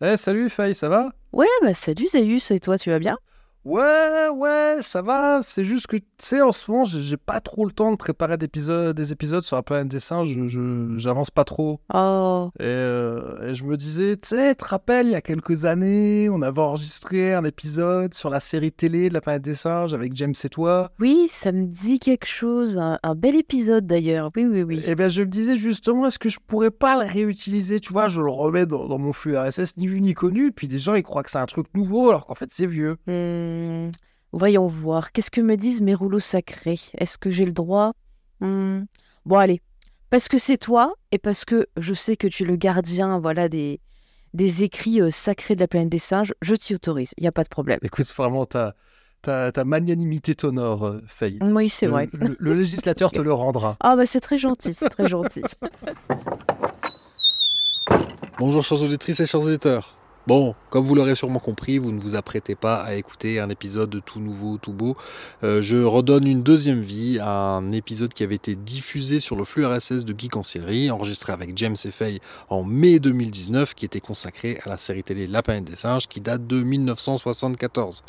Eh, salut Faye, ça va? Ouais, bah salut Zaius, et toi, tu vas bien? Ouais, ouais, ça va. C'est juste que, tu sais, en ce moment, j'ai pas trop le temps de préparer des épisodes, des épisodes sur la planète des singes. Je, j'avance pas trop. Oh, Et, euh, et je me disais, tu sais, tu te rappelles, il y a quelques années, on avait enregistré un épisode sur la série télé de la planète des singes avec James et toi. oui, ça me dit quelque chose, un, un bel épisode d'ailleurs, oui, oui, oui. Et bien, je me disais justement, est-ce que je pourrais pas le réutiliser? Tu vois, je le remets dans, dans mon flux RSS, ni vu ni connu. Puis les gens, ils croient que c'est un truc nouveau, alors qu'en fait, c'est vieux. Hmm, voyons voir, qu'est-ce que me disent mes rouleaux sacrés? Est-ce que j'ai le droit? Hmm, Bon, allez, parce que c'est toi, et parce que je sais que tu es le gardien, voilà, des, des écrits euh, sacrés de la planète des singes, je t'y autorise, il n'y a pas de problème. Écoute, vraiment, ta, ta, ta magnanimité t'honore, euh, Faye. Oui, c'est Le- vrai. Le, le législateur te le rendra. Ah, bah c'est très gentil, c'est très gentil. Bonjour chers auditrices et chers auditeurs. Bon, comme vous l'aurez sûrement compris, vous ne vous apprêtez pas à écouter un épisode tout nouveau, tout beau. Euh, je redonne une deuxième vie à un épisode qui avait été diffusé sur le flux RSS de Geek en enregistré avec James et Faye en mai 2019, qui était consacré à la série télé La planète des singes, qui date de 1974.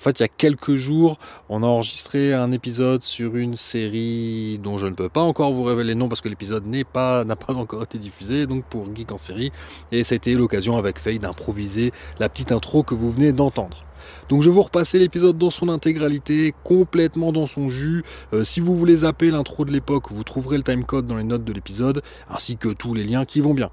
En fait, il y a quelques jours, on a enregistré un épisode sur une série dont je ne peux pas encore vous révéler le nom parce que l'épisode n'est pas, n'a pas encore été diffusé, donc pour Geek en série. Et été l'occasion avec Faye d'improviser la petite intro que vous venez d'entendre. Donc je vais vous repasser l'épisode dans son intégralité, complètement dans son jus. Euh, si vous voulez zapper l'intro de l'époque, vous trouverez le timecode dans les notes de l'épisode, ainsi que tous les liens qui vont bien.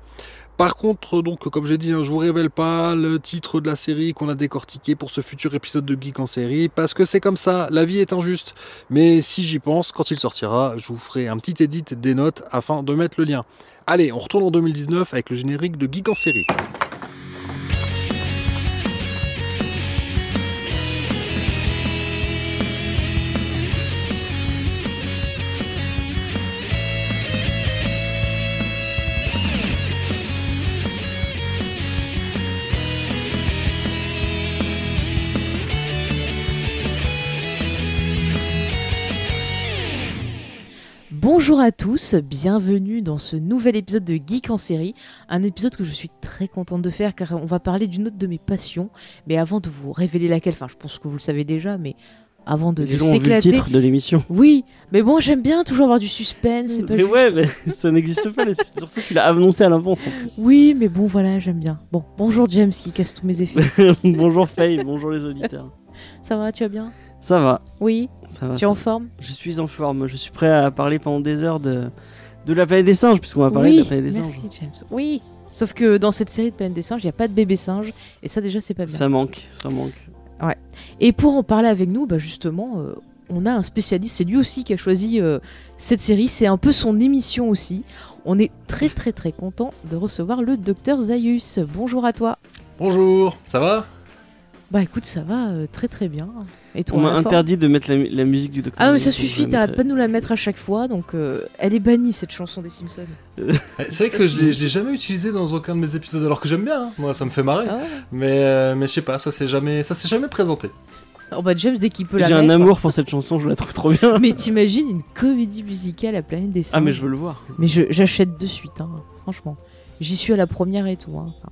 Par contre, donc, comme j'ai dit, hein, je vous révèle pas le titre de la série qu'on a décortiqué pour ce futur épisode de Geek en série, parce que c'est comme ça, la vie est injuste. Mais si j'y pense, quand il sortira, je vous ferai un petit edit des notes afin de mettre le lien. Allez, on retourne en 2019 avec le générique de Geek en série. Bonjour à tous, bienvenue dans ce nouvel épisode de Geek en série, un épisode que je suis très contente de faire car on va parler d'une autre de mes passions. Mais avant de vous révéler laquelle, enfin je pense que vous le savez déjà, mais avant de, de s'éclater. titre de l'émission. Oui, mais bon j'aime bien toujours avoir du suspense, pas Mais juste. ouais, mais ça n'existe pas. Surtout qu'il a annoncé à l'avance en plus. Oui, mais bon voilà, j'aime bien. Bon, bonjour James qui casse tous mes effets. bonjour Faye, bonjour les auditeurs. Ça va, tu vas bien? Ça va, Oui, ça va. tu es en forme? Je suis en forme, je suis prêt à parler pendant des heures de, de la planète des singes, puisqu'on va parler Oui, de la planète des merci singes. James. Oui, sauf que dans cette série de Planète des singes, il n'y a pas de bébé singe, et ça déjà c'est pas bien. Ça manque, ça manque. Et pour en parler avec nous, bah justement, euh, on a un spécialiste, c'est lui aussi qui a choisi euh, cette série, c'est un peu son émission aussi. On est très très très content de recevoir le docteur Zaius. Bonjour à toi. Bonjour, ça va? Bah écoute, ça va euh, très très bien. Et toi On m'a interdit de mettre la, mu- la musique du docteur. Ah mais ça suffit, t'arrêtes pas de nous la mettre à chaque fois, donc euh, elle est bannie cette chanson des Simpsons. Eh, C'est vrai que je l'ai- jamais utilisé dans aucun de mes épisodes, alors que j'aime bien, hein. moi ça me fait marrer. Ah ouais Mais, euh, mais je sais pas, ça s'est jamais, ça s'est jamais présenté. Oh bah James dès qu'il peut la J'ai un amour pour cette chanson, je la trouve trop bien. Mais t'imagines une comédie musicale à Planète des Singes Ah mais je veux le voir. Mais j'achète de suite, hein, franchement. J'y suis à la première et tout. hein. Enfin.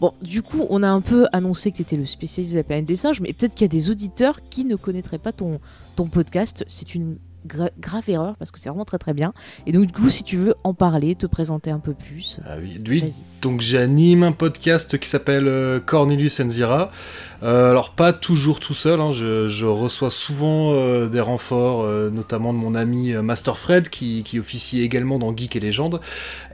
Bon, du coup, on a un peu annoncé que tu étais le spécialiste de la planète des singes, mais peut-être qu'il y a des auditeurs qui ne connaîtraient pas ton, ton podcast. C'est une gra- grave erreur parce que c'est vraiment très très bien. Et donc, du coup, si tu veux en parler, te présenter un peu plus, Ah oui, vas-y. donc j'anime un podcast qui s'appelle euh, Cornelius Enzira. Euh, alors pas toujours tout seul, hein, je, reçois souvent euh, des renforts, euh, notamment de mon ami Master Fred qui, officie également dans Geek et Légende.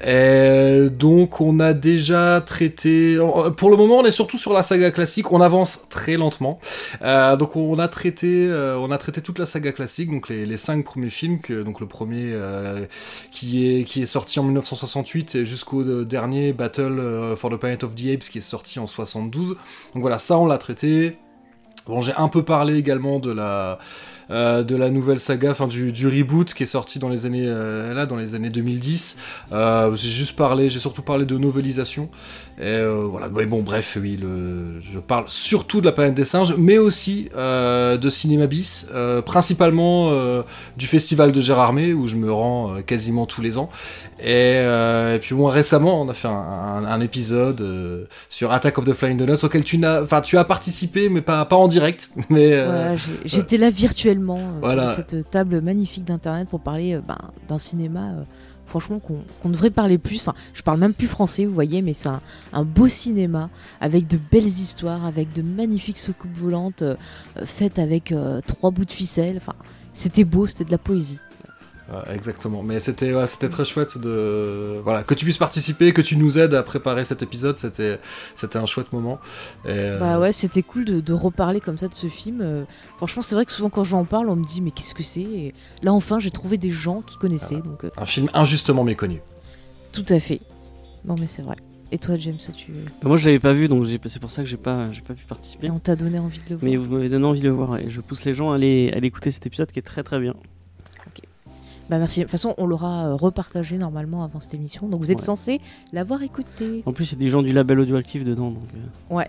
Donc on a déjà traité, pour le moment on est surtout sur la saga classique, on avance très lentement. Donc on a traité, on a traité toute la saga classique, donc les, les cinq premiers films, donc le premier qui est, qui est sorti en 1968 et jusqu'au dernier Battle for the Planet of the Apes qui est sorti en 72. Donc voilà, ça on l'a traité. Bon, j'ai un peu parlé également de la, euh, de la nouvelle saga, enfin du, reboot qui est sorti dans les années euh, là, dans les années 2010. Euh, j'ai juste parlé, j'ai surtout parlé de novelisation. Et voilà, mais bon, bref, oui, je parle surtout de la planète des singes, mais aussi de Cinéma Bis, principalement du festival de Gérardmer où je me rends quasiment tous les ans. Et, puis bon, récemment, on a fait un, épisode sur Attack of the Flying Donuts auquel tu n'as, enfin, tu as participé, mais pas, en direct. Mais j'étais là virtuellement euh, voilà. cette table magnifique d'internet pour parler euh, ben, d'un cinéma euh, franchement qu'on qu devrait parler plus. Enfin, je parle même plus français, vous voyez, mais c'est un, un, beau cinéma avec de belles histoires, avec de magnifiques soucoupes volantes euh, faites avec euh, trois bouts de ficelle. Enfin, c'était beau, c'était de la poésie. Exactement, mais c'était ouais, c'était très chouette de voilà que tu puisses participer, que tu nous aides à préparer cet épisode, c'était c'était un chouette moment. Et euh... Bah ouais, c'était cool de, de, reparler comme ça de ce film. Euh, franchement, c'est vrai que souvent quand j'en parle, on me dit mais qu'est-ce que c'est? Et là enfin, j'ai trouvé des gens qui connaissaient. Voilà. Donc euh... un film injustement méconnu. Tout à fait. Non mais c'est vrai. Et toi, James, tu bah Moi, je l'avais pas vu, donc c'est pour ça que j'ai pas, j'ai pas pu participer. Et on t'a donné envie de le voir. Mais vous m'avez donné envie de le voir, et je pousse les gens à aller, à aller écouter cet épisode qui est très très bien. Bah merci. De toute façon, on l'aura euh, repartagé normalement avant cette émission. Donc vous êtes ouais. censé l'avoir écouté. En plus, il y a des gens du label audioactif dedans. Donc, euh... Ouais.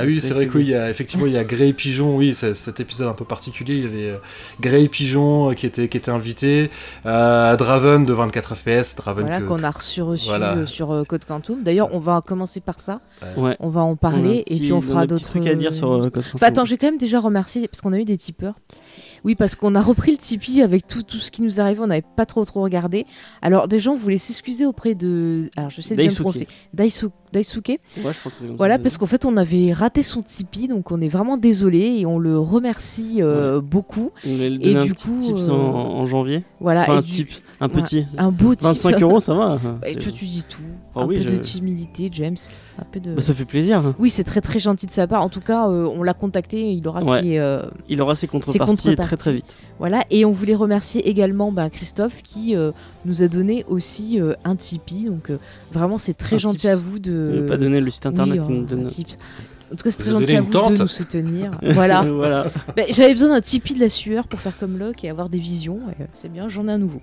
Ah oui, c'est vrai qu'il y a effectivement il y a Grey Pigeon, oui, c'est cet épisode un peu particulier. Il y avait euh, Grey Pigeon euh, qui était qui était invité, euh, Draven de 24 FPS, Draven voilà, qu'on a reçu, reçu voilà. sur Code Quantum. D'ailleurs, on va commencer par ça. Ouais. On va en parler petit, et puis on fera d'autres trucs à dire sur Code Quantum. Enfin, attends, j'ai quand même déjà remercié parce qu'on a eu des tipeurs. Oui, parce qu'on a repris le Tipeee avec tout, tout ce qui nous arrivait, on n'avait pas trop trop regardé. Alors déjà, on voulait s'excuser auprès de... Alors je sais bien prononcer. Daisu... Daisuke. Ouais, je pense que voilà, ça, parce qu'en fait, on avait raté son Tipeee, donc on est vraiment désolé et on le remercie euh, ouais. beaucoup. et du coup, tips euh... en, en, janvier. Voilà. Enfin, un du... tip, un petit. Un beau tip. 25 euros, ça va. Et tu, tu dis tout. Ah, un oui, peu je... de timidité, James. Un peu de... Bah, ça fait plaisir. Oui, c'est très très gentil de sa part. En tout cas, euh, on l'a contacté. Il aura ouais. ses. euh, Il aura ses contreparties, ses contreparties. très très vite. Voilà, et on voulait remercier également bah, Christophe qui euh, nous a donné aussi euh, un Tipeee. Donc euh, vraiment, c'est très un gentil tips. à vous de. Il pas donner le site internet. Oui, donne... tips. En tout cas, c'est très gentil à vous tente. de nous soutenir. voilà. voilà. bah, J'avais besoin d'un Tipeee de la sueur pour faire comme Locke et avoir des visions. Euh, c'est bien, j'en ai un nouveau.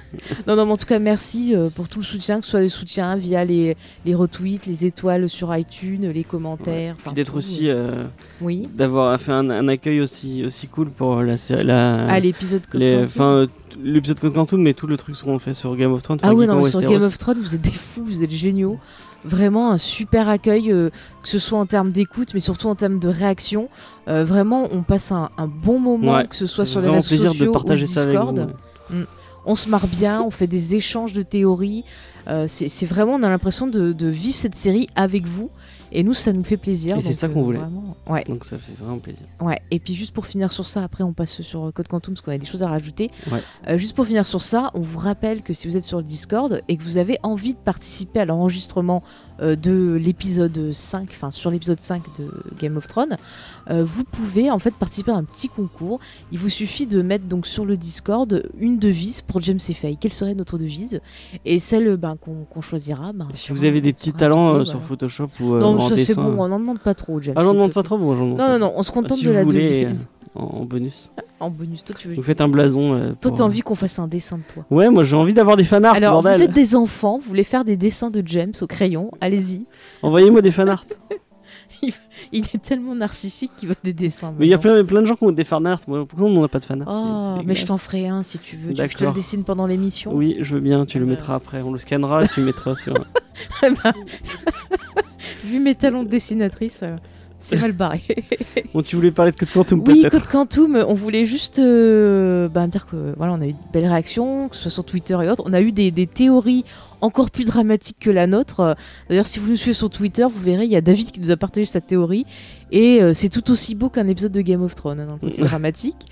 non, non, mais en tout cas, merci euh, pour tout le soutien, que ce soit le soutien via les, les retweets, les étoiles sur iTunes, les commentaires. Ouais. D'être aussi. Euh, oui. D'avoir fait un, un, accueil aussi, aussi cool pour la série. La, ah, l'épisode Code Quantum. L'épisode Code Quantum, mais tout le truc qu'on fait sur Game of Thrones. Ah, oui, non, mais sur Game of Thrones, vous êtes des fous, vous êtes géniaux vraiment un super accueil, euh, que ce soit en termes d'écoute, mais surtout en termes de réaction. Euh, vraiment, on passe un, un bon moment, ouais, que ce soit sur les réseaux plaisir sociaux de partager ou Discord. Ça avec vous, ouais. mm. On se marre bien, on fait des échanges de théories. Euh, c'est vraiment, on a l'impression de, de, vivre cette série avec vous. Et nous, ça nous fait plaisir. Et c'est ça qu'on voulait. Vraiment... Ouais. Donc ça fait vraiment plaisir. Ouais. Et puis juste pour finir sur ça, après on passe sur Code Quantum parce qu'on a des choses à rajouter. Ouais. Euh, juste pour finir sur ça, on vous rappelle que si vous êtes sur le Discord et que vous avez envie de participer à l'enregistrement euh, de l'épisode 5, enfin sur l'épisode 5 de Game of Thrones, euh, vous pouvez en fait participer à un petit concours. Il vous suffit de mettre donc sur le Discord une devise pour James et Faye. Quelle serait notre devise? Et celle ben, qu'on qu choisira. Ben, si vous avez des petits talents sur. Photoshop ou non, en ça c'est dessin. bon, on n'en demande pas trop, James. Ah, j'en demande pas trop, bon, Non, non, non, on se contente si de la voulez, devise. Euh, en bonus. en bonus, toi tu veux. Vous faites un blason. Euh, toi, t'as envie qu'on fasse un dessin de toi. Ouais, moi j'ai envie d'avoir des fanarts. Alors, bordel. vous êtes des enfants, vous voulez faire des dessins de James au crayon, allez-y. Envoyez-moi des fanarts. il est tellement narcissique qu'il veut des dessins. Mais il y a plein, plein, de gens qui ont des fanarts. Pourquoi on n'a pas de fanarts oh, Mais je t'en ferai un si tu veux. Tu je te le dessine pendant l'émission Oui, je veux bien. Tu le mettras après. On le scannera et tu le mettras sur. Vu mes talents de dessinatrice. Euh... C'est mal barré. bon, tu voulais parler de Code Quantum Oui, Code Quantum, on voulait juste euh, bah, dire que voilà, on a eu de belles réactions, que ce soit sur Twitter et autres. On a eu des, des théories encore plus dramatiques que la nôtre. D'ailleurs, si vous nous suivez sur Twitter, vous verrez, il y a David qui nous a partagé sa théorie. Et euh, c'est tout aussi beau qu'un épisode de Game of Thrones, hein, dans le côté dramatique.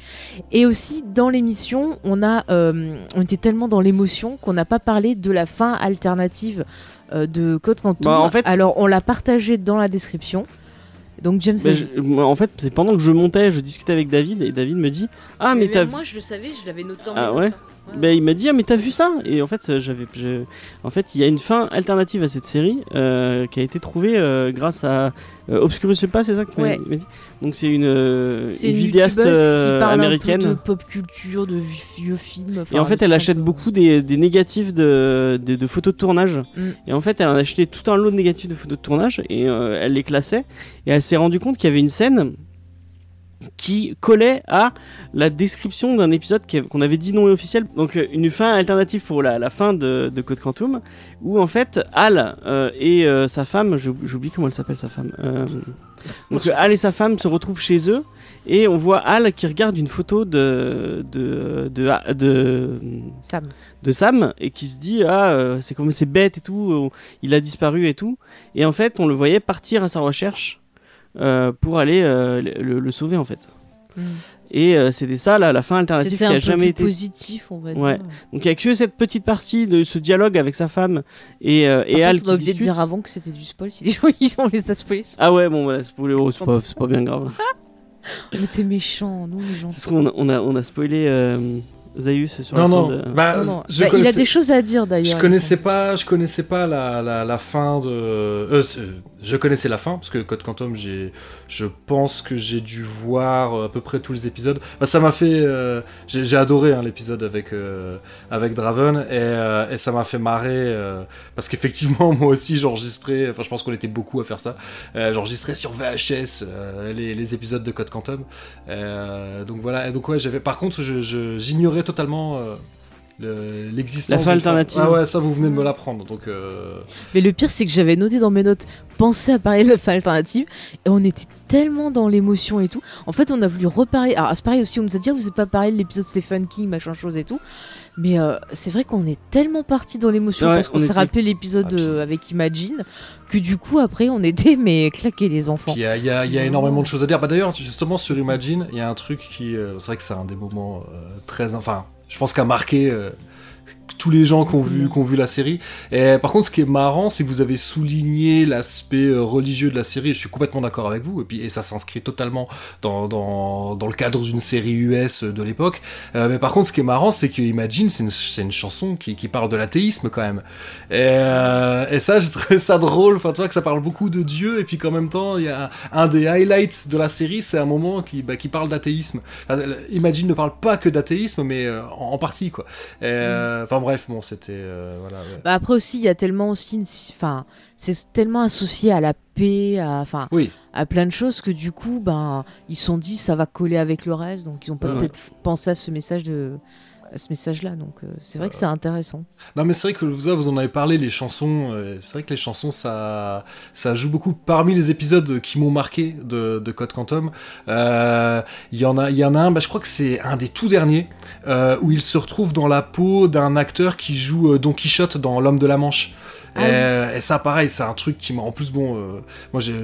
Et aussi, dans l'émission, on, a, euh, on était tellement dans l'émotion qu'on n'a pas parlé de la fin alternative de Code Quantum. Bah, en fait... Alors, on l'a partagé dans la description. Donc James. Bah, je, en fait, c'est pendant que je montais, je discutais avec David et David me dit Ah, mais, mais t'as. Moi, je le savais, je l'avais noté dans ah, mes ouais notes. Ben, il m'a dit ah mais t'as vu ça? Et en fait j'avais en fait il y a une fin alternative à cette série euh, qui a été trouvée euh, grâce à euh, Obscurus pas c'est ça que Ouais. dit? Donc c'est une, euh, C'est une une vidéaste qui parle américaine un peu de pop culture, de vieux films. enfin, et en fait elle achète peu- beaucoup des, des négatifs de, de, de photos de tournage Mm. et en fait elle en a acheté tout un lot de négatifs de photos de tournage et elle les classait et elle s'est rendue compte qu'il y avait une scène qui collait à la description d'un épisode qu'on avait dit non officiel. Donc euh, une fin alternative pour la, la fin de, de Code Quantum, où en fait Al euh, et euh, sa femme, j'oublie comment elle s'appelle sa femme. euh, donc Al et sa femme se retrouvent chez eux et on voit Al qui regarde une photo de de de, de, Sam. de Sam et qui se dit ah c'est comme c'est bête et tout, il a disparu et tout. Et en fait on le voyait partir à sa recherche pour aller euh, le, le sauver en fait. Mm. Et euh, c'était ça là, la fin alternative qui un a peu jamais plus été. positif, on va Ouais. dire. Donc il y a que cette petite partie de ce dialogue avec sa femme et, euh, et Al contre, on qui a oublié de discutent. dire avant que c'était du spoil. Si les gens ils ont les a spoilés. Ah ouais bon bah, spoiler, oh, c'est pas, c'est pas bien grave. Mais t'es méchant, nous les gens. C'est ce qu'on a, on a, on a spoilé euh, Zaius sur Non, la non. fin de- Bah, Non, non. je Bah, il a des choses à dire d'ailleurs. Je connaissais pas, je connaissais pas la, la, la fin de. euh, je connaissais la fin parce que Code Quantum, j'ai, je pense que j'ai dû voir euh, à peu près tous les épisodes. Bah, ça m'a fait, euh, j'ai, j'ai adoré hein, l'épisode avec euh, avec Draven et, euh, et ça m'a fait marrer euh, parce qu'effectivement moi aussi j'enregistrais. Enfin, je pense qu'on était beaucoup à faire ça. Euh, j'enregistrais sur VHS euh, les, les épisodes de Code Quantum. Euh, donc voilà. Et donc ouais, j'avais. Par contre, je, je- totalement. euh, le- l'existence La fin alternative. Ah ouais, ça vous venez de me l'apprendre. Donc euh, Mais le pire, c'est que j'avais noté dans mes notes, penser à parler de la fin alternative, et on était tellement dans l'émotion et tout. En fait, on a voulu reparler. Alors, c'est pareil aussi, on nous a dit, ah, vous n'avez pas parlé de l'épisode Stephen King, machin chose et tout. Mais euh, c'est vrai qu'on est tellement parti dans l'émotion Ouais, parce qu'on on s'est était- rappelé l'épisode Ah, euh, avec Imagine, que du coup, après, on était, mais claqués les enfants. Il y a, il y a- il y a C'est énormément de choses à dire. Bah, D'ailleurs, justement, sur Imagine, il y a un truc qui. euh, c'est vrai que c'est un des moments euh, très. Enfin, je pense qu'a marqué. Euh, tous les gens qui ont, vu, qui ont vu la série. Et par contre, ce qui est marrant, c'est que vous avez souligné l'aspect euh, religieux de la série. Je suis complètement d'accord avec vous. Et puis, et ça s'inscrit totalement dans, dans, le cadre d'une série US de l'époque. Euh, mais par contre, ce qui est marrant, c'est que Imagine, c'est une, une chanson qui, qui parle de l'athéisme quand même. Et, euh, et ça, j'ai trouvé ça drôle. Enfin, tu vois que ça parle beaucoup de Dieu. Et puis qu'en même temps, il y a un des highlights de la série, c'est un moment qui, bah, qui parle d'athéisme. Imagine ne parle pas que d'athéisme, mais euh, en, partie, quoi. Euh, Enfin bref, bon, c'était euh, voilà. ouais. Bah, après aussi, il y a tellement aussi, une... enfin, c'est tellement associé à la paix, à, enfin, Oui. à plein de choses que du coup, ben, ils se sont dit ça va coller avec le reste, donc ils ont Ouais. peut-être pensé à ce message de, à ce message-là. Donc euh, c'est vrai que c'est intéressant. Non, mais c'est vrai que vous, vous en avez parlé, les chansons. euh, c'est vrai que les chansons, ça, ça joue beaucoup. Parmi les épisodes qui m'ont marqué de, de Code Quantum, euh, il y en a, il y en a un. Bah, je crois que c'est un des tout derniers euh, où il se retrouve dans la peau d'un acteur qui joue euh, Don Quichotte dans L'homme de la Manche. Ah et, et ça, pareil, c'est un truc qui m'a. En plus, bon, euh, moi, j'ai,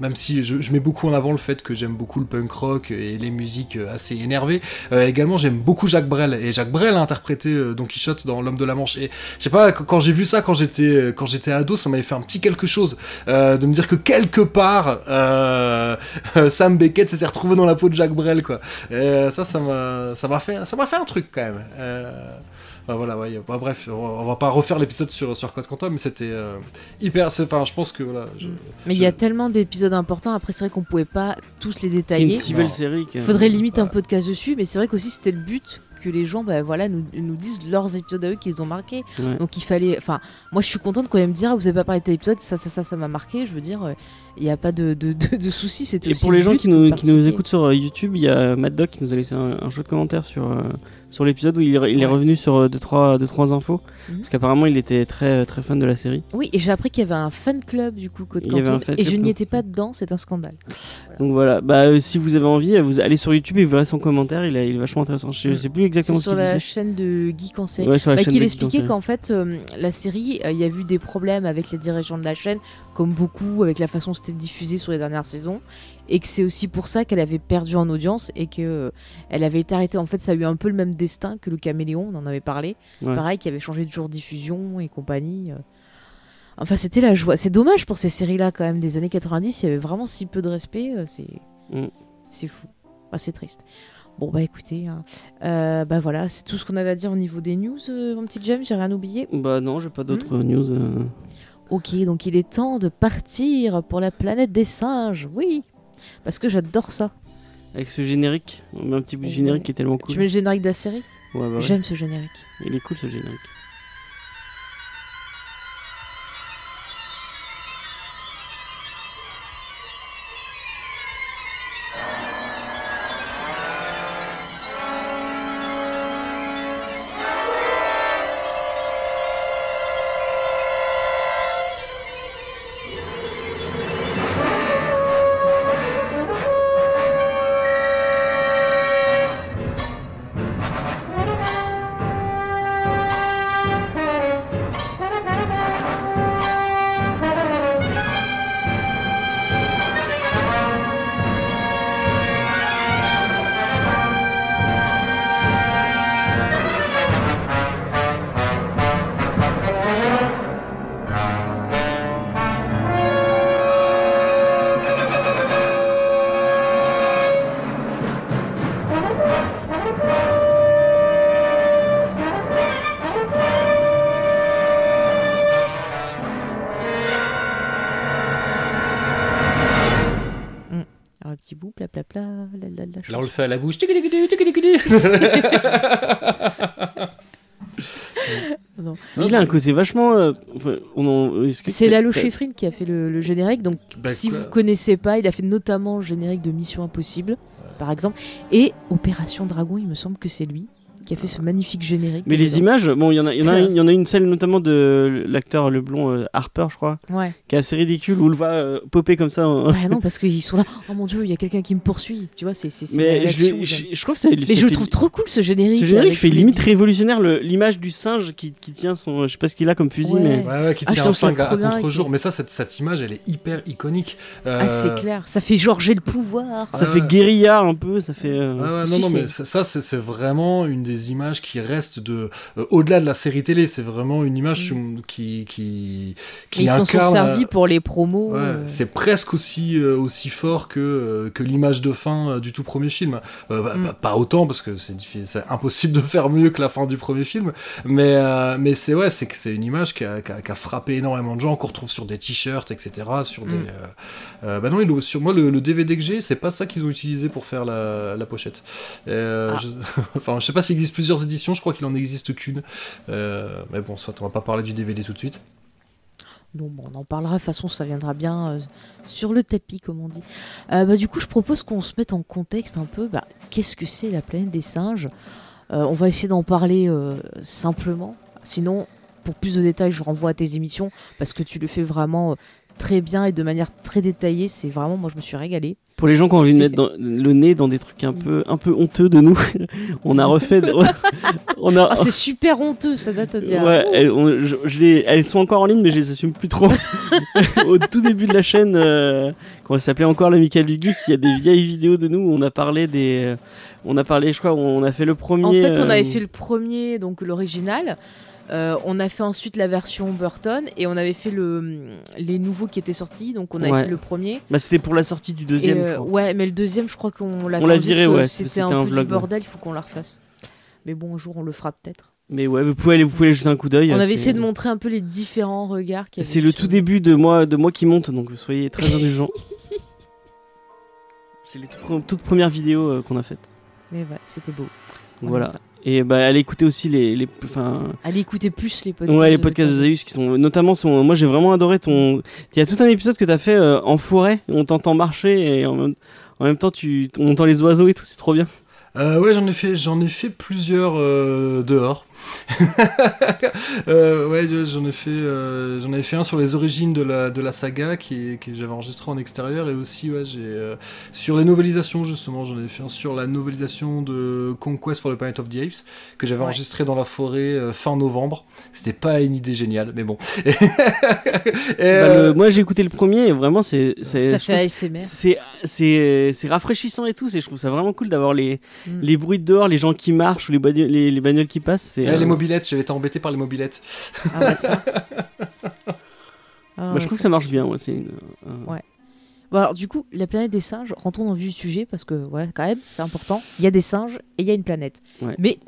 même si je, je mets beaucoup en avant le fait que j'aime beaucoup le punk rock et les musiques euh, assez énervées, euh, également j'aime beaucoup Jacques Brel. Et Jacques Brel a interprété euh, Don Quichotte dans L'homme de la Manche. Et je sais pas, quand, j'ai vu ça, quand j'étais quand j'étais ado, ça m'avait fait un petit quelque chose euh, de me dire que quelque part, euh, Sam Beckett s'est retrouvé dans la peau de Jacques Brel, quoi. Et euh, ça, ça m'a, ça m'a fait, ça m'a fait un truc quand même. Enfin, voilà, ouais, y a- bah, bref, on va, on va pas refaire l'épisode sur, sur Code Quantum, mais c'était euh, hyper. c'est- Enfin, je pense que voilà. je- Mais il y a tellement d'épisodes importants. Après, c'est vrai qu'on pouvait pas tous les C'est une détailler. si Non. belle série. que- Il faudrait limite un Ouais. podcast dessus, mais c'est vrai qu'aussi c'était le but que les gens, bah, voilà, nous, nous disent leurs épisodes à eux qu'ils ont marqué. Ouais. Donc il fallait, enfin, moi je suis contente quand même me dire, ah, vous avez pas parlé de tel épisode, ça, ça, ça, ça m'a marqué. Je veux dire, euh, il n'y a pas de, de, de, de soucis. C'était Et aussi pour le les gens qui de nous, qui nous écoutent sur euh, YouTube, il y a Mad Doc qui nous a laissé un, un chouette commentaire sur, euh, sur l'épisode où il, il est revenu sur 2-3 deux, trois, deux, trois infos. Mhm. Parce qu'apparemment, il était très, très fan de la série. Oui, et j'ai appris qu'il y avait un fan club du coup un fan et je n'y étais pas dedans, c'est un scandale. Donc voilà, bah, euh, si vous avez envie, vous allez sur YouTube et vous verrez son commentaire. Il, est- il est vachement intéressant. Je Mhm. sais plus exactement ce sur qu'il la disait. chaîne de en série. Ouais, sur la Bah, chaîne qu'il expliquait qu'en fait euh, la série, euh, il y a eu des problèmes avec les dirigeants de la chaîne, comme beaucoup avec la façon dont c'était diffusé sur les dernières saisons, et que c'est aussi pour ça qu'elle avait perdu en audience et que elle avait été arrêtée. En fait, ça a eu un peu le même destin que le Caméléon, on en avait parlé. Ouais. Pareil, qui avait changé de jour de diffusion et compagnie. Enfin, c'était la joie. C'est dommage pour ces séries-là quand même des années 90. Il y avait vraiment si peu de respect. euh, C'est Mm. c'est fou. Ah, c'est triste. Bon bah écoutez, hein. Euh, bah voilà, c'est tout ce qu'on avait à dire au niveau des news, euh, mon petit James, j'ai rien oublié? Bah non, j'ai pas d'autres Hmm. news. euh. Ok, donc il est temps de partir pour la planète des singes, oui, parce que j'adore ça. Avec ce générique, on met un petit bout de Ouais. générique qui est tellement cool. Tu mets le générique de la série? Ouais, bah ouais. J'aime ce générique. Il est cool ce générique. À la bouche. Non. Non, il a un c'est- côté vachement. euh, enfin, on en- est-ce que- C'est Lalo Schifrin qui a fait le, le générique, donc Bah, si quoi. vous connaissez pas, il a fait notamment le générique de Mission Impossible, par exemple, et Opération Dragon, il me semble que c'est lui qui a fait ce magnifique générique. Mais les dedans. images, bon, il y en a, il y en a, y en a une celle notamment de l'acteur le blond euh, Harper, je crois, Ouais. qui est assez ridicule où on le voit euh, popper comme ça. en- Ouais, non, parce qu'ils sont là. Oh mon dieu, il y a quelqu'un qui me poursuit. Tu vois, c'est. Mais je, trouve que c'est. Mais je le trouve trop cool ce générique. Ce générique fait les- limite révolutionnaire l'image du singe qui, qui tient son. Je sais pas ce qu'il a comme fusil, Ouais. mais. Ouais, ouais, qui Ah, tient un trouve ça flingue à, contre-jour. qui- Mais ça, cette, cette image, elle est hyper iconique. Euh, Ah, c'est clair. Ça fait genre j'ai le pouvoir. Ça Ouais, fait guérilla un peu, ça fait. euh, non, non, mais ça, c'est vraiment une des images qui reste de euh, au-delà de la série télé. C'est vraiment une image qui qui qui Ils sont servis pour les promos. Ouais, euh. c'est presque aussi euh, aussi fort que que l'image de fin du tout premier film. Bah, Mm. bah, pas autant parce que c'est diffi- c'est impossible de faire mieux que la fin du premier film. Mais mais c'est ouais, c'est que c'est une image qui a, qui a- qui a frappé énormément de gens qu'on retrouve sur des t-shirts, etc. Sur des Mm. bah non, il- sur moi le, le DVD que j'ai, c'est pas ça qu'ils ont utilisé pour faire la, la pochette. Ah. je, enfin, je sais pas s'il existe plusieurs éditions. Je crois qu'il en existe qu'une. Euh, mais bon, soit on va pas parler du DVD tout de suite. Non, bon, on en parlera. De toute façon, ça viendra bien euh, sur le tapis, comme on dit. Euh, bah, du coup, je propose qu'on se mette en contexte un peu. Bah, Qu'est-ce que c'est la planète des singes On va essayer d'en parler simplement. Sinon, pour plus de détails, je renvoie à tes émissions parce que tu le fais vraiment très bien et de manière très détaillée. C'est vraiment, moi, je me suis régalée. Pour les gens qui ont envie de mettre dans- le nez dans des trucs un peu, un peu honteux de nous, on a refait. on a, Ah, c'est super honteux, ça date d'il y a- Ouais, elles, on- je- je les- elles sont encore en ligne, mais je les assume plus trop. Au tout début de la chaîne, euh, quand elle s'appelait encore l'Amical du Geek, il y a des vieilles vidéos de nous où on a parlé des. euh, On a parlé, je crois, on a fait le premier. En fait, on avait euh, fait le premier, donc l'original. Euh, on a fait ensuite la version Burton et on avait fait le, les nouveaux qui étaient sortis. Donc on avait Ouais. fait le premier. Bah, c'était pour la sortie du deuxième, Et, je crois. ouais, mais le deuxième, je crois qu'on l'a On l'a viré, ouais, C'était un, un peu vlog, du bordel, il faut qu'on la refasse. Mais bon, un jour, on le fera peut-être. Mais ouais, vous pouvez aller, vous pouvez aller jeter un coup d'œil. On euh, avait essayé de montrer un peu les différents regards C'est le tout début de moi, de moi qui monte, donc soyez très indulgents. C'est les toutes premières vidéos euh, qu'on a faites. Mais ouais, c'était beau. On Voilà. Et bah, allez écouter aussi les, les, enfin, Allez écouter plus les podcasts. Ouais, les de podcasts de Taz. Zaius qui sont notamment son. Moi, j'ai vraiment adoré ton. Il y a tout un épisode que t'as fait euh, en forêt. On t'entend marcher et en même, en même temps, tu on entend les oiseaux et tout. C'est trop bien. Euh, ouais, j'en ai fait, j'en ai fait plusieurs euh, dehors. Euh, ouais, je- j'en ai fait, euh, j'en avais fait un sur les origines de la de la saga qui, que j'avais enregistré en extérieur et aussi ouais, j'ai euh, sur les novelisations justement, j'en ai fait un sur la novelisation de Conquest for the Planet of the Apes que j'avais Ouais. enregistré dans la forêt fin novembre. C'était pas une idée géniale, mais bon. Et, Bah, le- moi, j'ai écouté le premier et vraiment, c'est. c'est- rafraîchissant et tout. C'est je trouve ça vraiment cool d'avoir les Mm. les bruits de dehors, les gens qui marchent ou les les, les bagnoles qui passent. C'est. Ouais, euh, les mobilettes, j'avais été embêté par les mobilettes. Ah ouais, ça. Ah bah, je trouve que ça- marche bien. Ouais, c'est une- un- Ouais. Bon, alors, du coup, la planète des singes, rentrons dans le vif du sujet parce que, ouais, quand même, c'est important. Il y a des singes et il y a une planète. Ouais. Mais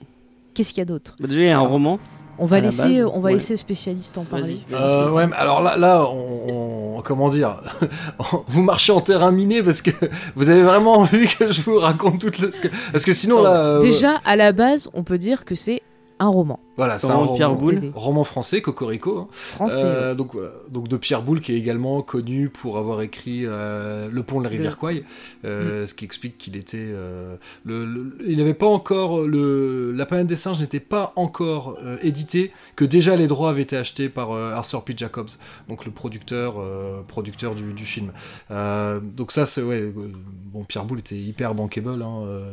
qu'est-ce qu'il y a d'autre? Bah, déjà, il y a un Alors, roman. On va laisser, base, on va ouais. laisser le spécialiste en parler. Euh, ouais, mais alors là, là, on, on- comment dire, vous marchez en terrain miné parce que vous avez vraiment envie que je vous raconte toute le, parce que, parce que sinon là, euh, Déjà, à la base, on peut dire que c'est un roman voilà, c'est un Roman Pierre roman, Boulle. Roman français, Cocorico, hein. français. Euh, donc, donc de Pierre Boulle qui est également connu pour avoir écrit euh, Le pont de la rivière Kwai, euh, ce qui explique qu'il était, euh, le, le- il n'avait pas encore le, la planète des singes n'était pas encore euh, édité, que déjà les droits avaient été achetés par euh, Arthur P. Jacobs, donc le producteur, euh, producteur du, du film. Euh, donc ça c'est ouais, bon Pierre Boulle était hyper bankable hein, euh,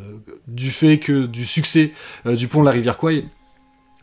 du fait que du succès euh, du pont de la rivière Kwai.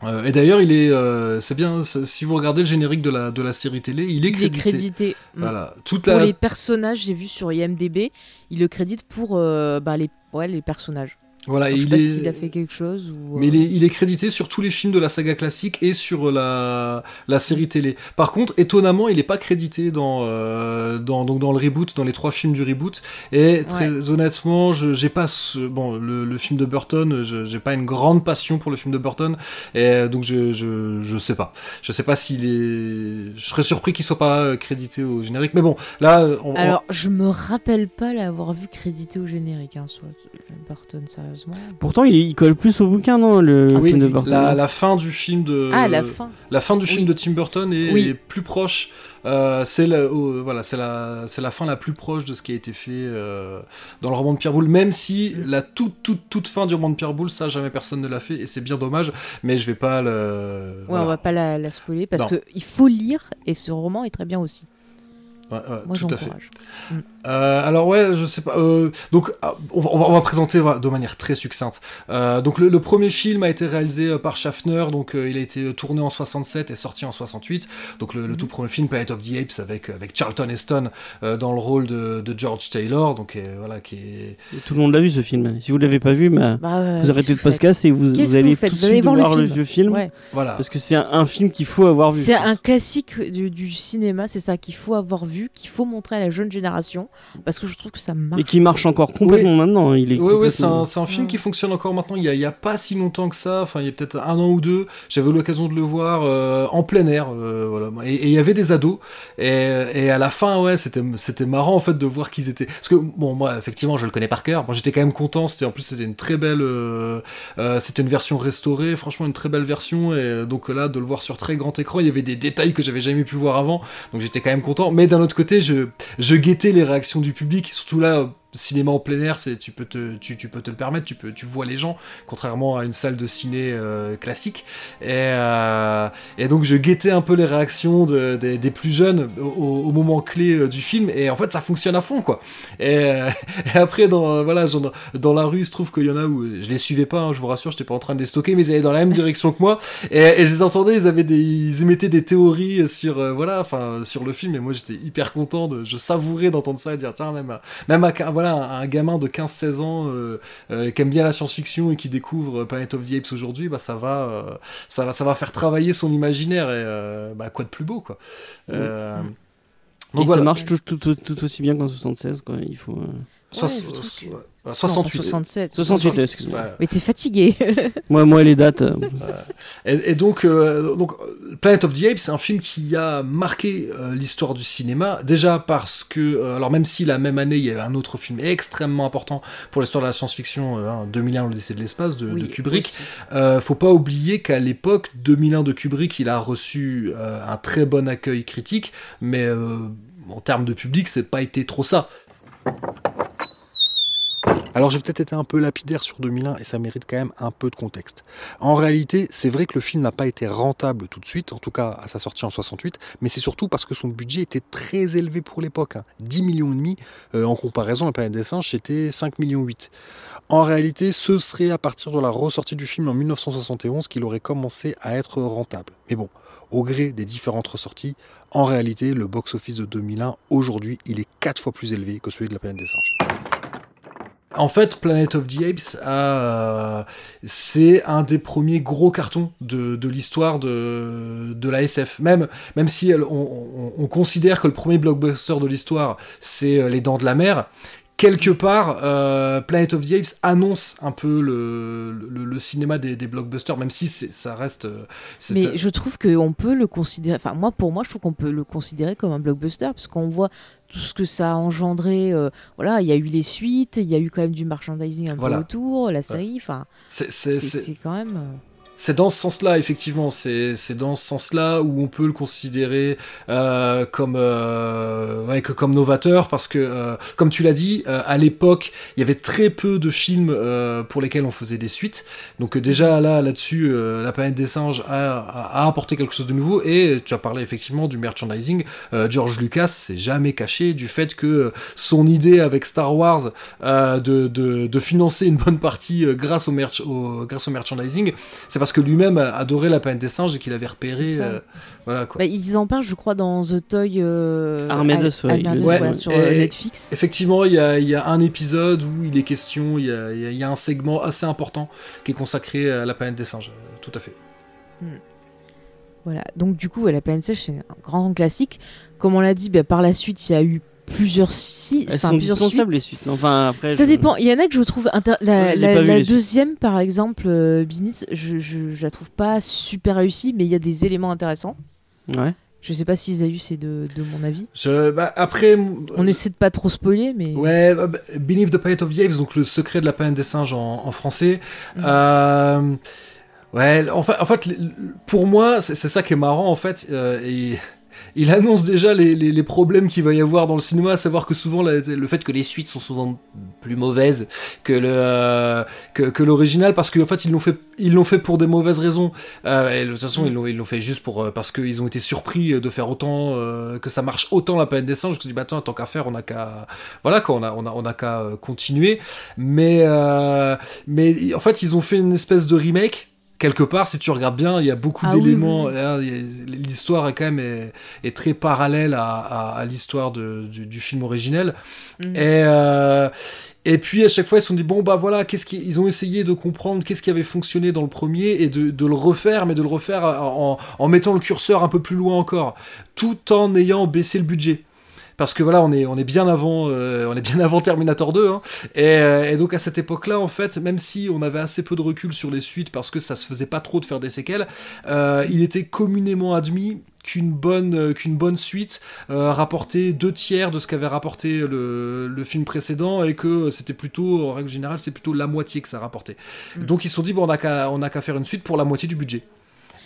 Euh, et d'ailleurs, il est, euh, c'est bien. Si vous regardez le générique de la de la série télé, il est il est crédité. crédité. mm. Voilà, toute Pour la. les personnages, j'ai vu sur IMDb, il le crédite pour euh, bah, les, ouais, les personnages. Voilà, Donc, je sais il pas est. s'il a fait quelque chose ou. Mais il euh, est, il est crédité sur tous les films de la saga classique et sur la, la série télé. Par contre, étonnamment, il n'est pas crédité dans, euh, dans, donc dans le reboot, dans les trois films du reboot. Et très honnêtement, je j'ai pas ce, bon le, le film de Burton, je j'ai pas une grande passion pour le film de Burton, et euh, donc je, je je sais pas, je sais pas s'il est, je serais surpris qu'il soit pas euh, crédité au générique. Mais bon, là, on, on- Alors, je me rappelle pas l'avoir vu crédité au générique hein, sur John Burton, sérieusement. Pourtant, il, il colle plus au bouquin, non Le Ah oui, film de Burton. la, la fin du film de ah, la fin. La fin du film Oui. de Tim Burton est, Oui. est plus proche. euh, c'est la, euh, voilà, c'est la, c'est la fin la plus proche de ce qui a été fait euh, dans le roman de Pierre Boulle. Même si Mm. la toute, toute, toute fin du roman de Pierre Boulle, ça jamais personne ne l'a fait et c'est bien dommage. Mais je vais pas le. Ouais, voilà. on va pas la, la spoiler parce Non. que il faut lire et ce roman est très bien aussi. Ouais, ouais, Moi, tout à fait. j'encourage. Euh, alors ouais, je sais pas. euh, donc ah, on va, on va- on va présenter de manière très succincte. Euh, donc le, le premier film a été réalisé par Schaffner, donc euh, il a été tourné en 67 et sorti en 68. Donc le, le tout premier film Planet of the Apes avec avec Charlton Heston euh, dans le rôle de, de George Taylor, donc euh, voilà qui est. Tout le monde l'a vu ce film. Si vous l'avez pas vu, bah, Bah, euh, vous arrêtez le podcast et vous, allez vous tout de suite voir voir, le le film. vieux film. Ouais. Voilà. Parce que c'est un, un film qu'il faut avoir vu. C'est un classique du, du cinéma, c'est ça qu'il faut avoir vu, qu'il faut montrer à la jeune génération, parce que je trouve que ça marche. Et qui marche encore complètement maintenant. Il est Oui, oui, c'est un, c'est un film qui fonctionne encore maintenant. Il y, a, pas si longtemps que ça. Enfin, il y a peut-être un an ou deux. J'avais eu l'occasion de le voir euh, en plein air. euh, voilà. Et et il y avait des ados. Et, et à la fin, ouais, c'était c'était marrant en fait de voir qu'ils étaient. Parce que bon, moi, effectivement, je le connais par cœur. Moi, j'étais quand même content. C'était en plus, c'était une très belle. euh, euh, c'était une version restaurée. Franchement, une très belle version. Et donc là, de le voir sur très grand écran, il y avait des détails que j'avais jamais pu voir avant. Donc j'étais quand même content. Mais d'un autre côté, je je guettais les réactions du public. Surtout là cinéma en plein air, c'est tu peux te tu, peux te le permettre, tu peux tu vois les gens, contrairement à une salle de ciné euh, classique. Et, euh, et donc je guettais un peu les réactions de- des- plus jeunes au, moment clé euh, du film. Et en fait, ça fonctionne à fond, quoi. Et, après, dans voilà, dans la rue, il se trouve qu'il y en a où je les suivais pas. hein, je vous rassure, j'étais pas en train de les stocker, mais ils allaient dans la même direction que moi. Et, je les entendais, ils avaient des, ils émettaient des théories sur voilà, enfin sur le film. Et moi, j'étais hyper content de, je savourais d'entendre ça et dire tiens même, à- même à, voilà un, un gamin de 15-16 ans euh, euh, qui aime bien la science-fiction et qui découvre euh, Planet of the Apes aujourd'hui, bah ça va, euh, ça va, ça va faire travailler son imaginaire et euh, bah quoi de plus beau quoi. Euh, Mm. Et donc ça voilà. marche tout, tout- tout- tout aussi bien qu'en 76. Quoi. Il faut, euh, Ouais, 68. 67. 68, excuse-moi. Ouais. Mais t'es fatigué. Moi, moi, les dates. euh, Et, et donc, euh, donc, Planet of the Apes, c'est un film qui a marqué euh, l'histoire du cinéma. Déjà parce que, euh, alors même si la même année, il y a un autre film extrêmement important pour l'histoire de la science-fiction, euh, hein, 2001, l'Odyssée de l'espace de, de Oui, Kubrick. aussi. Euh, faut pas oublier qu'à l'époque, 2001 de Kubrick, il a reçu euh, un très bon accueil critique, mais euh, en termes de public, c'est pas été trop ça. Alors j'ai peut-être été un peu lapidaire sur 2001 et ça mérite quand même un peu de contexte. En réalité, c'est vrai que le film n'a pas été rentable tout de suite, en tout cas à sa sortie en 68, mais c'est surtout parce que son budget était très élevé pour l'époque. hein. 10 millions et demi, euh, en comparaison, la planète des singes, c'était 5 millions 8. En réalité, ce serait à partir de la ressortie du film en 1971 qu'il aurait commencé à être rentable. Mais bon, au gré des différentes ressorties, en réalité, le box-office de 2001, aujourd'hui, il est 4 fois plus élevé que celui de la planète des singes. En fait, Planet of the Apes, euh, c'est un des premiers gros cartons de, l'histoire de, la SF. Même, même si on considère que le premier blockbuster de l'histoire, c'est euh, Les Dents de la Mer, quelque part, euh, Planet of the Apes annonce un peu le, le, le cinéma des, des blockbusters, même si ça reste. euh, Mais je trouve qu'on peut le considérer, enfin moi pour moi je trouve qu'on peut le considérer comme un blockbuster parce qu'on voit tout ce que ça a engendré. euh, voilà, il y a eu les suites, il y a eu quand même du merchandising un Voilà. peu autour, la série, enfin c'est quand même. C'est dans ce sens-là, effectivement. C'est dans ce sens-là où on peut le considérer euh, comme, euh, que comme novateur, parce que, euh, comme tu l'as dit, à l'époque, il y avait très peu de films pour lesquels on faisait des suites. Donc déjà là, là-dessus, la planète des singes a, apporté quelque chose de nouveau. Et tu as parlé effectivement du merchandising. George Lucas s'est jamais caché du fait que son idée avec Star Wars de, de, financer une bonne partie grâce au, merch, grâce au merchandising, c'est parce que lui-même adorait la planète des singes et qu'il avait repéré. Euh, voilà quoi. bah, ils en parlent, je crois, dans The Toy euh, le- voilà, Ouais, sur et- euh, et- Netflix. Effectivement, il y a, il y a un épisode où il est question, il y a, il y a- il y a un segment assez important qui est consacré à la planète des singes. euh, Tout à fait. Voilà. Donc du coup, ouais, la planète sèche, c'est un grand classique. Comme on l'a dit, bah, par la suite, il y a eu plusieurs, si... Elles enfin, sont plusieurs dispensables les suites. Enfin après. Ça je- dépend. Il y en a que je trouve inter- la, je suites. deuxième, par exemple, euh, Binitz, je, je, je la trouve pas super réussie, mais il y a des éléments intéressants. Ouais. Je sais pas si Isaïe c'est de, de mon avis. Je- bah, après, On essaie de pas trop spoiler, mais Ouais, euh, bah, Beneath the Planet of the Apes, donc le secret de la planète des singes en, en français. Mhm. Euh, ouais, en fait, en fait, pour moi, c'est c'est ça qui est marrant en fait. euh, et il annonce déjà les, les- problèmes qu'il va y avoir dans le cinéma, à savoir que souvent le fait que les suites sont souvent plus mauvaises que le euh, que, l'original, parce qu'en fait ils l'ont fait ils l'ont fait pour des mauvaises raisons. Euh, de toute façon ils l'ont ils l'ont fait juste pour euh, parce qu'ils ont été surpris de faire autant que ça marche autant la planète des singes. Je me dit bah attends tant qu'à faire on a qu'à voilà quoi on a on a on a qu'à continuer. Mais mais en fait ils ont fait une espèce de remake quelque part, si tu regardes bien, il y a beaucoup Ah d'éléments. oui, oui. hein, L'histoire est quand même est, est très parallèle à, à- à l'histoire du, du film originel. Mhm. Et, euh, et puis à chaque fois, ils se sont dit bon bah voilà, qu'est-ce qui, ils ont essayé de comprendre qu'est-ce qui avait fonctionné dans le premier et de, de le refaire, mais de le refaire en, en mettant le curseur un peu plus loin encore, tout en ayant baissé le budget. Parce que voilà, on est, on est bien avant, euh, on est bien avant Terminator 2, hein. et, euh, et donc à cette époque-là, en fait, même si on avait assez peu de recul sur les suites parce que ça se faisait pas trop de faire des séquelles, euh, il était communément admis qu'une bonne, euh, qu'une bonne suite euh, rapportait deux tiers de ce qu'avait rapporté le, le film précédent et que c'était plutôt, en règle générale, c'est plutôt la moitié que ça rapportait. Mm. Donc ils se sont dit, bon, on n'a qu'à faire une suite pour la moitié du budget.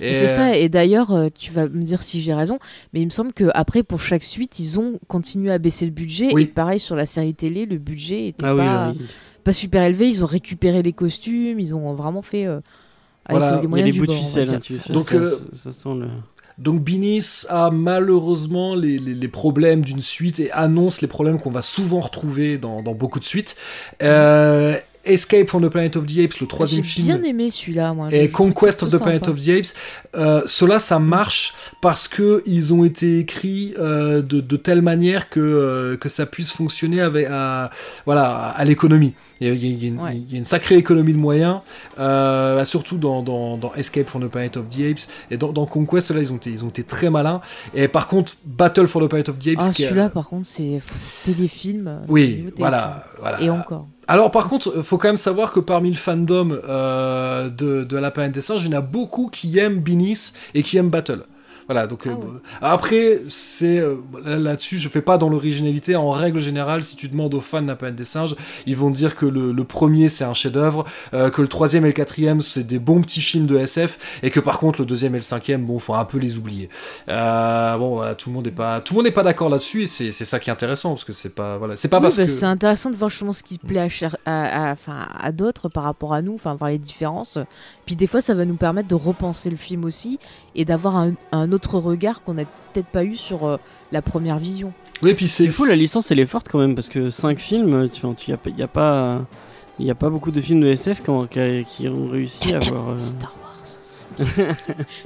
Et c'est ça, et d'ailleurs, euh, tu vas me dire si j'ai raison, mais il me semble que après pour chaque suite, ils ont continué à baisser le budget. Oui. Et pareil sur la série télé, le budget était Ah pas, oui. pas super élevé. Ils ont récupéré les costumes, ils ont vraiment fait euh, avec Voilà. euh, les Il y a moyens du bouts de ficelle, hein, tu sais, Donc, ça, euh, ça, ça sent le. Donc Binis a malheureusement les, les- les problèmes d'une suite et annonce les problèmes qu'on va souvent retrouver dans, dans beaucoup de suites. Euh, Escape from the Planet of the Apes, le troisième J'ai film. bien aimé celui-là, moi. Et Conquest of the Planet sympa. of the Apes, euh, cela ça marche parce que ils ont été écrits euh, de, de telle manière que, euh, que ça puisse fonctionner avec, à, voilà, à l'économie. Il y, a, il y a- il une, Ouais. il y a une sacrée économie de moyens, bah, surtout dans, dans, dans Escape from the Planet of the Apes et dans, dans Conquest, là ils ont, été, ils ont été très malins. Et par contre, Battle for the Planet of the Apes, Ah, celui-là, par contre, c'est téléfilm. oui, téléfilm. voilà, voilà. Et encore. Alors par contre, faut quand même savoir que parmi le fandom euh, de, de la planète des singes, il y en a beaucoup qui aiment Binis et qui aiment Battle. Voilà, donc Ah euh, après, c'est euh, là- là-dessus, je fais pas dans l'originalité. En règle générale, si tu demandes aux fans de la planète des singes, ils vont te dire que le, le premier c'est un chef-d'œuvre, euh, que le troisième et le quatrième c'est des bons petits films de SF, et que par contre le deuxième et le cinquième, bon, faut un peu les oublier. Bon, voilà, tout le monde n'est pas, tout le monde n'est pas d'accord là-dessus, et c'est ça qui est intéressant parce que c'est pas, voilà, c'est pas Oui, parce bah, que C'est intéressant de voir justement ce qui plaît à, cher- à, à- à d'autres par rapport à nous, enfin voir les différences. Puis des fois, ça va nous permettre de repenser le film aussi et d'avoir un, un autre regard qu'on n'a peut-être pas eu sur euh, la première vision. oui, puis c'est fou, la licence elle est forte quand même parce que 5 films, tu il n'y a, a pas. Il a pas beaucoup de films de SF qui ont, qui- qui ont réussi à avoir. euh, Star Wars.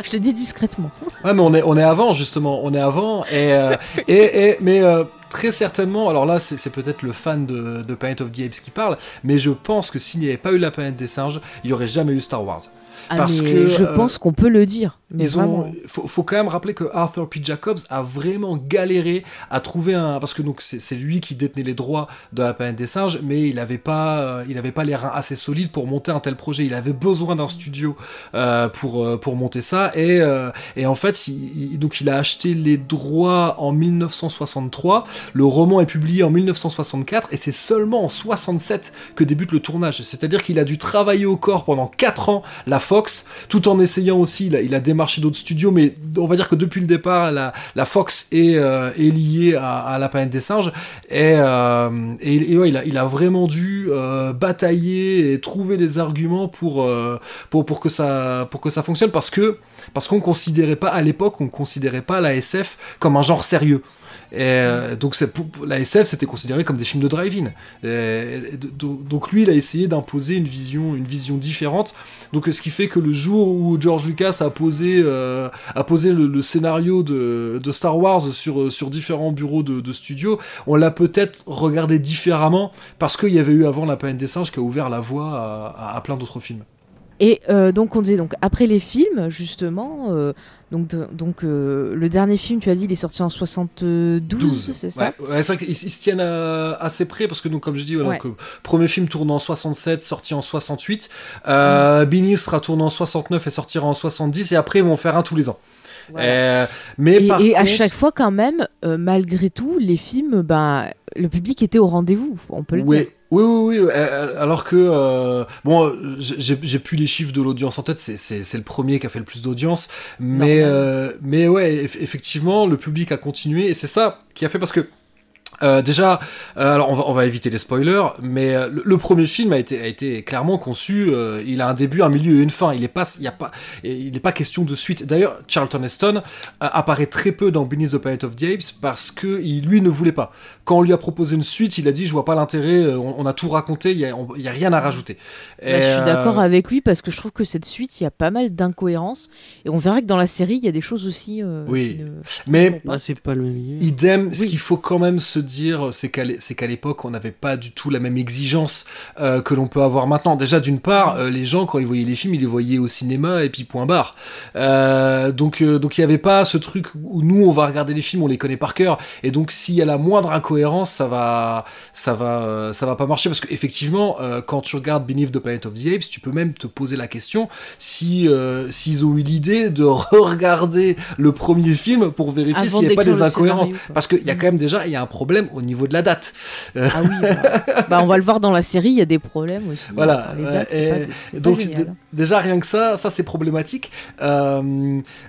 Je le dis discrètement. Ouais, mais on est, on est avant, justement. On est avant. Et, euh, et, et- mais euh, très certainement, alors là c'est peut-être le fan de, de Planet of the Apes qui parle, mais je pense que s'il n'y avait pas eu la planète des singes, il n'y aurait jamais eu Star Wars. Ah, parce que je pense qu'on peut le dire. Mais ils ont, faut, faut, quand même rappeler que Arthur P. Jacobs a vraiment galéré à trouver un, parce que donc c'est lui qui détenait les droits de la planète des singes, mais il n'avait pas, euh, il avait pas les reins assez solides pour monter un tel projet. Il avait besoin d'un studio euh, pour euh, pour monter ça, et euh, et en fait, il, donc il a acheté les droits en 1963. Le roman est publié en 1964, et c'est seulement en 67 que débute le tournage. C'est-à-dire qu'il a dû travailler au corps pendant 4 ans la Fox, tout en essayant aussi, il a, démarché d'autres studios, mais on va dire que depuis le départ, la, Fox est, euh, liée à, la planète des singes, et, euh, il, a, vraiment dû euh, batailler et trouver des arguments pour, pour, pour, que ça, pour que ça fonctionne, parce que parce qu'on considérait pas, à l'époque, on considérait pas la SF comme un genre sérieux. Et euh, donc la SF c'était considéré comme des films de drive-in. Donc lui il a essayé d'imposer une vision, une vision différente. Donc ce qui fait que le jour où George Lucas a posé, euh, a posé le, scénario de, Star Wars sur, différents bureaux de, de studio, on l'a peut-être regardé différemment parce qu'il y avait eu avant La planète des singes qui a ouvert la voie à plein d'autres films. Et euh, donc on disait donc après les films justement euh, donc de, donc euh, le dernier film tu as dit il est sorti en 72 c'est ça? Ouais, ouais c'est vrai qu'ils se tiennent assez près parce que donc comme je dis voilà, ouais. donc, premier film tourne en 67 sorti en 68 euh. Bini sera tourné en 69 et sortira en 70 et après ils vont faire un tous les ans voilà. euh, mais et, par et contre... à chaque fois quand même malgré tout les films ben le public était au rendez-vous on peut le ouais. dire oui, oui, oui. Alors que, euh, bon, j'ai plus les chiffres de l'audience en tête, c'est le premier qui a fait le plus d'audience. Mais, euh, mais ouais, effectivement, le public a continué. Et c'est ça qui a fait parce que euh, déjà, euh, alors on va, on va éviter les spoilers, mais euh, le, le, premier film a été, a été clairement conçu. Euh, il a un début, un milieu et une fin. Il n'est pas, il y a pas, il n'est pas question de suite. D'ailleurs, Charlton Heston apparaît très peu dans Beneath the Planet of the Apes parce que il, lui ne voulait pas. Quand on lui a proposé une suite, il a dit je vois pas l'intérêt. On, on, a tout raconté, il y a, on, il y a rien à rajouter. Bah, je suis d'accord avec lui parce que je trouve que cette suite, il y a pas mal d'incohérences et on verra que dans la série, il y a des choses aussi. oui, ne, mais c'est pas le même. Idem, oui. ce qu'il faut quand même se dire, c'est qu'à l'époque, on n'avait pas du tout la même exigence euh, que l'on peut avoir maintenant. Déjà, d'une part, euh, les gens, quand ils voyaient les films, ils les voyaient au cinéma et puis point barre. Euh, donc, donc il n'y avait pas ce truc où nous, on va regarder les films, on les connaît par cœur. Et donc, s'il y a la moindre incohérence, ça va, ça va, ça va pas marcher parce qu'effectivement, quand tu regardes Beneath the Planet of the Apes, tu peux même te poser la question si s'ils ont eu l'idée de regarder le premier film pour vérifier s'il n'y a pas des incohérences. Scénario, parce qu'il y a quand même déjà, il y a un problème au niveau de la date. Ah oui, bah, bah, on va le voir dans la série, il y a des problèmes aussi. Voilà. Les dates, et pas, donc pas déjà rien que ça, ça c'est problématique. Euh,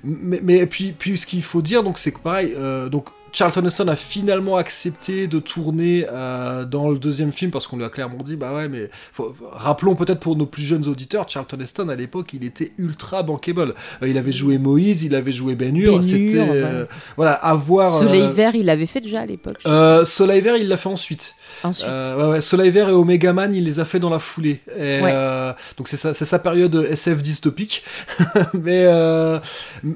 mais, mais puis, puis ce qu'il faut dire, donc c'est que pareil, euh, donc Charlton Heston a finalement accepté de tourner euh, dans le deuxième film parce qu'on lui a clairement dit bah ouais mais faut, rappelons peut-être pour nos plus jeunes auditeurs Charlton Heston à l'époque il était ultra bankable. Euh, il avait joué Moïse il avait joué Ben Hur c'était euh, voilà avoir Soleil Vert il l'avait fait déjà à l'époque Soleil Vert il l'a fait ensuite ensuite ouais, Soleil Vert et Omega Man il les a fait dans la foulée et, ouais. donc c'est sa période SF dystopique mais,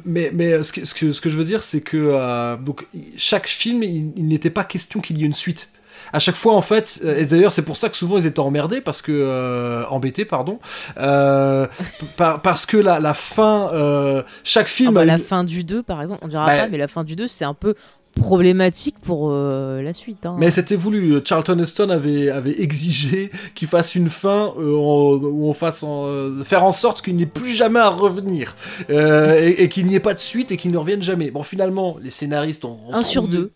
mais mais ce que, ce que ce que je veux dire c'est que donc chaque film, il, il n'était pas question qu'il y ait une suite. À chaque fois, en fait, et d'ailleurs, c'est pour ça que souvent ils étaient emmerdés, parce que euh, embêtés, pardon, euh, par, parce que la, la fin, euh, chaque film. Ah bah, la une... fin du 2, par exemple, on dira bah, pas, mais la fin du 2, c'est un peu problématique pour euh, la suite. Hein. Mais c'était voulu. Charlton Heston avait, avait exigé qu'il fasse une fin euh, où on fasse en, euh, faire en sorte qu'il n'y ait plus jamais à revenir et, et qu'il n'y ait pas de suite et qu'il ne revienne jamais. Bon, finalement, les scénaristes ont, un sur deux.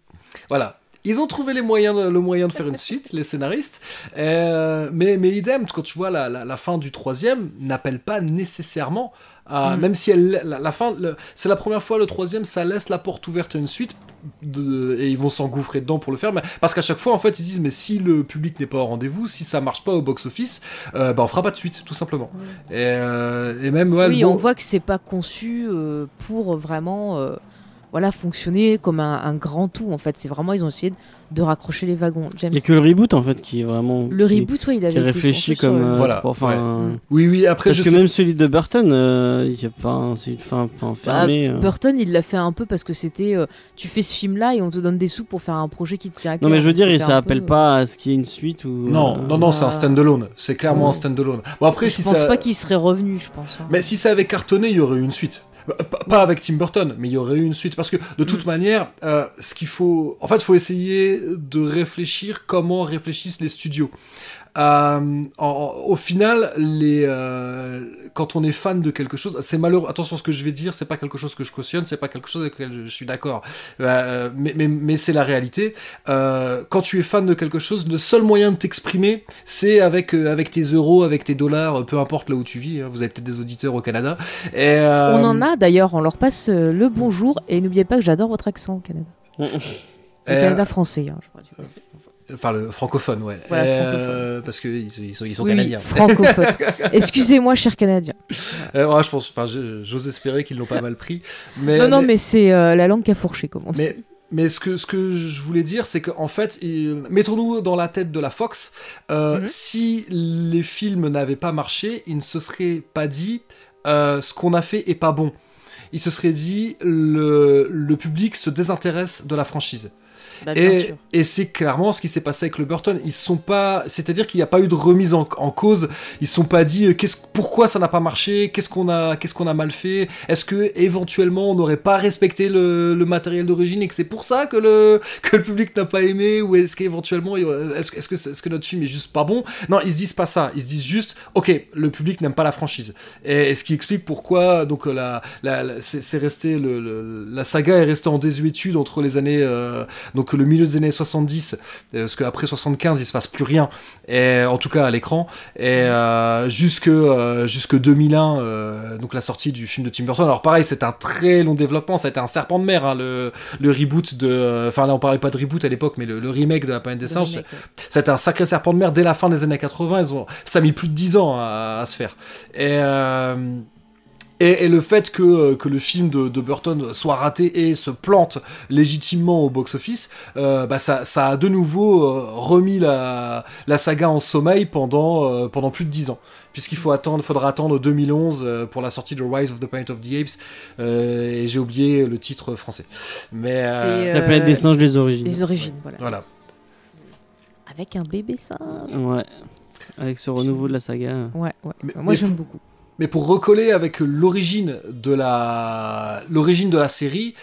Voilà, ils ont trouvé les moyens le moyen de faire une suite, les scénaristes. Euh, mais, mais idem, quand tu vois la, la, la fin du troisième, n'appelle pas nécessairement à, mm. même si elle, la, la fin, c'est la première fois le troisième, ça laisse la porte ouverte à une suite. De, et ils vont s'engouffrer dedans pour le faire mais, parce qu'à chaque fois en fait ils disent mais si le public n'est pas au rendez-vous si ça marche pas au box office euh, bah on fera pas de suite tout simplement Mm. et, euh, et, même ouais, oui bon... on voit que c'est pas conçu euh, pour vraiment voilà, fonctionner comme un, un grand tout. En fait, c'est vraiment ils ont essayé de, de raccrocher les wagons. James. Il n'y a que le reboot en fait qui est vraiment. Le qui- reboot, oui, il avait Qui été réfléchi comme. le- euh, Voilà, pour- enfin, Oui, oui, après, Parce je que sais- même celui de Burton, euh, il y a pas, un- c'est une fin, fin fermée. euh. Burton, il l'a fait un peu parce que c'était, euh, tu fais ce film-là et on te donne des sous pour faire un projet qui te tient à Non cœur. mais je veux dire, et ça peu- pas à ce qu'il y ait une suite ou. Non, euh, non, non, c'est un Ah. standalone. C'est clairement Ouais. un standalone. Bon, après, Je si pense ça. pas qu'il serait revenu, je pense. hein. Mais si ça avait cartonné, il y aurait eu une suite. Pas pas avec Tim Burton, mais il y aurait eu une suite. Parce que de toute Mm. manière, euh, ce qu'il faut. En fait, il faut essayer de réfléchir comment réfléchissent les studios. Euh, en- au final, les, euh, quand on est fan de quelque chose, c'est malheureux. Attention, ce que je vais dire, c'est pas quelque chose que je cautionne, c'est pas quelque chose avec lequel je, je suis d'accord. Euh, mais mais, mais c'est la réalité. Euh, quand tu es fan de quelque chose, le seul moyen de t'exprimer, c'est avec, euh, avec tes euros, avec tes dollars, peu importe là où tu vis. hein. vous avez peut-être des auditeurs au Canada. Et, euh, On en a d'ailleurs, on leur passe le bonjour et n'oubliez pas que j'adore votre accent au Canada. Mm. Canada français. hein, je crois. Enfin, le francophone, ouais. Voilà, euh, parce qu'ils ils sont, ils sont Oui, oui, canadiens. francophone. Excusez-moi, cher Canadien. Euh, ouais, je pense, enfin, j'ose espérer qu'ils l'ont pas mal pris. Mais, non, non, mais c'est euh, la langue qui a fourché, comme on dit. Mais, mais ce, que, ce que je voulais dire, c'est qu'en fait, mettons-nous dans la tête de la Fox. Mhm. Si les films n'avaient pas marché, ils ne se seraient pas dit ce qu'on a fait est pas bon. Ils se seraient dit le, le public se désintéresse de la franchise. Bah, Et, c'est clairement ce qui s'est passé avec le Burton. Ils sont pas, c'est-à-dire qu'il n'y a pas eu de remise en, en cause. Ils se sont pas dit euh, qu'est-ce, pourquoi ça n'a pas marché, qu'est-ce qu'on a, qu'est-ce qu'on a mal fait? Est-ce que éventuellement on n'aurait pas respecté le, le matériel d'origine et que c'est pour ça que le que le public n'a pas aimé? Ou est-ce qu'éventuellement est-ce, que- est-ce que est-ce que notre film est juste pas bon? Non, ils se disent pas ça. Ils se disent juste ok, le public n'aime pas la franchise. Et, et ce qui explique pourquoi donc euh, la, la, la- c'est, c'est resté le, le- la saga est restée en désuétude entre les années euh, donc le milieu des années 70, euh, parce qu'après 75, il se passe plus rien, et, en tout cas à l'écran, et euh, jusque, euh, jusque 2001, euh, donc la sortie du film de Tim Burton. Alors pareil, c'est un très long développement, ça a été un serpent de mer, hein, le, le reboot de... Enfin là, on parlait pas de reboot à l'époque, mais le, le remake de La planète des singes, ouais. ça a été un sacré serpent de mer dès la fin des années 80. Ils ont, ça a mis plus de 10 ans à, à se faire. Et, euh, et, et le fait que, euh, que le film de, de Burton soit raté et se plante légitimement au box-office, euh, bah ça, ça a de nouveau euh, remis la, la saga en sommeil pendant, euh, pendant plus de 10 ans. Puisqu'il faut attendre, faudra attendre 2011 euh, pour la sortie de Rise of the Planet of the Apes. euh, et j'ai oublié le titre français. Mais euh, La planète des singes des origines. Les origines, voilà. voilà. Avec un bébé singe. Ouais. Avec ce renouveau de la saga. Ouais, ouais. Mais- Moi, j'aime beaucoup. Mais pour recoller avec l'origine de la l'origine de la série,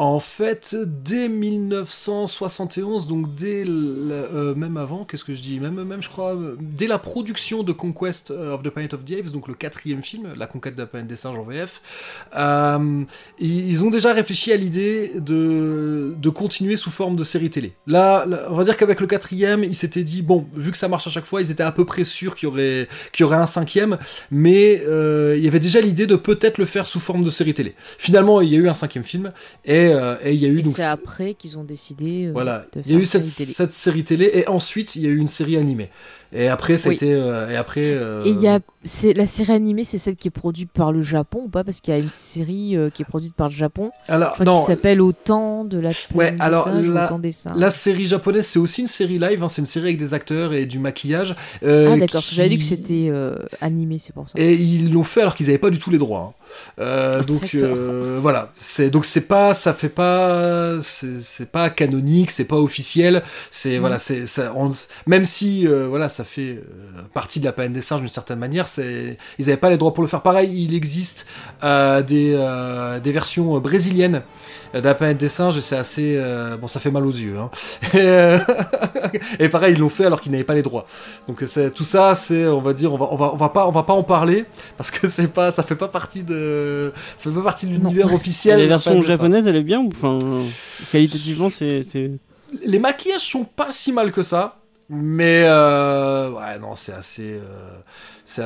en fait, dès 1971, donc dès euh, même avant, qu'est-ce que je dis, même même je crois, euh, dès la production de Conquest of the Planet of the Apes, donc le quatrième film, la conquête de la planète des singes en VF, euh, ils ont déjà réfléchi à l'idée de de continuer sous forme de série télé. Là, on va dire qu'avec le quatrième, ils s'étaient dit bon, vu que ça marche à chaque fois, ils étaient à peu près sûrs qu'il y aurait qu'il y aurait un cinquième mais euh, il y avait déjà l'idée de peut-être le faire sous forme de série télé. Finalement, il y a eu un cinquième film, et, euh, et il y a eu Et donc... c'est après qu'ils ont décidé euh, Voilà, il y a eu cette série télé, et ensuite il y a eu une série animée. Et après, Oui. été... euh, et après... euh, Et il y a, c'est la série animée, c'est celle qui est produite par le Japon ou pas? Parce qu'il y a une série euh, qui est produite par le Japon, Alors, je crois, non, qui s'appelle Autant de la Ouais, des alors, singes, la- des la série japonaise, c'est aussi une série live, hein, c'est une série avec des acteurs et du maquillage. ah d'accord, qui- j'avais dit que c'était animé, c'est pour ça. Et ils l'ont fait alors qu'ils n'avaient pas du tout les droits. hein. Euh, donc euh, voilà, c'est donc c'est pas, ça fait pas, c'est pas canonique, c'est pas officiel. C'est Mm. voilà, c'est même si euh, voilà, ça fait euh, partie de la planète des singes d'une certaine manière. Ils n'avaient pas les droits pour le faire. Pareil, il existe euh, des euh, des versions brésiliennes de la planète des singes et c'est assez euh, bon, ça fait mal aux yeux. hein. Et, euh, et pareil, ils l'ont fait alors qu'ils n'avaient pas les droits. Donc tout ça, c'est on va dire, on va on va on va pas on va pas en parler parce que c'est pas ça fait pas partie de ça fait pas partie de l'univers Et officiel. de la version japonaise, elle est bien enfin qualitativement c'est Les maquillages sont pas si mal que ça, mais euh, ouais non c'est assez euh, c'est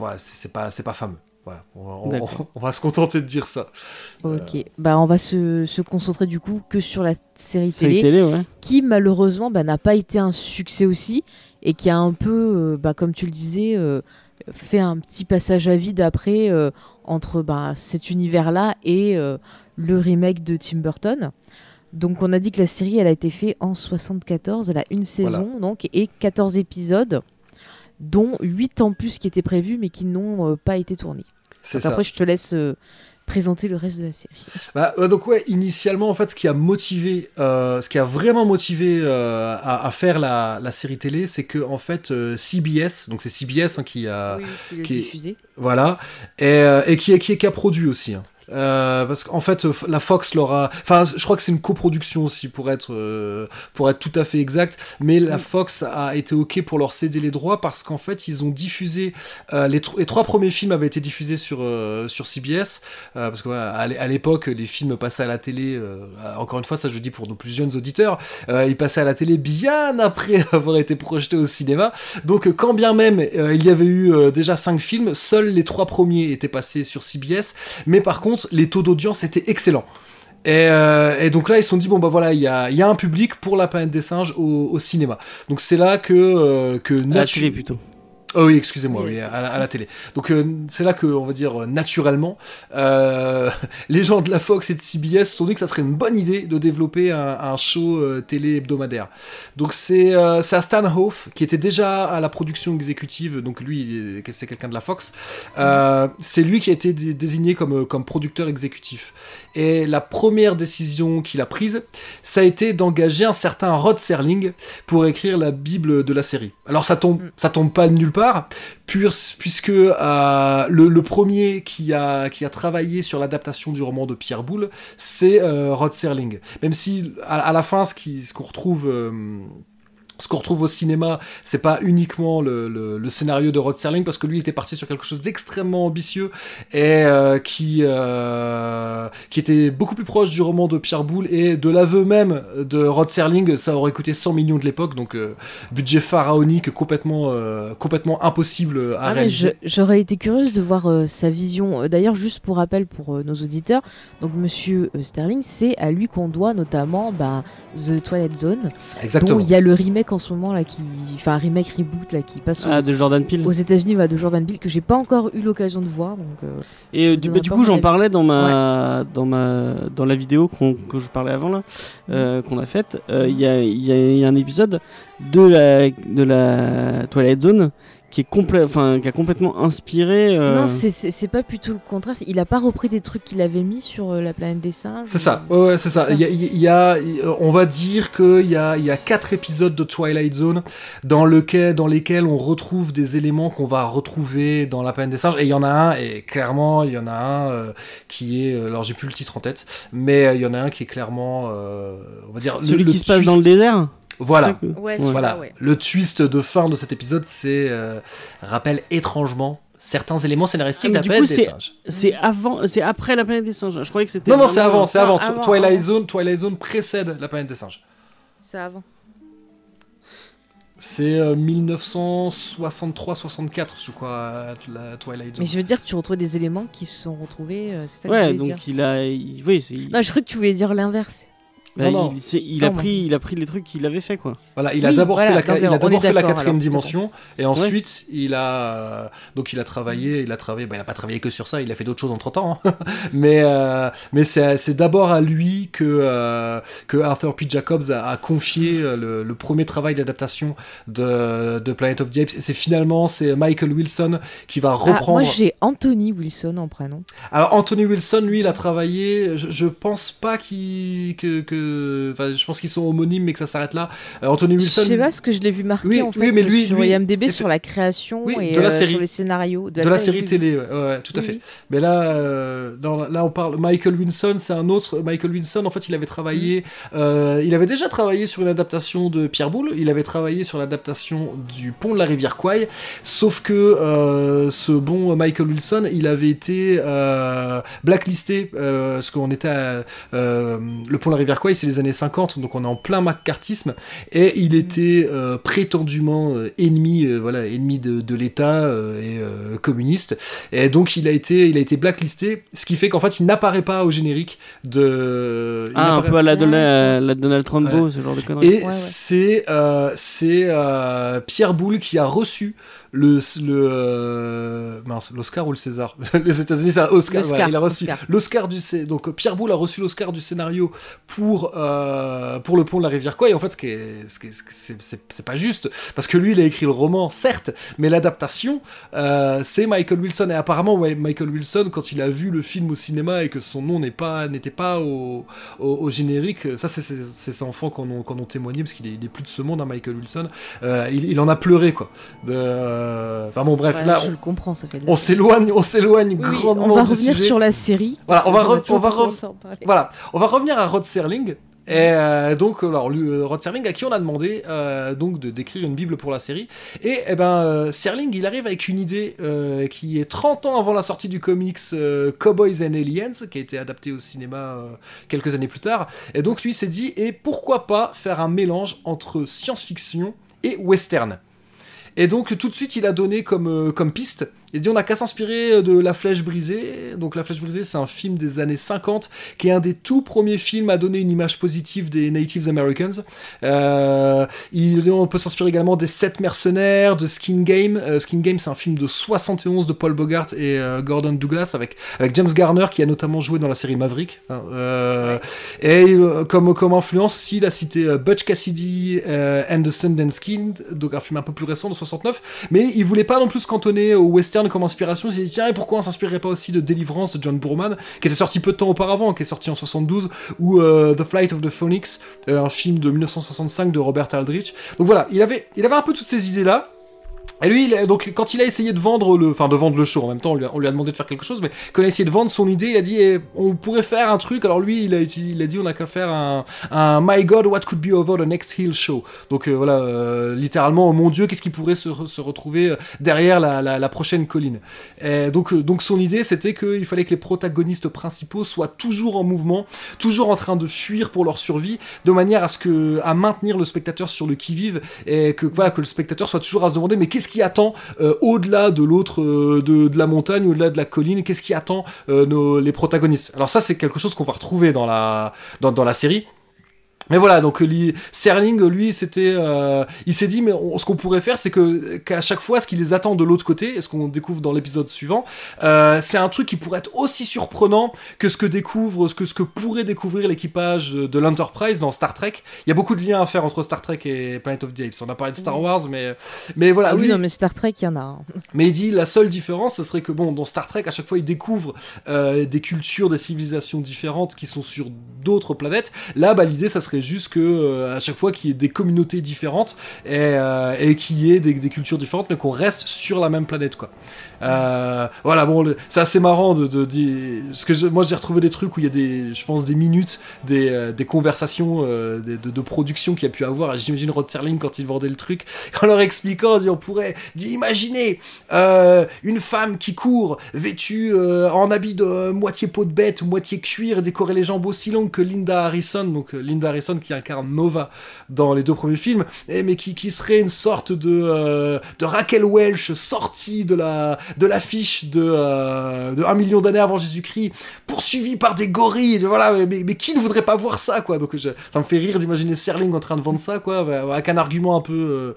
ouais, pas c'est pas fameux. Voilà, on, va- on- D'accord. on va se contenter de dire ça. Ok, bah on va se, se concentrer du coup que sur la série série télé, télé, ouais. qui malheureusement bah, n'a pas été un succès aussi et qui a un peu, euh, bah, comme tu le disais, euh, fait un petit passage à vide après euh, entre bah, cet univers-là et euh, le remake de Tim Burton. Donc on a dit que la série elle a été faite en 74, elle a une saison donc et 14 épisodes dont 8 en plus qui étaient prévus mais qui n'ont euh, pas été tournés. C'est ça. après je te laisse euh, présenter le reste de la série. Bah, donc ouais, initialement en fait, ce qui a motivé, euh, ce qui a vraiment motivé à, à faire la, la série télé, c'est que en fait CBS, donc c'est CBS hein, qui a, qui l'a qui- diffusé. voilà, et, et qui, qui, qui a produit aussi. hein. Euh, parce qu'en fait, euh, la Fox leur a. Enfin, je crois que c'est une coproduction aussi, pour être, euh, pour être tout à fait exact. Mais la Mm. Fox a été OK pour leur céder les droits parce qu'en fait, ils ont diffusé. euh, les, tr- les trois premiers films avaient été diffusés sur, sur CBS. parce que voilà, à l'é- à l'époque, les films passaient à la télé. encore une fois, ça je le dis pour nos plus jeunes auditeurs. ils passaient à la télé bien après avoir été projetés au cinéma. Donc, quand bien même il y avait eu déjà cinq films, seuls les trois premiers étaient passés sur CBS. Mais par contre, les taux d'audience étaient excellents. Et, euh, et donc là, ils se sont dit, bon, bah voilà, il y a, il y a un public pour la planète des singes au, au cinéma. Donc c'est là que. euh, que À la natu- télé plutôt. Oh oui, excusez-moi, Oui, à, la, à la télé. Donc euh, c'est là que, on va dire, euh, naturellement, euh, les gens de la Fox et de CBS se sont dit que ça serait une bonne idée de développer un, un show euh, télé hebdomadaire. Donc c'est à Stan Hoff, qui était déjà à la production exécutive, donc lui, c'est quelqu'un de la Fox, c'est lui qui a été dé- désigné comme, comme producteur exécutif. Et la première décision qu'il a prise, ça a été d'engager un certain Rod Serling pour écrire la Bible de la série. Alors ça tombe, Mm. ça tombe pas de nulle part, puis- puisque euh, le, le premier qui a, qui a travaillé sur l'adaptation du roman de Pierre Boulle, c'est euh, Rod Serling. Même si à, à la fin, ce qu'on retrouve. euh, ce qu'on retrouve au cinéma, c'est pas uniquement le, le- le scénario de Rod Serling, parce que lui était parti sur quelque chose d'extrêmement ambitieux et euh, qui, euh, qui était beaucoup plus proche du roman de Pierre Boulle et de l'aveu même de Rod Serling, ça aurait coûté 100 millions de l'époque, donc euh, budget pharaonique complètement, complètement impossible à Ah, réaliser. J'aurais été curieuse de voir sa vision. D'ailleurs, juste pour rappel pour nos auditeurs, donc Monsieur Sterling, c'est à lui qu'on doit notamment bah, The Twilight Zone, Exactement. dont il y a le remake en ce moment là qui, enfin un remake reboot là qui passe au- Ah, de Jordan Peele. aux États-Unis va de Jordan Peele que j'ai pas encore eu l'occasion de voir. Donc euh, Et euh, du, bah, du coup, j'en parlais dans ma, dans ma, dans la vidéo qu'on- que je parlais avant là, euh, qu'on a faite. Il y, a, y a un épisode de la, de la Twilight Zone qui est complè- enfin, qui a complètement inspiré. euh, non, c'est- c'est c'est pas plutôt le contraire. Il a pas repris des trucs qu'il avait mis sur euh, la planète des singes. C'est ça, ou- ouais, ouais, c'est ça. Il y a, il y on va dire qu'il y a, il y a quatre épisodes de Twilight Zone dans, lequel, dans lesquels on retrouve des éléments qu'on va retrouver dans La planète des singes. Et il y en a un, et clairement, il y en a un euh, qui est. Alors, j'ai plus le titre en tête, mais il y en a un qui est clairement. euh, on va dire. Celui le qui se passe twist- dans le désert? Voilà. que- Ouais, Voilà, ouais. le twist de fin de cet épisode, c'est euh, rappelle étrangement certains éléments scénaristiques Ah, de la planète coup, des c'est- singes. C'est avant, c'est après la planète des singes. Je croyais que c'était. Non, non, c'est avant, c'est avant. avant, Twilight avant. Zone, Twilight Zone précède la planète des singes. C'est avant. C'est euh, 1963-64, je crois, la Twilight Zone. Mais je veux dire, tu retrouves des éléments qui se sont retrouvés. euh, c'est ça que Ouais, donc dire. il a, il- oui, Non, je crois que tu voulais dire l'inverse. Bah, Non, non. il, a Non, pris, il a pris les trucs qu'il avait fait quoi. Voilà, il a Oui, d'abord voilà, fait la, il a fait quatrième alors, dimension, et ensuite il a donc il a travaillé, il a travaillé, bah, il a pas travaillé que sur ça, il a fait d'autres choses entre temps, mais euh, mais c'est d'abord à lui que euh, que Arthur P. Jacobs a, a confié euh, le, le premier travail d'adaptation de, de Planet of the Apes, et c'est finalement c'est Michael Wilson qui va Ah, reprendre. moi, j'ai Anthony Wilson en prénom. Alors Anthony Wilson, lui, il a travaillé. Je, je pense pas qu'il que, que enfin, je pense qu'ils sont homonymes, mais que ça s'arrête là. Euh, Anthony Je Wilson. sais pas parce que je l'ai vu marqué Oui, en fait oui, mais lui- sur lui- IMDb sur la création Oui, et de la euh, série. sur les scénarios de, de la série télé, ouais, ouais, tout à fait. Mais là, euh, dans- là, on parle. Michael Wilson, c'est un autre. Michael Wilson, en fait, il avait travaillé. euh, il avait déjà travaillé sur une adaptation de Pierre Boulle. Il avait travaillé sur l'adaptation du Pont de la rivière Kwai. Sauf que euh, ce bon Michael Wilson, il avait été euh, blacklisté euh, parce qu'on était à, euh, le Pont de la rivière Kwai McCoy, c'est les années 50, donc on est en plein McCarthyisme, et il était euh, prétendument euh, ennemi, euh, voilà, ennemi de, de l'État et communiste, et donc il a été, il a été blacklisté, ce qui fait qu'en fait il n'apparaît pas au générique de. il Ah, un peu à la, Donald Trumbo, ce genre de conneries. Et Ouais, ouais. c'est c'est Pierre Boulle qui a reçu le, le euh, mince, l'Oscar ou le César? Les États-Unis, c'est un Oscar. L'Oscar, voilà, il a reçu Oscar. l'Oscar du donc Pierre Boulle a reçu l'Oscar du scénario pour euh, pour le pont de la rivière Kwai. Et en fait, ce qui est, ce qui est- ce qui est- c'est, c'est- c'est pas juste parce que lui, il a écrit le roman, certes, mais l'adaptation, euh, c'est Michael Wilson. Et apparemment, ouais, Michael Wilson, quand il a vu le film au cinéma et que son nom n'est pas n'était pas au, au, au générique, ça, c'est ses enfants qui en ont, qui en ont témoigné parce qu'il est, il est plus de ce monde, hein, Michael Wilson. Euh, il, il en a pleuré, quoi. De, euh, Enfin bon, bref, Ouais, là, je on- le comprends, ça fait de la on s'éloigne, on s'éloigne Oui, grandement on va revenir sujet. sur la série. Voilà, on va on va. Voilà, on va revenir à Rod Serling. Et euh, donc, alors, lui, euh, Rod Serling, à qui on a demandé euh, donc de d'écrire une bible pour la série. Et eh ben, Serling, il arrive avec une idée euh, qui est 30 ans avant la sortie du comics Cowboys and Aliens, qui a été adapté au cinéma quelques années plus tard. Et donc, lui s'est dit, et pourquoi pas faire un mélange entre science-fiction et western? Et donc tout de suite il a donné comme, euh, comme piste, il dit on n'a qu'à s'inspirer de La Flèche Brisée. Donc La Flèche Brisée c'est un film des années 50 qui est un des tout premiers films à donner une image positive des Native Americans. Euh, on peut s'inspirer également des Sept Mercenaires, de Skin Game. Euh, Skin Game c'est un film de 71 de Paul Bogart et euh, Gordon Douglas avec, avec James Garner qui a notamment joué dans la série Maverick. Hein, euh, et comme, comme influence aussi, il a cité Butch Cassidy and the Sundance Kid, donc un film un peu plus récent de 69. Mais il voulait pas non plus cantonner au western comme inspiration. Il s'est dit tiens, et pourquoi on s'inspirerait pas aussi de Deliverance de John Boorman, qui était sorti peu de temps auparavant, qui est sorti en 72, ou euh, The Flight of the Phoenix, euh, un film de 1965 de Robert Aldrich. Donc voilà, il avait, il avait un peu toutes ces idées là. Et lui, donc, quand il a essayé de vendre le, enfin, de vendre le show, en même temps, on lui a, demandé de faire quelque chose, mais quand il a essayé de vendre son idée, il a dit, eh, on pourrait faire un truc. Alors lui, il a, dit, on a qu'à faire un, My God, what could be over the next hill show. Donc euh, voilà, euh, littéralement, oh mon Dieu, qu'est-ce qui pourrait se, re- se retrouver euh, derrière la, prochaine colline. Donc, donc son idée, c'était qu'il fallait que les protagonistes principaux soient toujours en mouvement, toujours en train de fuir pour leur survie, de manière à ce que, à maintenir le spectateur sur le qui vive et que voilà que le spectateur soit toujours à se demander mais qu'est-ce qui attend euh, au-delà de l'autre euh, de, la montagne au-delà de la colline qu'est-ce qui attend euh, les protagonistes? Alors ça c'est quelque chose qu'on va retrouver dans la série mais voilà, donc li- Serling, lui, c'était, euh, il s'est dit, mais on- ce qu'on pourrait faire, c'est que qu'à chaque fois, ce qui les attend de l'autre côté, et ce qu'on découvre dans l'épisode suivant, euh, c'est un truc qui pourrait être aussi surprenant que ce que découvre, ce que ce que pourrait découvrir l'équipage de l'Enterprise dans Star Trek. Il y a beaucoup de liens à faire entre Star Trek et Planet of the Apes. On a parlé de Star Wars, mais mais voilà, Ah oui, lui, non, mais Star Trek, il y en a. hein. mais il dit la seule différence, ce serait que bon, dans Star Trek, à chaque fois, il découvre euh, des cultures, des civilisations différentes qui sont sur d'autres planètes. Là, bah, l'idée, ça serait juste que euh, à chaque fois qu'il y ait des communautés différentes et, euh, et qu'il y ait des, des cultures différentes, mais qu'on reste sur la même planète, quoi. Euh, voilà, bon, c'est assez marrant de, de, que moi j'ai retrouvé des trucs où il y a des, je pense, des minutes, des, euh, des conversations euh, de, production qu'il y a pu avoir. J'imagine Rod Serling quand il vendait le truc, en leur expliquant, on pourrait, euh, une femme qui court, vêtue en habit de moitié peau de bête, moitié cuir, décorer les jambes aussi longues que Linda Harrison, donc Linda Harrison qui incarne Nova dans les deux premiers films, et, mais qui, qui serait une sorte de, de Raquel Welch sortie de la de l'affiche de, euh, de 1 million d'années avant Jésus-Christ, poursuivie par des gorilles, voilà, mais, mais qui ne voudrait pas voir ça, quoi? Donc je- ça me fait rire d'imaginer Serling en train de vendre ça, quoi, avec un argument un peu, euh,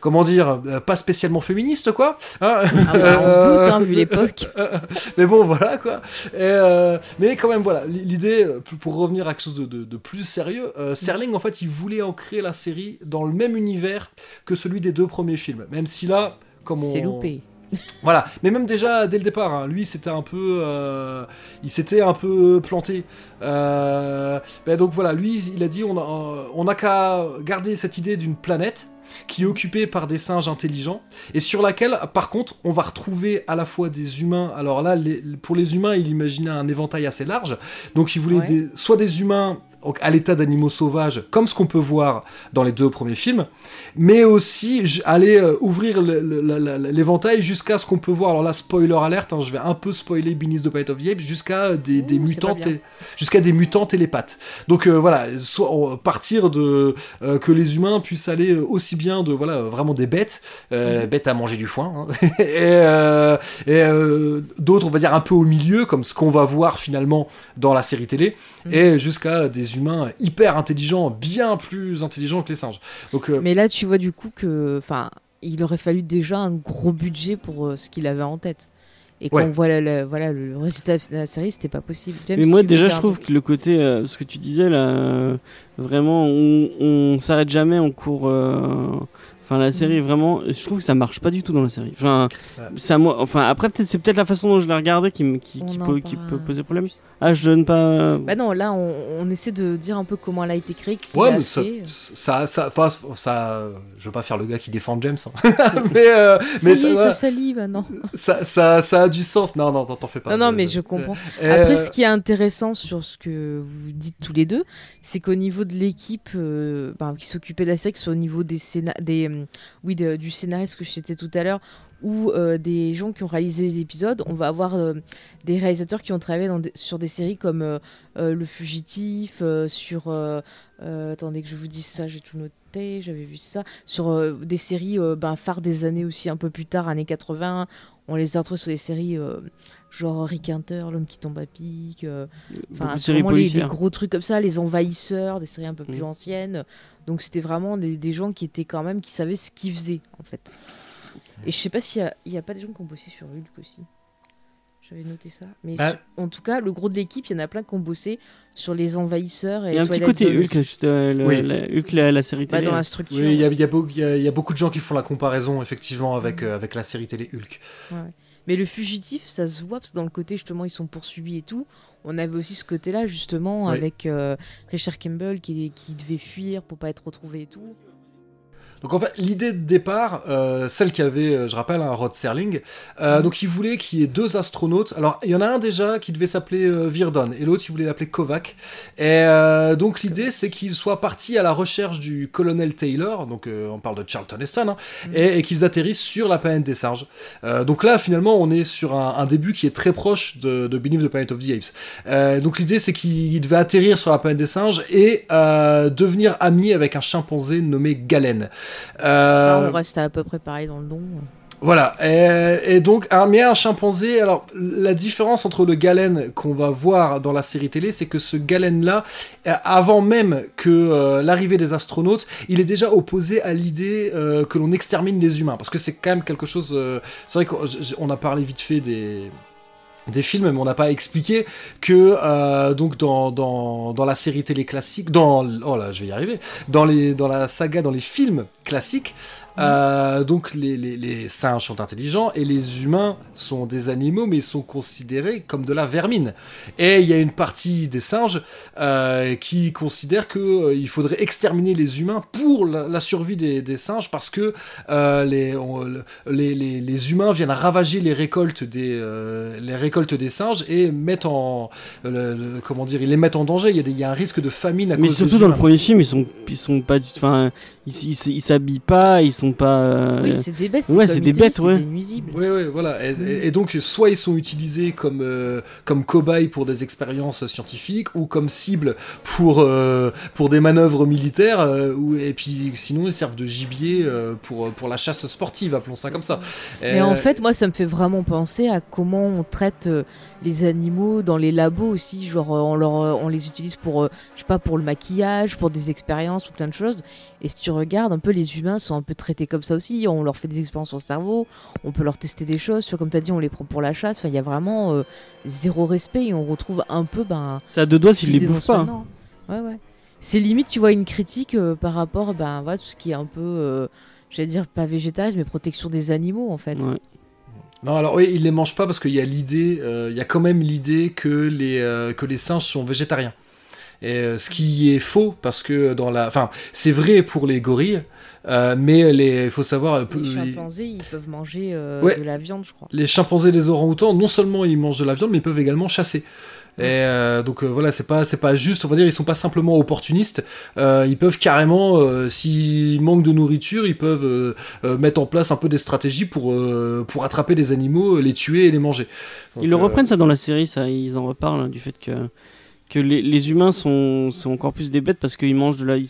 comment dire, euh, pas spécialement féministe, quoi. hein? Ah bah, on se doute, hein, vu l'époque. mais bon, voilà quoi. Et, euh, mais quand même, voilà. L'idée, euh, pour- revenir à quelque chose de, de- de plus sérieux, euh, Serling, en fait, il voulait ancrer la série dans le même univers que celui des deux premiers films. Même si là, comme on. C'est loupé. Voilà, mais même déjà dès le départ, hein, lui c'était un peu, euh, il s'était un peu planté. Euh, ben donc voilà, lui il a dit on a, on a qu'à garder cette idée d'une planète qui est occupée par des singes intelligents et sur laquelle par contre on va retrouver à la fois des humains. Alors là, les- pour les humains, il imaginait un éventail assez large, donc il voulait Ouais. des, soit des humains à l'état d'animaux sauvages, comme ce qu'on peut voir dans les deux premiers films, mais aussi aller euh, ouvrir l'éventail jusqu'à ce qu'on peut voir. Alors là, spoiler alerte, hein, je vais un peu spoiler Beneath the Planet of the Apes, jusqu'à des, des Ouh, pas mutants, jusqu'à des mutants télépathes. Donc euh, voilà, soit on- partir de euh, que les humains puissent aller aussi bien de voilà vraiment des bêtes, euh, Mhm. bêtes à manger du foin, hein, et, euh, et, euh, d'autres on va dire un peu au milieu, comme ce qu'on va voir finalement dans la série télé, Mhm. et jusqu'à des humains hyper intelligents, bien plus intelligents que les singes. Donc euh, Mais là, tu vois du coup que, enfin, il aurait fallu déjà un gros budget pour euh, ce qu'il avait en tête. Et quand Ouais. on voit le, le- voilà, le résultat de la série, c'était pas possible. James, Mais moi déjà je trouve truc que le côté, euh, ce que tu disais là, euh, vraiment on, on s'arrête jamais, on court. Enfin la série vraiment, je trouve que ça marche pas du tout dans la série. Enfin, Ouais. ça moi, enfin après peut-être c'est peut-être la façon dont je l'ai regardé qui, me- qui, On qui peut, qui peut poser problème. Ah je donne pas. Bah non, là, on, on essaie de dire un peu comment elle a été créée, qui Ouais, mais ça, fait. ça, ça, enfin, ça, je veux pas faire le gars qui défend James, hein. mais, euh, mais ça ça, salit, bah non. ça, ça, ça a du sens. Non, non, t'en fais pas. Non, non, mais je comprends. Euh, Après, ce qui est intéressant sur ce que vous dites tous les deux, c'est qu'au niveau de l'équipe euh, ben, qui s'occupait de la série, que ce soit au niveau des des, euh, oui, de- du scénariste que je citais tout à l'heure, ou euh, des gens qui ont réalisé les épisodes, on va avoir euh, des réalisateurs qui ont travaillé dans des- sur des séries comme euh, Le Fugitif, sur... attendez que je vous dise ça, j'ai tout noté, j'avais vu ça, sur des séries ben, phares des années aussi, un peu plus tard, années 80. On les a retrouvés sur des séries genre Rick Hunter, L'homme qui tombe à pic, Enfin, de c'est séries vraiment les, les policières. gros trucs comme ça, les envahisseurs, des séries un peu plus Mm. anciennes. Donc c'était vraiment des, des gens qui étaient quand même, qui savaient ce qu'ils faisaient en fait. Et je sais pas s'il y a, il y a pas des gens qui ont bossé sur Hulk aussi. J'avais noté ça. Mais Ah. sur- en tout cas, le gros de l'équipe, il y en a plein qui ont bossé sur les envahisseurs. Et Il y a un petit côté Hulk, juste, euh, le- Oui. la, Hulk, la, la série Bah, télé. dans la structure. Oui, il y a, y y y beaucoup de gens qui font la comparaison, effectivement, avec, euh, avec la série télé Hulk. Mais le fugitif, ça se voit parce que dans le côté justement ils sont poursuivis et tout. On avait aussi ce côté-là justement Oui. avec euh, Richard Campbell qui, qui devait fuir pour pas être retrouvé et tout. Donc en fait, l'idée de départ, euh, celle qui avait, euh, je rappelle, un Rod Serling, euh, Mhm. donc il voulait qu'il y ait deux astronautes. Alors il y en a un déjà qui devait s'appeler euh, Virdon et l'autre il voulait l'appeler Kovac. Et donc l'idée c'est qu'ils soient partis à la recherche du colonel Taylor, donc on parle de Charlton Heston, hein, Mhm. et, et qu'ils atterrissent sur la planète des singes. Donc là finalement on est sur un, un début qui est très proche de, de Beneath the Planet of the Apes. Donc l'idée c'est qu'ils devaient atterrir sur la planète des singes et devenir amis avec un chimpanzé nommé Galen. Euh, Ça, on reste à peu près pareil dans le don. voilà, et, et donc, un, mais un chimpanzé, alors la différence entre le galen qu'on va voir dans la série télé, c'est que ce galen-là, euh, avant même que euh, l'arrivée des astronautes, il est déjà opposé à l'idée euh, que l'on extermine les humains, parce que c'est quand même quelque chose, euh, c'est vrai qu'on a parlé vite fait des des films, mais on n'a pas expliqué que euh, donc dans, dans, dans la série télé classique, dans oh là, je vais y arriver, dans les dans la saga, dans les films classiques, euh, donc les, les, les singes sont intelligents et les humains sont des animaux, mais ils sont considérés comme de la vermine. Et il y a une partie des singes euh, qui considèrent que euh, il faudrait exterminer les humains pour la, la survie des, des singes parce que les, on- le- les, les, les humains viennent ravager les récoltes des les récoltes des singes et mettent en le- le- comment dire ils les mettent en danger. Il y a, des- il y a un risque de famine à Mais cause surtout des dans le premier film, ils sont, ils sont pas, du- enfin, ils ils ils s'habillent pas, ils sont pas. euh, Oui, c'est des bêtes. ouais, c'est des bêtes, c'est ouais. des nuisibles. Oui, oui, voilà. Et, et- et donc, soit ils sont utilisés comme, euh, comme cobayes pour des expériences scientifiques ou comme cible pour, euh, pour des manœuvres militaires, euh, ou, et puis sinon ils servent de gibier euh, pour, pour la chasse sportive, appelons ça comme ça. Mais Et- en fait, moi, ça me fait vraiment penser à comment on traite euh, les animaux dans les labos aussi. Genre, euh, on, leur, euh, on les utilise pour, euh, je sais pas, pour le maquillage, pour des expériences, pour plein de choses. Et si tu regardes un peu, les humains sont un peu traités comme ça aussi. On leur fait des expériences sur le cerveau, on peut leur tester des choses. Vois, comme tu as dit, on les prend pour la chasse. Enfin, il y a vraiment euh, zéro respect et on retrouve un peu. Ben, C'est à deux doigts s'ils les bouffent pas. hein. Ouais, ouais. C'est limite, tu vois, une critique euh, par rapport, ben, voilà, tout ce qui est un peu, euh, j'allais dire pas végétarisme, mais protection des animaux, en fait. Ouais. Non, alors oui, ils les mangent pas parce qu'il y a l'idée, euh, il y a quand même l'idée que les, euh, que les singes sont végétariens. Et euh, ce qui est faux parce que dans la, enfin, c'est vrai pour les gorilles, mais les, il faut savoir, Les chimpanzés, ils peuvent manger Ouais. de la viande, je crois. les chimpanzés les orang-outans, non seulement ils mangent de la viande, mais ils peuvent également chasser. Et euh, donc euh, voilà, c'est pas c'est pas juste, on va dire, ils sont pas simplement opportunistes. Euh, ils peuvent carrément, s'ils manquent de nourriture, ils peuvent mettre en place un peu des stratégies pour pour attraper des animaux, les tuer et les manger. Donc, Ils le reprennent ça dans la série, ça, ils en reparlent hein, du fait que que les, les humains sont, sont encore plus des bêtes parce qu'ils mangent de la, ils,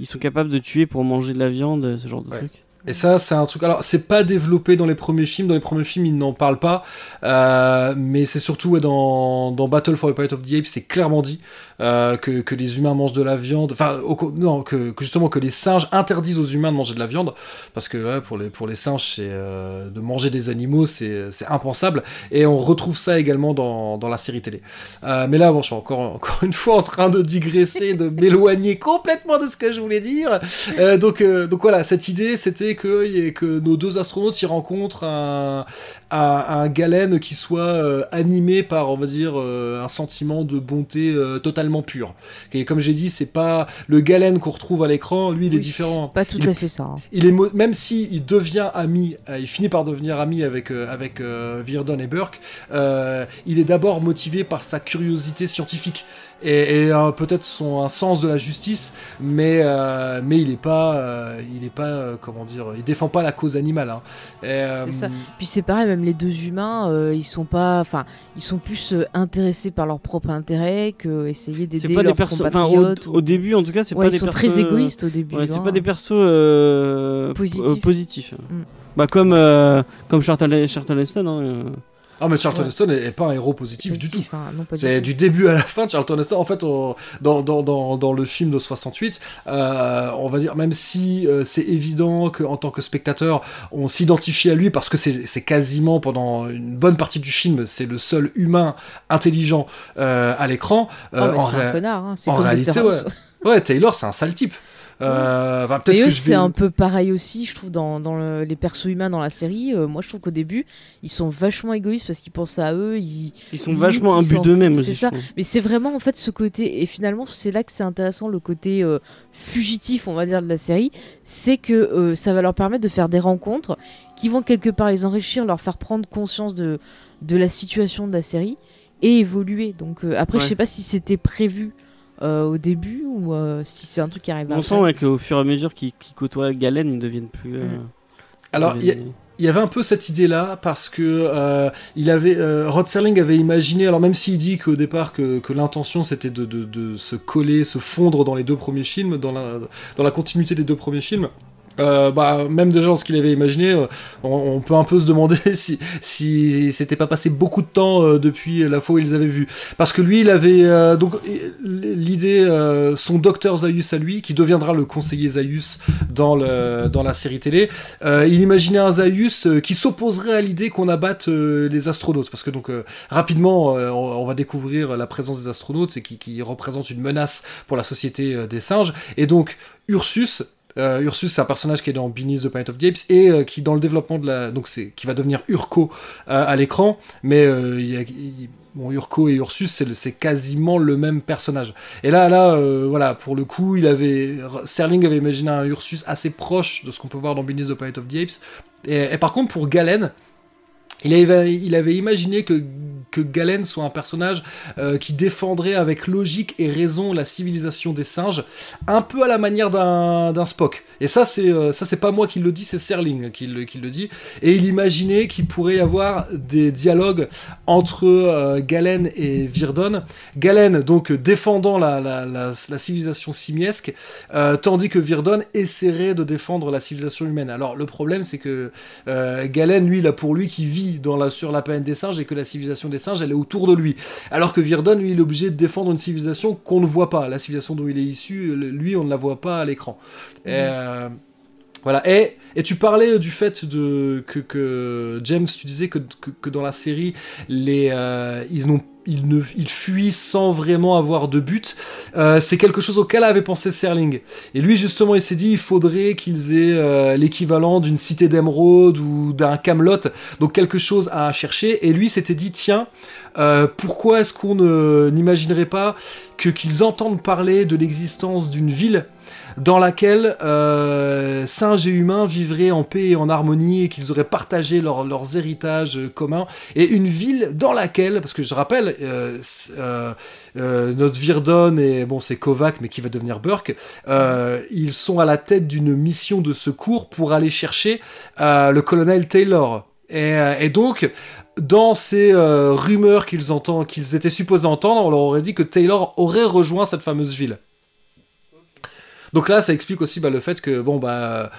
ils sont capables de tuer pour manger de la viande, ce genre de Ouais. truc. Et ça, c'est un truc. Alors, c'est pas développé dans les premiers films. Dans les premiers films, ils n'en parlent pas. Euh, mais c'est surtout dans, Battle for the Planet of the Apes, c'est clairement dit euh, que, que les humains mangent de la viande. Enfin, non, que, justement que les singes interdisent aux humains de manger de la viande, parce que là, pour les pour les singes, euh, de manger des animaux, c'est impensable. Et on retrouve ça également dans, dans la série télé. Mais là, bon, je suis encore encore une fois en train de digresser, de m'éloigner complètement de ce que je voulais dire. Donc, donc voilà, cette idée, c'était que, y ait- que nos deux astronautes y rencontrent un, un, un Galen qui soit euh, animé par, on va dire, euh, un sentiment de bonté euh, totalement pur. Et comme j'ai dit, c'est pas le Galen qu'on retrouve à l'écran, lui, il est différent. Pas tout Il- à fait ça. hein. Il est même si il devient ami, il finit par devenir ami avec avec Virdon et Burke. il est d'abord motivé par sa curiosité scientifique et, et, euh, peut-être son un sens de la justice, mais euh, mais il est pas euh, il est pas euh, comment dire, il défend pas la cause animale. hein. Et, euh, C'est ça. Puis c'est pareil, même les deux humains, euh, ils sont pas, enfin, ils sont plus intéressés par leur propre intérêt que essayer C'est d'aider pas des leurs persos. Enfin, au, compatriotes. ou- au début, en tout cas, c'est Ouais, pas ils des sont persos. très égoïstes au début. Ouais, c'est hein. pas des persos Positifs. euh, positifs. Mm. Bah comme euh, comme Charlton, Charlton Heston. hein, euh. Ah mais Charlton Ouais. Heston est, est pas un héros positif du tout. Hein, C'est du début à la fin Charlton Heston. En fait, on- dans, dans, dans, dans le film de 68, euh, on va dire, même si euh, c'est évident qu'en tant que spectateur, on s'identifie à lui parce que c'est quasiment pendant une bonne partie du film, c'est le seul humain intelligent euh, à l'écran. Oh, en un connard. hein, en réalité. Ouais, Taylor, c'est un sale type. Euh, eux, c'est vais... un peu pareil aussi, je trouve, dans, dans le- les persos humains dans la série. Euh, moi, je trouve qu'au début, ils sont vachement égoïstes parce qu'ils pensent à eux. Ils... Ils sont Limite, vachement imbus d'eux-mêmes c'est ça. Mais c'est vraiment en fait ce côté. Et finalement, c'est là que c'est intéressant le côté euh, fugitif, on va dire, de la série. C'est que euh, ça va leur permettre de faire des rencontres qui vont quelque part les enrichir, leur faire prendre conscience de, de la situation de la série et évoluer. Donc euh, après, Ouais. je sais pas si c'était prévu. Euh, au début ou euh, si c'est un truc qui arrive On après. sent ouais, qu'au fur et à mesure qu'ils qu'ils côtoient Galen, ils deviennent plus. euh, Mm. Alors, il y deviennent- avait un peu cette idée-là parce que euh, il avait euh, Rod Serling avait imaginé, alors même s'il dit qu'au départ que, que l'intention c'était de, de, de se coller, se fondre dans les deux premiers films, dans la, dans la continuité des deux premiers films. Euh, bah, même déjà dans ce qu'il avait imaginé, euh, on, peut un peu se demander si, c'était pas passé beaucoup de temps euh, depuis la fois où ils avaient vus. Parce que lui, il avait euh, donc l'idée, son docteur Zaius à lui, qui deviendra le conseiller Zaius dans, la série télé, il imaginait un Zaius qui s'opposerait à l'idée qu'on abatte les astronautes. Parce que donc rapidement, on, va découvrir la présence des astronautes et qui, qui représente une menace pour la société des singes. Et donc Ursus, euh, Ursus, c'est un personnage qui est dans Beneath the Planet of the Apes et euh, qui, dans le développement de la, donc c'est qui va devenir Urko euh, à l'écran, mais il bon, Urko et Ursus, c'est quasiment le même personnage. Et là, là, voilà, pour le coup, il avait, Serling avait imaginé un Ursus assez proche de ce qu'on peut voir dans Beneath the Planet of the Apes. Et par contre, pour Galen, il avait, imaginé que, Galen soit un personnage euh, qui défendrait avec logique et raison la civilisation des singes, un peu à la manière d'un Spock. Et ça, c'est euh, ça, c'est pas moi qui le dis, c'est Serling qui le, dit. Et il imaginait qu'il pourrait y avoir des dialogues entre euh, Galen et Virdon. Galen, donc, défendant la, civilisation simiesque, tandis que Virdon essaierait de défendre la civilisation humaine. Alors, le problème, c'est que Galen, lui, il a pour lui qui vit dans la, sur la planète des singes et que la civilisation des singes, elle est autour de lui. Alors que Virdon, lui, il est obligé de défendre une civilisation qu'on ne voit pas. La civilisation dont il est issu, lui, on ne la voit pas à l'écran. Et, euh, voilà. Et, et tu parlais du fait de, que, que James, tu disais que, que, que dans la série, les, euh, ils n'ont ils, ne, ils fuient sans vraiment avoir de but. Euh, c'est quelque chose auquel avait pensé Serling. Et lui, justement, il s'est dit il faudrait qu'ils aient euh, l'équivalent d'une cité d'émeraude ou d'un Camelot, donc quelque chose à chercher. Et lui s'était dit tiens, euh, pourquoi est-ce qu'on ne- n'imaginerait pas que qu'ils entendent parler de l'existence d'une ville dans laquelle euh, singes et humains vivraient en paix et en harmonie et qu'ils auraient partagé leur- leurs héritages euh, communs. Et une ville dans laquelle, parce que je rappelle, euh, euh, notre Virdon et bon c'est Kovac mais qui va devenir Burke, ils sont à la tête d'une mission de secours pour aller chercher le colonel Taylor. Et, donc, dans ces rumeurs qu'ils entendent, qu'ils étaient supposés entendre, on leur aurait dit que Taylor aurait rejoint cette fameuse ville. Donc là, ça explique aussi bah, le fait que bon bah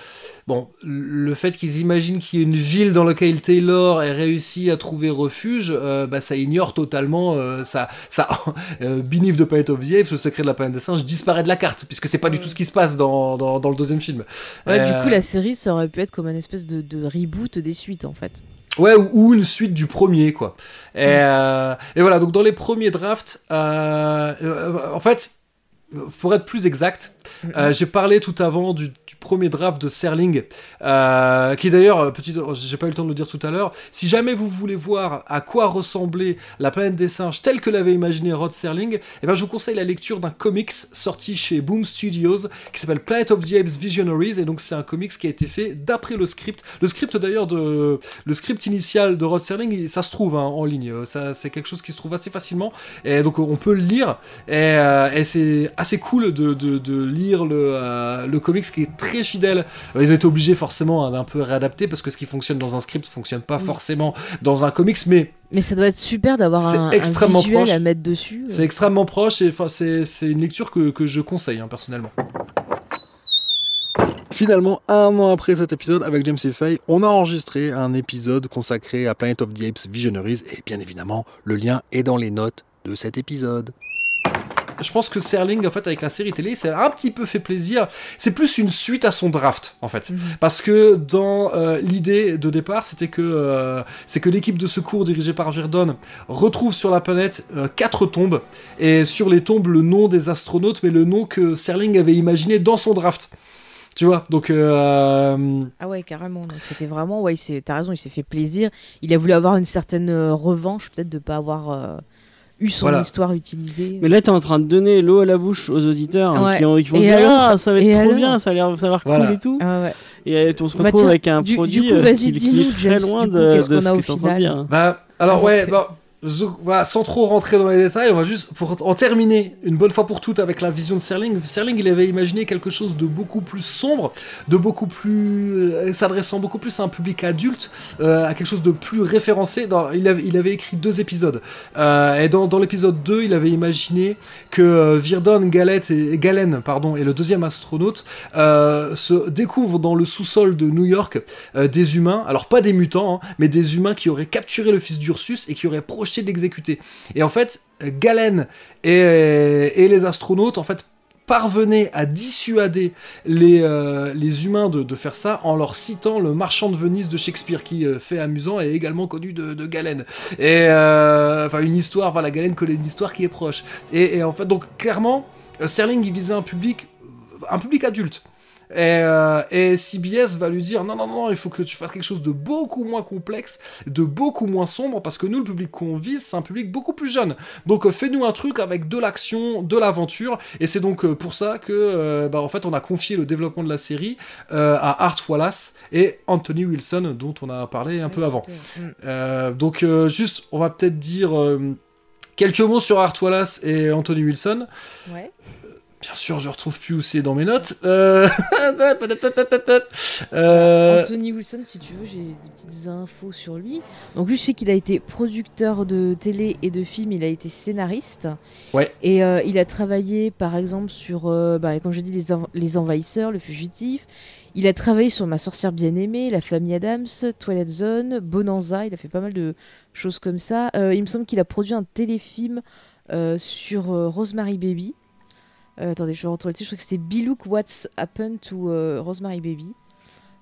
bon le fait qu'ils imaginent qu'il y ait une ville dans laquelle Taylor ait réussi à trouver refuge, euh, bah, ça ignore totalement euh, ça ça euh, Beneath the Planet of the Apes, le secret de la planète des singes disparaît de la carte puisque c'est pas du tout ce qui se passe dans, dans, dans le deuxième film. Ouais, Euh, Du coup, la série, ça aurait pu être comme un espèce de, de reboot des suites, en fait. Ouais, ou, une suite du premier, quoi. Et, euh, et voilà, donc dans les premiers drafts, euh, euh, en fait, pour être plus exact, euh, j'ai parlé tout avant du, du premier draft de Serling, euh, qui d'ailleurs, euh, petit, j'ai pas eu le temps de le dire tout à l'heure, si jamais vous voulez voir à quoi ressemblait la planète des singes telle que l'avait imaginé Rod Serling, eh ben, je vous conseille la lecture d'un comics sorti chez Boom Studios qui s'appelle Planet of the Apes Visionaries, et donc c'est un comics qui a été fait d'après le script. Le script d'ailleurs de le script initial de Rod Serling, ça se trouve hein, en ligne. Ça, c'est quelque chose qui se trouve assez facilement. Et donc, on peut le lire. Et, euh, et c'est assez cool de, de- de lire le, euh, le comics qui est très fidèle. Euh, Ils ont été obligés forcément hein, d'un peu réadapter parce que ce qui fonctionne dans un script fonctionne pas Mm. forcément dans un comics. Mais Mais ça doit être super d'avoir un, un extrêmement visuel proche. à mettre dessus. c'est extrêmement proche. Et enfin, c'est c'est une lecture que, que je conseille hein, personnellement. Finalement, un an après cet épisode, avec James Fay, on a enregistré un épisode consacré à Planet of the Apes Visionaries, et bien évidemment, le lien est dans les notes de cet épisode. Je pense que Serling, en fait, avec la série télé, c'est un petit peu fait plaisir. C'est plus une suite à son draft, en fait. Mhm. Parce que dans euh, l'idée de départ, c'était que euh, c'est que l'équipe de secours dirigée par Virdon retrouve sur la planète euh, quatre tombes et sur les tombes le nom des astronautes, mais le nom que Serling avait imaginé dans son draft. Tu vois, donc euh, Ah ouais, carrément. Donc c'était vraiment, ouais, s'est- t'as raison, il s'est fait plaisir. Il a voulu avoir une certaine revanche, peut-être de pas avoir euh, eu son Voilà. histoire utilisée. Mais là, t'es en train de donner l'eau à la bouche aux auditeurs hein, Ouais. qui, ont, qui vont Et se dire alors Ah, ça va être trop alors bien, ça a l'air l'air Voilà. cool et tout. Ah ouais. Et euh, on se Bah retrouve tiens, avec un du- du produit coup, euh, vas-y, qui, qui est très loin du coup, de, qu'est-ce de qu'on ce a que au t'es en train de final dire. Bah, alors Avant ouais, bah, sans trop rentrer dans les détails, on va juste pour en terminer une bonne fois pour toutes avec la vision de Serling. Serling, il avait imaginé quelque chose de beaucoup plus sombre, de beaucoup plus euh, s'adressant beaucoup plus à un public adulte, euh, à quelque chose de plus référencé. Il, avait, écrit deux épisodes, Euh, et dans, l'épisode 2, il avait imaginé que Virdon, Galette et Galen, pardon, et le deuxième astronaute se découvrent dans le sous-sol de New York des humains, alors pas des mutants, hein, mais des humains qui auraient capturé le fils d'Ursus et qui auraient projeté d'exécuter. Et en fait, euh, Galen et, et les astronautes, en fait, parvenaient à dissuader les, euh, les humains de, de faire ça en leur citant le marchand de Venise de Shakespeare qui euh, fait amusant et également connu de, de Galen. Et euh, enfin une histoire, voilà, Galen connaît une histoire qui est proche. Et, et en fait, donc clairement, euh, Serling il visait un public, un public adulte. Et, euh, et CBS va lui dire non, non, non, il faut que tu fasses quelque chose de beaucoup moins complexe, de beaucoup moins sombre, parce que nous, le public qu'on vise, c'est un public beaucoup plus jeune. Donc euh, fais-nous un truc avec de l'action, de l'aventure, et c'est donc euh, pour ça que, bah, en fait, on a confié le développement de la série à Art Wallace et Anthony Wilson, dont on a parlé un peu avant. Mm. Donc juste, on va peut-être dire quelques mots sur Art Wallace et Anthony Wilson. Ouais. Bien sûr, je retrouve plus où c'est dans mes notes. Euh... euh, Anthony Wilson, si tu veux, j'ai des petites infos sur lui. Donc lui, je sais qu'il a été producteur de télé et de films, il a été scénariste. Ouais. Et euh, il a travaillé, par exemple, sur, euh, bah, comme je dis, les, Env- les Envahisseurs, Le Fugitif. Il a travaillé sur Ma sorcière bien-aimée, La famille Adams, Twilight Zone, Bonanza. Il a fait pas mal de choses comme ça. Euh, il me semble qu'il a produit un téléfilm sur Rosemary Baby. Euh, attendez, je vais retrouver le titre. Je crois que c'était Be Look What's Happened to euh, Rosemary Baby.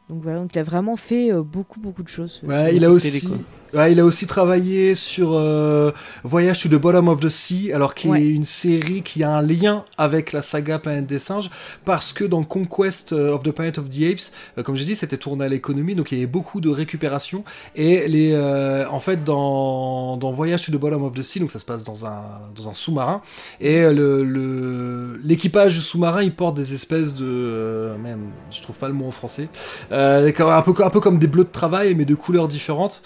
Donc voilà, donc il a vraiment fait euh, beaucoup beaucoup de choses. ouais, il a aussi, il a aussi travaillé sur euh, Voyage to the Bottom of the Sea, alors qui Ouais. est une série qui a un lien avec la saga Planète des singes, parce que dans Conquest euh, of the Planet of the Apes, euh, comme j'ai dit, c'était tourné à l'économie, donc il y avait beaucoup de récupération. Et les, euh, en fait, dans, dans Voyage to the Bottom of the Sea, donc ça se passe dans un, dans un sous-marin, et le, le- l'équipage du sous-marin, il porte des espèces de, même, je trouve pas le mot en français, un peu, un peu comme des bleus de travail, mais de couleurs différentes.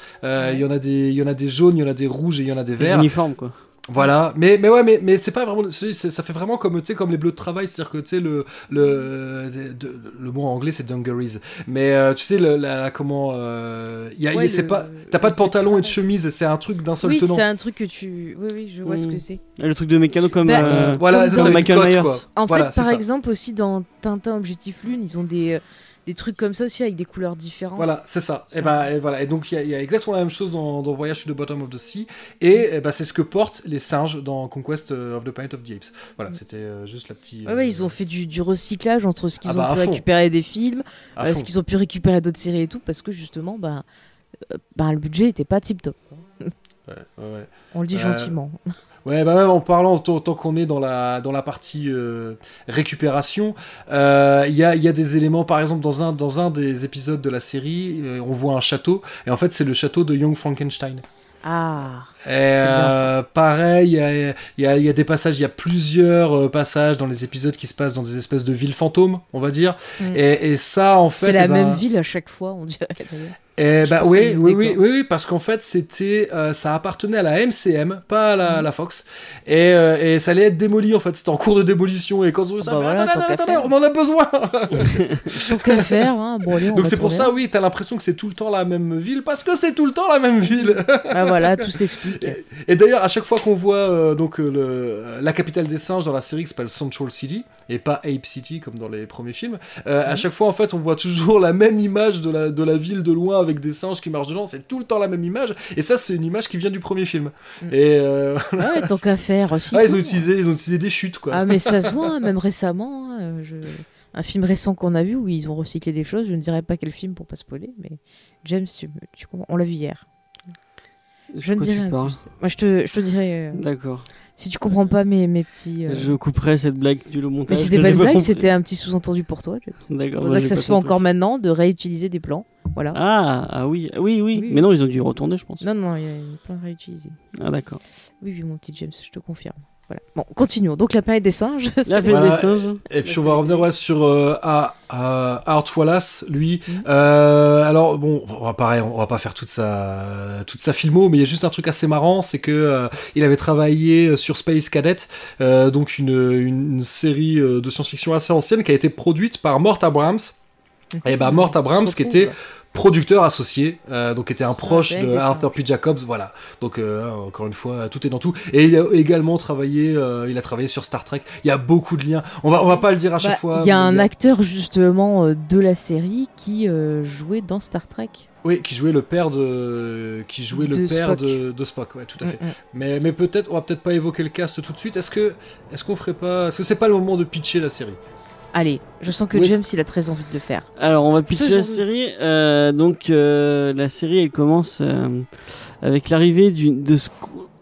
Il y en a des, il y en a des jaunes, il y en a des rouges et il y en a des verts. uniformes, quoi. Voilà, mais mais ouais, mais mais c'est pas vraiment, ça fait vraiment comme tu sais comme les bleus de travail, c'est-à-dire que tu sais le le de- le mot en anglais c'est dungarees, mais euh, tu sais le, la, la- comment euh, y a, y a- Ouais, c'est le- pas t'as pas le de pantalon et de chemise, c'est un truc d'un seul Oui, tenant. c'est un truc que tu. Oui, oui, je vois ce Mm. que c'est. Le truc de mécano comme. Bah, euh, voilà, comme ça, une Michael Myers. quoi. En Voilà, fait, par ça. exemple, aussi dans Tintin Objectif Lune, ils ont des, euh, des trucs comme ça aussi avec des couleurs différentes. Voilà, c'est ça. Et ben et voilà. Et donc il y, a- il y a exactement la même chose dans, dans Voyage to the Bottom of the Sea. Et, eh ben, c'est ce que portent les singes dans Conquest of the Planet of the Apes. Voilà, Mm. c'était euh, juste la petite. Ouais, ouais, ils ont fait du, du recyclage entre ce qu'ils Ah bah, ont à pu récupérer des films, euh, ce qu'ils ont pu récupérer d'autres séries et tout, parce que justement, bah, euh, bah, le budget était pas tip top. Ouais, ouais. On le dit Euh, gentiment. Ouais, bah même en parlant, tant, tant qu'on est dans la, dans la partie euh, récupération, euh, il y, a, y a des éléments, par exemple, dans un, dans un des épisodes de la série, euh, on voit un château, et en fait, c'est le château de Young Frankenstein. Ah, Et, euh, pareil, il y y, y a des passages, il y a plusieurs passages dans les épisodes qui se passent dans des espèces de villes fantômes, on va dire. Mm. Et, et ça, en fait. c'est la eh ben, même ville à chaque fois, on dirait. Eh pense oui, oui, oui, oui, parce qu'en fait, c'était, euh, ça appartenait à la MCM, pas à Mm. la, la Fox, et, euh, et ça allait être démoli en fait. C'était en cours de démolition et quand on ça Bah voilà, attendez, on en a besoin. Tant qu'à faire, hein. bon, allez, on Donc c'est pour ça, oui, t'as l'impression que c'est tout le temps la même ville parce que c'est tout le temps la même ville. Ah, voilà, tout s'explique. Et d'ailleurs, à chaque fois qu'on voit euh, donc le, la capitale des singes dans la série qui s'appelle Central City et pas Ape City comme dans les premiers films, à Mhm. chaque fois en fait on voit toujours la même image de la, de la ville de loin avec des singes qui marchent dedans. C'est tout le temps la même image. Et ça, c'est une image qui vient du premier film. Mhm. Et euh, Ah ouais, tant qu'à faire aussi. ah, ils ont utilisé, ils ont utilisé des chutes quoi. Ah, mais ça se voit, hein, même récemment. hein, euh, je- Un film récent qu'on a vu où ils ont recyclé des choses, je ne dirais pas quel film pour pas spoiler, mais James, tu, tu comprends on l'a vu hier. Je ne quoi dirai tu rien de parles plus. Moi, je te, je te dirai. euh, D'accord. Si tu comprends pas mes, mes petits. euh, Je couperai cette blague du le montage. Mais c'était pas une blague, c'était un petit sous-entendu pour toi. D'accord. C'est pour ça que ça se fait compris. encore maintenant de réutiliser des plans. Voilà. Ah, ah oui, oui, oui, Oui, Mais non, ils ont dû retourner, je pense. Non, non, il y a plein réutilisé. Ah, d'accord. Oui, oui, mon petit James, je te confirme. Voilà. Bon, continuons. Donc la planète des singes. La Voilà. des singes. Et puis on va revenir ouais, sur euh, à, à Art Wallace, lui. Mhm. Euh, alors bon, on va pareil, on va pas faire toute sa toute sa filmo, mais il y a juste un truc assez marrant, c'est que euh, il avait travaillé sur Space Cadet, euh, donc une, une série de science-fiction assez ancienne qui a été produite par Mort Abrams. Et bah Mort Abrams qui était producteur associé, euh, donc était un proche de Arthur P. Jacobs, voilà. Donc euh, encore une fois, tout est dans tout. Et il a également travaillé, euh, il a travaillé sur Star Trek. Il y a beaucoup de liens. On va on va pas le dire à chaque Bah, fois. Il y a un acteur justement de la série qui jouait dans Star Trek. Oui, qui jouait le père de, qui jouait le père Spock. de, de Spock, ouais, tout à fait. Mm, mm. Mais, mais peut-être, on va peut-être pas évoquer le cast tout de suite. Est-ce que, est-ce qu'on ferait pas, est-ce que c'est pas le moment de pitcher la série? Allez, je sens que Oui, James il a très envie de le faire. Alors, on va pitcher la série. Euh, donc, euh, la série, elle commence euh, avec l'arrivée de ce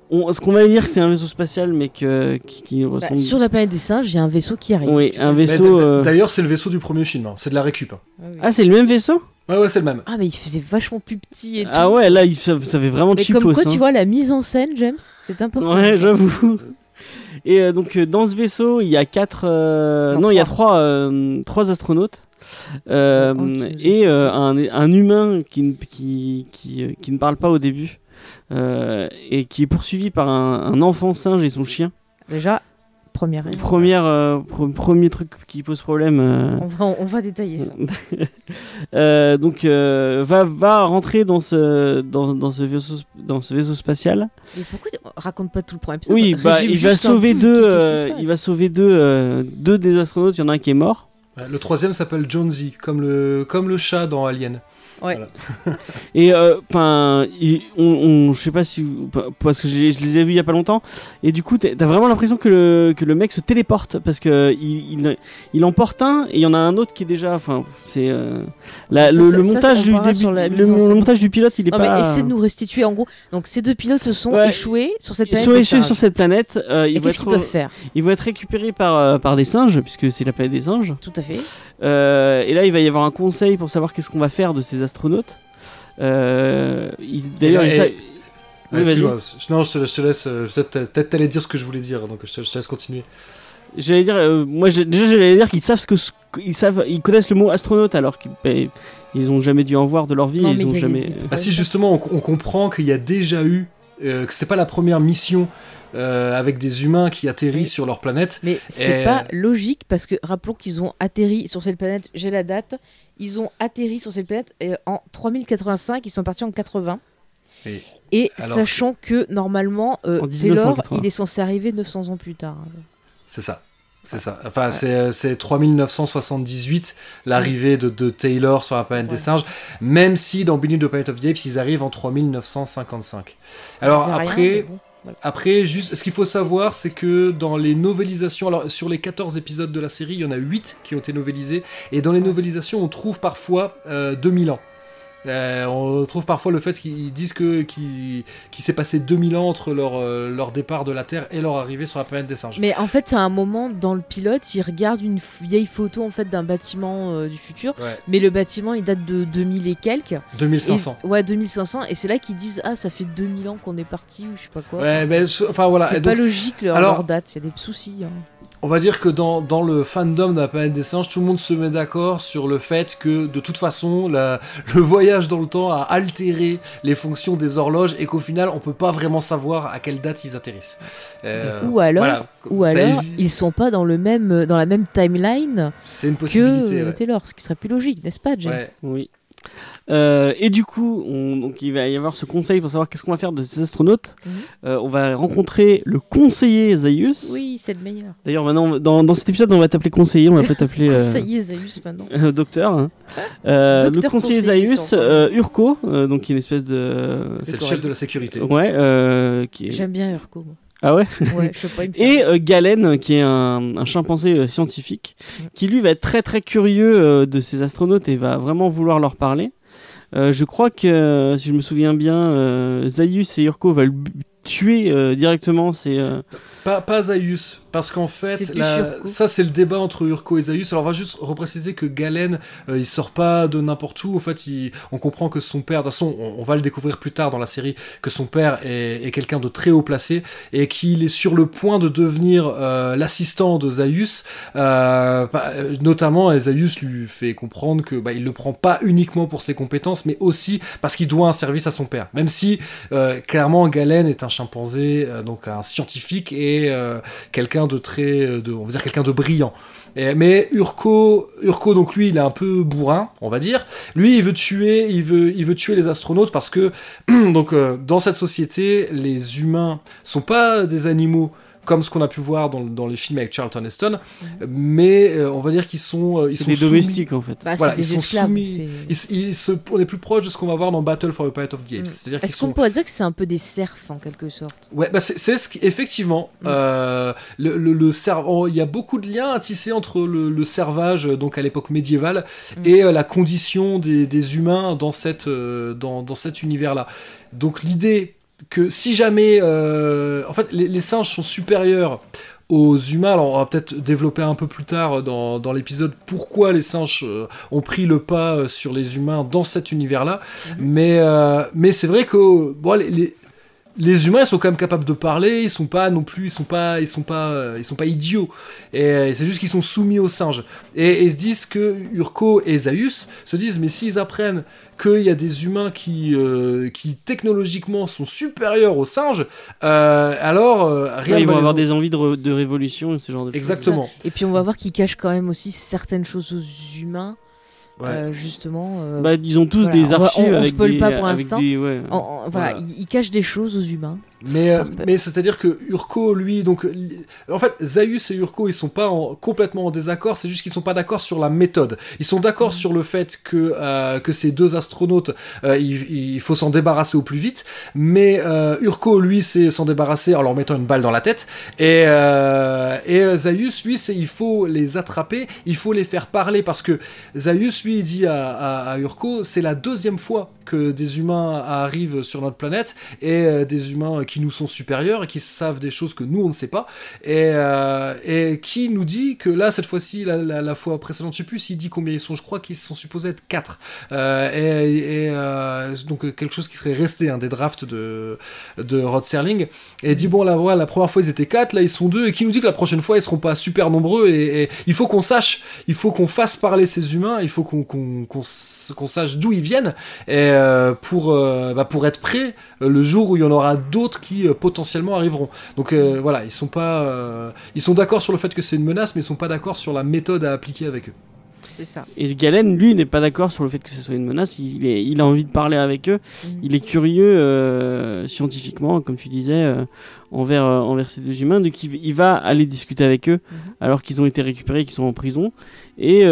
qu'on va dire que c'est un vaisseau spatial, mais que, qui, qui Bah, ressemble. sur la planète des singes, il y a un vaisseau qui arrive. Oui, un vaisseau. D'ailleurs, c'est le vaisseau du premier film. hein. C'est de la récup. hein. Ah, oui. Ah, c'est le même vaisseau? Ouais, ouais, c'est le même. Ah, mais il faisait vachement plus petit et tout. Ah ouais, là, il, ça, ça fait vraiment mais cheapos. comme quoi, hein. tu vois, la mise en scène, James, c'est important. Ouais, j'avoue. Et euh, donc euh, dans ce vaisseau, il y a quatre, euh, Non, non, il y a trois. trois, astronautes euh, Oh, et euh, un, un humain qui, ne- qui, qui, qui ne parle pas au début euh, et qui est poursuivi par un, un enfant singe et son chien. Déjà, première euh, premier truc qui pose problème. euh, On va, on va détailler ça. euh, donc euh, va, va rentrer dans ce, dans, dans ce vaisseau, dans ce vaisseau spatial. Mais pourquoi tu- raconte pas tout le premier épisode Oui, bah, il va sauver deux, il va sauver deux, deux des astronautes. Il y en a un qui est mort. Ouais, Le troisième s'appelle Jonesy, comme le, comme le chat dans Alien. Ouais. Voilà. Et euh, enfin, il- on, on- je sais pas si vous- parce que je, les- je les ai vus il y a pas longtemps. Et du coup, t'as vraiment l'impression que le, que le mec se téléporte parce que il, il, il emporte un et il y en a un autre qui est déjà. Enfin, c'est euh, le, ça- le ça, montage on du début- le, en montage du pilote, il est Non, pas. mais essaie de nous restituer en gros. Donc ces deux pilotes se sont Ouais. échoués sur cette planète. sont échoués sur cette planète. euh, ils, Et qu'est-ce être, qu'ils doivent faire? ils vont être récupérés par, euh, par des singes, puisque c'est la planète des singes. Tout à fait. Euh, et là, il va y avoir un conseil pour savoir qu'est-ce qu'on va faire de ces astronautes. Euh, il- D'ailleurs, sa- et- Oui, je- non, je te, je te laisse. euh, Peut-être t'allais dire ce que je voulais dire, donc je te, je te laisse continuer. J'allais dire, euh, moi déjà j'allais dire qu'ils savent ce que ce- ils savent, ils connaissent le mot astronaute alors qu'ils ben, ils ont jamais dû en voir de leur vie, Non, ils ont jamais. Ah si, justement, on, on comprend qu'il y a déjà eu, euh, que c'est pas la première mission euh, avec des humains qui atterrissent Oui. sur leur planète. Mais c'est Et- pas logique parce que rappelons qu'ils ont atterri sur cette planète. J'ai la date. Ils ont atterri sur cette planète euh, en 3085. Ils sont partis en 80. Oui. Et sachant que normalement, euh, Taylor, 1980. il est censé arriver 900 ans plus tard. C'est ça. C'est ça. Enfin, c'est- c'est 3978, l'arrivée de, de Taylor sur la planète des Ouais. singes, même si dans Beneath the Planet of the Apes, ils arrivent en 3955. Alors après, Après, juste, ce qu'il faut savoir, c'est que dans les novélisations, alors sur les 14 épisodes de la série, il y en a 8 qui ont été novélisés, et dans les novélisations, on trouve parfois euh, 2000 ans. Euh, on trouve parfois le fait qu'ils disent que qu'il s'est passé 2000 ans entre leur, euh, leur départ de la Terre et leur arrivée sur la planète des singes. Mais en fait, à un moment dans le pilote, il regarde une vieille photo en fait d'un bâtiment euh, du futur. Ouais, Mais le bâtiment, il date de 2000 et quelques. 2500. Et- ouais, 2500. Et c'est là qu'ils disent Ah, ça fait 2000 ans qu'on est parti ou je sais pas quoi. Ouais, mais ce- enfin voilà. c'est pas donc, logique leur, alors- leur date, il y a des soucis. hein. On va dire que dans, dans le fandom de la planète des singes, tout le monde se met d'accord sur le fait que de toute façon, la- le voyage dans le temps a altéré les fonctions des horloges et qu'au final, on peut pas vraiment savoir à quelle date ils atterrissent. Euh, Ou alors- voilà. Ou alors, évi- ils sont pas dans, le même, dans la même timeline c'est une que possibilité. ouais. Taylor, ce qui serait plus logique, n'est-ce pas, James? Ouais. Oui. Euh, et du coup, on- donc il va y avoir ce conseil pour savoir qu'est-ce qu'on va faire de ces astronautes. Mhm. Euh, on va rencontrer le conseiller Zaius. Oui, c'est le meilleur. D'ailleurs, maintenant, dans, dans cet épisode, on va t'appeler conseiller, on va pas t'appeler euh, Conseiller Zaius maintenant. docteur. hein. Euh, le Docteur conseiller conseiller, Zaius, euh, euh, donc qui est une espèce de. C'est le chef de la sécurité. Ouais, euh, qui est... J'aime bien Urko. moi. Ah ouais? Ouais, je sais pas, Et euh, Galen, qui est un, un chimpanzé euh, scientifique, qui lui va être très très curieux euh, de ces astronautes et va vraiment vouloir leur parler. Euh, je crois que, si je me souviens bien, euh, Zaius et Urko veulent tuer euh, directement ces. euh, Pas, pas Zaius, parce qu'en fait, C'est la- ça c'est le débat entre Urko et Zaius. Alors on va juste repréciser que Galen, euh, il sort pas de n'importe où. En fait, il- on comprend que son père, de toute façon, on, on va le découvrir plus tard dans la série, que son père est, est quelqu'un de très haut placé et qu'il est sur le point de devenir euh, l'assistant de Zaius. Euh, bah, notamment, Zaius lui fait comprendre que bah, il le prend pas uniquement pour ses compétences, mais aussi parce qu'il doit un service à son père. Même si euh, clairement Galen est un chimpanzé, euh, donc un scientifique et euh, quelqu'un de très, euh, de, on va dire quelqu'un de brillant. Mais Urko, Urko, donc lui, il est un peu bourrin, on va dire. Lui, il veut tuer, il veut, il veut tuer les astronautes parce que, donc, dans cette société, les humains sont pas des animaux comme ce qu'on a pu voir dans, dans les films avec Charlton Heston, mais euh, on va dire qu'ils sont, euh, ils sont des soumis- domestiques en fait. Bah, voilà, ils sont esclaves. soumis- Ils, ils se- on est plus proche de ce qu'on va voir dans Battle for the Planet of the Apes. Mm. C'est-à-dire Est-ce qu'on sont pourrait dire que c'est un peu des serfs en quelque sorte? Ouais, bah c'est ce qui, effectivement, Mm. euh, le, le, oh, il y a beaucoup de liens à tisser entre le, le servage, donc à l'époque médiévale, Mm. et euh, la condition des, des humains dans, cette, euh, dans, dans cet univers-là. Donc l'idée que si jamais, euh, en fait, les, les singes sont supérieurs aux humains, alors on va peut-être développer un peu plus tard dans, dans l'épisode pourquoi les singes euh, ont pris le pas euh, sur les humains dans cet univers-là, mais, euh, mais c'est vrai que bon, les- les, les humains ils sont quand même capables de parler, ils sont pas non plus, ils sont pas, ils sont pas, euh, ils sont pas idiots. Et euh, c'est juste qu'ils sont soumis aux singes. Et, ils se disent que Urko et Zaius se disent, mais s'ils apprennent qu'il y a des humains qui, euh, qui technologiquement sont supérieurs aux singes, euh, alors euh, rien Là, ils vont avoir en- des envies de, re- de révolution et ce genre de choses. Exactement. Et puis on va voir qu'ils cachent quand même aussi certaines choses aux humains, Ouais. euh, justement. euh, Bah, ils ont tous Voilà, des on va- archives on- on avec, spoil des, pas pour avec l'instant. ouais. voilà, voilà. ils, ils cachent des choses aux humains. Mais, euh, mais c'est-à-dire que Urko, lui, donc, en fait, Zaius et Urko, ils sont pas en- complètement en désaccord. C'est juste qu'ils sont pas d'accord sur la méthode. Ils sont d'accord sur le fait que euh, que ces deux astronautes, euh, il, il faut s'en débarrasser au plus vite. Mais euh, Urko, lui, c'est s'en débarrasser en leur mettant une balle dans la tête. Et et Zaius, lui, c'est il faut les attraper, il faut les faire parler parce que Zaius, lui, il dit à, à, à Urko, c'est la deuxième fois que des humains arrivent sur notre planète et euh, des humains qui nous sont supérieurs et qui savent des choses que nous on ne sait pas. Et, euh, et qui nous dit que là cette fois-ci la, fois précédente je sais plus s'il dit combien ils sont je crois qu'ils sont supposés être 4 euh, et, donc quelque chose qui serait resté un des drafts de, de Rod Serling. Et il dit bon là la première fois ils étaient 4 là ils sont 2 et qui nous dit que la prochaine fois ils seront pas super nombreux. Et, il faut qu'on sache il faut qu'on fasse parler ces humains. Il faut qu'on s- qu'on sache d'où ils viennent euh, pour euh, bah, pour être prêt euh, le jour où il y en aura d'autres qui potentiellement arriveront. Donc voilà, ils sont d'accord sur le fait que c'est une menace mais ils sont pas d'accord sur la méthode à appliquer avec eux. C'est ça. Et Galen, lui, n'est pas d'accord sur le fait que ce soit une menace. Il, est, il a envie de parler avec eux. Mm. Il est curieux euh, scientifiquement, comme tu disais, euh, envers, euh, envers ces deux humains. Donc il, il va aller discuter avec eux Mhm. alors qu'ils ont été récupérés, qu'ils sont en prison. Et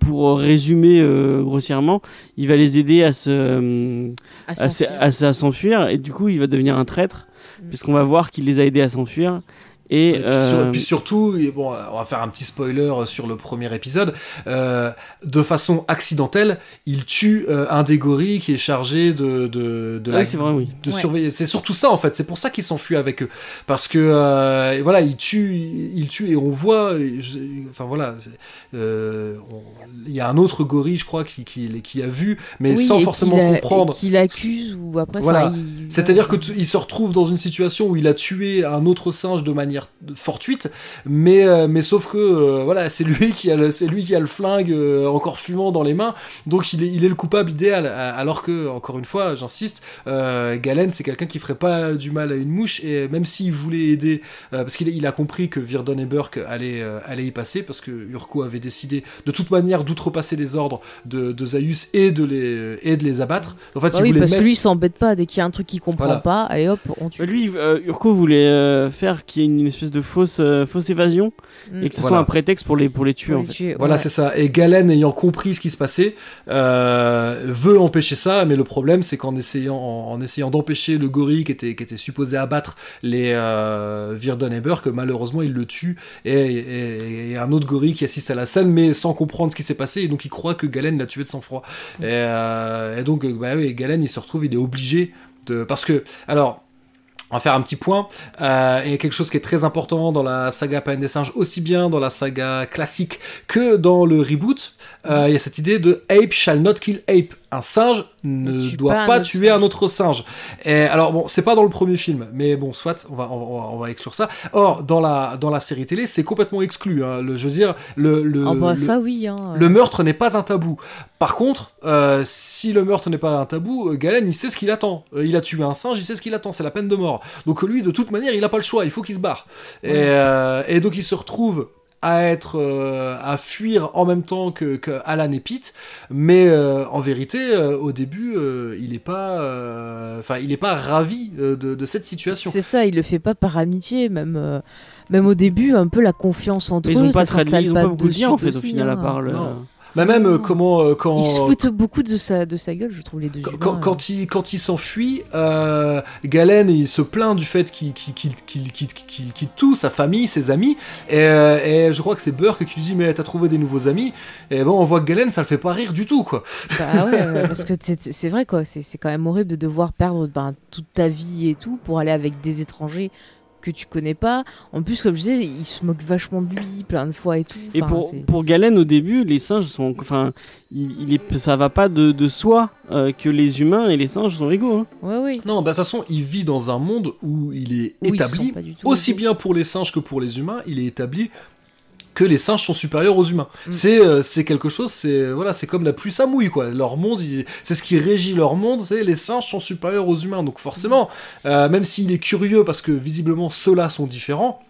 pour résumer grossièrement, il va les aider à se, À à, se- s'enfuir. à à. Et du coup, il va devenir un traître, Mm. puisqu'on va voir qu'il les a aidés à s'enfuir. Et, Et puis, sur- euh, puis surtout, bon, on va faire un petit spoiler sur le premier épisode. euh, de façon accidentelle, il tue euh, un des gorilles qui est chargé de de, de Ah oui, c'est vrai, oui. de Ouais. surveiller. C'est surtout ça en fait. C'est pour ça qu'il s'enfuit avec eux, parce que euh, voilà, il tue, il tue et on voit. et je- enfin voilà, euh, il y a un autre gorille, je crois, qui qui, qui a vu, mais Oui, sans forcément a- comprendre. et Qu'il accuse ou après. Voilà. il- C'est-à-dire que il se retrouve dans une situation où il a tué un autre singe de manière fortuite, mais euh, mais sauf que euh, voilà, c'est lui qui a le, c'est lui qui a le flingue euh, encore fumant dans les mains, donc il est il est le coupable idéal. Alors que encore une fois, j'insiste, euh, Galen c'est quelqu'un qui ferait pas du mal à une mouche et même s'il voulait aider, euh, parce qu'il il a compris que Virdon et Burke allaient euh, allaient y passer parce que Urko avait décidé de toute manière d'outrepasser les ordres de, de Zaius et de les et de les abattre. En fait, Bah il oui, parce mettre que lui, il s'embête pas dès qu'il y a un truc qu'il comprend Voilà. pas. Allez hop, on tue. Bah, lui, euh, Urko voulait euh, faire qu'il y ait une espèce de fausse, euh, fausse évasion Mm. et que ce Voilà. soit un prétexte pour les, pour les tuer Pour en les fait. tuer, Voilà, ouais. c'est ça. Et Galen, ayant compris ce qui se passait, euh, veut empêcher ça, mais le problème, c'est qu'en essayant, en, en essayant d'empêcher le gorille qui était, qui était supposé abattre les euh, Virdon et Burke, malheureusement, il le tue, et, et- et un autre gorille qui assiste à la scène, mais sans comprendre ce qui s'est passé, et donc il croit que Galen l'a tué de sang-froid. Et, euh, et donc, bah oui, Galen, il se retrouve, il est obligé de... Parce que, alors... On va faire un petit point. Euh, il y a quelque chose qui est très important dans la saga Planète des singes, aussi bien dans la saga classique que dans le reboot. Euh, il y a cette idée de ape shall not kill ape. Un singe ne doit pas tuer singe. un autre singe. Et alors bon, c'est pas dans le premier film, mais bon, soit on va on va, on va exclure ça. Or dans la dans la série télé, c'est complètement exclu. hein. Le, je veux dire, le le, Ah bah le- ça oui. Hein. le meurtre n'est pas un tabou. Par contre, euh, si le meurtre n'est pas un tabou, euh, Galen, il sait ce qu'il attend. Euh, il a tué un singe, il sait ce qu'il attend, c'est la peine de mort. Donc lui, de toute manière, il n'a pas le choix, il faut qu'il se barre. Et, euh, et donc il se retrouve à être euh, à fuir en même temps que, que Alan et Pete mais euh, en vérité euh, au début euh, il est pas euh, enfin il est pas ravi euh, de, de cette situation C'est ça, il le fait pas par amitié, même. euh, Même au début, un peu la confiance entre Mais eux, ils ont pas ça très de s'installe ils ont pas pas beaucoup de de liens en fait au final à hein. part le. Non. Mais même euh, Non. comment euh, quand Ils se foutent beaucoup de sa, de sa gueule, je trouve, les deux Quand, humains, quand, il, quand il s'enfuit, euh, Galen il se plaint du fait qu'il qu'il- qu'il- qu'il- qu'il quitte tout, sa famille, ses amis, et, euh, et je crois que c'est Burke qui lui dit mais t'as trouvé des nouveaux amis, et bon on voit que Galen ça le fait pas rire du tout quoi. Bah ouais, parce que c'est- vrai quoi, c'est c'est quand même horrible de devoir perdre ben, toute ta vie et tout pour aller avec des étrangers que tu connais pas. En plus, comme je disais, il se moque vachement de lui plein de fois et tout. Et Enfin, pour, pour Galen au début, les singes sont. Enfin, il, il est, ça va pas de, de soi euh, que les humains et les singes sont égaux. hein. Ouais, oui. Non, bah, de toute façon il vit dans un monde où il est Où établi, pas du tout aussi égaux. bien pour les singes que pour les humains, il est établi que les singes sont supérieurs aux humains. Mm. C'est euh, c'est quelque chose, c'est voilà, c'est comme la pluie ça mouille quoi. Leur monde, c'est ce qui régit leur monde, c'est les singes sont supérieurs aux humains. Donc forcément, euh, même s'il est curieux parce que visiblement ceux-là sont différents.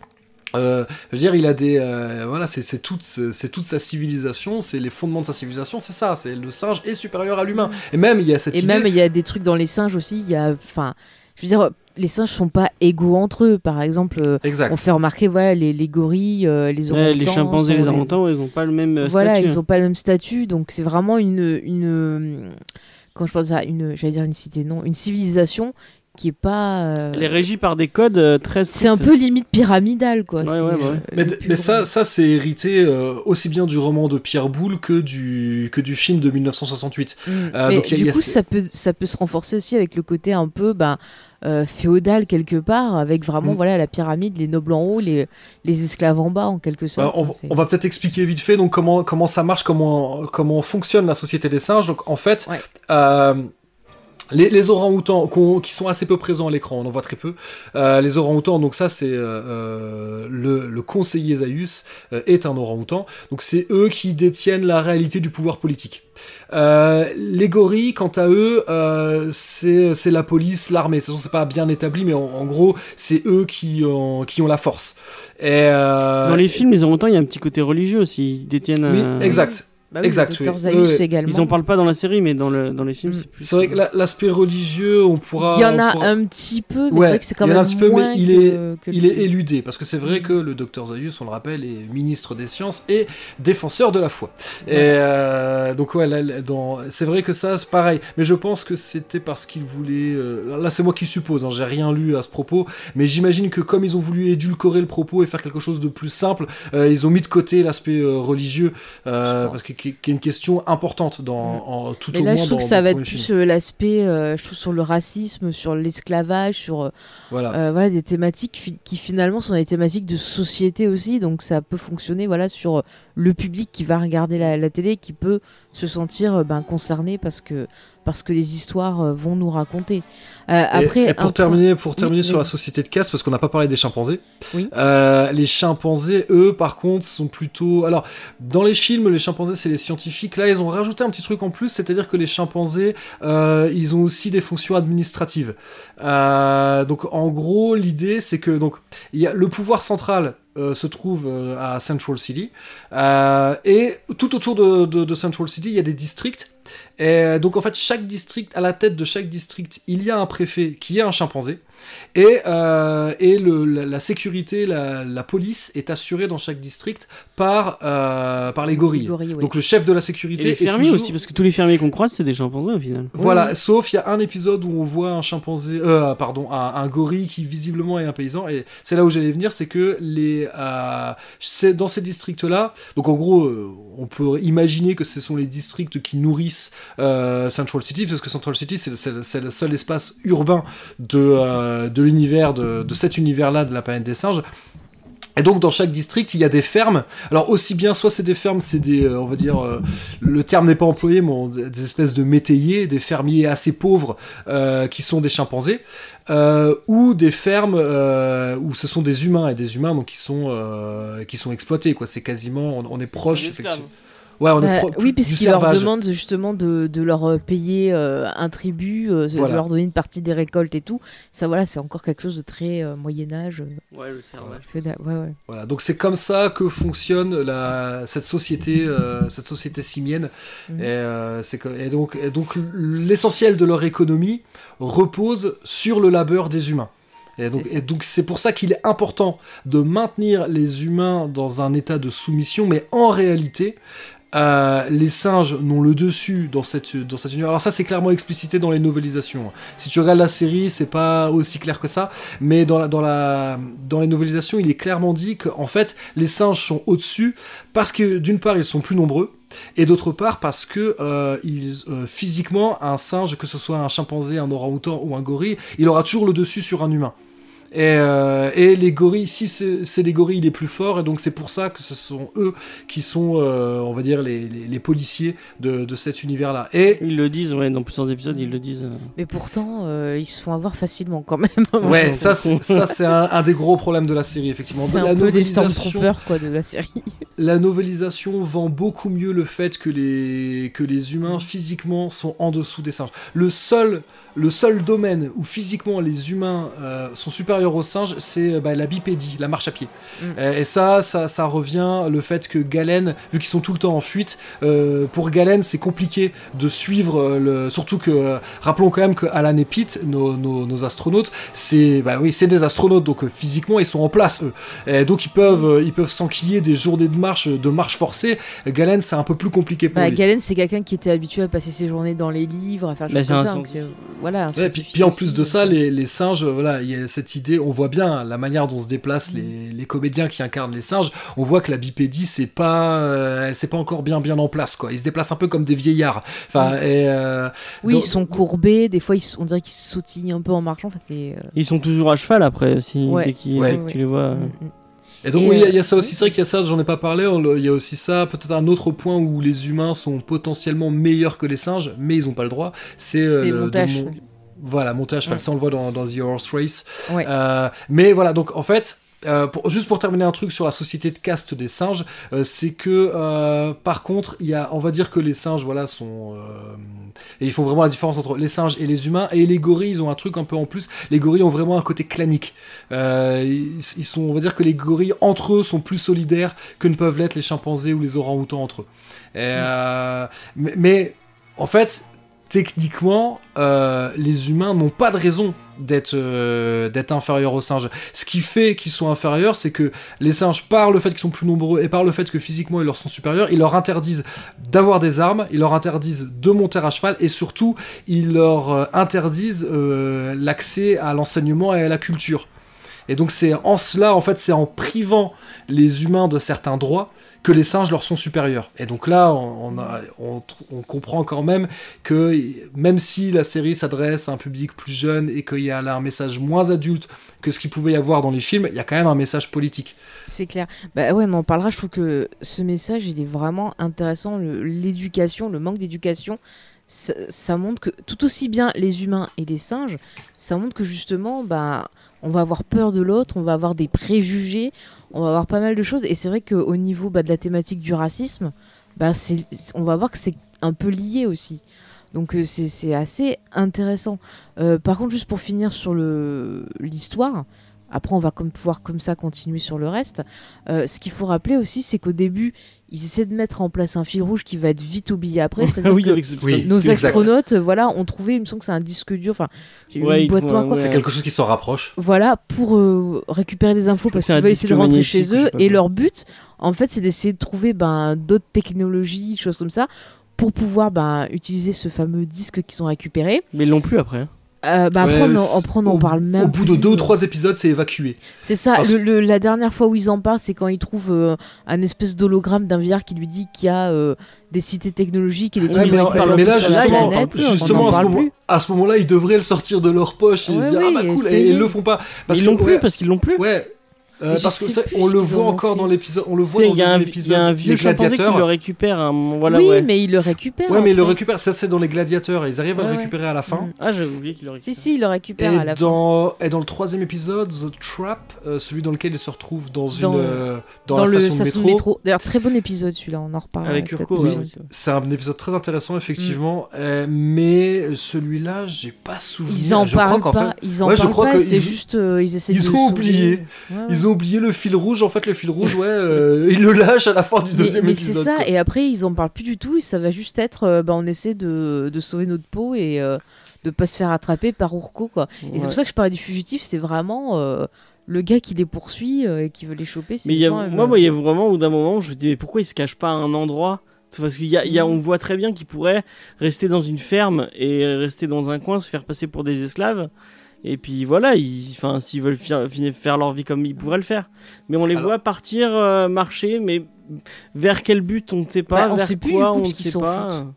euh, je veux dire, il a des, euh, voilà, c'est c'est toute, c'est toute sa civilisation, c'est les fondements de sa civilisation, c'est ça, c'est le singe est supérieur à l'humain. Et même il y a cette Et idée. même, il y a des trucs dans les singes aussi. Il y a, enfin, je veux dire, les singes sont pas égaux entre eux. Par exemple, euh, Exact. on fait remarquer voilà les, les gorilles, euh, les Ouais, orang les chimpanzés, les orang-outans, ils ont pas le même euh, voilà, statut. ils ont pas le même statut, donc c'est vraiment une une quand je pense ça, une j'allais dire une cité, non, une civilisation qui est pas. euh, Elle est régie par des codes euh, très c'est un peu limite pyramidal quoi. Ouais, c'est, ouais, ouais. Mais, mais ça, ça c'est hérité euh, aussi bien du roman de Pierre Boulle que du, que du film de 1968. Mm. Euh, Mais donc, il y a- du il y a coup, ces- ça peut, ça peut se renforcer aussi avec le côté un peu ben, euh, féodal quelque part, avec vraiment Mm. voilà la pyramide, les nobles en haut, les, les esclaves en bas en quelque Bah, sorte. on, on va peut-être expliquer vite fait donc comment comment ça marche, comment comment fonctionne la société des singes. Donc en fait, Ouais. euh, les, les orang-outans qu'on- qui sont assez peu présents à l'écran, on en voit très peu. Euh, les orang-outans, donc ça c'est euh, euh, le, le conseiller Zaius euh, est un orang-outan. Donc c'est eux qui détiennent la réalité du pouvoir politique. Les gorilles, quant à eux, c'est la police, l'armée. Façon, C'est pas bien établi, mais en, en gros, c'est eux qui ont, qui ont la force. Et, Dans les films, les orang-outans, il y a un petit côté religieux aussi. Ils détiennent. oui, exact. Bah oui, exact, le Dr oui. Zaius Oui, oui. également. Ils en parlent pas dans la série, mais dans, le, dans les films, Mm. c'est plus. C'est vrai que la- l'aspect religieux, on pourra. Il y en a pourra- un petit peu, mais Ouais, c'est vrai que c'est quand il y en a même un petit peu, mais il est- que Il est éludé, parce que c'est vrai Mm. que le docteur Zaius, on le rappelle, est ministre des sciences et défenseur de la foi. Et euh, donc, ouais, là, là, dans... c'est vrai que ça, c'est pareil. Mais je pense que c'était parce qu'il voulait. euh, Là, c'est moi qui suppose, hein, j'ai rien lu à ce propos. Mais j'imagine que comme ils ont voulu édulcorer le propos et faire quelque chose de plus simple, euh, ils ont mis de côté l'aspect euh, religieux, euh, parce que qui qui est une question importante dans, en, tout Mais au là, moins je trouve dans- que ça va être plus euh, l'aspect, euh, je trouve, sur le racisme, sur l'esclavage, sur euh, Voilà. euh, voilà, des thématiques fi- qui finalement sont des thématiques de société aussi, donc ça peut fonctionner voilà, sur le public qui va regarder la, la télé, qui peut se sentir ben, concerné parce que, parce que les histoires euh, vont nous raconter. Euh, Et- après, et, pour point- terminer, pour terminer Oui, sur la société de casse, parce qu'on n'a pas parlé des chimpanzés. Oui. Euh, les chimpanzés, eux, par contre, sont plutôt. Alors, dans les films, les chimpanzés, c'est les scientifiques. Là, ils ont rajouté un petit truc en plus, c'est-à-dire que les chimpanzés, euh, ils ont aussi des fonctions administratives. Donc, en gros, l'idée, c'est que donc y a le pouvoir central. euh, se trouve euh, à Central City Euh, et tout autour de, de- de Central City il y a des districts et donc en fait chaque district à la tête de chaque district il y a un préfet qui est un chimpanzé et, euh, et le, la, la sécurité, la, la police est assurée dans chaque district par, euh, par les gorilles. Donc le chef de la Et sécurité les est fermiers toujours... aussi, parce que tous les fermiers qu'on croise, c'est des chimpanzés au final. Voilà, sauf il y a un épisode où on voit un chimpanzé, euh, pardon, un, un gorille qui visiblement est un paysan, et c'est là où j'allais venir, c'est que les, euh, c'est dans ces districts-là, donc en gros, euh, on peut imaginer que ce sont les districts qui nourrissent euh, Central City, parce que Central City, c'est, le seul espace urbain de, euh, de l'univers, de, de cet univers-là de la planète des singes. Et donc dans chaque district, il y a des fermes. Alors aussi bien, soit c'est des fermes, c'est des, euh, on va dire, le terme n'est pas employé, mais des espèces de métayers, des fermiers assez pauvres qui sont des chimpanzés, euh, ou des fermes euh, où ce sont des humains et des humains donc qui sont euh, qui sont exploités quoi. C'est quasiment, on, on est proche. effectivement. Ouais, on est Euh, pro- oui, du puisqu'il leur servage. demande justement de, de leur payer euh, un tribut, euh, Voilà. de leur donner une partie des récoltes et tout. Ça, voilà, c'est encore quelque chose de très euh, Moyen-Âge. euh, Ouais, le servage. féodal. Ouais, ouais. Voilà, donc c'est comme ça que fonctionne la, cette société, euh, cette société simienne. Mhm. Et, euh, et donc, et donc l'essentiel de leur économie repose sur le labeur des humains. Et donc, C'est pour ça qu'il est important de maintenir les humains dans un état de soumission, mais en réalité, euh, les singes n'ont le dessus dans cette dans cet univers. Alors ça c'est clairement explicité dans les novelisations. Si tu regardes la série, c'est pas aussi clair que ça, mais dans la dans la dans les novelisations, il est clairement dit qu'en fait les singes sont au-dessus parce que d'une part ils sont plus nombreux et d'autre part parce que euh, euh, physiquement un singe, que ce soit un chimpanzé, un orang-outan ou un gorille, il aura toujours le dessus sur un humain. Et, euh, et les gorilles, si c'est les gorilles les plus forts, et donc c'est pour ça que ce sont eux qui sont, euh, on va dire, les, les, les policiers de, de cet univers-là. Et Ils le disent, ouais, dans plusieurs épisodes, ils le disent. euh. Mais pourtant, euh, ils se font avoir facilement quand même. ouais, ça, c'est- ça c'est un, un des gros problèmes de la série, effectivement. C'est la un peu des quoi, de la série. la novelisation vend beaucoup mieux le fait que les, que les humains physiquement sont en dessous des singes. Le seul, le seul domaine où physiquement les humains euh, sont supérieurs inférieur aux singes, c'est bah, la bipédie, la marche à pied. Mm. Euh, et ça, ça, ça revient le fait que Galen, vu qu'ils sont tout le temps en fuite, euh, pour Galen, c'est compliqué de suivre euh, le. Surtout que, euh, rappelons quand même que Alan et Pete, nos, nos, nos astronautes, c'est bah oui, c'est des astronautes, donc euh, physiquement ils sont en place eux. Et donc ils peuvent, euh, ils peuvent s'enquiller des journées de marche, de marche forcée. Galen, c'est un peu plus compliqué pour Bah, lui. Galen, c'est quelqu'un qui était habitué à passer ses journées dans les livres, à faire des Bah, choses comme ça. donc voilà. Ouais, puis, en plus de ça, euh, les, les singes, euh, voilà, il y a cette idée, on voit bien la manière dont se Mm. déplacent les, les comédiens qui incarnent les singes. On voit que la bipédie, c'est pas, euh, c'est pas encore bien bien en place, quoi. Ils se déplacent un peu comme des vieillards. Enfin, et, euh, Oui, donc- ils sont courbés, des fois ils on dirait qu'ils sautillent un peu en marchant. Enfin, c'est. euh, Ils sont toujours à cheval après, si, Ouais. dès qu'ils- Ouais. dès que tu les vois. mm, mm. Et donc Et, oui, il y a- il y, a euh, ça aussi, c'est vrai qu'il y a ça, j'en ai pas parlé, il y a aussi ça, peut-être un autre point où les humains sont potentiellement meilleurs que les singes, mais ils ont pas le droit, c'est euh, C'est le- de cheval. Voilà, cheval, Ouais. ça on le voit dans, dans The Horse Race. Euh, mais voilà, donc en fait, euh, pour- juste pour terminer un truc sur la société de caste des singes, euh, c'est que euh, par contre, il y a, on va dire que les singes, voilà, sont, et ils font vraiment la différence entre les singes et les humains, et les gorilles, ils ont un truc un peu en plus. Les gorilles ont vraiment un côté clanique. Ils, ils sont, on va dire que les gorilles entre eux sont plus solidaires que ne peuvent l'être les chimpanzés ou les orang-outans entre eux. Et, mais, mais en fait, techniquement, euh, les humains n'ont pas de raison d'être euh, d'être inférieurs aux singes. Ce qui fait qu'ils sont inférieurs, c'est que les singes, par le fait qu'ils sont plus nombreux et par le fait que physiquement ils leur sont supérieurs, ils leur interdisent d'avoir des armes, ils leur interdisent de monter à cheval et surtout ils leur euh, interdisent l'accès à l'enseignement et à la culture. Et donc c'est en cela, en fait, c'est en privant les humains de certains droits que les singes leur sont supérieurs. Et donc là, on, comprend quand même que même si la série s'adresse à un public plus jeune et qu'il y a là un message moins adulte que ce qu'il pouvait y avoir dans les films, il y a quand même un message politique. C'est clair. Bah ouais, on en parlera. Je trouve que ce message, il est vraiment intéressant. L'éducation, le, manque d'éducation, ça, ça montre que tout aussi bien les humains et les singes, ça montre que justement, bah, on va avoir peur de l'autre, on va avoir des préjugés, on va avoir pas mal de choses. Et c'est vrai qu'au niveau bah, de la thématique du racisme, bah, on va voir que c'est un peu lié aussi. Donc euh, c'est assez intéressant. Euh, par contre, juste pour finir sur l'histoire, après on va comme pouvoir comme ça continuer sur le reste. Euh, ce qu'il faut rappeler aussi, c'est qu'au début, ils essaient de mettre en place un fil rouge qui va être vite oublié après. C'est-à-dire Ah oui, que avec ce Oui, putain de nos exact. astronautes, euh, voilà, ont trouvé, il me semble que c'est un disque dur, enfin, Ouais, ouais. C'est quelque chose qui s'en rapproche. Voilà, pour euh, récupérer des infos parce qu'ils veulent essayer de rentrer chez eux. Et leur but, en fait, c'est d'essayer de trouver ben, d'autres technologies, choses comme ça, pour pouvoir ben, utiliser ce fameux disque qu'ils ont récupéré. Mais ils l'ont plus après. Euh, bah, Ouais, après, on, après, on en au- parle même Au bout de deux ou trois épisodes, c'est évacué. C'est ça, Parce- le- le- la dernière fois où ils en parlent, c'est quand ils trouvent euh, un espèce d'hologramme d'un VR qui lui dit qu'il y a euh, des cités technologiques et des Ouais, trucs mais, qui ont été mais plantés là, justement, planète, justement à, ce moment, plus. à ce moment-là, ils devraient le sortir de leur poche et Ouais, se dire oui, ah bah cool, et ils le font pas. Parce ils l'ont plus ouais, parce qu'ils l'ont plus. Ouais. Euh, parce que ça, on le voit en ont encore fait. dans l'épisode, on le voit dans Il le y, a un vi- il y épisode. a un vieux chimpanzé qui le récupère. à moment- Voilà, oui, ouais. mais ils le récupèrent. Ouais, mais ils le après. récupèrent. Ça, c'est dans les gladiateurs. Ils arrivent à Ouais, le ouais. récupérer à la fin. Mm. Ah, j'avais oublié qu'il le récupère. Si, si, ils le récupèrent à Et la fin. dans, et dans le troisième épisode, The Trap, euh, celui dans lequel il se retrouve dans, Dans- une, euh, dans, Dans, la le station, station de métro. D'ailleurs, très bon épisode celui-là, on en reparle. Avec Urko, Oui. ouais, ouais, c'est un épisode très intéressant, effectivement. euh, mais celui-là, j'ai pas souvenir. Ils en parlent pas, ils en Ouais, parlent pas, c'est ils- juste, euh, ils essaient ils de ont sauver. oublié. Ouais, ouais. ils ont oublié le fil rouge. En fait, le fil rouge, ouais, euh, ils le lâchent à la fin du Mais, deuxième mais c'est épisode. ça, quoi. et après ils en parlent plus du tout, et ça va juste être, euh, bah, on essaie de, de sauver notre peau et euh, de pas se faire attraper par Urko, quoi. Et c'est pour ça que je parlais du fugitif, c'est vraiment euh, le gars qui les poursuit euh, et qui veut les choper. Mais il y a, vraiment, moi, euh, moi, il y a vraiment au bout d'un moment je me dis mais pourquoi il se cache pas à un endroit? Parce qu'il y a, il y a- on voit très bien qu'il pourrait rester dans une ferme et rester dans un coin, se faire passer pour des esclaves. Et puis voilà, ils- enfin, s'ils veulent faire, leur vie comme ils pourraient le faire. Mais on les Alors- voit partir, euh, marcher, mais vers quel but on ne sait pas, Bah, on vers sait quoi coup, on ne sait pas. foutent.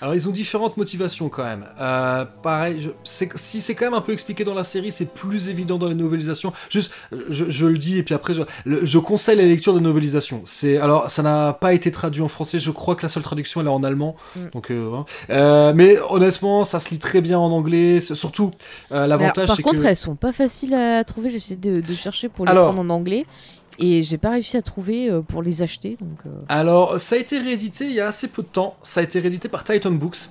Alors ils ont différentes motivations quand même. Euh, pareil, je, si c'est quand même un peu expliqué dans la série, c'est plus évident dans les novelisations. Juste, je, je le dis et puis après, je, le- je conseille la lecture des novelisations. C'est alors ça n'a pas été traduit en français. Je crois que la seule traduction elle est en allemand. Mm. Donc, euh, voilà. Euh, mais honnêtement, ça se lit très bien en anglais. Surtout l'avantage, par contre, que elles sont pas faciles à trouver. J'essaie de, de chercher pour les Alors- prendre en anglais. Et j'ai pas réussi à trouver euh, pour les acheter. Donc, euh, Alors, ça a été réédité il y a assez peu de temps. Ça a été réédité par Titan Books.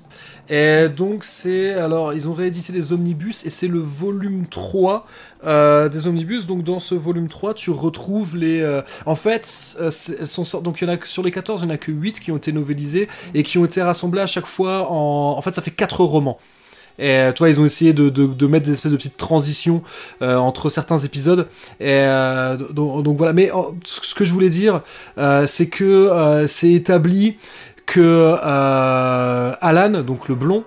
Et donc, c'est. Alors, ils ont réédité les omnibus et c'est le volume 3 euh, des omnibus. Donc, dans ce volume 3, tu retrouves les. en fait, euh, sont donc, y en a sur les 14, il n'y en a que 8 qui ont été novélisés et qui ont été rassemblés à chaque fois en. En fait, ça fait 4 romans. Et euh, tu vois, ils ont essayé de, mettre des espèces de petites transitions euh, entre certains épisodes. Et euh, donc, voilà. Mais ce que je voulais dire, c'est que c'est établi que Alan, donc le blond,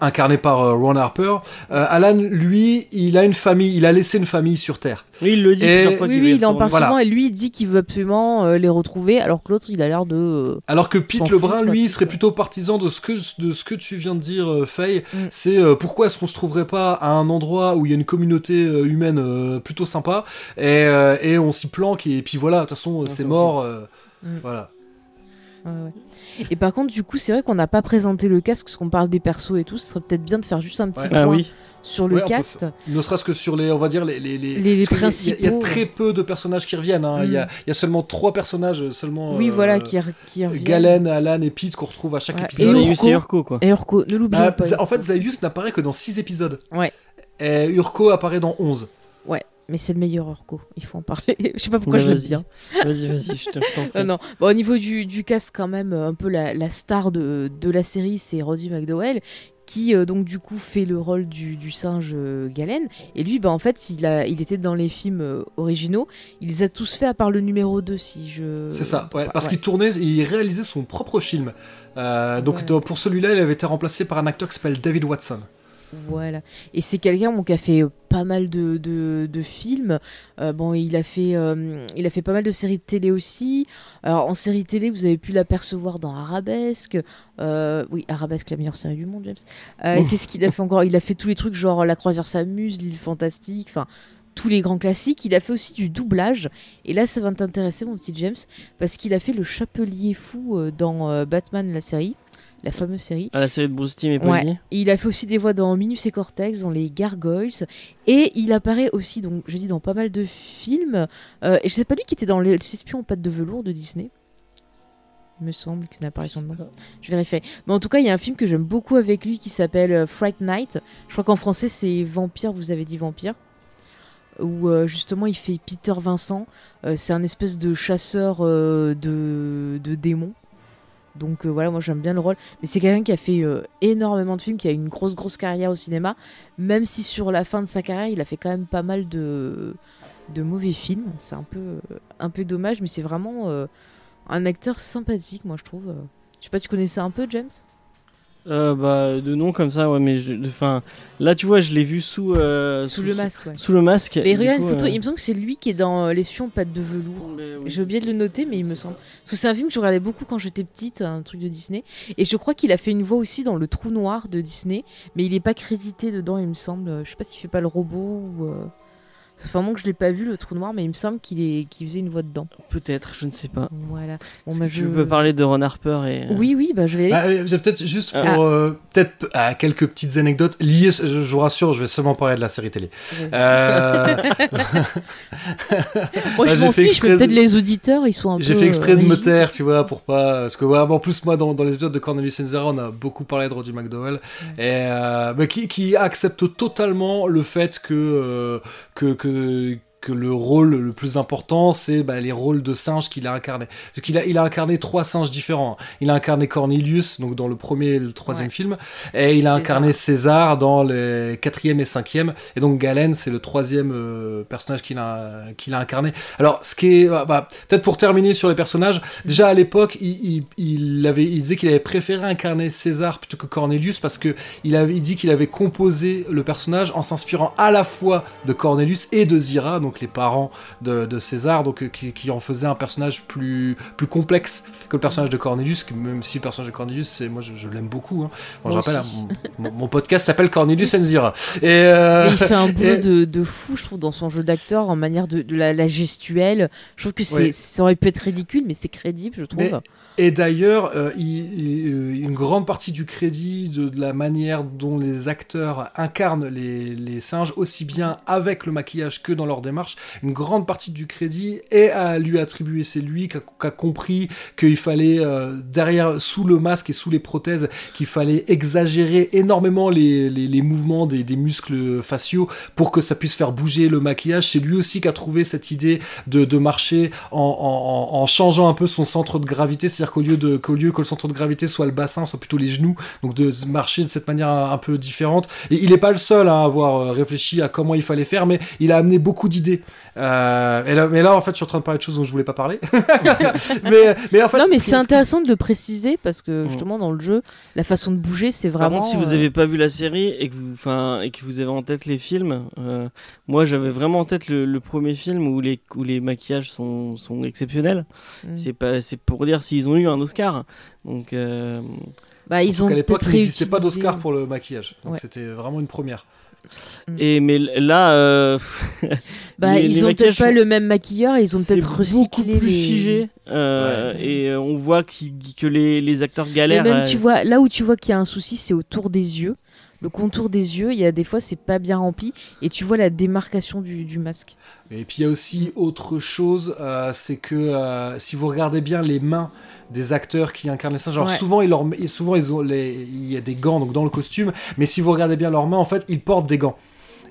incarné par euh, Ron Harper, euh, Alan, lui, il a une famille, il a laissé une famille sur Terre. Oui, il le dit Et- plusieurs fois oui, qu'il oui, il en parle Voilà. souvent et lui il dit qu'il veut absolument euh, les retrouver, alors que l'autre il a l'air de. euh, Alors que Pete Lebrun, lui, quoi. serait plutôt partisan de ce que, de ce que tu viens de dire, euh, Faye. Mm. C'est euh, pourquoi est-ce qu'on se trouverait pas à un endroit où il y a une communauté euh, humaine euh, plutôt sympa et, euh, et on s'y planque et puis voilà, de toute façon, c'est mort. euh, Mm. Voilà. ouais, ouais. Et par contre, du coup, c'est vrai qu'on n'a pas présenté le casque, parce qu'on parle des persos et tout. Ce serait peut-être bien de faire juste un petit Ouais. point Ah oui. sur le Ouais, peut cast. Ne serait-ce que sur les, on va dire, les, les, Les- a- Il y, a- il y a principaux. très peu de personnages qui reviennent. hein. Il, y a, Mm. il y a seulement trois personnages, euh, seulement. Oui, euh, voilà, qui, re- qui reviennent. Galen, Alan et Pete qu'on retrouve à chaque Ouais. épisode. Et Zaius Urko. et Urko, quoi. Et Urko, ne l'oublions Bah, pas. En fait, Zaius n'apparaît que dans 6 épisodes. Ouais. Et Urko apparaît dans 11. Mais c'est le meilleur Urko, il faut en parler. je sais pas pourquoi Bah, je le vas-y. dis. hein. Vas-y, vas-y, je te- je t'en prie. Ah non. Bon, au niveau du, du cast, quand même, euh, un peu la, la star de, de la série, c'est Roddy McDowell, qui euh, donc du coup fait le rôle du, du singe euh, Galen. Et lui, bah, en fait, il, a, il était dans les films euh, originaux. Il les a tous faits à part le numéro 2, si je. C'est ça, ouais, parce ouais. qu'il tournait, il réalisait son propre film. Euh, donc Ouais. pour celui-là, il avait été remplacé par un acteur qui s'appelle David Watson. Voilà. Et c'est quelqu'un bon, qui a fait euh, pas mal de, de, de films. Euh, bon, il a, fait, euh, il a fait pas mal de séries de télé aussi. Alors, en série télé, vous avez pu l'apercevoir dans Arabesque. Euh, oui, Arabesque, la meilleure série du monde, James. Ouf. Qu'est-ce qu'il a fait encore? Il a fait tous les trucs genre La croisière s'amuse, L'île fantastique, enfin tous les grands classiques. Il a fait aussi du doublage. Et là, ça va t'intéresser, mon petit James, parce qu'il a fait le chapelier fou dans Batman, la série, la fameuse série. À la série de Bruce Timm et Ouais. Il a fait aussi des voix dans Minus et Cortex, dans les Gargoyles. Et il apparaît aussi, donc je dis, dans pas mal de films. Euh, et je sais pas lui qui était dans Les Espions en pâte de velours de Disney. Il me semble qu'une apparition dedans. Je vérifie. Mais en tout cas, il y a un film que j'aime beaucoup avec lui qui s'appelle euh, Fright Night. Je crois qu'en français, c'est Vampire, vous avez dit Vampire. Où euh, justement, il fait Peter Vincent. Euh, c'est un espèce de chasseur euh, de, de démons. Donc euh, voilà, moi j'aime bien le rôle. Mais c'est quelqu'un qui a fait euh, énormément de films, qui a une grosse grosse carrière au cinéma. Même si sur la fin de sa carrière, il a fait quand même pas mal de, de mauvais films. C'est un peu, euh, un peu dommage, mais c'est vraiment un acteur sympathique, moi je trouve. Je sais pas, tu connaissais un peu James? Euh, bah, de nom comme ça, ouais, mais je- enfin, là, tu vois, je l'ai vu sous, euh, Sous le masque, ouais. Sous le masque. Mais regarde coup, une photo, euh, il me semble que c'est lui qui est dans euh, L'espion pâte de velours. oui. J'ai oublié de le noter, mais il me semble. Parce que c'est un film que je regardais beaucoup quand j'étais petite, un truc de Disney. Et je crois qu'il a fait une voix aussi dans Le Trou Noir de Disney, mais il n'est pas crédité dedans, il me semble. Je sais pas s'il fait pas le robot ou. Ça fait un moment que je l'ai pas vu, Le Trou Noir, mais il me semble qu'il est... qu'il faisait une voix dedans. Peut-être, je ne sais pas. Voilà. Bon, bah, que tu peux parler de Ron Harper et. euh, Oui, oui, bah, je vais aller. Ah, euh, peut-être juste pour Ah. euh, peut-être euh, quelques petites anecdotes liées. Je, je vous rassure, je vais seulement parler de la série télé. Euh, Moi, ah, je m'en fiche, de- peut-être les auditeurs, ils sont un peu. J'ai fait exprès euh, de me taire, tu vois, pour pas. Parce que, ouais, en plus, moi, dans, dans les épisodes de Cornelius Enzara, on a beaucoup parlé de Roddy McDowell, et, euh, qui, qui accepte totalement le fait que, euh, que, que, que le rôle le plus important, c'est bah, les rôles de singes qu'il a incarnés. Parce qu'il a, il a incarné trois singes différents. Il a incarné Cornelius, donc dans le premier et le troisième Ouais. film, et il a César. incarné César dans les quatrième et cinquième, et donc Galen, c'est le troisième euh, personnage qu'il a, qu'il a incarné. Alors, ce qui est, bah, peut-être pour terminer sur les personnages, déjà à l'époque, il, il, il avait, il disait qu'il avait préféré incarner César plutôt que Cornelius parce que il avait, il dit qu'il avait composé le personnage en s'inspirant à la fois de Cornelius et de Zira, donc les parents de, de César, donc euh, qui, qui en faisait un personnage plus, plus complexe que le personnage de Cornelius, même si le personnage de Cornelius, c'est, moi je, je l'aime beaucoup. Hein. Bon, je Moi rappelle, aussi. hein, mon, podcast s'appelle Cornelius and Zira. Et, euh, il fait un boulot et- de, de fou, je trouve, dans son jeu d'acteur, en manière de, de la, la gestuelle. Je trouve que c'est, ça aurait pu être ridicule, mais c'est crédible, je trouve. Mais- Et d'ailleurs, euh, une grande partie du crédit de, de la manière dont les acteurs incarnent les, les singes, aussi bien avec le maquillage que dans leur démarche, une grande partie du crédit est à lui attribuer. C'est lui qui a, compris qu'il fallait euh, derrière, sous le masque et sous les prothèses, qu'il fallait exagérer énormément les, mouvements des, muscles faciaux pour que ça puisse faire bouger le maquillage. C'est lui aussi qui a trouvé cette idée de, marcher en, changeant un peu son centre de gravité, c'est-à-dire qu'au lieu lieu que le centre de gravité soit le bassin, soit plutôt les genoux, donc de marcher de cette manière un, un peu différente. Et il n'est pas le seul hein, à avoir euh, réfléchi à comment il fallait faire, mais il a amené beaucoup d'idées. Euh, et là, mais là, en fait, je suis en train de parler de choses dont je voulais pas parler. mais, mais en fait, non, mais c'est ce qui- intéressant de le préciser parce que Mm. justement dans le jeu, la façon de bouger, c'est Par vraiment. contre, si vous euh, n'avez pas vu la série et que vous, enfin, et que vous avez en tête les films, euh, moi j'avais vraiment en tête le, le premier film où les, où les maquillages sont, sont exceptionnels. mm. C'est pas, c'est pour dire s'ils ont eu un Oscar. Donc, euh, Bah, ils ont l'époque, il n'existait pas d'Oscar pour le maquillage. Donc Ouais. c'était vraiment une première. Et mais là, euh, Bah, les- ils les ont maquillages peut-être pas le même maquilleur, ils ont c'est peut-être beaucoup recyclé plus les. figé euh, Ouais. et euh, on voit qu'il- que les, les acteurs Mais galèrent. même, à- tu vois, là où tu vois qu'il y a un souci, c'est autour des yeux. Le contour des yeux, il y a des fois, c'est pas bien rempli. Et tu vois la démarcation du, du masque. Et puis il y a aussi autre chose, euh, c'est que euh, si vous regardez bien les mains des acteurs qui incarnent les singes, genre Ouais. souvent, ils leur, souvent ils ont les, il y a des gants donc dans le costume, mais si vous regardez bien leurs mains, en fait, ils portent des gants.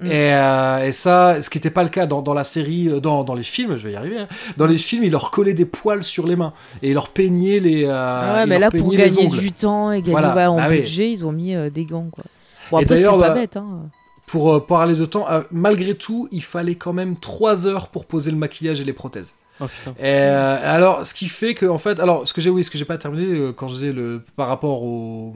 Mm. Et, euh, et ça, ce qui n'était pas le cas dans, dans la série, euh, dans, dans les films, je vais y arriver. hein. Dans les films, ils leur collaient des poils sur les mains et ils leur peignaient les. euh, Ah ouais, mais là, pour gagner du temps et gagner Voilà. ouais, en Ah oui. budget, ils ont mis euh, des gants. Quoi. Bon, Et après, c'est d'ailleurs, pas bah, bête. Hein. Pour parler de temps, malgré tout, il fallait quand même 3 heures pour poser le maquillage et les prothèses. Oh, euh, alors, ce qui fait que, en fait, alors, ce que j'ai, oui, ce que j'ai pas terminé euh, quand je disais le par rapport au,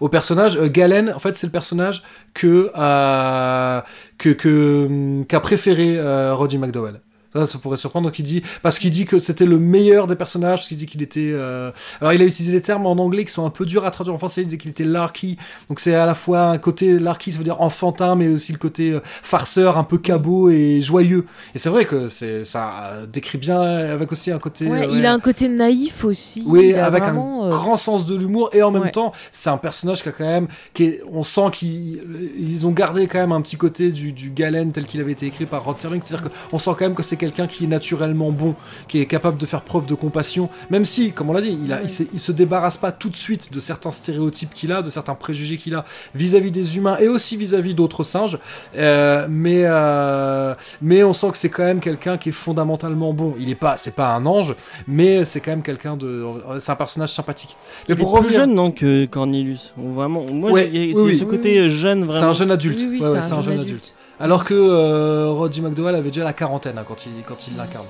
au personnage, euh, Galen, en fait, c'est le personnage que euh, que que hum, qu'a préféré Roddy McDowell. Ça, ça pourrait surprendre. Donc il dit parce qu'il dit que c'était le meilleur des personnages, parce qu'il dit qu'il était. euh, Alors il a utilisé des termes en anglais qui sont un peu durs à traduire en français. Il disait qu'il était larky. Donc c'est à la fois un côté larky, ça veut dire enfantin, mais aussi le côté euh, farceur, un peu cabot et joyeux. Et c'est vrai que c'est ça décrit bien avec aussi un côté. Ouais, euh, Il a un côté naïf aussi. oui, avec vraiment, un euh, grand sens de l'humour et en même ouais. temps, c'est un personnage qui a quand même, qui est- on sent qu'ils ils ont gardé quand même un petit côté du, du Galen tel qu'il avait été écrit par Rod Serling, c'est-à-dire qu'on sent quand même que c'est quelqu'un qui est naturellement bon, qui est capable de faire preuve de compassion, même si, comme on l'a dit, il, a, il, s'est- il se débarrasse pas tout de suite de certains stéréotypes qu'il a, de certains préjugés qu'il a vis-à-vis des humains et aussi vis-à-vis d'autres singes, Euh, mais euh, mais on sent que c'est quand même quelqu'un qui est fondamentalement bon. Il est pas, c'est pas un ange, mais c'est quand même quelqu'un de, c'est un personnage sympathique. Mais Il est plus jeune non que Cornelius. Vraiment, moi, Ouais, j'ai- oui, c'est oui. ce côté jeune vraiment. c'est un jeune adulte. Oui, oui, Ouais, ouais, c'est un jeune adulte. Alors que euh, Roddy McDowell avait déjà la quarantaine hein, quand il quand il l'incarne.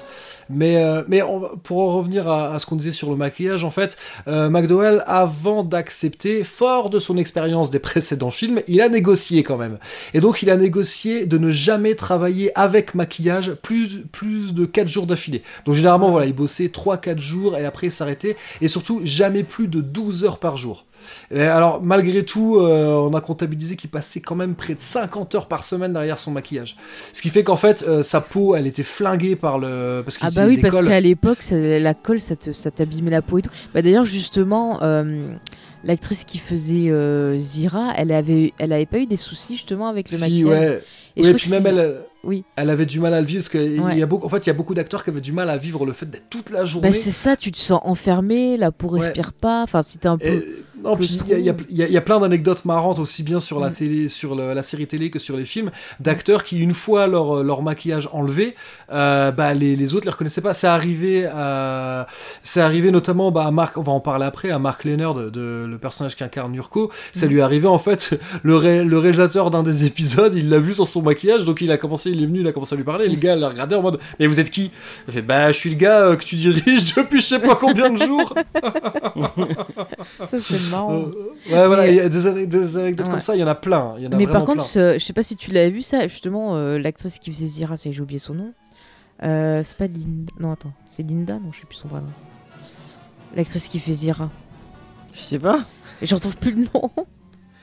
Mais, euh, mais pour en revenir à, ce qu'on disait sur le maquillage, en fait, euh, McDowell, avant d'accepter, fort de son expérience des précédents films, il a négocié quand même. Et donc, il a négocié de ne jamais travailler avec maquillage plus, plus de 4 jours d'affilée. Donc, généralement, voilà, il bossait 3-4 jours et après s'arrêtait. Et surtout, jamais plus de 12 heures par jour. Et alors, malgré tout, euh, on a comptabilisé qu'il passait quand même près de 50 heures par semaine derrière son maquillage. Ce qui fait qu'en fait, euh, sa peau, elle était flinguée par le. Parce Ah bah oui, des parce qu'à l'époque, la colle, ça t'abîmait la peau et tout. Bah d'ailleurs, justement, euh, l'actrice qui faisait euh, Zira, elle avait, elle avait pas eu des soucis justement avec le Si, maquillage. ouais. Et Oui, et puis même elle, Oui. elle avait du mal à le vivre parce que il Ouais. y a beaucoup, en fait, il y a beaucoup d'acteurs qui avaient du mal à vivre le fait d'être toute la journée. Bah c'est ça, tu te sens enfermé, la peau Ouais. respire pas. Enfin, c'était un peu. Et- non, puis il y, a- y y plein d'anecdotes marrantes aussi bien sur la Mm. télé, sur le- la série télé que sur les films, d'acteurs qui une fois leur, leur maquillage enlevé, euh, bah les, les autres les reconnaissaient pas. C'est arrivé, à- c'est arrivé notamment bah, à Marc, on va en parler après, à Mark Leonard, de, de- le personnage qui incarne Nurko. Ça Mm. lui est arrivé en fait, le, ré- le réalisateur d'un des épisodes, il l'a vu sur son maquillage, donc il a commencé, il est venu, il a commencé à lui parler, et le gars l'a regardé en mode, mais vous êtes qui? Il fait, bah je suis le gars euh, que tu diriges depuis je sais pas combien de jours. Ça, marrant. Euh, ouais, voilà, il y a des, des anecdotes Ouais. comme ça, il y en a plein. Il y en a Mais par contre, je sais pas si tu l'avais vu ça, justement, euh, l'actrice qui faisait Zira, c'est j'ai oublié son nom. Euh, c'est pas Linda. Non, attends, c'est Linda Non, je sais plus son vrai nom. L'actrice qui fait Zira. Je sais pas. Et je retrouve plus le nom.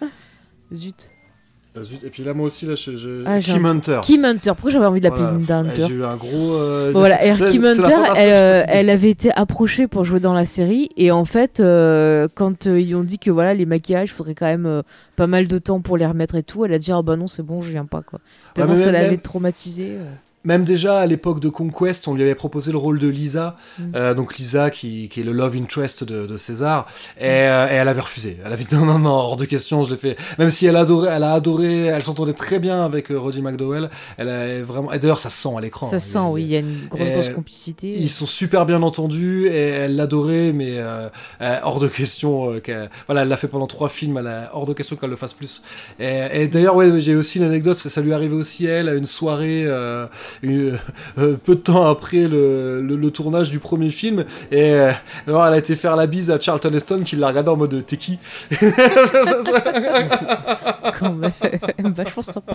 Zut. Ah, zut, Et puis là, moi aussi, là, je, je- Ah, Kim un- Hunter. Kim Hunter. Pourquoi j'avais envie de l'appeler Voilà. Linda Ouais, Hunter J'ai eu un gros. euh, Bon, Voilà, et Kim Hunter, elle, euh, elle avait été approchée pour jouer dans la série et en fait, euh, quand euh, ils ont dit que voilà les maquillages, faudrait quand même euh, pas mal de temps pour les remettre et tout, elle a dit ah bah non c'est bon, je viens pas quoi. Tellement ça l'avait même- traumatisée. Même déjà à l'époque de Conquest, on lui avait proposé le rôle de Lisa, Mm. euh, donc Lisa qui, qui est le love interest de, de César, et, euh, et elle avait refusé. Elle avait dit non, non, non, hors de question, je l'ai fait. Même si elle adorait, elle a adoré, elle s'entendait très bien avec euh, Roddy McDowell. Elle a vraiment, et d'ailleurs ça se sent à l'écran. Ça hein. se sent, oui, il y a une grosse, complicité. Ils sont super bien entendus et elle l'adorait, mais hors de question qu'elle. Voilà, elle l'a fait pendant trois films, elle a hors de question qu'elle le fasse plus. Et, et d'ailleurs, ouais, j'ai aussi une anecdote, ça, ça lui arrivé aussi elle à une soirée, une- euh, peu de temps après le, le- le tournage du premier film, et euh, alors elle a été faire la bise à Charlton Heston qui l'a regardé en mode t'es qui Quand même, vachement sympa.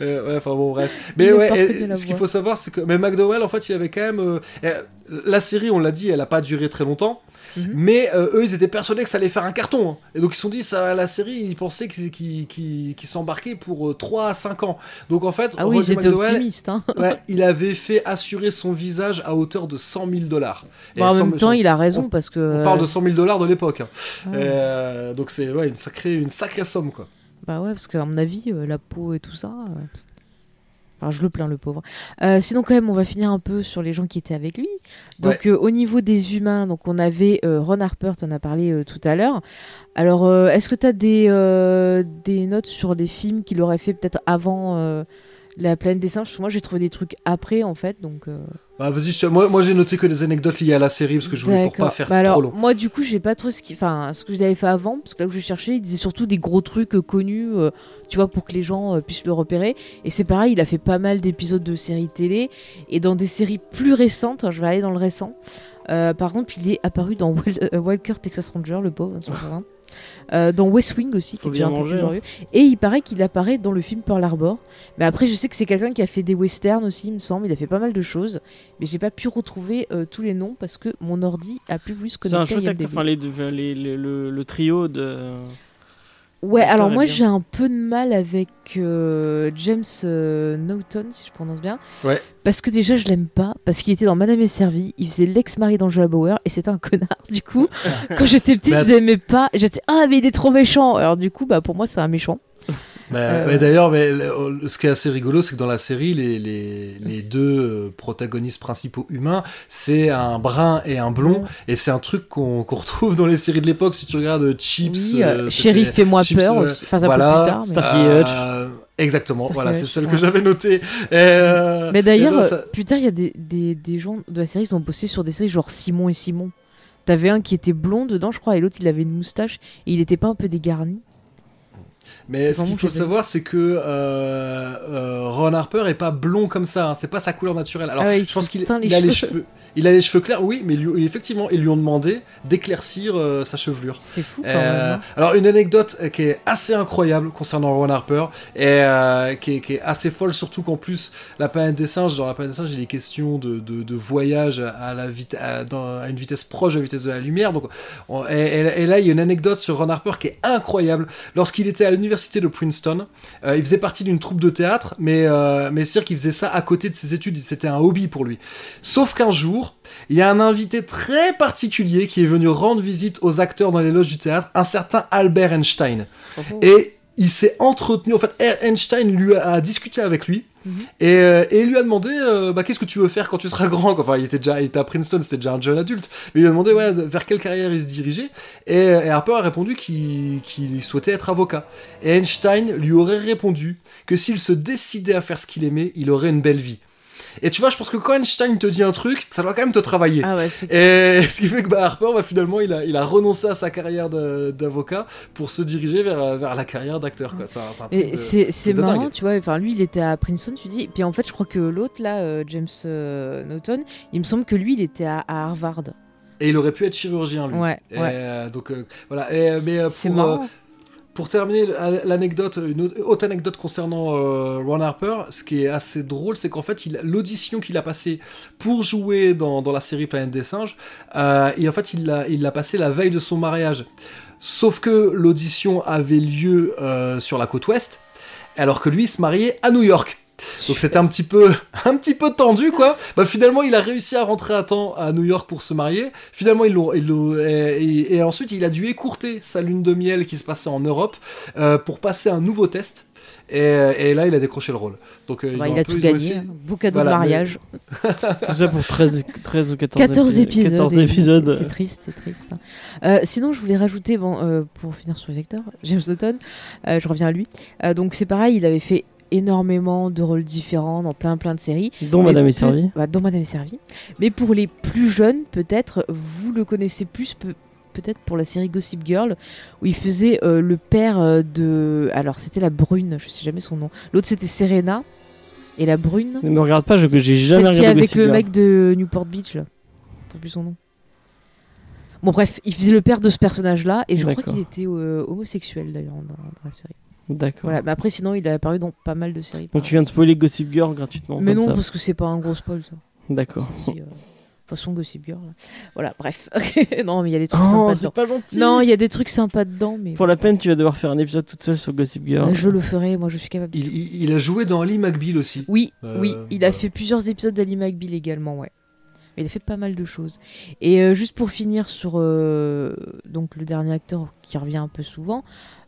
Euh, ouais, enfin bon, bref. Il Mais est ouais, et ce qu'il faut savoir, c'est que mais McDowell, en fait, il avait quand même. euh, euh, la série, on l'a dit, elle a pas duré très longtemps. Mhm. Mais euh, eux, ils étaient persuadés que ça allait faire un carton. hein. Et donc, ils se sont dit, ça, la série, ils pensaient qu'ils qu'ils- qu'ils- qu'ils s'embarquaient pour euh, 3 à 5 ans. Donc, en fait, Ah oui, ils étaient McDowell, optimistes. Hein. ouais, il avait fait assurer son visage à hauteur de 100 000 dollars. Bon, en même temps, il a raison parce que. On parle de 100 000 dollars de l'époque. hein. Ouais. Euh, donc, c'est ouais, une, sacrée, une sacrée somme, quoi. Bah ouais, parce qu'à mon avis, euh, la peau et tout ça. Enfin, je le plains, le pauvre. Euh, sinon, quand même, on va finir un peu sur les gens qui étaient avec lui. Donc, euh, au niveau des humains, donc on avait euh, Ron Harper, tu en as parlé tout à l'heure. Alors, est-ce que tu as des, des notes sur des films qu'il aurait fait peut-être avant La planète des singes? Parce que moi, j'ai trouvé des trucs après, en fait. Donc, Bah, vas-y, te- moi, moi j'ai noté que des anecdotes liées à la série parce que je voulais pour pas faire Bah alors, trop long. Moi, du coup, j'ai pas trop ce qui, enfin, ce que je l'avais fait avant, parce que là où je cherchais, il disait surtout des gros trucs euh, connus, euh, tu vois, pour que les gens euh, puissent le repérer. Et c'est pareil, il a fait pas mal d'épisodes de séries télé et dans des séries plus récentes. hein, je vais aller dans le récent. Euh, par contre, il est apparu dans Wild- euh, Walker Texas Ranger, le pauvre. terrain. Euh, dans West Wing aussi, qui est déjà un bien peu manger, plus hein. Et il paraît qu'il apparaît dans le film Pearl Harbor. Mais après, je sais que c'est quelqu'un qui a fait des westerns aussi, il me semble. Il a fait pas mal de choses. Mais j'ai pas pu retrouver euh, tous les noms parce que mon ordi a plus voulu se C'est un connecter. chouette acteur. Enfin, les, deux- les- les- le, le trio de. Ouais, alors moi j'ai un peu de mal avec euh, James euh, Norton, si je prononce bien. Ouais. Parce que déjà je l'aime pas, parce qu'il était dans Madame est servie, il faisait l'ex-mari d'Angela Bauer et c'était un connard. Du coup, quand j'étais petite, Mais je l'aimais pas. J'étais ah mais il est trop méchant. Alors du coup, bah pour moi c'est un méchant. Bah, Euh, mais D'ailleurs, mais, ce qui est assez rigolo, c'est que dans la série, les, les, les deux euh, protagonistes principaux humains, c'est un brun et un blond, et c'est un truc qu'on retrouve dans les séries de l'époque. Si tu regardes euh, Chips, oui, euh, euh, fais-moi peur. euh. Enfin voilà, peut plus tard. mais- Starkey Euh, exactement, voilà, c'est celle que ouais. j'avais notée. Euh, Mais d'ailleurs, euh, ça- plus tard, il y a des, des, des gens de la série qui ont bossé sur des séries genre Simon et Simon. T'avais un qui était blond dedans, je crois, et l'autre il avait une moustache et il était pas un peu dégarni. Mais ce qu'il faut savoir, c'est que euh, euh, Ron Harper est pas blond comme ça. hein. C'est pas sa couleur naturelle. Alors, Ah ouais, je pense se qu'il a les cheveux. Il a les cheveux clairs, oui, mais lui- effectivement, ils lui ont demandé d'éclaircir euh, sa chevelure. C'est fou quand Euh, même. hein. alors une anecdote qui est assez incroyable concernant Ron Harper et euh, qui, est, qui est assez folle surtout qu'en plus la planète des singes dans la planète des singes il est question de, de, de voyage à la à, dans- à une vitesse proche de la vitesse de la lumière donc on- et, et- et là il y a une anecdote sur Ron Harper qui est incroyable lorsqu'il était à l'université de Princeton. Euh, il faisait partie d'une troupe de théâtre mais euh, mais c'est à dire qu'il faisait ça à côté de ses études. C'était un hobby pour lui. Sauf qu'un jour il y a un invité très particulier qui est venu rendre visite aux acteurs dans les loges du théâtre, un certain Albert Einstein. Et il s'est entretenu, en fait, Einstein lui a, a discuté avec lui. Mhm. Et, euh, et lui a demandé euh, bah, qu'est-ce que tu veux faire quand tu seras grand? Enfin, il était déjà il était à Princeton, c'était déjà un jeune adulte. Mais il lui a demandé ouais, vers quelle carrière il se dirigeait. Et, et Harper a répondu qu'il qu'il souhaitait être avocat. Et Einstein lui aurait répondu que s'il se décidait à faire ce qu'il aimait, il aurait une belle vie. Et tu vois, je pense que quand Einstein te dit un truc, ça doit quand même te travailler. Ah ouais, c'est Et ce qui fait que bah, Harper, bah, finalement, il a, il a renoncé à sa carrière d'avocat pour se diriger vers, vers la carrière d'acteur. C'est marrant, dingue. tu vois. Enfin, lui, il était à Princeton, tu dis. Puis en fait, je crois que l'autre, là, euh, James euh, Norton, il me semble que lui, il était à, à Harvard. Et il aurait pu être chirurgien, lui. Ouais, Et, ouais. euh, donc euh, voilà. Et, mais pour. Pour terminer l'anecdote, une autre, anecdote concernant euh, Ron Harper, ce qui est assez drôle, c'est qu'en fait, l'audition qu'il a passée pour jouer dans, la série Planète des singes, euh, et en fait, il l'a il l'a passé la veille de son mariage. Sauf que l'audition avait lieu euh, sur la côte ouest, alors que lui se mariait à New York. Donc c'était un petit peu, un petit peu tendu quoi. Bah finalement il a réussi à rentrer à temps à New York pour se marier. Finalement ils l'ont, et, et- et ensuite il a dû écourter sa lune de miel qui se passait en Europe euh, pour passer un nouveau test. Et, et là il a décroché le rôle. Donc euh, Bah, il a tout gagné. essayé- hein. Beau cadeau Voilà, de mais- mariage. Tout ça pour 13, 13 ou 14, 14 épi- épisodes. 14 et- épisodes. C'est triste, c'est triste. Euh, sinon, je voulais rajouter, bon, euh, pour finir sur les acteurs, James euh, je reviens à lui. Euh, donc c'est pareil, il avait fait énormément de rôles différents dans plein plein de séries. Dont Madame est servie. bah, dont Madame est servie. Mais pour les plus jeunes, peut-être, vous le connaissez plus, peut- peut-être pour la série Gossip Girl, où il faisait euh, le père euh, de. Alors, c'était la brune, je sais jamais son nom. L'autre, c'était Serena. Et la brune, Ne me regarde pas, j'ai jamais celle qui est regardé avec Gossip le Girl. mec de Newport Beach, là. Je plus son nom. Bon, bref, il faisait le père de ce personnage-là, et je crois qu'il était euh, homosexuel d'ailleurs dans, dans la série. D'accord. Voilà, mais après, sinon, il a apparu dans pas mal de séries. Donc tu viens de spoiler Gossip Girl gratuitement. Mais non, ça. parce que c'est pas un gros spoil, ça. D'accord. Si, euh, façon Gossip Girl. là. Voilà, bref. non, mais il y a des trucs Oh, sympas c'est dedans. pas gentil. Non, il y a des trucs sympas dedans, mais Pour la peine, tu vas devoir faire un épisode toute seule sur Gossip Girl. Euh, je le ferai. Moi, je suis capable. Il, il- il a joué dans Ali McBeal aussi. Oui, Euh, oui, il a fait plusieurs épisodes d'Ali McBeal également, ouais. Mais il a fait pas mal de choses. Et euh, juste pour finir sur euh, donc le dernier acteur qui revient un peu souvent,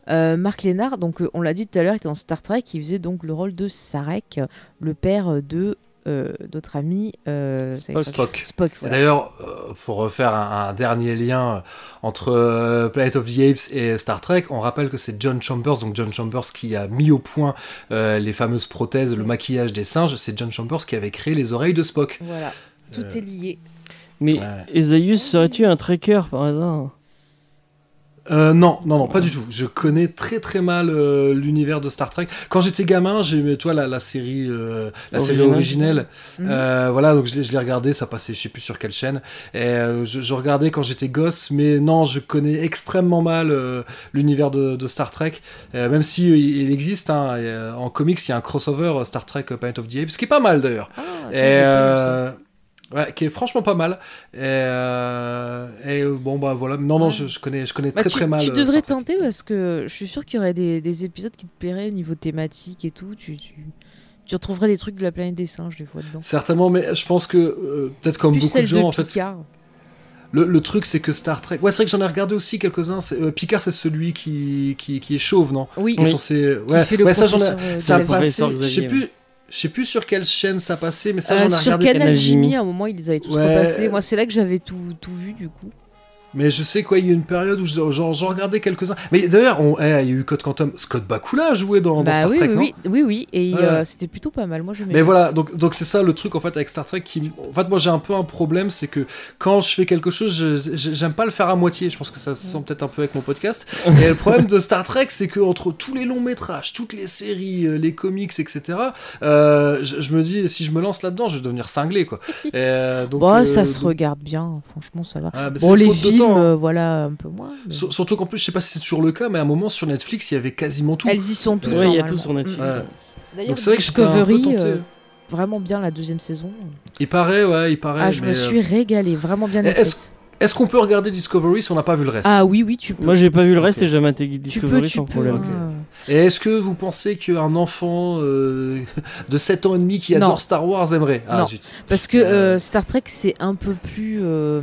euh, Mark Lennart. Donc euh, on l'a dit tout à l'heure, était dans Star Trek. Il faisait donc le rôle de Sarek, euh, le père de euh, notre ami euh, Spock. Spock. Spock, Et voilà. D'ailleurs, euh, pour refaire un, un dernier lien entre euh, Planet of the Apes et Star Trek, on rappelle que c'est John Chambers, donc John Chambers qui a mis au point euh, les fameuses prothèses, le maquillage des singes. C'est John Chambers qui avait créé les oreilles de Spock. Voilà, tout Euh, est lié. Mais Ouais. Esaius, serais-tu un tracker par hasard? Euh, non, non, non, pas du tout. Je connais très très mal euh, l'univers de Star Trek. Quand j'étais gamin, j'ai aimé, toi, la, la série, euh, la série originelle. Mhm. Euh, voilà, donc je l'ai, je l'ai regardé, ça passait, je sais plus sur quelle chaîne. Et euh, je, je regardais quand j'étais gosse, mais non, je connais extrêmement mal euh, l'univers de, de Star Trek. Euh, même si il existe, hein, euh, en comics, il y a un crossover Star Trek Planet of the Apes, ce qui est pas mal d'ailleurs. Ah, ouais, qui est franchement pas mal. Et, euh, et, bon bah voilà, non non, Ouais. je, je connais, je connais Bah, très tu, très mal. tu euh, devrais Star Trek. tenter parce que je suis sûr qu'il y aurait des, des épisodes qui te plairaient au niveau thématique et tout. Tu, tu, tu retrouverais des trucs de la planète des singes des fois dedans. Certainement, mais je pense que euh, peut-être comme Plus beaucoup de gens, de en fait, Picard. Le, le truc, c'est que Star Trek. Ouais, c'est vrai que j'en ai regardé aussi quelques-uns. c'est- euh, Picard, c'est celui qui, qui, qui est chauve, non? Oui, qui Ouais, fait le ouais ça, j'en ai. Ça a passé. Je sais plus. Je sais plus sur quelle chaîne ça passait, mais ça, Euh, j'en ai sur regardé. Canal Canal Jimmy, Jimmy. à un moment, ils les avaient tous Ouais. repassés. Moi, c'est là que j'avais tout, tout vu, du coup. Mais je sais quoi, il y a une période où je- j'en regardais quelques-uns. Mais d'ailleurs, eh, il y a eu Code Quantum. Scott Bakula a joué dans, dans bah Star oui, Trek, oui, non oui, oui, oui, et Ouais. euh, c'était plutôt pas mal. Moi, je Mais voilà, donc donc c'est ça le truc en fait avec Star Trek qui, en fait moi j'ai un peu un problème, c'est que quand je fais quelque chose, j'aime pas le faire à moitié. Je pense que ça se sent peut-être un peu avec mon podcast. Et le problème de Star Trek, c'est que entre tous les longs métrages, toutes les séries, euh, les comics, etc. euh, je, je me dis si je me lance là-dedans, je vais devenir cinglé quoi. Et, euh, donc, Bon, euh, ça se regarde bien, franchement, ça va. Ah, Bon, les de films, hein. euh, voilà, un peu moins. mais Surtout qu'en plus, je sais pas si c'est toujours le cas, mais à un moment sur Netflix, il y avait quasiment tout. Elles y sont toutes. Oui, il y a normalement. tout sur Netflix. Ouais. D'ailleurs, Donc c'est vrai que Discovery, tenté. euh, vraiment bien la deuxième saison. Il paraît, ouais, il paraît. ah, je me mais, euh, suis régalé, vraiment bien Est-ce- écrite. Est-ce qu'on peut regarder Discovery si on n'a pas vu le reste Ah oui, oui, tu peux. Moi, j'ai pas vu le reste Ok. et j'ai maté tu Discovery peux, tu sans peux. problème. hein. Et est-ce que vous pensez qu'un enfant euh, de 7 ans et demi qui Non. adore Star Wars aimerait Ah Non. zut. Parce que Euh, euh, Star Trek, c'est un peu plus, euh,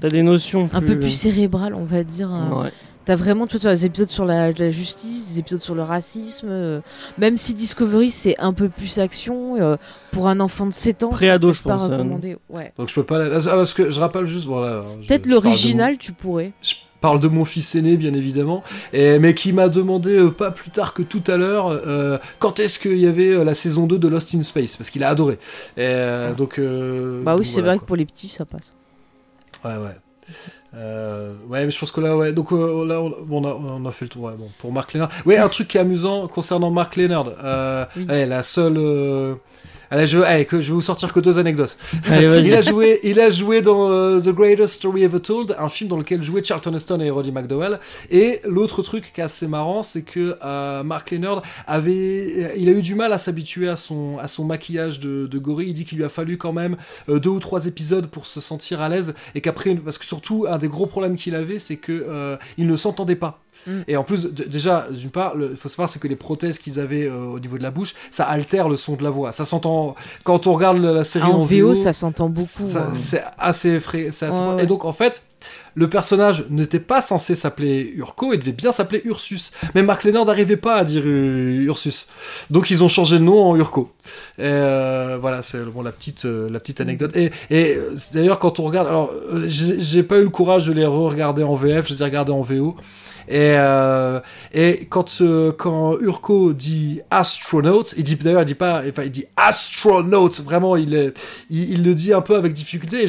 T'as des notions un peu plus- plus cérébral, on va dire. hein. Ouais. T'as vraiment, tu vois, sur les épisodes sur la, la justice, des épisodes sur le racisme. euh, même si Discovery, c'est un peu plus action, euh, pour un enfant de 7 ans, Pré-ado, c'est je pas pense, euh, recommandé. Ouais. Donc je peux pas. la- Ah, parce que je rappelle juste. Voilà, je- Peut-être l'original, tu pourrais. Je parle de mon fils aîné, bien évidemment, et, mais qui m'a demandé euh, pas plus tard que tout à l'heure euh, quand est-ce qu'il y avait euh, la saison 2 de Lost in Space, parce qu'il a adoré. Et, euh, donc. euh, Bah oui, c'est voilà, vrai quoi. que pour les petits, ça passe. Ouais, ouais. Euh, ouais, mais je pense que là, ouais. Donc euh, là, on, a, on a fait le tour. Ouais, bon, pour Mark Leonard. Ouais, un truc qui est amusant concernant Mark Leonard. Euh, Oui. ouais, la seule. Euh, Allez, je, allez, que, je vais vous sortir que deux anecdotes. Allez. Il a joué, il a joué dans euh, The Greatest Story Ever Told, un film dans lequel jouaient Charlton Heston et Roddy McDowell. Et l'autre truc qui est assez marrant, c'est que euh, Mark Leonard avait, il a eu du mal à s'habituer à son, à son maquillage de, de gorille. Il dit qu'il lui a fallu quand même euh, deux ou trois épisodes pour se sentir à l'aise et qu'après, parce que surtout un des gros problèmes qu'il avait, c'est que euh, il ne s'entendait pas. Mm. Et en plus, déjà, d'une part, il faut savoir, c'est que les prothèses qu'ils avaient euh, au niveau de la bouche, ça altère le son de la voix. Ça s'entend quand on regarde la, la série Ah, en, en, VO, ça s'entend beaucoup. hein. C'est assez effrayant. c'est assez- Ouais, ouais. Et donc, en fait, le personnage n'était pas censé s'appeler Urko, il devait bien s'appeler Ursus. Mais Mark Leonard n'arrivait pas à dire euh, Ursus. Donc, ils ont changé le nom en Urko. Et euh, voilà, c'est bon, la, petite, euh, la petite anecdote. Et, et d'ailleurs, quand on regarde. Alors, j'ai pas eu le courage de les re-regarder en VF, je les ai regardés en VO. Et, euh, et quand, euh, quand Urko dit astronaut, il dit d'ailleurs, il dit pas, enfin, il dit astronaut, vraiment, il, il, le dit un peu avec difficulté.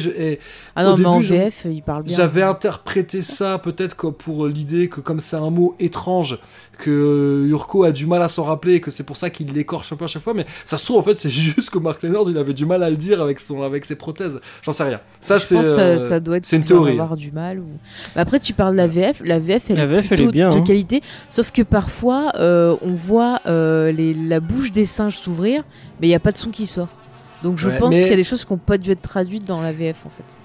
Ah non, au mais en début, je- VF, il parle bien. j'avais interprété ça peut-être pour l'idée que comme c'est un mot étrange, que Urko a du mal à s'en rappeler et que c'est pour ça qu'il l'écorche un peu à chaque fois, mais ça se trouve en fait c'est juste que Mark Leonard il avait du mal à le dire avec, son, avec ses prothèses. J'en sais rien. Ça c'est. euh, ça, ça doit être c'est une théorie. avoir du mal. Ou... Mais après, tu parles de la VF. La VF, elle La est VF, elle plutôt est bien, de hein. qualité. Sauf que parfois, euh, on voit euh, les, la bouche des singes s'ouvrir, mais il n'y a pas de son qui sort. Donc je Ouais, pense mais- qu'il y a des choses qui n'ont pas dû être traduites dans la VF en fait.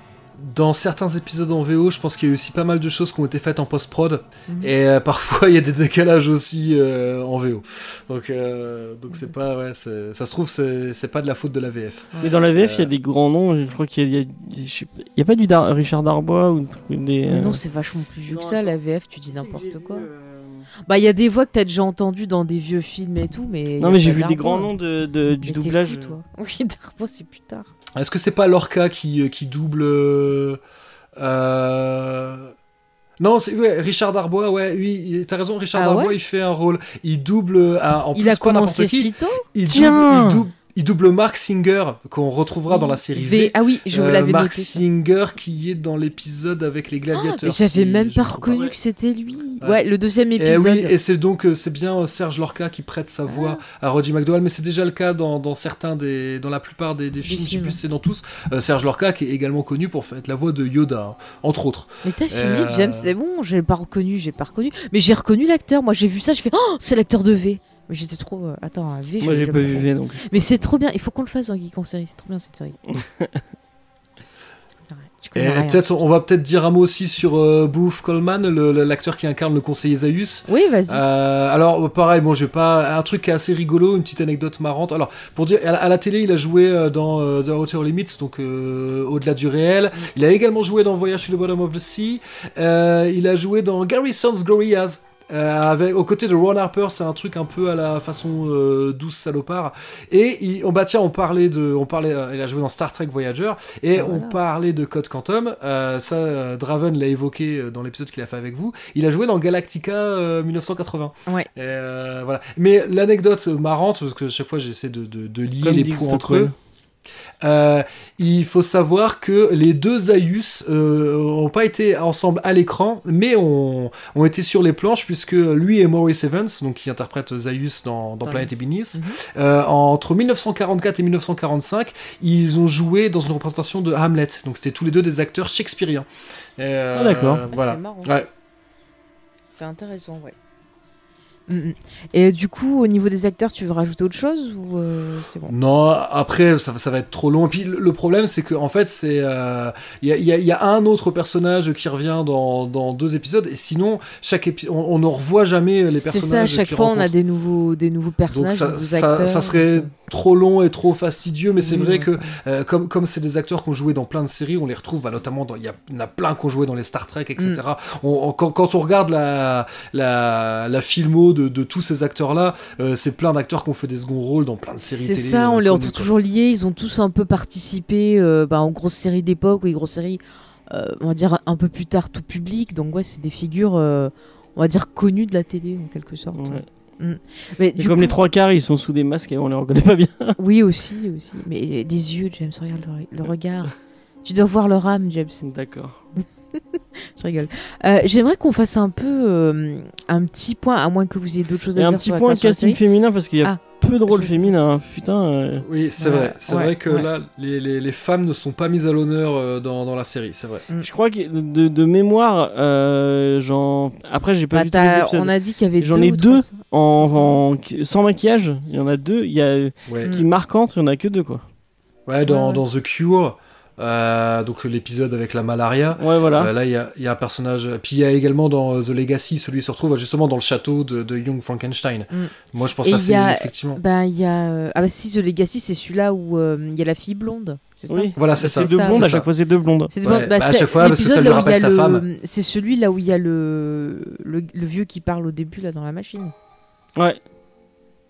Dans certains épisodes en VO, je pense qu'il y a eu aussi pas mal de choses qui ont été faites en post-prod. Mhm. Et euh, parfois, il y a des décalages aussi euh, en VO. Donc, euh, donc c'est pas, ouais, ça se trouve, c'est pas de la faute de la VF. Mais dans la VF, il y a des grands noms. Je crois qu'il y a, il y a- pas- il y a pas du Dar- Richard Darbois ou des. Mais non, c'est vachement plus vieux que ça, la VF, tu dis n'importe quoi. euh, Bah, il y a des voix que t'as déjà entendues dans des vieux films et tout, mais. Non, mais j'ai vu des grands noms de, de- du Mais doublage. fou, toi. Oui, Darbois, c'est plus tard. Est-ce que c'est pas Lorca qui, qui double. euh, euh, Non, c'est ouais, Richard Darbois, ouais, oui, t'as raison, Richard Ah Darbois, ouais il fait un rôle. Il double. en Il plus, a commencé si tôt Il Tiens il, double, il double Mark Singer, qu'on retrouvera dans la série V. Ah oui, je Euh, l'avais Mark noté. ça. Singer qui est dans l'épisode avec les Ah, gladiateurs. mais j'avais si même pas reconnu que c'était lui. Ouais. Ouais, le deuxième Et épisode. oui, et c'est donc euh, c'est bien euh, Serge Lorca qui prête sa voix à Roddy McDowell, mais c'est déjà le cas dans, dans certains des, dans la plupart des, des films, je sais plus c'est dans tous. Euh, Serge Lorca qui est également connu pour être la voix de Yoda, hein, entre autres. Mais t'as fini, Euh, James, c'est bon, j'ai pas reconnu, j'ai pas reconnu. Mais j'ai reconnu l'acteur, moi j'ai vu ça, je fais Oh, c'est l'acteur de V. Mais j'étais trop. euh, Attends, un V, Moi, j'ai pas vu. V donc. Mais c'est trop bien, il faut qu'on le fasse dans Geek en série, c'est trop bien cette série. Peut-être, on va peut-être dire un mot aussi sur euh, Booth Coleman, le- le- l'acteur qui incarne le conseiller Zaius. Oui, vas-y. Euh, alors pareil, bon, je vais pas un truc qui est assez rigolo, une petite anecdote marrante. Alors pour dire, à la, à la télé, il a joué euh, dans euh, The Outer Limits, donc euh, au-delà du réel. Il a également joué dans Voyage to the Bottom of the Sea. Euh, il a joué dans Garrison's Glorias. Euh, avec, aux côtés de Ron Harper, c'est un truc un peu à la façon euh, douce salopard. Et il, on, bah tiens, on parlait de, on parlait, euh, il a joué dans Star Trek Voyager, et Ah, on voilà. parlait de Code Quantum. Euh, ça, euh, Draven l'a évoqué dans l'épisode qu'il a fait avec vous. Il a joué dans Galactica euh, 1980. Ouais. Et, euh, voilà. Mais l'anecdote marrante, parce que chaque fois j'essaie de, de, de lier Comme les points entre eux. Euh, il faut savoir que les deux Zaius n'ont pas été ensemble à l'écran, mais ont, ont été sur les planches, puisque lui et Maurice Evans, donc qui interprète Zaius dans, dans Ebeneath, Mhm. euh, entre 1944 et 1945, ils ont joué dans une représentation de Hamlet. Donc c'était tous les deux des acteurs shakespeariens. Euh, Ah, d'accord. Ah, Voilà. C'est marrant. Ouais. C'est intéressant, ouais. Mm, mm. Et du coup, au niveau des acteurs, tu veux rajouter autre chose ou euh, c'est bon? Non, après ça, ça va être trop long. Et puis le, problème, c'est que en fait, c'est euh, il y, a, il y a- il y a un autre personnage qui revient dans, dans deux épisodes, et sinon chaque épi- on, on ne revoit jamais les C'est personnages. ça, à chaque fois, on a des nouveaux, des nouveaux Donc personnages, ça, nouveaux ça, serait donc, trop long et trop fastidieux, mais c'est vrai ouais. que euh, comme comme c'est des acteurs qui ont joué dans plein de séries, on les retrouve bah, notamment il y, a- il y en a plein qui ont joué dans les Star Trek, etc. Mm. On- on- quand, quand on regarde la la, la filmo de, de tous ces acteurs là, c'est plein d'acteurs qui ont fait des seconds rôles dans plein de séries C'est ça, on euh, les retrouve toujours liés. Ils ont tous un peu participé euh, bah, en grosses séries d'époque ou des grosses séries, euh, on va dire un peu plus tard, tout public. Donc, ouais, c'est des figures, euh, on va dire, connues de la télé en quelque sorte. Ouais. Mais Et du comme coup- les trois quarts, ils sont sous des masques et on les reconnaît pas bien. Oui, aussi, aussi. Mais les yeux, James, regarde le, le regard. tu dois voir leur âme, James. D'accord. Je rigole. Euh, J'aimerais qu'on fasse un peu euh, un petit point, à moins que vous ayez d'autres choses Et à un dire petit sur point casting féminin parce qu'il y a Ah. peu de rôles Je- féminins. hein. Putain. euh, Oui, c'est Ouais, vrai. C'est ouais, vrai que ouais. là, les, les- les femmes ne sont pas mises à l'honneur euh, dans, dans la série, c'est vrai. Je crois que de, de mémoire, euh, j'en. Après, j'ai pas Bah, vu tous les on a dit qu'il y avait J'en ai deux. En, en- sans maquillage, il y en a deux. Il y a Ouais, Mm. qui marquantes, il y en a que deux quoi. ouais, dans, Ouais. dans The Cure, euh, donc l'épisode avec la malaria. Ouais, voilà. euh, là, il y a, il y a un personnage. Puis il y a également dans euh, The Legacy, celui qui se retrouve justement dans le château de, de Young Frankenstein. Mm. Moi, je pense Et à a- effectivement. Ben, il y a. euh, Ah, bah si, The Legacy, c'est celui-là où euh, il y a la fille blonde. C'est ça oui. Voilà, c'est ça. C'est deux blondes, à chaque fois c'est deux blondes. C'est Ouais, bah, bah, à chaque fois, parce que ça l'épisode lui là où il y rappelle a sa le- femme. C'est celui là où il y a le... le le vieux qui parle au début là dans la machine. Ouais.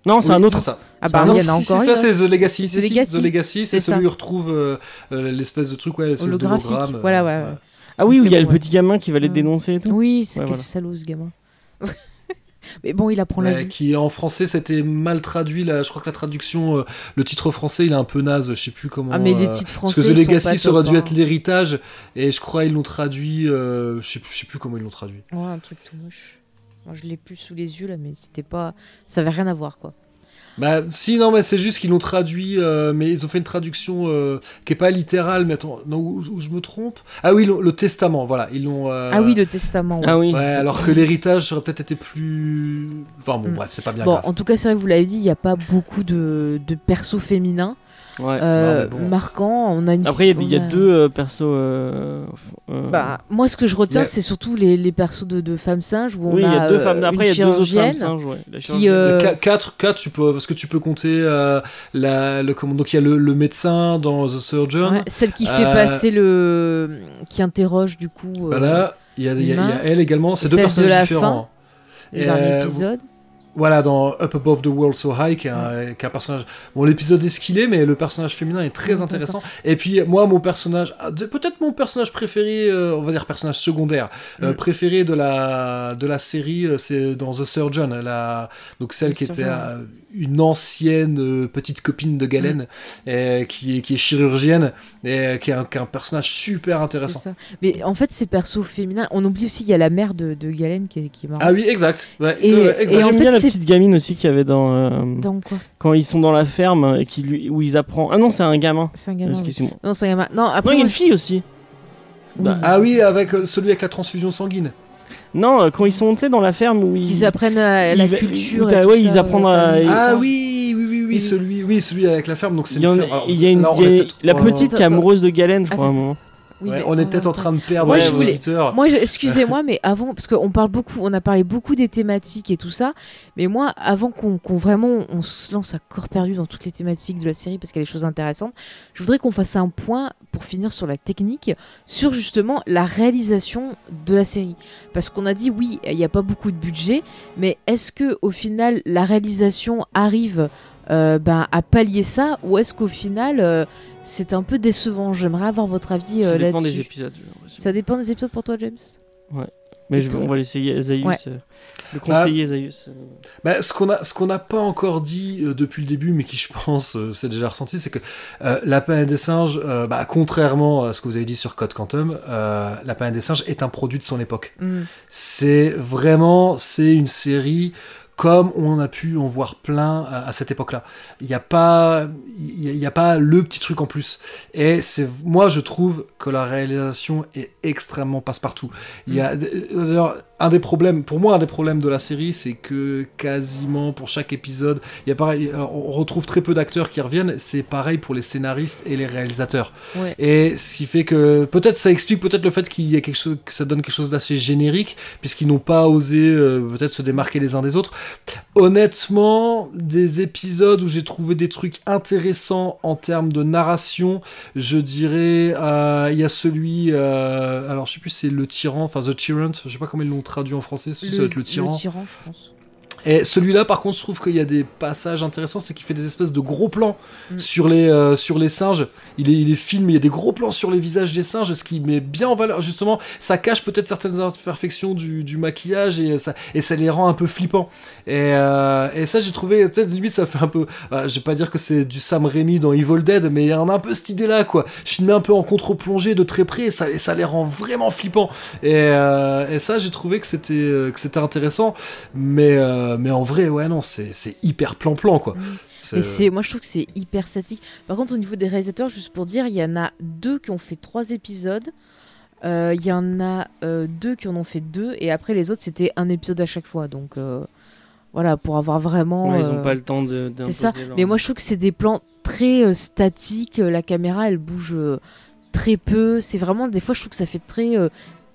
Non, c'est Oui, un autre. ça. Ah bah Ah non, il y en a si, si, encore ça c'est The Legacy. The Legacy. The Legacy, c'est celui où il retrouve euh, euh, l'espèce de truc, ouais, l'espèce d'hologramme. euh, Voilà, ouais, ouais. Ah oui, où il y a bon, le ouais. petit gamin qui va les dénoncer et tout. Oui, c'est Ouais, quel voilà. salaud ce gamin. Mais bon, il apprend la vie. qui en français c'était mal traduit là je crois que la traduction euh, le titre français il est un peu naze je sais plus comment Ah mais les euh, titres parce français que The Legacy ça aurait dû hein. être l'héritage et je crois ils l'ont traduit euh, je sais plus je sais plus comment ils l'ont traduit Ouais, un truc tout moche. Moi, je l'ai plus sous les yeux là, mais c'était pas, ça avait rien à voir quoi. bah si non mais c'est juste qu'ils l'ont traduit euh, mais ils ont fait une traduction euh, qui est pas littérale mais attends non où, où je me trompe? Ah oui le, testament voilà ils l'ont euh, Ah oui, le testament. ouais. Ah oui. ouais alors que l'héritage aurait peut-être été plus enfin bon Mm. bref c'est pas bien Bon, grave en tout cas, c'est vrai que vous l'avez dit, il n'y a pas beaucoup de, de persos féminins Ouais. euh, bon. marquants. On a une Après, il y a- y, deux euh, persos. euh, euh, Bah, moi, ce que je retiens, Mais- c'est surtout les, les persos de, de femmes singes où on oui, il y a deux euh, femmes. Après, il y a deux autres femmes singes. Ouais. Qui, euh, Quatre, quatre, tu peux, parce que tu peux compter euh, la, le, comment, donc il y a le, le médecin dans The Surgeon. ouais, celle qui fait passer le. qui interroge du coup. euh, Voilà, il y a, y elle également, c'est deux de personnages la différents. le dernier Euh, épisode. Voilà, dans Up Above the World So High, qui est un, qui est un personnage. Bon, l'épisode est ce qu'il est, mais le personnage féminin est très intéressant. Et puis, moi, mon personnage, ah, peut-être mon personnage préféré, euh, on va dire personnage secondaire, euh, préféré de la, de la série, euh, c'est dans The Surgeon, la, donc celle The qui était Surgeon, euh, une ancienne euh, petite copine de Galen, euh, qui, est, qui est chirurgienne, et euh, qui est, un, qui est un personnage super intéressant. C'est ça. Mais en fait, ces persos féminins, on oublie aussi, il y a la mère de, de Galen qui est, qui est marrante. Ah oui, exact. Ouais, Et- exact. et en fait, bien la petite gamine aussi qu'il y avait dans. euh, Dans quoi? quand ils sont dans la ferme et qui lui, où ils apprennent. Ah non, c'est un gamin. C'est un gamin. oui. Non, c'est un gamin. Non, Non, après. il y a une fille aussi. oui, Bah, Ah oui, avec euh, celui avec la transfusion sanguine. Non, euh, quand ils sont dans la ferme où ils. Qu'ils apprennent à la culture. et tout ça, ils apprennent à- ah ça. oui, oui, oui, oui, celui, oui, celui avec la ferme. Donc c'est Il y, une. Alors, y a une, là, on il y a- est peut-être- la petite qui est amoureuse de Galen, je crois, Oui, ouais, on est peut-être en train de perdre Moi, les je voulais- auditeurs. Moi, excusez-moi, mais avant, parce qu'on parle beaucoup, on a parlé beaucoup des thématiques et tout ça, mais moi, avant qu'on qu'on vraiment on se lance à corps perdu dans toutes les thématiques de la série, parce qu'il y a des choses intéressantes, je voudrais qu'on fasse un point pour finir sur la technique, sur justement la réalisation de la série, parce qu'on a dit oui, il n'y a pas beaucoup de budget, mais est-ce que au final la réalisation arrive euh, ben, à pallier ça, ou est-ce qu'au final euh, c'est un peu décevant J'aimerais avoir votre avis Ça euh, dépend là-dessus. des épisodes. Ça dépend des épisodes pour toi, James Mais je- toi on va laisser Zaius. Ouais. euh, le conseiller Zaius. euh. Bah, ce qu'on a, ce qu'on n'a pas encore dit euh, depuis le début, mais qui je pense euh, c'est déjà ressenti, c'est que euh, la planète des singes, euh, bah, contrairement à ce que vous avez dit sur Code Quantum, euh, la planète des singes est un produit de son époque. Mm. C'est vraiment, c'est une série comme on a pu en voir plein à, à cette époque-là. Il n'y a pas, il y a- il y a pas le petit truc en plus. Et c'est, moi, je trouve que la réalisation est extrêmement passe-partout. Il y a, d'ailleurs, un des problèmes, pour moi, un des problèmes de la série, c'est que quasiment pour chaque épisode, il y a pareil, alors, on retrouve très peu d'acteurs qui reviennent. C'est pareil pour les scénaristes et les réalisateurs. Ouais. Et ce qui fait que peut-être ça explique peut-être le fait qu'il y a quelque chose, que ça donne quelque chose d'assez générique, puisqu'ils n'ont pas osé euh, peut-être se démarquer les uns des autres. Honnêtement, des épisodes où j'ai trouvé des trucs intéressants en termes de narration, je dirais, euh, il y a celui, euh, alors je sais plus, c'est le tyran, enfin The Tyrant, je sais pas comment ils l'ont traduit en français, si ça doit être le tyran. Le tyran, je pense. Et celui-là, par contre, je trouve qu'il y a des passages intéressants, c'est qu'il fait des espèces de gros plans Mm. sur, les, euh, sur les singes. Il est, il est filmé, il y a des gros plans sur les visages des singes, ce qui met bien en valeur. Justement, ça cache peut-être certaines imperfections du, du maquillage et ça, et ça les rend un peu flippants. Et, euh, et ça, j'ai trouvé, sais, limite, ça fait un peu. bah, je vais pas dire que c'est du Sam Raimi dans Evil Dead, mais il y en a un peu cette idée-là, quoi. Filmé un peu en contre-plongée de très près, et ça, et ça les rend vraiment flippants. Et, euh, et ça, j'ai trouvé que c'était que c'était intéressant, mais, euh, euh, mais en vrai, ouais, non, c'est c'est hyper plan-plan, quoi. Mm. C'est- c'est, moi je trouve que c'est hyper statique. Par contre, au niveau des réalisateurs, juste pour dire, il y en a deux qui ont fait trois épisodes. Euh, Il y en a euh, deux qui en ont fait deux. Et après, les autres, c'était un épisode à chaque fois. Donc euh, voilà, pour avoir vraiment. Ouais, ils euh, ont pas le temps de. c'est ça. leur- Mais moi, je trouve que c'est des plans très euh, statiques. Euh, La caméra, elle bouge euh, très peu. C'est vraiment, des fois, je trouve que ça fait très euh,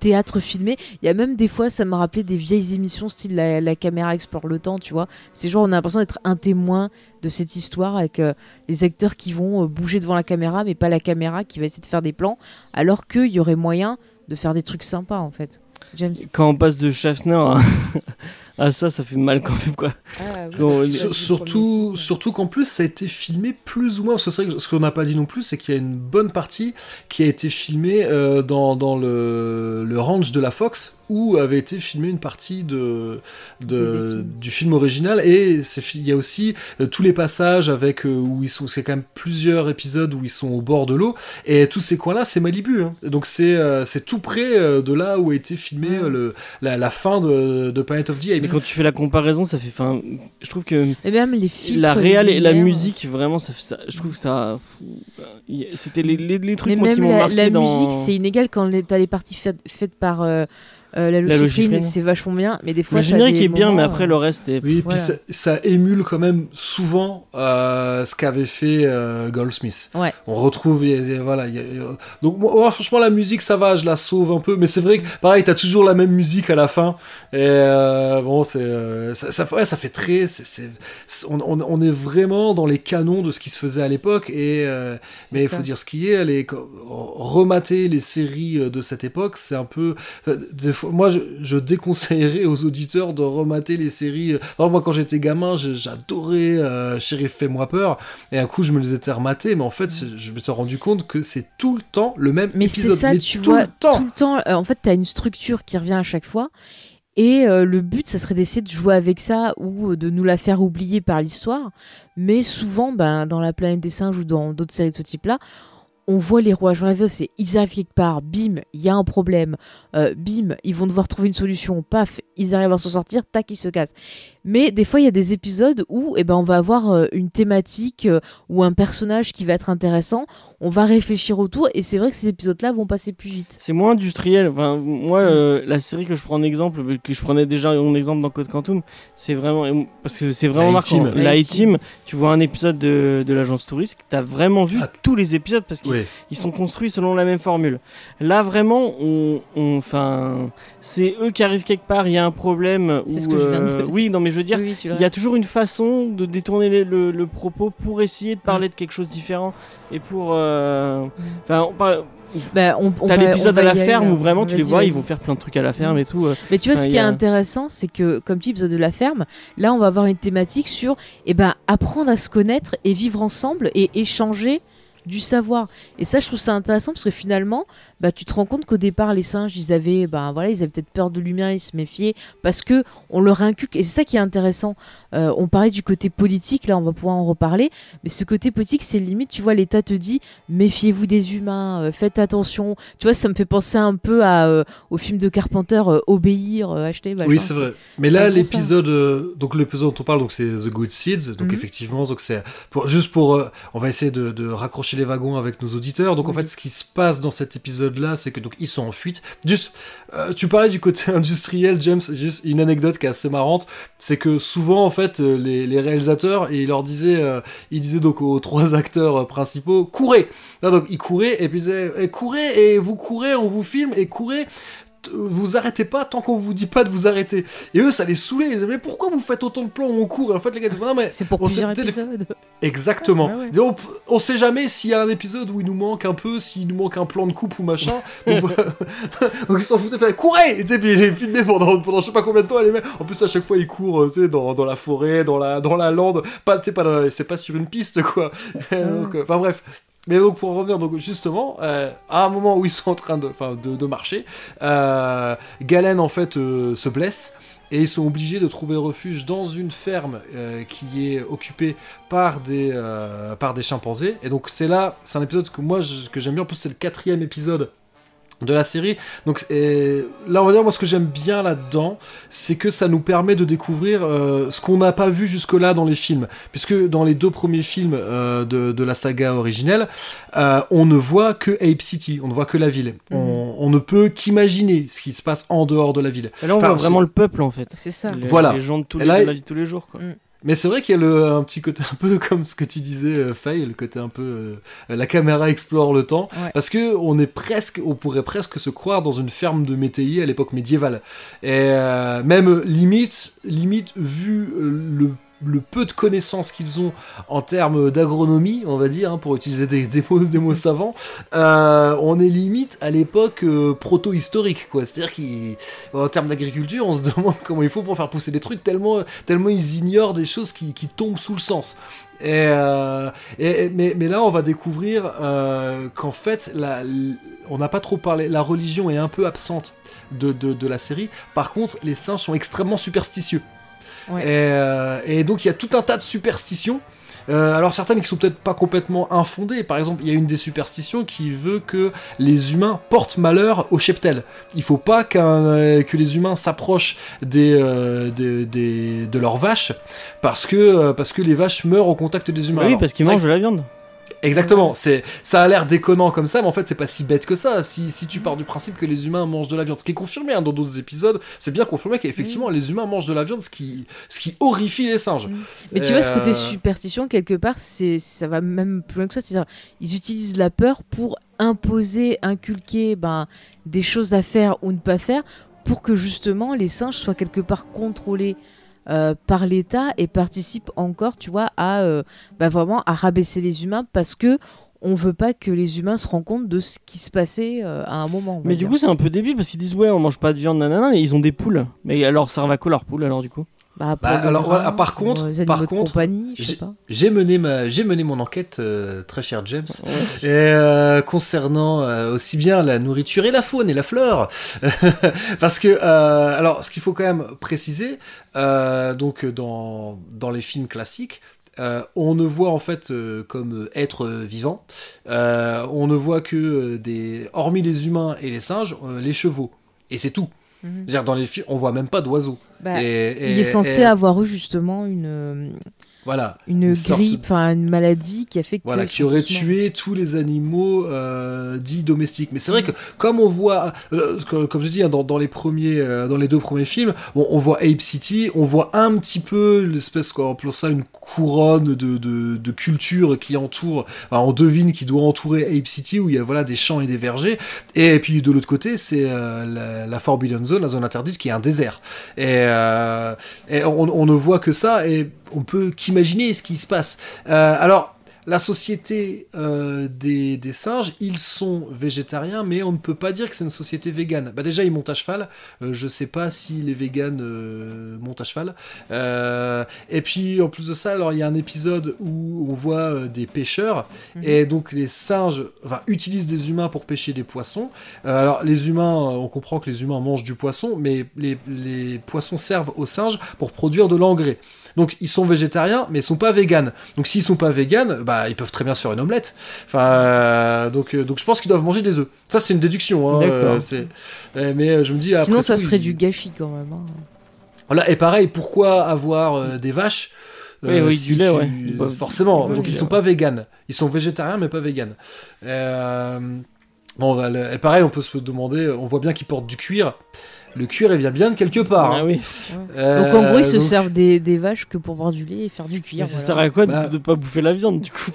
théâtre filmé. Il y a même des fois, ça m'a rappelé des vieilles émissions style la, caméra explore le temps, tu vois. C'est genre, on a l'impression d'être un témoin de cette histoire avec euh, les acteurs qui vont euh, bouger devant la caméra, mais pas la caméra qui va essayer de faire des plans, alors qu'il y aurait moyen de faire des trucs sympas, en fait. James. Quand on passe de Schaffner à, à ça, ça fait mal quand même, quoi. Ah, oui. Surtout, surtout qu'en plus, ça a été filmé plus ou moins. Parce que c'est vrai que ce qu'on n'a pas dit non plus, c'est qu'il y a une bonne partie qui a été filmée euh, dans, dans le, le ranch de la Fox, où avait été filmée une partie de, de, du film original. Et il y a aussi euh, tous les passages avec euh, où ils sont. C'est quand même plusieurs épisodes où ils sont au bord de l'eau. Et tous ces coins-là, c'est Malibu. hein. Donc c'est euh, c'est tout près euh, de là où a été filmé euh, le, la, la fin de, de Planet of the Apes. Mais quand tu fais la comparaison, ça fait. Fin, je trouve que Et même les filtres. la réal et la musique, vraiment, ça fait ça. Je trouve que ça. C'était les, les, les trucs Mais moi, qui m'ont la, marqué la dans. musique, c'est inégal quand t'as les parties faites, faites par euh, euh, la Lucifrine. c'est vachement bien. Mais des fois, Le générique des est bien, mais après euh, le reste est. Oui, puis Voilà. ça, ça émule quand même souvent euh, ce qu'avait fait euh, Goldsmith. Ouais. On retrouve, il y a- il y a- voilà. il y a- il y a- donc moi, moi, franchement, la musique, ça va, je la sauve un peu, mais c'est vrai que pareil, t'as toujours la même musique à la fin. Et euh, bon, c'est euh, ça, ça, ouais, ça fait très, on, on- on est vraiment dans les canons de ce qui se faisait à l'époque. Et euh, mais il faut dire ce qui est, les, remater les séries de cette époque, c'est un peu. des fois, moi, je, je déconseillerais aux auditeurs de remater les séries. alors, moi, quand j'étais gamin, j'adorais euh, Sheriff Fais-moi peur. Et un coup, je me les étais rematés, mais en fait, c'est- je me suis rendu compte que c'est tout le temps le même Mais c'est épisode. ça, mais tu tout vois, le temps. tout le temps. euh, en fait, t'as une structure qui revient à chaque fois. Et euh, le but, ça serait d'essayer de jouer avec ça ou euh, de nous la faire oublier par l'histoire. Mais souvent, ben, dans La planète des singes ou dans d'autres séries de ce type-là, on voit les rouages rêveux, c'est ils arrivent quelque part, bim, il y a un problème, euh, bim, ils vont devoir trouver une solution, paf, ils arrivent à s'en sortir, tac, ils se cassent. Mais des fois, il y a des épisodes où eh ben, on va avoir euh, une thématique euh, ou un personnage qui va être intéressant, on va réfléchir autour, et c'est vrai que ces épisodes-là vont passer plus vite. C'est moins industriel. Enfin, moi, euh, la série que je prends en exemple, euh, que je prenais déjà en exemple dans Code Quantum, c'est vraiment. Parce que c'est vraiment La marquant. La A-Team, tu vois un épisode de, de l'agence touriste, t'as vraiment vu Ah. tous les épisodes parce qu'ils Oui. sont construits selon la même formule. Là, vraiment, on, on- enfin, c'est eux qui arrivent quelque part, il y a un problème. C'est ce que je viens de euh, dire. Oui, non, mais je veux dire, Oui, il y a toujours une façon de détourner le, le- le propos pour essayer de parler de quelque chose de différent et pour. euh, Enfin, on parle- Bah, on- on T'as l'épisode on à la aller, ferme où vraiment tu les vois, ils vont faire plein de trucs à la ferme et tout. euh. Mais tu vois, Enfin, ce qui y est a- intéressant, c'est que, comme tu dis, épisode de la ferme, là, on va avoir une thématique sur eh ben, apprendre à se connaître et vivre ensemble et échanger du savoir. Et ça, je trouve ça intéressant parce que finalement, bah, tu te rends compte qu'au départ, les singes, ils avaient, ben, voilà, ils avaient peut-être peur de l'humain, ils se méfiaient parce que on leur inculque. Et c'est ça qui est intéressant. Euh, on parlait du côté politique, là, on va pouvoir en reparler. Mais ce côté politique, c'est limite, tu vois, l'État te dit méfiez-vous des humains, euh, faites attention. Tu vois, ça me fait penser un peu à, euh, au film de Carpenter, Obéir, acheter. machin. Oui, c'est vrai. Mais là, l'épisode, donc l'épisode dont on parle, donc c'est The Good Seeds. Donc Mhm. effectivement, donc c'est pour, juste pour, on va essayer de, de raccrocher les wagons avec nos auditeurs. Donc en fait, ce qui se passe dans cet épisode-là, c'est que donc ils sont en fuite. Juste, euh, tu parlais du côté industriel, James. Juste une anecdote qui est assez marrante, c'est que souvent en fait, euh, les, les réalisateurs, ils leur disaient, euh, ils disaient donc aux trois acteurs principaux, courez. Là, donc ils couraient et puis ils disaient, Eh, courez et vous courez, on vous filme et courez vous arrêtez pas tant qu'on vous dit pas de vous arrêter. Et eux, ça les saoulait. Ils disaient, mais pourquoi vous faites autant de plans où on court Et en fait, les gars disaient, non, mais C'est pour plusieurs épisodes. exactement. Ouais, ouais. On, sait jamais s'il y a un épisode où il nous manque un peu, s'il nous manque un plan de coupe ou machin. Donc, voilà. Donc ils s'en foutaient, faisaient, courez Et puis il est filmé pendant, pendant je sais pas combien de temps. Les mecs. En plus, à chaque fois, ils courent euh, dans, dans la forêt, dans la, dans la lande. Pas, pas c'est pas sur une piste, quoi. Donc, euh, Enfin, bref. Mais donc pour revenir justement euh, à un moment où ils sont en train de, marcher, euh, Galen en fait euh, se blesse et ils sont obligés de trouver refuge dans une ferme qui est occupée par des par des chimpanzés. Et donc c'est là c'est un épisode que moi je- que j'aime bien. En plus c'est le quatrième épisode de la série. Donc euh, là, on va dire, moi, ce que j'aime bien là-dedans, c'est que ça nous permet de découvrir euh, ce qu'on n'a pas vu jusque-là dans les films. Puisque dans les deux premiers films euh, de, de la saga originelle, euh, on ne voit que Ape City, on ne voit que la ville. Mhm. On, on ne peut qu'imaginer ce qui se passe en dehors de la ville. Et là, on Enfin, voit vraiment le peuple en fait. C'est ça. Les, Voilà. les gens de, tous les, là, de la vie de tous les jours. Quoi. Mm. Mais c'est vrai qu'il y a le, un petit côté un peu comme ce que tu disais, euh, Faye, le côté un peu euh, la caméra explore le temps, Ouais. parce que on est presque, on pourrait presque se croire dans une ferme de métayers à l'époque médiévale, et euh, même limite, limite vu le le peu de connaissances qu'ils ont en termes d'agronomie, on va dire, hein, pour utiliser des, des mots, des mots savants, euh, on est limite à l'époque euh, proto-historique, quoi. C'est-à-dire qu'en termes d'agriculture, on se demande comment il faut pour faire pousser des trucs tellement, tellement ils ignorent des choses qui, qui tombent sous le sens. Et, euh, mais, là, on va découvrir euh, qu'en fait, la- on n'a pas trop parlé. La religion est un peu absente de, de, de la série. Par contre, les singes sont extrêmement superstitieux. Ouais. Et, euh, et donc, il y a tout un tas de superstitions. Euh, alors certaines qui sont peut-être pas complètement infondées. Par exemple, il y a une des superstitions qui veut que les humains portent malheur au cheptel. Il faut pas euh, que les humains s'approchent des, euh, des- des- de leurs vaches parce que, euh, parce que les vaches meurent au contact des humains. oui, Alors, parce qu'ils mangent de la viande. Exactement, c'est ça a l'air déconnant comme ça, mais en fait c'est pas si bête que ça. Si, si tu pars du principe que les humains mangent de la viande, ce qui est confirmé hein, dans d'autres épisodes, c'est bien confirmé qu'effectivement les humains mangent de la viande, ce qui, ce qui horrifie les singes. Mais tu vois, ce côté Euh, superstition, quelque part, c'est ça va même plus loin que ça. Ils utilisent la peur pour imposer, inculquer ben, des choses à faire ou ne pas faire pour que justement les singes soient quelque part contrôlés euh, par l'État et participent encore, tu vois, à euh, bah, vraiment à rabaisser les humains parce que on veut pas que les humains se rendent compte de ce qui se passait euh, à un moment. Mais du dire. coup, c'est un peu débile parce qu'ils disent ouais, on mange pas de viande, nanana, mais ils ont des poules. Mais alors, ça va à quoi leur poule alors du coup? Bah, Bah, alors, par contre- les par contre, j'ai- mené ma, j'ai mené mon enquête, euh, très cher James. Ouais. Et euh, concernant euh, aussi bien la nourriture et la faune et la flore, parce que euh, alors ce qu'il faut quand même préciser, euh, donc dans dans les films classiques. euh, on ne voit en fait euh, comme être vivant, euh, on ne voit que euh, des, hormis les humains et les singes, euh, les chevaux, et c'est tout. Mhm. C'est-à-dire, dans les films, on voit même pas d'oiseaux. Bah, Et- il est censé et- avoir eu justement une, euh, voilà, une grippe, enfin une maladie qui a fait que. Voilà, qui aurait tué tous les animaux euh, dits domestiques. Mais c'est vrai que comme on voit, euh, co- comme je dis, hein, dans, dans les premiers, euh, dans les deux premiers films, bon, on voit Ape City, on voit un petit peu l'espèce qu'on appelle ça une couronne de, de, de culture qui entoure, enfin, on devine qui doit entourer Ape City où il y a voilà des champs et des vergers. Et puis de l'autre côté, c'est la, la Forbidden Zone, la zone interdite, qui est un désert. Et, et on, on ne voit que ça et on peut qu'imaginer ce qui se passe. Euh, alors, la société euh, des, des singes, ils sont végétariens, mais on ne peut pas dire que c'est une société végane. Bah déjà, ils montent à cheval. Euh, je sais pas si les véganes euh, montent à cheval. Et puis, en plus de ça, alors il y a un épisode où on voit des pêcheurs Mhm. et donc les singes enfin, utilisent des humains pour pêcher des poissons. Alors les humains, on comprend que les humains mangent du poisson, mais les, les poissons servent aux singes pour produire de l'engrais. Donc ils sont végétariens, mais ils sont pas véganes. Donc s'ils sont pas véganes, bah ils peuvent très bien se faire une omelette. Enfin, euh, donc euh, donc je pense qu'ils doivent manger des œufs. Ça c'est une déduction. Hein, D'accord. euh, c'est- euh, mais je me dis après Sinon, ça tout, serait ils- du gâchis quand même. hein. Voilà, et pareil, pourquoi avoir euh, des vaches Oui, oui, du lait, ouais. Peuvent- Forcément, Oui, donc ils lait, sont ouais. pas véganes. Ils sont végétariens, mais pas véganes. Euh, bon, bah, et pareil, on peut se demander, on voit bien qu'ils portent du cuir. Le cuir, il vient bien de quelque part. Ah hein. oui. Euh, Donc en gros, ils se donc- servent des, des vaches que pour boire du lait et faire du Mais cuir. ça voilà. sert à quoi de, Bah. de pas bouffer la viande du coup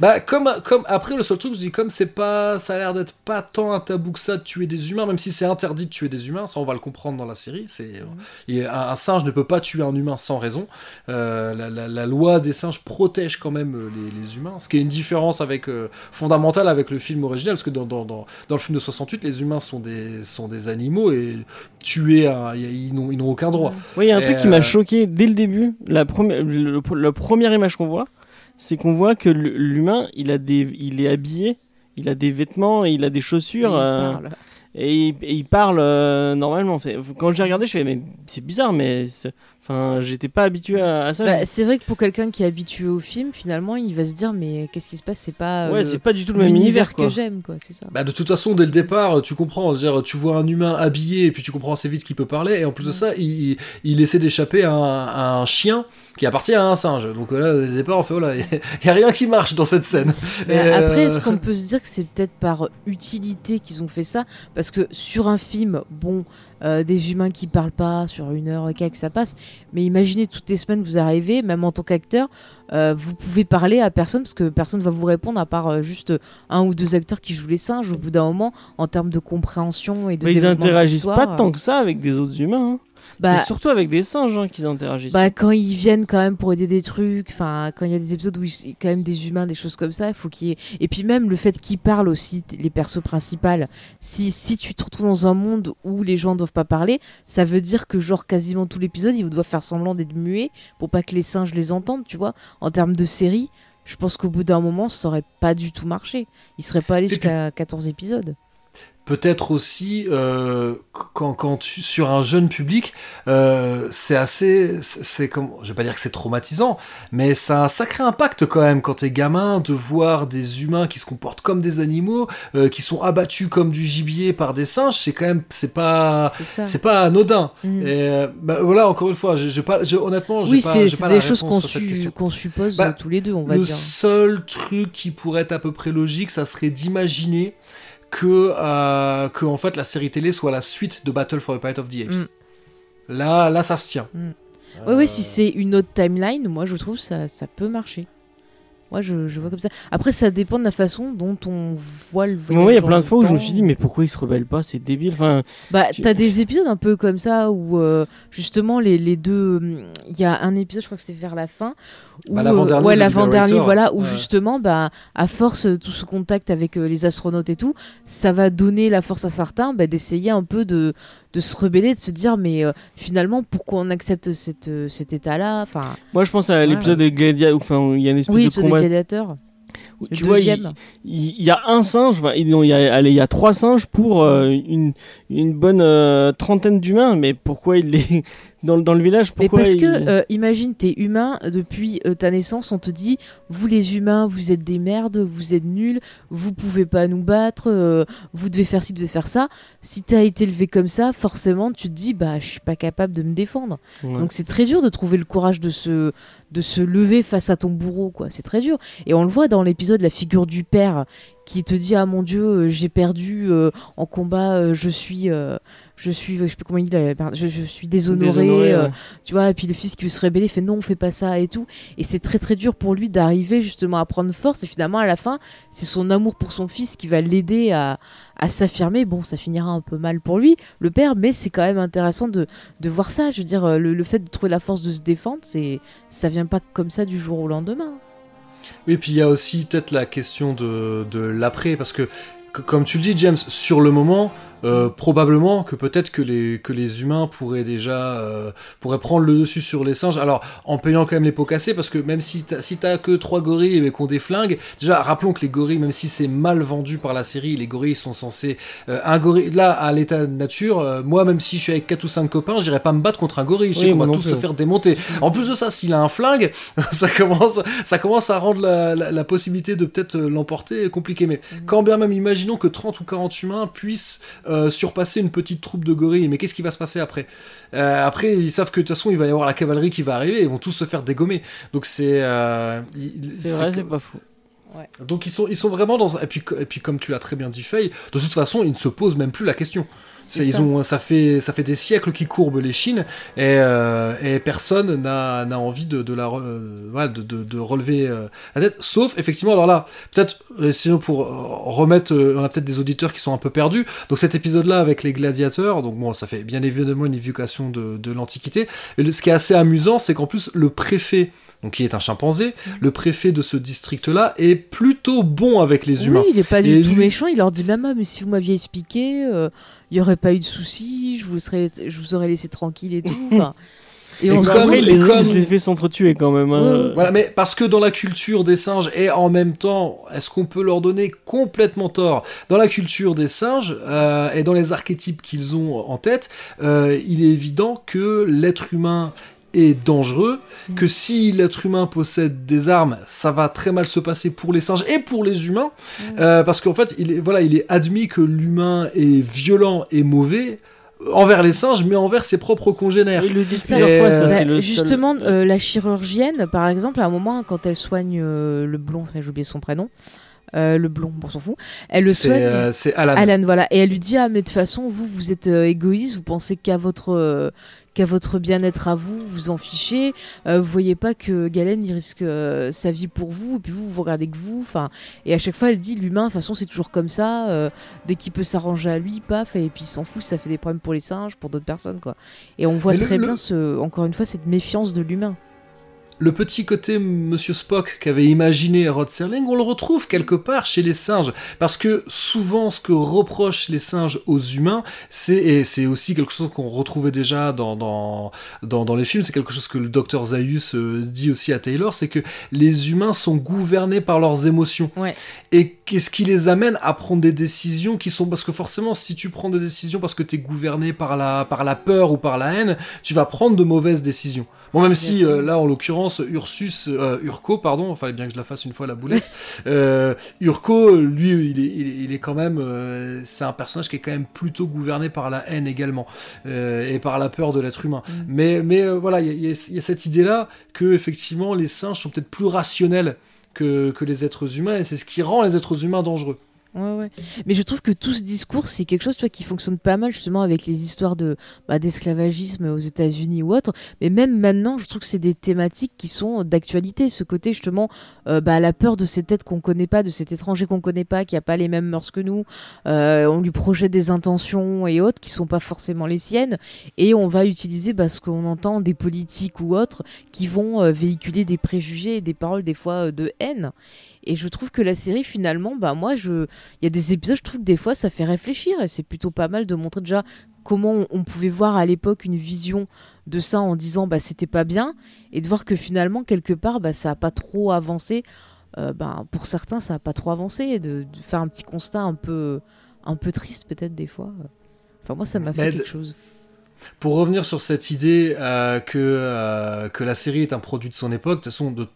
Bah comme comme après le seul truc je dis comme c'est pas ça a l'air d'être pas tant un tabou que ça de tuer des humains même si c'est interdit de tuer des humains ça on va le comprendre dans la série c'est et un, un singe ne peut pas tuer un humain sans raison. Euh, la, la- la loi des singes protège quand même euh, les, les humains ce qui est une différence avec euh, fondamentale avec le film original parce que dans, dans, dans, dans le film de 68 les humains sont des sont des animaux et tuer un, ils n'ont ils n'ont aucun droit. Oui, il y a un Et, truc qui m'a choqué dès le début. La première, le- le- la première image qu'on voit, c'est qu'on voit que l'humain, il a des, il est habillé, il a des vêtements, il a des chaussures. euh, et il, et il parle euh, normalement. Quand j'ai regardé, je fais mais c'est bizarre, mais enfin j'étais pas habitué à, à ça. Bah, c'est vrai que pour quelqu'un qui est habitué au film, finalement, il va se dire mais qu'est-ce qui se passe? C'est pas ouais, le- c'est pas du tout le même univers quoi. que j'aime, quoi. C'est ça. Bah, de toute façon, dès le départ, tu comprends. dire, tu vois un humain habillé et puis tu comprends assez vite qu'il peut parler. Et en plus de ça, il, il essaie d'échapper à, un- à un chien qui appartient à un singe. Donc là, dès le départ, on fait voilà, il y a rien qui marche dans cette scène. Mais Et, après, euh, est-ce qu'on peut se dire que c'est peut-être par utilité qu'ils ont fait ça? Parce que sur un film, bon, euh, des humains qui parlent pas, sur une heure, ok, que ça passe. Mais imaginez toutes les semaines, vous arrivez, même en tant qu'acteur, euh, vous pouvez parler à personne parce que personne va vous répondre à part euh, juste un ou deux acteurs qui jouent les singes. Au bout d'un moment, en termes de compréhension et de Mais ils interagissent pas euh, tant que ça avec des autres humains. hein. Bah, c'est surtout avec des singes hein, qu'ils interagissent. Bah, quand ils viennent quand même pour aider des trucs, enfin, quand il y a des épisodes où il y a quand même des humains, des choses comme ça, il faut qu'il y ait. Et puis même le fait qu'ils parlent aussi, les persos principales. Si, si tu te retrouves dans un monde où les gens doivent pas parler, ça veut dire que, genre, quasiment tout l'épisode, ils doivent faire semblant d'être muets pour pas que les singes les entendent, tu vois. En termes de série, je pense qu'au bout d'un moment, ça aurait pas du tout marché. Ils seraient pas allés jusqu'à 14 épisodes. Peut-être aussi euh, quand, quand tu, sur un jeune public, euh, c'est assez, c'est comme, je vais pas dire que c'est traumatisant, mais ça a un sacré impact quand même quand t'es gamin de voir des humains qui se comportent comme des animaux, euh, qui sont abattus comme du gibier par des singes. C'est quand même, c'est pas, c'est pas anodin. Et euh, bah, voilà, encore une fois, j'ai pas, honnêtement, j'ai Oui, pas, c'est des la choses qu'on su- suppose Bah, tous les deux, on va Le dire. seul truc qui pourrait être à peu près logique, ça serait d'imaginer que, euh, que en fait la série télé soit la suite de Battle for the Planet of the Apes. Là, là, ça se tient. Mm. Euh, Ouais, ouais, si c'est une autre timeline, moi je trouve ça, ça peut marcher. Moi je, je vois comme ça. Après, ça dépend de la façon dont on voit le voyage. moi, il y a plein le de fois où je me suis dit, mais pourquoi ils se rebellent pas C'est débile. Enfin, Bah, tu- t'as des épisodes un peu comme ça où euh, justement les, les deux. hum, Il y a un épisode, je crois que c'est vers la fin. Où, Bah, l'avant-dernier, euh, ouais, The l'avant-dernier, voilà, où Ouais. justement, bah, à force, euh, tout ce contact avec euh, les astronautes et tout, ça va donner la force à certains bah, d'essayer un peu de, de se rebeller, de se dire, mais euh, finalement, pourquoi on accepte cette, euh, cet état-là Enfin, moi, je pense à l'épisode des gladiateurs. Enfin, il y a une espèce oui, de des combat. gladiateurs. où, Le tu vois, il, y a un singe. enfin, il non, il y a, allez, il y a trois singes pour euh, une, une bonne trentaine d'humains. Mais pourquoi il est dans, le- dans le village Mais Pourquoi parce il- que, euh, imagine, t'es humain, depuis euh, ta naissance, on te dit, vous les humains, vous êtes des merdes, vous êtes nuls, vous pouvez pas nous battre, euh, vous devez faire ci, vous devez faire ça. Si t'as été élevé comme ça, forcément, tu te dis, bah, je suis pas capable de me défendre. Ouais. Donc c'est très dur de trouver le courage de se, de se lever face à ton bourreau, quoi. C'est très dur. Et on le voit dans l'épisode, la figure du père qui te dit, ah mon dieu, euh, j'ai perdu euh, en combat, euh, je suis, je suis, je sais comment il dit, je, je suis déshonoré. Déshonoré, ouais. tu vois et puis le fils qui veut se rébeller fait non on fait pas ça et tout et c'est très très dur pour lui d'arriver justement à prendre force et finalement à la fin c'est son amour pour son fils qui va l'aider à, à s'affirmer bon ça finira un peu mal pour lui le père mais c'est quand même intéressant de, de voir ça je veux dire le, le fait de trouver la force de se défendre c'est ça vient pas comme ça du jour au lendemain Et puis il y a aussi peut-être la question de, l'après, parce que- comme tu le dis, James, sur le moment, euh, probablement que peut-être que les, que les humains pourraient déjà euh, pourraient prendre le dessus sur les singes. Alors, en payant quand même les pots cassés, parce que même si t'as si t'as que trois gorilles mais qu'on des flingues, déjà rappelons que les gorilles, même si c'est mal vendu par la série, les gorilles sont censés euh, un gorille là à l'état de nature. euh, moi, même si je suis avec quatre ou cinq copains, j'irai pas me battre contre un gorille. Je sais Oui, qu'on va tous se faire démonter. En plus de ça, s'il a un flingue, ça commence, ça commence à rendre la, la- la possibilité de peut-être l'emporter compliquée. Mais quand bien même, imaginons que 30 ou 40 humains puissent euh, surpasser une petite troupe de gorilles, mais qu'est-ce qui va se passer après Euh, Après, ils savent que de toute façon, il va y avoir la cavalerie qui va arriver, ils vont tous se faire dégommer. Donc c'est... euh, C'est vrai, c'est pas fou. donc ils sont, ils sont vraiment dans... un- Et puis, et puis comme tu l'as très bien dit, Faye, de toute façon, ils ne se posent même plus la question. Ils ça. ont, ça, fait, ça fait des siècles qu'ils courbent les chines et, euh, et personne n'a envie de, de, la, euh, de, de- de relever euh, la tête. Sauf, effectivement, alors là, peut-être, sinon pour remettre, on a peut-être des auditeurs qui sont un peu perdus. Donc cet épisode-là avec les gladiateurs, donc bon, ça fait bien évidemment une évocation de, de l'Antiquité. Ce qui est assez amusant, c'est qu'en plus, le préfet, donc qui est un chimpanzé, le préfet de ce district-là est plutôt bon avec les humains. oui il est pas du Et tout lui- méchant il leur dit même mais si vous m'aviez expliqué euh, il y aurait pas eu de soucis je vous serais je vous aurais laissé tranquille et tout enfin Et, Et on comme- rappelle- et les comme- s'est fait s'entretuer quand même. hein. Ouais. Voilà, mais parce que dans la culture des singes, et en même temps, est-ce qu'on peut leur donner complètement tort? Dans la culture des singes, euh, et dans les archétypes qu'ils ont en tête, euh, il est évident que l'être humain est dangereux, Mm. que si l'être humain possède des armes, ça va très mal se passer pour les singes et pour les humains, Mm. euh, parce qu'en fait, il est, voilà, il est admis que l'humain est violent et mauvais envers les singes, mais envers ses propres congénères. Ils le disent ça. plusieurs Et, fois, ça c'est Bah, le seul- justement, euh, la chirurgienne, par exemple, à un moment, quand elle soigne euh, le blond, enfin, j'ai oublié son prénom, euh, le blond, bon, on s'en fout, elle le soigne. euh, c'est Alan. Alan, voilà. Et elle lui dit Ah, mais de toute façon, vous, vous êtes euh, égoïste, vous pensez qu'à votre, euh, qu'à votre bien-être à vous, vous en fichez. Euh, vous voyez pas que Galen, il risque euh, sa vie pour vous, et puis vous, vous regardez que vous. Enfin, et à chaque fois, elle dit L'humain, de toute façon, c'est toujours comme ça. euh, dès qu'il peut s'arranger à lui, paf, et puis il s'en fout, ça fait des problèmes pour les singes, pour d'autres personnes, quoi. Et on voit Mais très le- bien, ce, encore une fois, cette méfiance de l'humain. Le petit côté Monsieur Spock qu'avait imaginé Rod Serling, on le retrouve quelque part chez les singes. Parce que souvent, ce que reprochent les singes aux humains, c'est, et c'est aussi quelque chose qu'on retrouvait déjà dans, dans, dans, dans les films, c'est quelque chose que le docteur Zaius euh, dit aussi à Taylor, c'est que les humains sont gouvernés par leurs émotions. Ouais. Et qu'est-ce qui les amène à prendre des décisions qui sont... Parce que forcément, si tu prends des décisions parce que tu es gouverné par la, par la peur ou par la haine, tu vas prendre de mauvaises décisions. Bon, même si euh, là, en l'occurrence, Ursus, euh, Urco, pardon, fallait bien que je la fasse une fois la boulette. euh, Urco, lui, il est, il est, il est quand même, euh, c'est un personnage qui est quand même plutôt gouverné par la haine également euh, et par la peur de l'être humain. Mm. Mais, mais euh, voilà, y, y il y a cette idée-là que effectivement, les singes sont peut-être plus rationnels que, que les êtres humains et c'est ce qui rend les êtres humains dangereux. Mais je trouve que tout ce discours, c'est quelque chose tu qui fonctionne pas mal justement avec les histoires de bah, d'esclavagisme aux États-Unis ou autre. Mais même maintenant, je trouve que c'est des thématiques qui sont d'actualité. Ce côté justement, euh, bah, la peur de cette tête qu'on connaît pas, de cet étranger qu'on connaît pas, qui a pas les mêmes mœurs que nous. Euh, on lui projette des intentions et autres qui sont pas forcément les siennes. Et on va utiliser bah, ce qu'on entend des politiques ou autres qui vont euh, véhiculer des préjugés et des paroles des fois de haine. Et je trouve que la série finalement, bah moi je il y a des épisodes, je trouve que des fois, ça fait réfléchir et c'est plutôt pas mal de montrer déjà comment on, pouvait voir à l'époque une vision de ça en disant bah c'était pas bien et de voir que finalement quelque part bah ça a pas trop avancé. Euh, bah, pour certains, ça a pas trop avancé et de, de faire un petit constat un peu un peu triste peut-être des fois. Enfin moi ça m'a fait quelque chose. Pour revenir sur cette idée euh, que, euh, que la série est un produit de son époque, de toute façon, de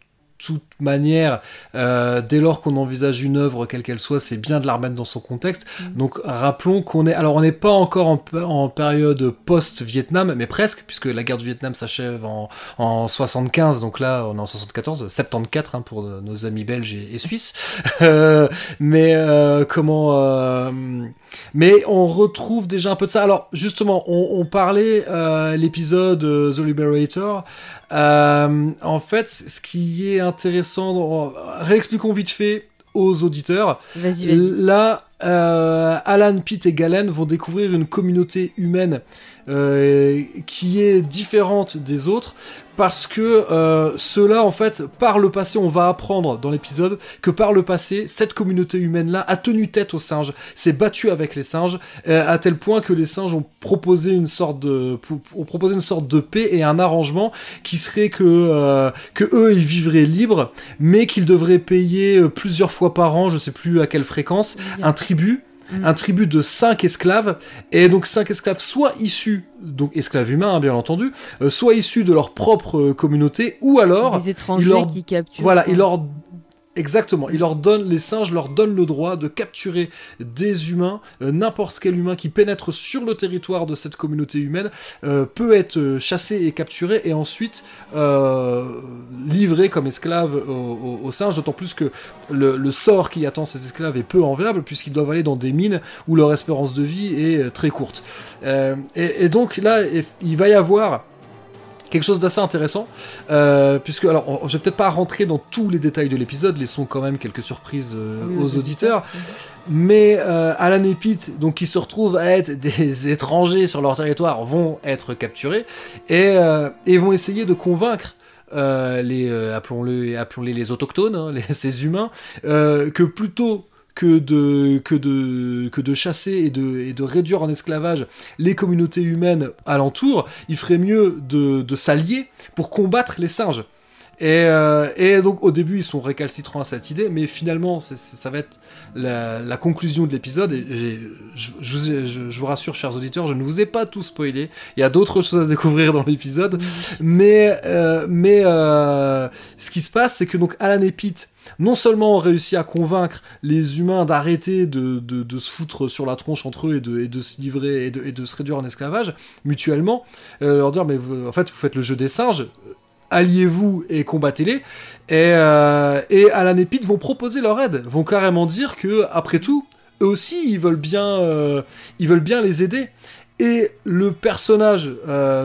toute manière, euh, dès lors qu'on envisage une œuvre, quelle qu'elle soit, c'est bien de la remettre dans son contexte. Mm. Donc rappelons qu'on est... Alors on n'est pas encore en, période post-Vietnam, mais presque, puisque la guerre du Vietnam s'achève en, en 75, donc là on est en 74, 74 hein, pour nos amis belges et, et suisses. Euh, mais euh, comment... euh, mais on retrouve déjà un peu de ça. Alors justement, on, on parlait euh, l'épisode euh, The Liberator. Euh, en fait, ce qui est intéressant, réexpliquons vite fait aux auditeurs. Vas-y vas-y. Là, euh, Alan, Pete et Galen vont découvrir une communauté humaine euh, qui est différente des autres parce que euh, cela, en fait, par le passé, on va apprendre dans l'épisode que par le passé, cette communauté humaine-là a tenu tête aux singes, s'est battue avec les singes, euh, à tel point que les singes ont proposé une sorte de, pou- ont proposé une sorte de paix et un arrangement qui serait que, euh, que eux, ils vivraient libres, mais qu'ils devraient payer plusieurs fois par an, je sais plus à quelle fréquence, un tribut. Mm. Un tribut de 5 esclaves, et donc 5 esclaves soit issus, donc esclaves humains hein, bien entendu, euh, soit issus de leur propre euh, communauté, ou alors Des étrangers leur- qui capturent. voilà, quoi. il leur Exactement, il leur donne, les singes leur donnent le droit de capturer des humains, euh, n'importe quel humain qui pénètre sur le territoire de cette communauté humaine euh, peut être euh, chassé et capturé et ensuite livré comme esclave aux, singes, d'autant plus que le, sort qui attend ces esclaves est peu enviable puisqu'ils doivent aller dans des mines où leur espérance de vie est très courte. Et donc là, il va y avoir quelque chose d'assez intéressant, euh, puisque, alors, on- je vais peut-être pas rentrer dans tous les détails de l'épisode, laissons quand même quelques surprises euh, Oui, aux auditeurs, mais euh, Alan et Pete, donc qui se retrouvent à être des étrangers sur leur territoire, vont être capturés et, et vont essayer de convaincre les, appelons-le, appelons-les les autochtones, hein, les- ces humains, que plutôt que de, que de, que de chasser et de, et de réduire en esclavage les communautés humaines alentour, il ferait mieux de, de s'allier pour combattre les singes. Et, euh, et, donc au début ils sont récalcitrants à cette idée, mais finalement ça va être la, la conclusion de l'épisode. Et je, je, vous ai- je- je vous rassure, chers auditeurs, je ne vous ai pas tout spoilé. Il y a d'autres choses à découvrir dans l'épisode, mais euh, mais euh, ce qui se passe, c'est que donc Alan et Pete non seulement ont réussi à convaincre les humains d'arrêter de, de, se foutre sur la tronche entre eux et de, se livrer et de, se réduire en esclavage mutuellement, euh, leur dire mais en fait vous faites le jeu des singes, alliez-vous et combattez-les. Et, euh, et Alan et Pete vont proposer leur aide, vont carrément dire que après tout, eux aussi ils veulent bien, euh, ils veulent bien les aider. Et le personnage,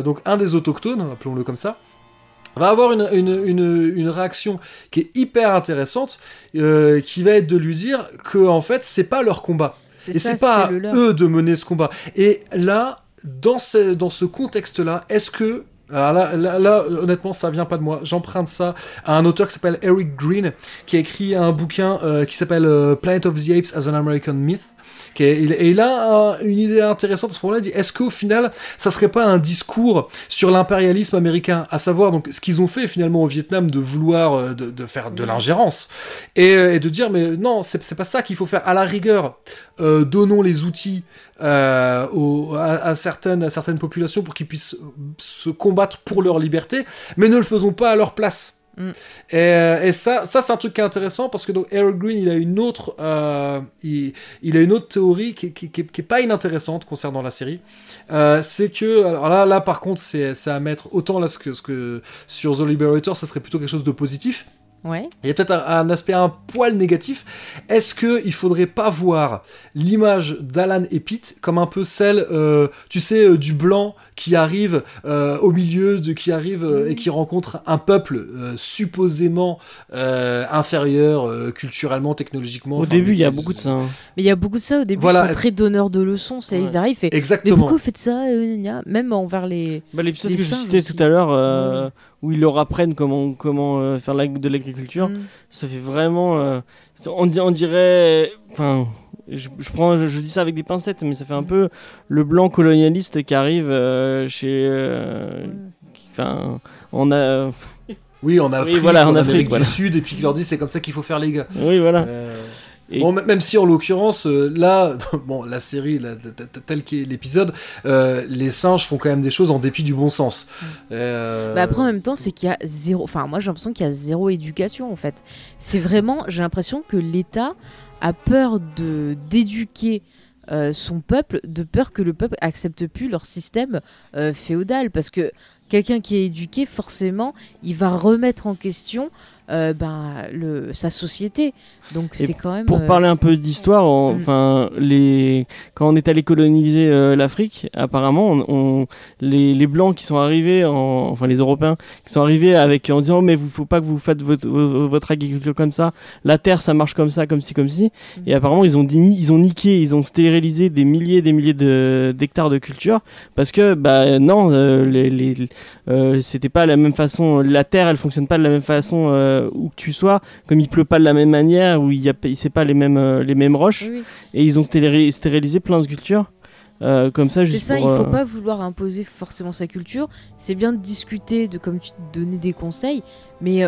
donc un des autochtones, appelons-le comme ça, va avoir une, une, une, une réaction qui est hyper intéressante, euh, qui va être de lui dire que en fait c'est pas leur combat. Et c'est pas à eux de mener ce combat. Et là, dans ce, dans ce contexte-là, est-ce que. Alors là, là, là, honnêtement, ça vient pas de moi. J'emprunte ça à un auteur qui s'appelle Eric Green, qui a écrit un bouquin euh, qui s'appelle euh, Planet of the Apes as an American Myth. Et il a un- une idée intéressante à ce moment-là. Il dit est-ce qu'au final, ça serait pas un discours sur l'impérialisme américain, à savoir donc ce qu'ils ont fait finalement au Vietnam de vouloir euh, de, faire de l'ingérence et, de dire mais non, c'est pas ça qu'il faut faire. À la rigueur, euh, donnons les outils euh, à certaines populations pour qu'ils puissent se combattre pour leur liberté, mais ne le faisons pas à leur place. Et, euh, et ça, ça c'est un truc qui est intéressant parce que donc Eric Green, il a une autre, euh, il, a une autre théorie qui, qui, est pas inintéressante concernant la série. Euh, c'est que, alors là, là par contre, c'est à mettre autant là ce que, ce que sur The Liberator, ça serait plutôt quelque chose de positif. Ouais. Il y a peut-être un, un aspect un poil négatif. Est-ce que il faudrait pas voir l'image d'Alan et Pete comme un peu celle, euh, tu sais, euh, du blanc qui arrive euh, au milieu, de qui arrive euh, et qui rencontre un peuple euh, supposément euh, inférieur euh, culturellement, technologiquement. Au enfin, début, il y a mais- beaucoup de ça. hein. Mais il y a beaucoup de ça au début. Voilà. Ils sont très donneurs de leçons. C'est Ouais. ils arrivent et. Mais Exactement. pourquoi vous faites ça euh, Même envers les. Bah, L'épisode que je citais aussi. tout à l'heure, euh, où ils leur apprennent comment, comment euh, faire la- de l'agriculture, Mm. ça fait vraiment. euh, on, di- on dirait. Enfin, je, je prends, je, je dis ça avec des pincettes, mais ça fait un peu le blanc colonialiste qui arrive euh, chez. euh, qui- Enfin, on a. Oui, en Afrique, voilà, en en Afrique, Amérique voilà. du Sud, et puis qui leur dit c'est comme ça qu'il faut faire les gars. Oui, voilà. Et- Bon, m- même si en l'occurrence, euh, là, bon, la série, tel qu'est l'épisode, euh, les singes font quand même des choses en dépit du bon sens. Euh, Mais après, en même temps, c'est qu'il y a zéro. Enfin, moi, j'ai l'impression qu'il y a zéro éducation, en fait. C'est vraiment. J'ai l'impression que l'État a peur de d'éduquer. euh, son peuple, de peur que le peuple accepte plus leur système euh, féodal, parce que quelqu'un qui est éduqué, forcément, il va remettre en question euh, ben, le, sa société. Donc c'est quand même. Pour euh, parler un peu d'histoire, Mm. enfin les quand on est allé coloniser euh, l'Afrique, apparemment, on, on- les, les blancs qui sont arrivés, en, enfin les Européens qui sont arrivés avec en disant mais vous faut pas que vous faites votre, vo- votre agriculture comme ça, la terre ça marche comme ça, comme ci comme ci. Mm. Et apparemment ils ont ils ont niqué, ils ont stérilisé des milliers et des milliers de d'hectares de culture parce que bah non, euh, les, les- c'était pas la même façon, la terre elle fonctionne pas de la même façon euh, où que tu sois, comme il pleut pas de la même manière où il y a c'est pas les mêmes euh, les mêmes roches oui, et ils ont stéri- stérilisé plein de cultures euh, comme ça C'est ça, il faut pas vouloir imposer forcément sa culture. C'est bien de discuter, de comme tu donner des conseils, mais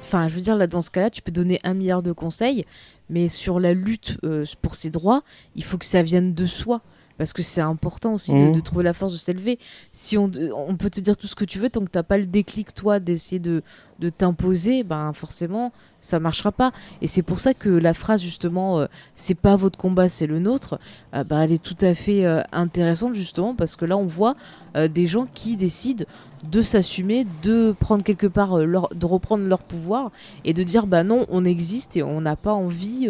enfin, je veux dire là dans ce cas-là, tu peux donner un milliard de conseils, mais sur la lutte pour ses droits, il faut que ça vienne de soi. Parce que c'est important aussi de, Mhm. de trouver la force de s'élever. Si on, on peut te dire tout ce que tu veux, tant que t'as pas le déclic, toi, d'essayer de, de t'imposer, ben forcément, ça marchera pas. Et c'est pour ça que la phrase, justement, euh, c'est pas votre combat, c'est le nôtre, euh, bah, elle est tout à fait euh, intéressante, justement, parce que là, on voit des gens qui décident de s'assumer, de prendre quelque part, leur, de reprendre leur pouvoir et de dire, bah non, on existe et on n'a pas envie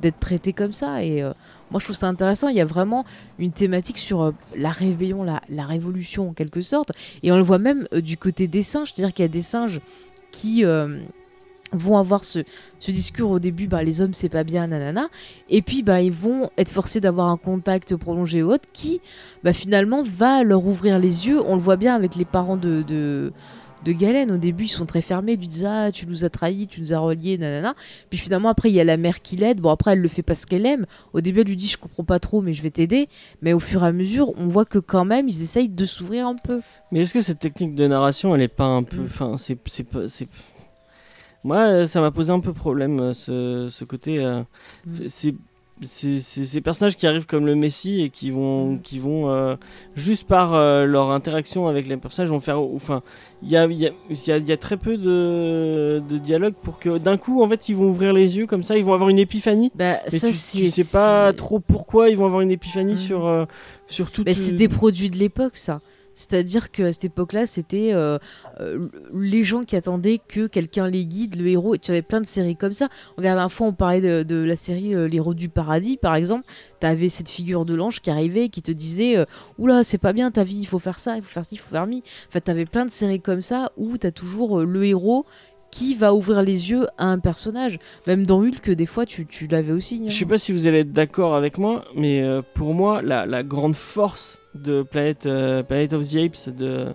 d'être traité comme ça. Et moi, je trouve ça intéressant. Il y a vraiment une thématique sur euh, la rébellion, la, révolution en quelque sorte. Et on le voit même euh, du côté des singes, c'est-à-dire qu'il y a des singes qui euh, vont avoir ce, discours au début, bah, les hommes c'est pas bien, nanana, et puis bah, ils vont être forcés d'avoir un contact prolongé ou autre qui bah, finalement va leur ouvrir les yeux. On le voit bien avec les parents de, de Galen. Au début, ils sont très fermés, ils lui disent Ah, tu nous as trahis, tu nous as reliés, nanana. Puis finalement, après, il y a la mère qui l'aide. Bon, après, elle le fait parce qu'elle aime. Au début, elle lui dit Je comprends pas trop, mais je vais t'aider. Mais au fur et à mesure, on voit que quand même, ils essayent de s'ouvrir un peu. Mais est-ce que cette technique de narration, elle est pas un peu. Mm. Enfin, c'est. pas- Moi, ça m'a posé un peu problème, euh, ce, ce côté. euh, Mm. C'est. C'est c'est ces personnages qui arrivent comme le Messie et qui vont, Mm. qui vont euh, juste par euh, leur interaction avec les personnages, vont faire. Enfin, il y a, y, a, y a- y a très peu de, de dialogue pour que d'un coup, en fait, ils vont ouvrir les yeux comme ça, ils vont avoir une épiphanie. Bah, Mais ça, tu, tu sais pas trop pourquoi ils vont avoir une épiphanie Mm. sur, euh, sur tout. Mais c'est des produits de l'époque, ça. C'est-à-dire qu'à cette époque-là, c'était euh, euh, les gens qui attendaient que quelqu'un les guide, le héros. Et tu avais plein de séries comme ça. Regarde, un fois, on parlait de, la série euh, L'héros du paradis, par exemple. Tu avais cette figure de l'ange qui arrivait qui te disait euh, Oula, c'est pas bien ta vie, il faut faire ça, il faut faire ci, il faut faire mi. Enfin, tu avais plein de séries comme ça où tu as toujours le héros qui va ouvrir les yeux à un personnage. Même dans Hulk, des fois, tu, l'avais aussi. hein. Je sais pas si vous allez être d'accord avec moi, mais pour moi, la grande force de Planet, euh, Planet of the Apes de,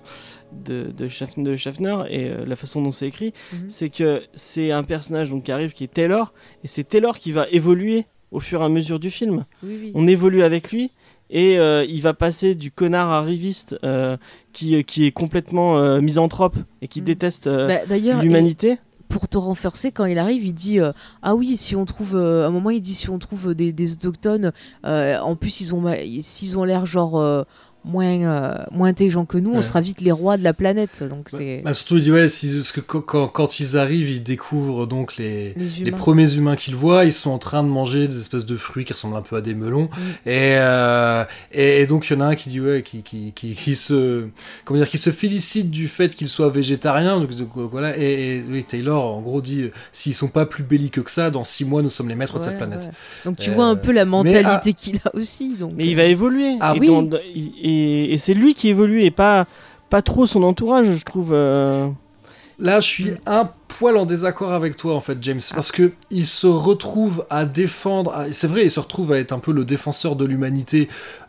de, de, Schaff- de Schaffner et euh, la façon dont c'est écrit, Mhm. c'est que c'est un personnage donc, qui arrive qui est Taylor, et c'est Taylor qui va évoluer au fur et à mesure du film. Oui, oui. On évolue avec lui. Et euh, il va passer du connard arriviste euh, qui, qui est complètement euh, misanthrope et qui Mhm. déteste euh, Bah, D'ailleurs, l'humanité. Pour te renforcer quand il arrive il dit euh, ah oui si on trouve euh, à un moment il dit si on trouve des, autochtones euh, en plus ils ont s'ils ont l'air genre moins euh, moins intelligents que nous on sera vite les rois de la planète donc Bah, c'est bah, surtout, il dit, ouais, si- parce que quand, quand- ils arrivent, ils découvrent donc les, les premiers humains qu'ils voient, ils sont en train de manger des espèces de fruits qui ressemblent un peu à des melons. Et, euh, et, et donc il y en a un qui dit ouais, qui, qui, qui, qui se comment dire, qui se félicite du fait qu'il soit végétarien. Donc, donc, voilà. Et, et oui, Taylor en gros dit euh, s'ils sont pas plus belliqueux que ça, dans six mois nous sommes les maîtres de cette planète. donc tu Euh, vois un peu la mentalité qu'il a aussi donc Mais il va évoluer. Ah et, oui. dans- et, et c'est lui qui évolue et pas, pas trop son entourage, je trouve. euh. Là, je suis un poil en désaccord avec toi, en fait, James, parce que il se retrouve à défendre. à- C'est vrai, il se retrouve à être un peu le défenseur de l'humanité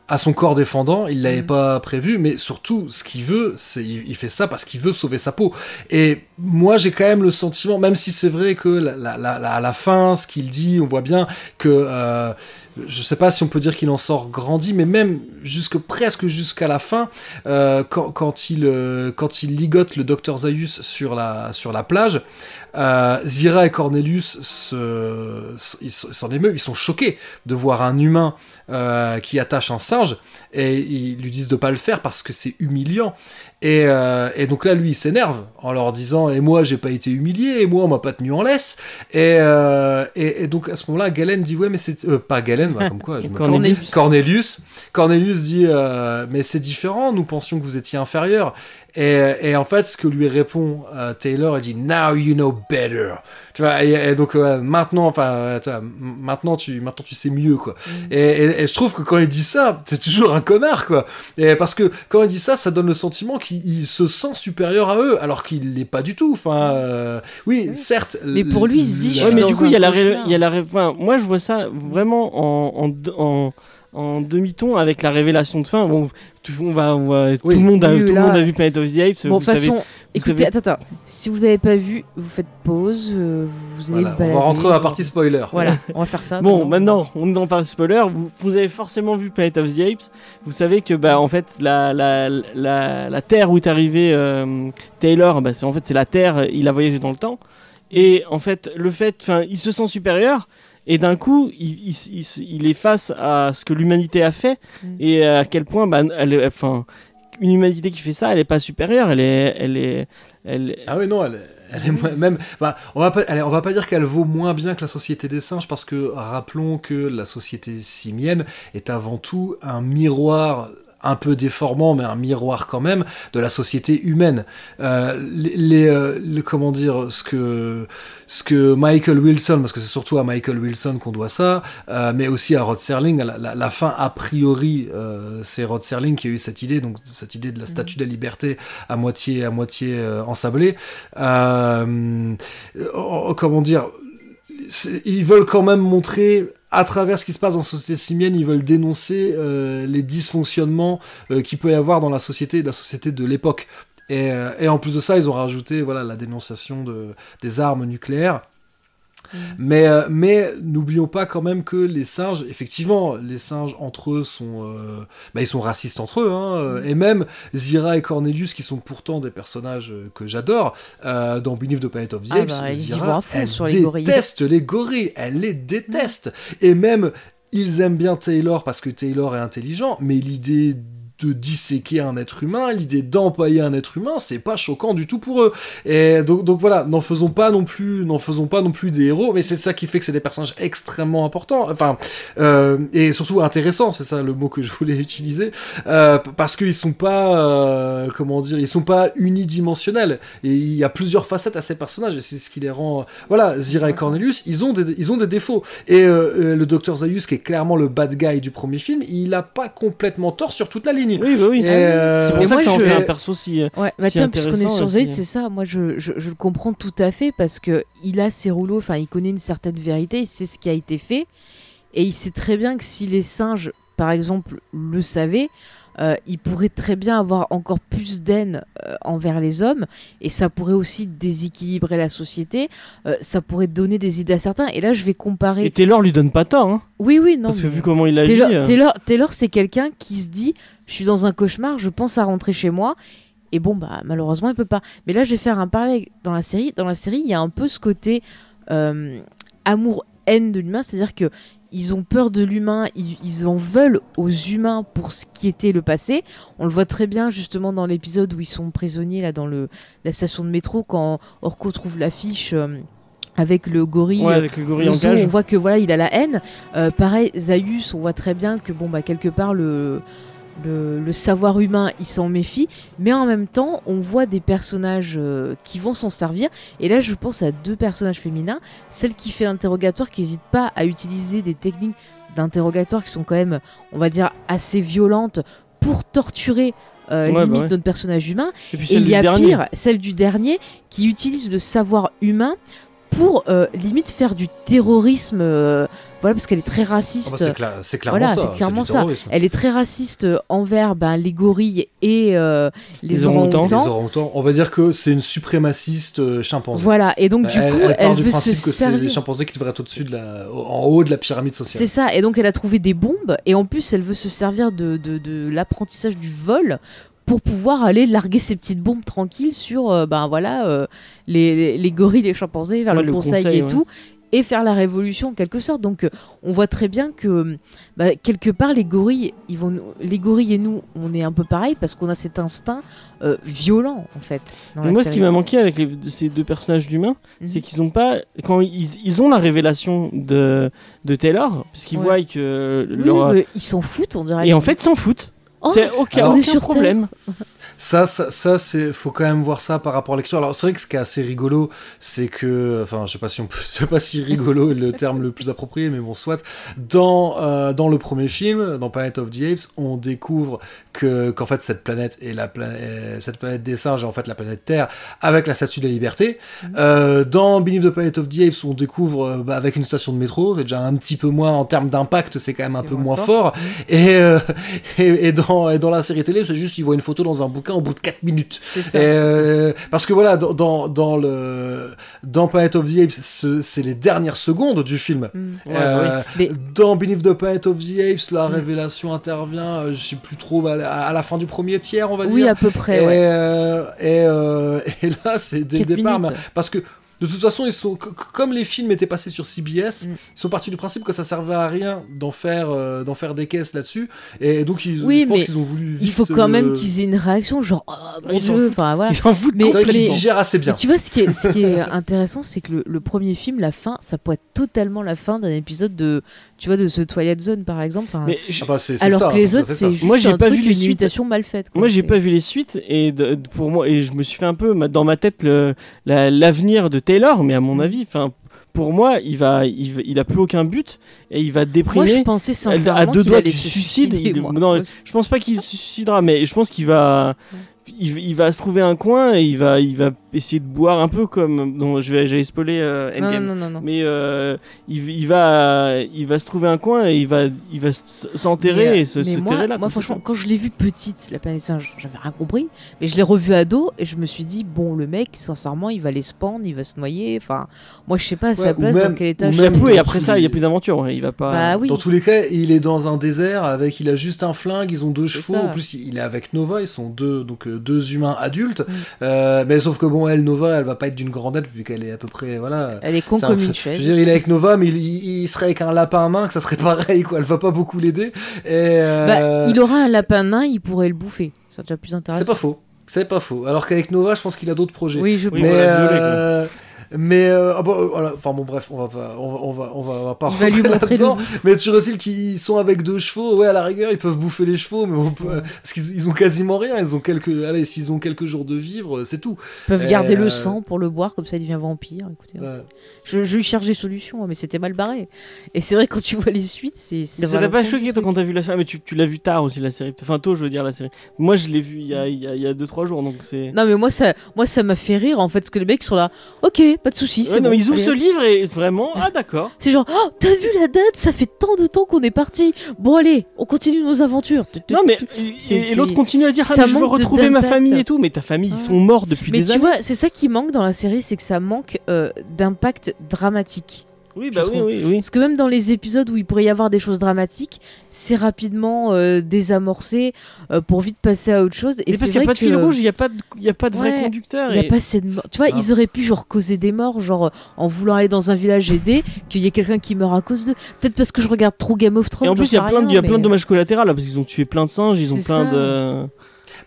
à son corps défendant. Il l'avait Mhm. pas prévu, mais surtout, ce qu'il veut, c'est il fait ça parce qu'il veut sauver sa peau. Et moi, j'ai quand même le sentiment, même si c'est vrai que la, la- la- la- à la fin, ce qu'il dit, on voit bien que euh, je sais pas si on peut dire qu'il en sort grandi, mais même jusque presque jusqu'à la fin, euh, quand, quand il euh, quand il ligote le docteur Zaius sur la plage, euh, Zira et Cornelius s'en émeuvent, ils sont choqués de voir un humain euh, qui attache un singe et ils lui disent de pas le faire parce que c'est humiliant. Et, euh, et donc là, lui, il s'énerve en leur disant Et moi, j'ai pas été humilié, et moi, on m'a pas tenu en laisse. Et, et, et donc à ce moment-là, Galen dit Ouais, mais c'est. pas Galen, bah, comme quoi, je me Cornelius. Cornelius. Cornelius dit Mais c'est différent, nous pensions que vous étiez inférieur. Et, et en fait, ce que lui répond euh, Taylor, il dit Now you know better. Tu vois, et, et donc euh, maintenant, enfin, tu vois, m- maintenant, tu, maintenant tu sais mieux, quoi. Et, et- et je trouve que quand il dit ça, c'est toujours un connard, quoi. Et parce que quand il dit ça, ça donne le sentiment qu'il il se sent supérieur à eux, alors qu'il l'est pas du tout. Enfin, euh, oui, Oui. certes. Mais pour lui, il se dit, Ouais, mais du coup, il y a la, il y a la enfin, moi, je vois ça vraiment en, en, de- en, en demi-ton avec la révélation de fin. Bon, tout, on va, on va- tout Oui. le monde a, Oui, tout le là- monde a vu Planet of the Apes. bon vous de toute savez- façon écoutez savez- attends attends si vous avez pas vu vous faites pause euh, vous allez Voilà, vous on balader va rentrer dans la partie spoiler. voilà on va faire ça Bon, maintenant, on est dans le spoiler. Vous, vous avez forcément vu Planet of the Apes. Vous savez que, bah, en fait, la, la, la, la Terre où est arrivé euh, Taylor, bah, c'est, en fait, c'est la Terre. Il a voyagé dans le temps. Et en fait, le fait, enfin, il se sent supérieur. Et d'un coup, il, il, il, il est face à ce que l'humanité a fait Mm. et à quel point, bah, elle, est- enfin, une humanité qui fait ça, elle est pas supérieure. Elle est, elle est, elle, Ah oui, non, elle, est- elle est moins- même. bah, on va pas, allez, on va pas dire qu'elle vaut moins bien que la société des singes parce que rappelons que la société simienne est avant tout un miroir un peu déformant, mais un miroir quand même de la société humaine. Euh, les, les, euh, comment dire, ce que, ce que Michael Wilson, parce que c'est surtout à Michael Wilson qu'on doit ça, euh, mais aussi à Rod Serling. La, la- la fin a priori, c'est Rod Serling qui a eu cette idée, donc cette idée de la statue de la liberté à moitié, à moitié ensablée. Euh, euh, comment dire ils veulent quand même montrer à travers ce qui se passe dans la société simienne, ils veulent dénoncer euh, les dysfonctionnements euh, qu'il peut y avoir dans la société, la société de l'époque. Et, euh, en plus de ça, ils ont rajouté voilà, la dénonciation de, des armes nucléaires. Mm. Mais, euh, mais n'oublions pas quand même que les singes, effectivement, les singes entre eux sont, euh, bah, ils sont racistes entre eux, hein, euh, et même Zira et Cornelius, qui sont pourtant des personnages que j'adore, euh, dans Beneath the Planet of the Ah Apes, bah, ils y Zira, vont à fond elle sur les gorilles. déteste les gorilles, elle les déteste, et même ils aiment bien Taylor parce que Taylor est intelligent, mais l'idée de disséquer un être humain, l'idée d'empailler un être humain, c'est pas choquant du tout pour eux. Et donc, voilà, n'en faisons pas non plus, n'en faisons pas non plus des héros, mais c'est ça qui fait que c'est des personnages extrêmement importants, enfin, euh, et surtout intéressants, c'est ça le mot que je voulais utiliser, euh, parce qu'ils sont pas, euh, comment dire, ils sont pas unidimensionnels, et il y a plusieurs facettes à ces personnages, et c'est ce qui les rend, voilà, Zira et Cornelius, ils ont des, ils ont des défauts, et le docteur Zaius, qui est clairement le bad guy du premier film, il a pas complètement tort sur toute la ligne. Oui, bah oui. Et, euh, C'est pour Et ça moi, que ça en je- fait un perso si. euh, Ouais, bah si tiens, puisqu'on est sur Zayd, hein. c'est ça. Moi, je, je, je le comprends tout à fait parce que il a ses rouleaux, enfin, il connaît une certaine vérité, il sait ce qui a été fait, et il sait très bien que si les singes, par exemple, le savaient, euh, il pourrait très bien avoir encore plus d'haine euh, envers les hommes, et ça pourrait aussi déséquilibrer la société. euh, ça pourrait donner des idées à certains. Et là, je vais comparer. Et Taylor lui donne pas tort, hein, Oui, oui, non. parce que vu comment il agit. Taylor, Taylor, Taylor, c'est quelqu'un qui se dit je suis dans un cauchemar, je pense à rentrer chez moi. Et bon, bah, malheureusement, il peut pas. Mais là, je vais faire un parallèle dans la série. Dans la série, il y a un peu ce côté amour-haine de l'humain, c'est-à-dire que ils ont peur de l'humain, ils, ils en veulent aux humains pour ce qui était le passé. On le voit très bien justement dans l'épisode où ils sont prisonniers là dans le, la station de métro quand Orko trouve l'affiche euh, avec le gorille Ouais, avec le gorille le en zoo, cage. on voit que voilà, il a la haine. Euh, pareil, Zaius, on voit très bien que bon bah quelque part le le, le savoir humain, il s'en méfie, mais en même temps, on voit des personnages euh, qui vont s'en servir. Et là, je pense à deux personnages féminins, celle qui fait l'interrogatoire, qui n'hésite pas à utiliser des techniques d'interrogatoire qui sont quand même, on va dire, assez violentes pour torturer. euh, Ouais, bah limite ouais. notre personnage humain Et puis et il y a dernier. pire, celle du dernier, qui utilise le savoir humain pour euh, limite faire du terrorisme. euh, voilà, parce qu'elle est très Ah bah, raciste. c'est cla- c'est clairement Voilà, ça. c'est clairement ça. elle est très raciste euh, envers ben, les gorilles et euh, les, Les orang-outans. Les orang-outans. orang-outans, on va dire que c'est une suprémaciste euh, chimpanzé. Voilà, et donc du elle, coup, elle elle, part du veut se principe que c'est les chimpanzés qui devraient être au-dessus de la, en haut de la pyramide sociale. C'est ça, et donc elle a trouvé des bombes, et en plus elle veut se servir de, de, de l'apprentissage du vol pour pouvoir aller larguer ses petites bombes tranquilles sur euh, ben voilà euh, les, les, les gorilles, les chimpanzés, vers Ouais, le, le conseil, conseil, et ouais. tout, et faire la révolution en quelque sorte. Donc euh, on voit très bien que bah, quelque part les gorilles, ils vont, les gorilles et nous, on est un peu pareil parce qu'on a cet instinct euh, violent en fait. dans moi, ce qui m'a manqué avec les- ces deux personnages d'humains, Mhm. c'est qu'ils ont pas. Quand ils, ils ont la révélation de, de Taylor, puisqu'ils Ouais. voient que Oui, leur. ils s'en foutent, on dirait. Et en fait, ils s'en foutent. Oh, c'est aucun, Alors- On est aucun problème. Ça, ça, ça c'est, faut quand même voir ça par rapport à la lecture. Alors, c'est vrai que ce qui est assez rigolo, c'est que, enfin, je sais pas si on peut, sais pas si rigolo est le terme le plus approprié, mais bon, soit. Dans, euh, dans le premier film, dans Planet of the Apes, on découvre que, qu'en fait, cette planète est la planète, cette planète des singes est en fait la planète Terre, avec la statue de la liberté. Euh, dans Beneath the Planet of the Apes, on découvre, euh, bah, avec une station de métro, c'est déjà un petit peu moins, en termes d'impact, c'est quand même un peu moins fort. Et, euh, et, et dans, et dans la série télé, c'est juste, ils voient une photo dans un bouquin au bout de 4 minutes. C'est ça. Et, euh, parce que voilà, dans, dans, dans le, dans Planet of the Apes, ce- c'est les dernières secondes du film. Mm. Ouais, Euh, bah Mais- Dans Beneath the Planet of the Apes, la Mm. révélation intervient, euh, je sais plus trop, à la, à la fin du premier tiers, on va Oui, dire. à peu Et, près. ouais. euh, et, euh, et là, c'est dès le départ. minutes. parce que de toute façon, ils sont, comme les films étaient passés sur CBS, Mm. ils sont partis du principe que ça servait à rien d'en faire, euh, d'en faire des caisses là-dessus. Et donc, ils, Oui, je pense qu'ils ont voulu. Il faut quand même qu'ils aient une réaction, genre, oh, mon dieu, enfin voilà. Ils s'en foutent Mais- mais- digèrent assez bien. Mais tu vois, ce qui est, ce qui est intéressant, c'est que le, le premier film, la fin, ça pourrait être totalement la fin d'un épisode de, tu vois, de The Twilight Zone, par exemple. enfin, Mais je- Ah bah, alors ça, que les à autres, c'est juste Moi, j'ai un pas truc, vu les une suites. imitation mal faite. quoi. Moi, j'ai pas vu les suites et de- de- pour moi et je me suis fait un peu ma- dans ma tête la- l'avenir de Taylor, mais à mon Mm. avis, enfin pour moi, il va, il, va- il a plus aucun but et il va Moi, déprimer. je pensais à sincèrement deux qu'il doigts du se suicide. suicider, il- moi. non, je pense pas qu'il se suicidera, mais je pense qu'il va, il, il va se trouver un coin et il va, il va essayer de boire un peu comme. Non, je vais, j'allais spoiler euh, Endgame. non, non, non. Mais euh, il, il va, il va se trouver un coin et il va, il va s'enterrer Mais, et se, mais se moi, terrer là. moi, franchement, quand je l'ai vu petite, la planète singe, j'avais rien compris. Mais je l'ai revu ado et je me suis dit, bon, le mec, sincèrement, il va les spawn, il va se noyer. Enfin, moi, je sais pas à sa Ouais, place même- dans quel état. Il je y a même suis. plus, et après ça, il y a plus d'aventure. ouais, Il va pas. Bah oui. Dans tous les cas, il est dans un désert avec, il a juste un flingue, ils ont deux C'est chevaux. ça. En plus, il est avec Nova, ils sont deux, donc euh, deux humains adultes. Mm. Euh, mais sauf que bon, elle, Nova, elle va pas être d'une grande aide vu qu'elle est à peu près, voilà. Elle est con C'est un comme peu- une Je chaise. veux dire, il est avec Nova, mais il, il- il serait avec un lapin à main, que ça serait pareil, quoi. Elle va pas beaucoup l'aider. Euh, Bah, il aura un lapin nain, il pourrait le bouffer. C'est déjà plus c'est intéressant. pas faux. C'est pas faux. Alors qu'avec Nova, je pense qu'il a d'autres projets. Oui, je Oui, pense. mais euh, mais euh, ah bon, euh, voilà. enfin bon bref on va pas on va on va on va, on va pas rentrer là-dedans. mais qu'ils sont avec deux chevaux? Ouais à la rigueur ils peuvent bouffer les chevaux mais on peut- Ouais. parce qu'ils ils ont quasiment rien ils ont quelques allez s'ils ont quelques jours de vivre c'est tout Ils peuvent garder Euh, le sang pour le boire, comme ça il devient vampire. Écoutez, Ouais. je, je lui cherche des solutions, hein, mais c'était mal barré. Et c'est vrai, quand tu vois les suites, c'est. ça t'a pas compliqué. choqué toi quand t'as vu la série? Mais tu, tu l'as vu tard aussi la série. Enfin tôt je veux dire la série. Moi je l'ai vu il y a 2-3 il y a, il y a deux, trois jours donc c'est. Non, mais moi, ça moi ça m'a fait rire en fait, parce que les mecs sont là. Ok, pas de soucis. Ouais, c'est non, bon, mais ils ouvrent allez, ce livre et vraiment ah d'accord. C'est genre, oh, t'as vu la date Ça fait tant de temps qu'on est parti. Bon, allez, on continue nos aventures. Tu- tu- Non mais tu- et, l'autre continue à dire ah, mais je veux retrouver ma famille et tout mais ta famille ils sont morts depuis Mais des tu années. vois, c'est ça qui manque dans la série, c'est que ça manque euh, d'impact dramatique. Oui bah oui oui oui. Parce que même dans les épisodes où il pourrait y avoir des choses dramatiques, c'est rapidement euh, désamorcé euh, pour vite passer à autre chose. Et Et parce qu'il n'y a pas de fil rouge, il n'y a pas de, pas de vrai conducteur. il y a et- pas cette. Tu vois, Ah. ils auraient pu genre causer des morts, genre en voulant aller dans un village aider, qu'il y ait quelqu'un qui meurt à cause d'eux. Peut-être parce que je regarde trop Game of Thrones. Et en plus, il y a plein, de- y a plein de dommages collatéraux là, parce qu'ils ont tué plein de singes, ils ont plein ça. de.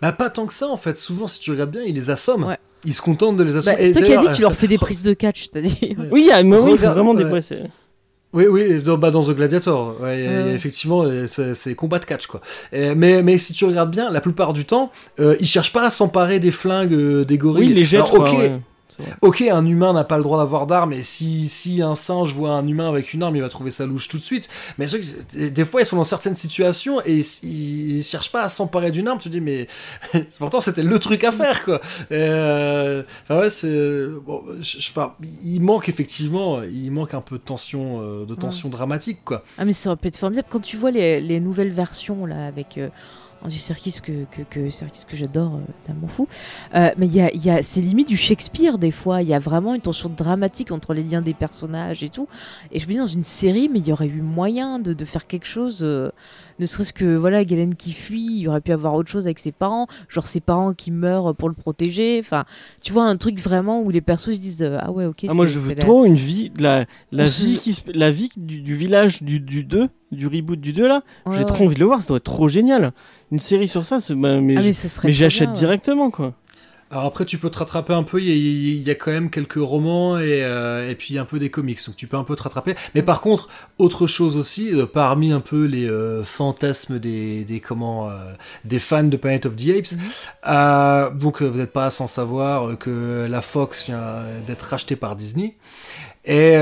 Bah pas tant que ça en fait souvent si tu regardes bien ils les assomment Ouais. ils se contentent de les Bah, assommer c'est Et toi qui as dit que tu leur fais des euh, prises de catch, c'est-à-dire. Oui, il y a, mais oui, il faut vraiment des ouais. c'est- Oui, oui, dans, bah, dans The Gladiator, ouais, il il effectivement, euh, c'est c'est combat de catch, quoi. Et- mais, mais si tu regardes bien, la plupart du temps, euh, ils cherchent pas à s'emparer des flingues euh, des gorilles. Oui, ils les jettent. Alors, quoi, ok, ouais. Ok, un humain n'a pas le droit d'avoir d'armes, et si, si un singe voit un humain avec une arme, il va trouver ça louche tout de suite. Mais c'est vrai que, des fois, ils sont dans certaines situations et ils, ils cherchent pas à s'emparer d'une arme. Tu te dis, mais pourtant, c'était le truc à faire, quoi. Euh, Enfin, ouais, c'est. Bon, je- je- enfin, il manque effectivement, il manque un peu de tension, euh, de tension dramatique, quoi. Ah mais ça aurait pu être formidable quand tu vois les, les nouvelles versions là avec euh, Andy Serkis que que, que Serkis que j'adore, euh, m'en fous. Euh, mais il y a, y a c'est limite du Shakespeare des fois. Il y a vraiment une tension dramatique entre les liens des personnages et tout. Et je me dis dans une série, mais il y aurait eu moyen de, de faire quelque chose. euh, ne serait-ce que voilà Galen qui fuit, il aurait pu avoir autre chose avec ses parents, genre ses parents qui meurent pour le protéger. Enfin, tu vois un truc vraiment où les persos se disent euh, ah ouais ok. Ah, moi, je veux la- trop une vie, la, la vie, qui la vie du, du village du, du 2, du reboot du 2 là. Ouais, J'ai ouais. trop envie de le voir, ça doit être trop génial. Une série sur ça, bah, mais, Ah, j'achète directement quoi. Alors après, tu peux te rattraper un peu. Il y, a- il y a quand même quelques romans et, euh, et puis un peu des comics, donc tu peux un peu te rattraper. Mais par contre, autre chose aussi, euh, parmi un peu les euh, fantasmes des, des comment des fans de Planet of the Apes, Mhm. donc vous n'êtes pas sans savoir que la Fox vient d'être rachetée par Disney et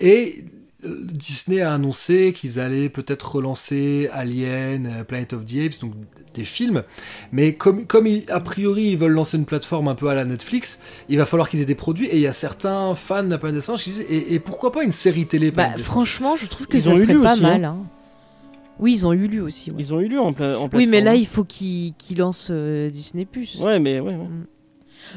et Disney a annoncé qu'ils allaient peut-être relancer Alien, euh, Planet of the Apes, donc des films. Mais comme, comme ils- a priori ils veulent lancer une plateforme un peu à la Netflix, il va falloir qu'ils aient des produits. Et il y a certains fans de la Planète des Singes qui disent et, et pourquoi pas une série télé Bah, franchement, je trouve que Ils ça ont eu serait lu pas aussi, mal. hein. Oui, ils ont eu lu aussi. ouais. Ils ont eu lieu en, pla- en Oui, mais là, il faut qu'ils lancent euh, Disney+. Ouais, mais ouais. ouais.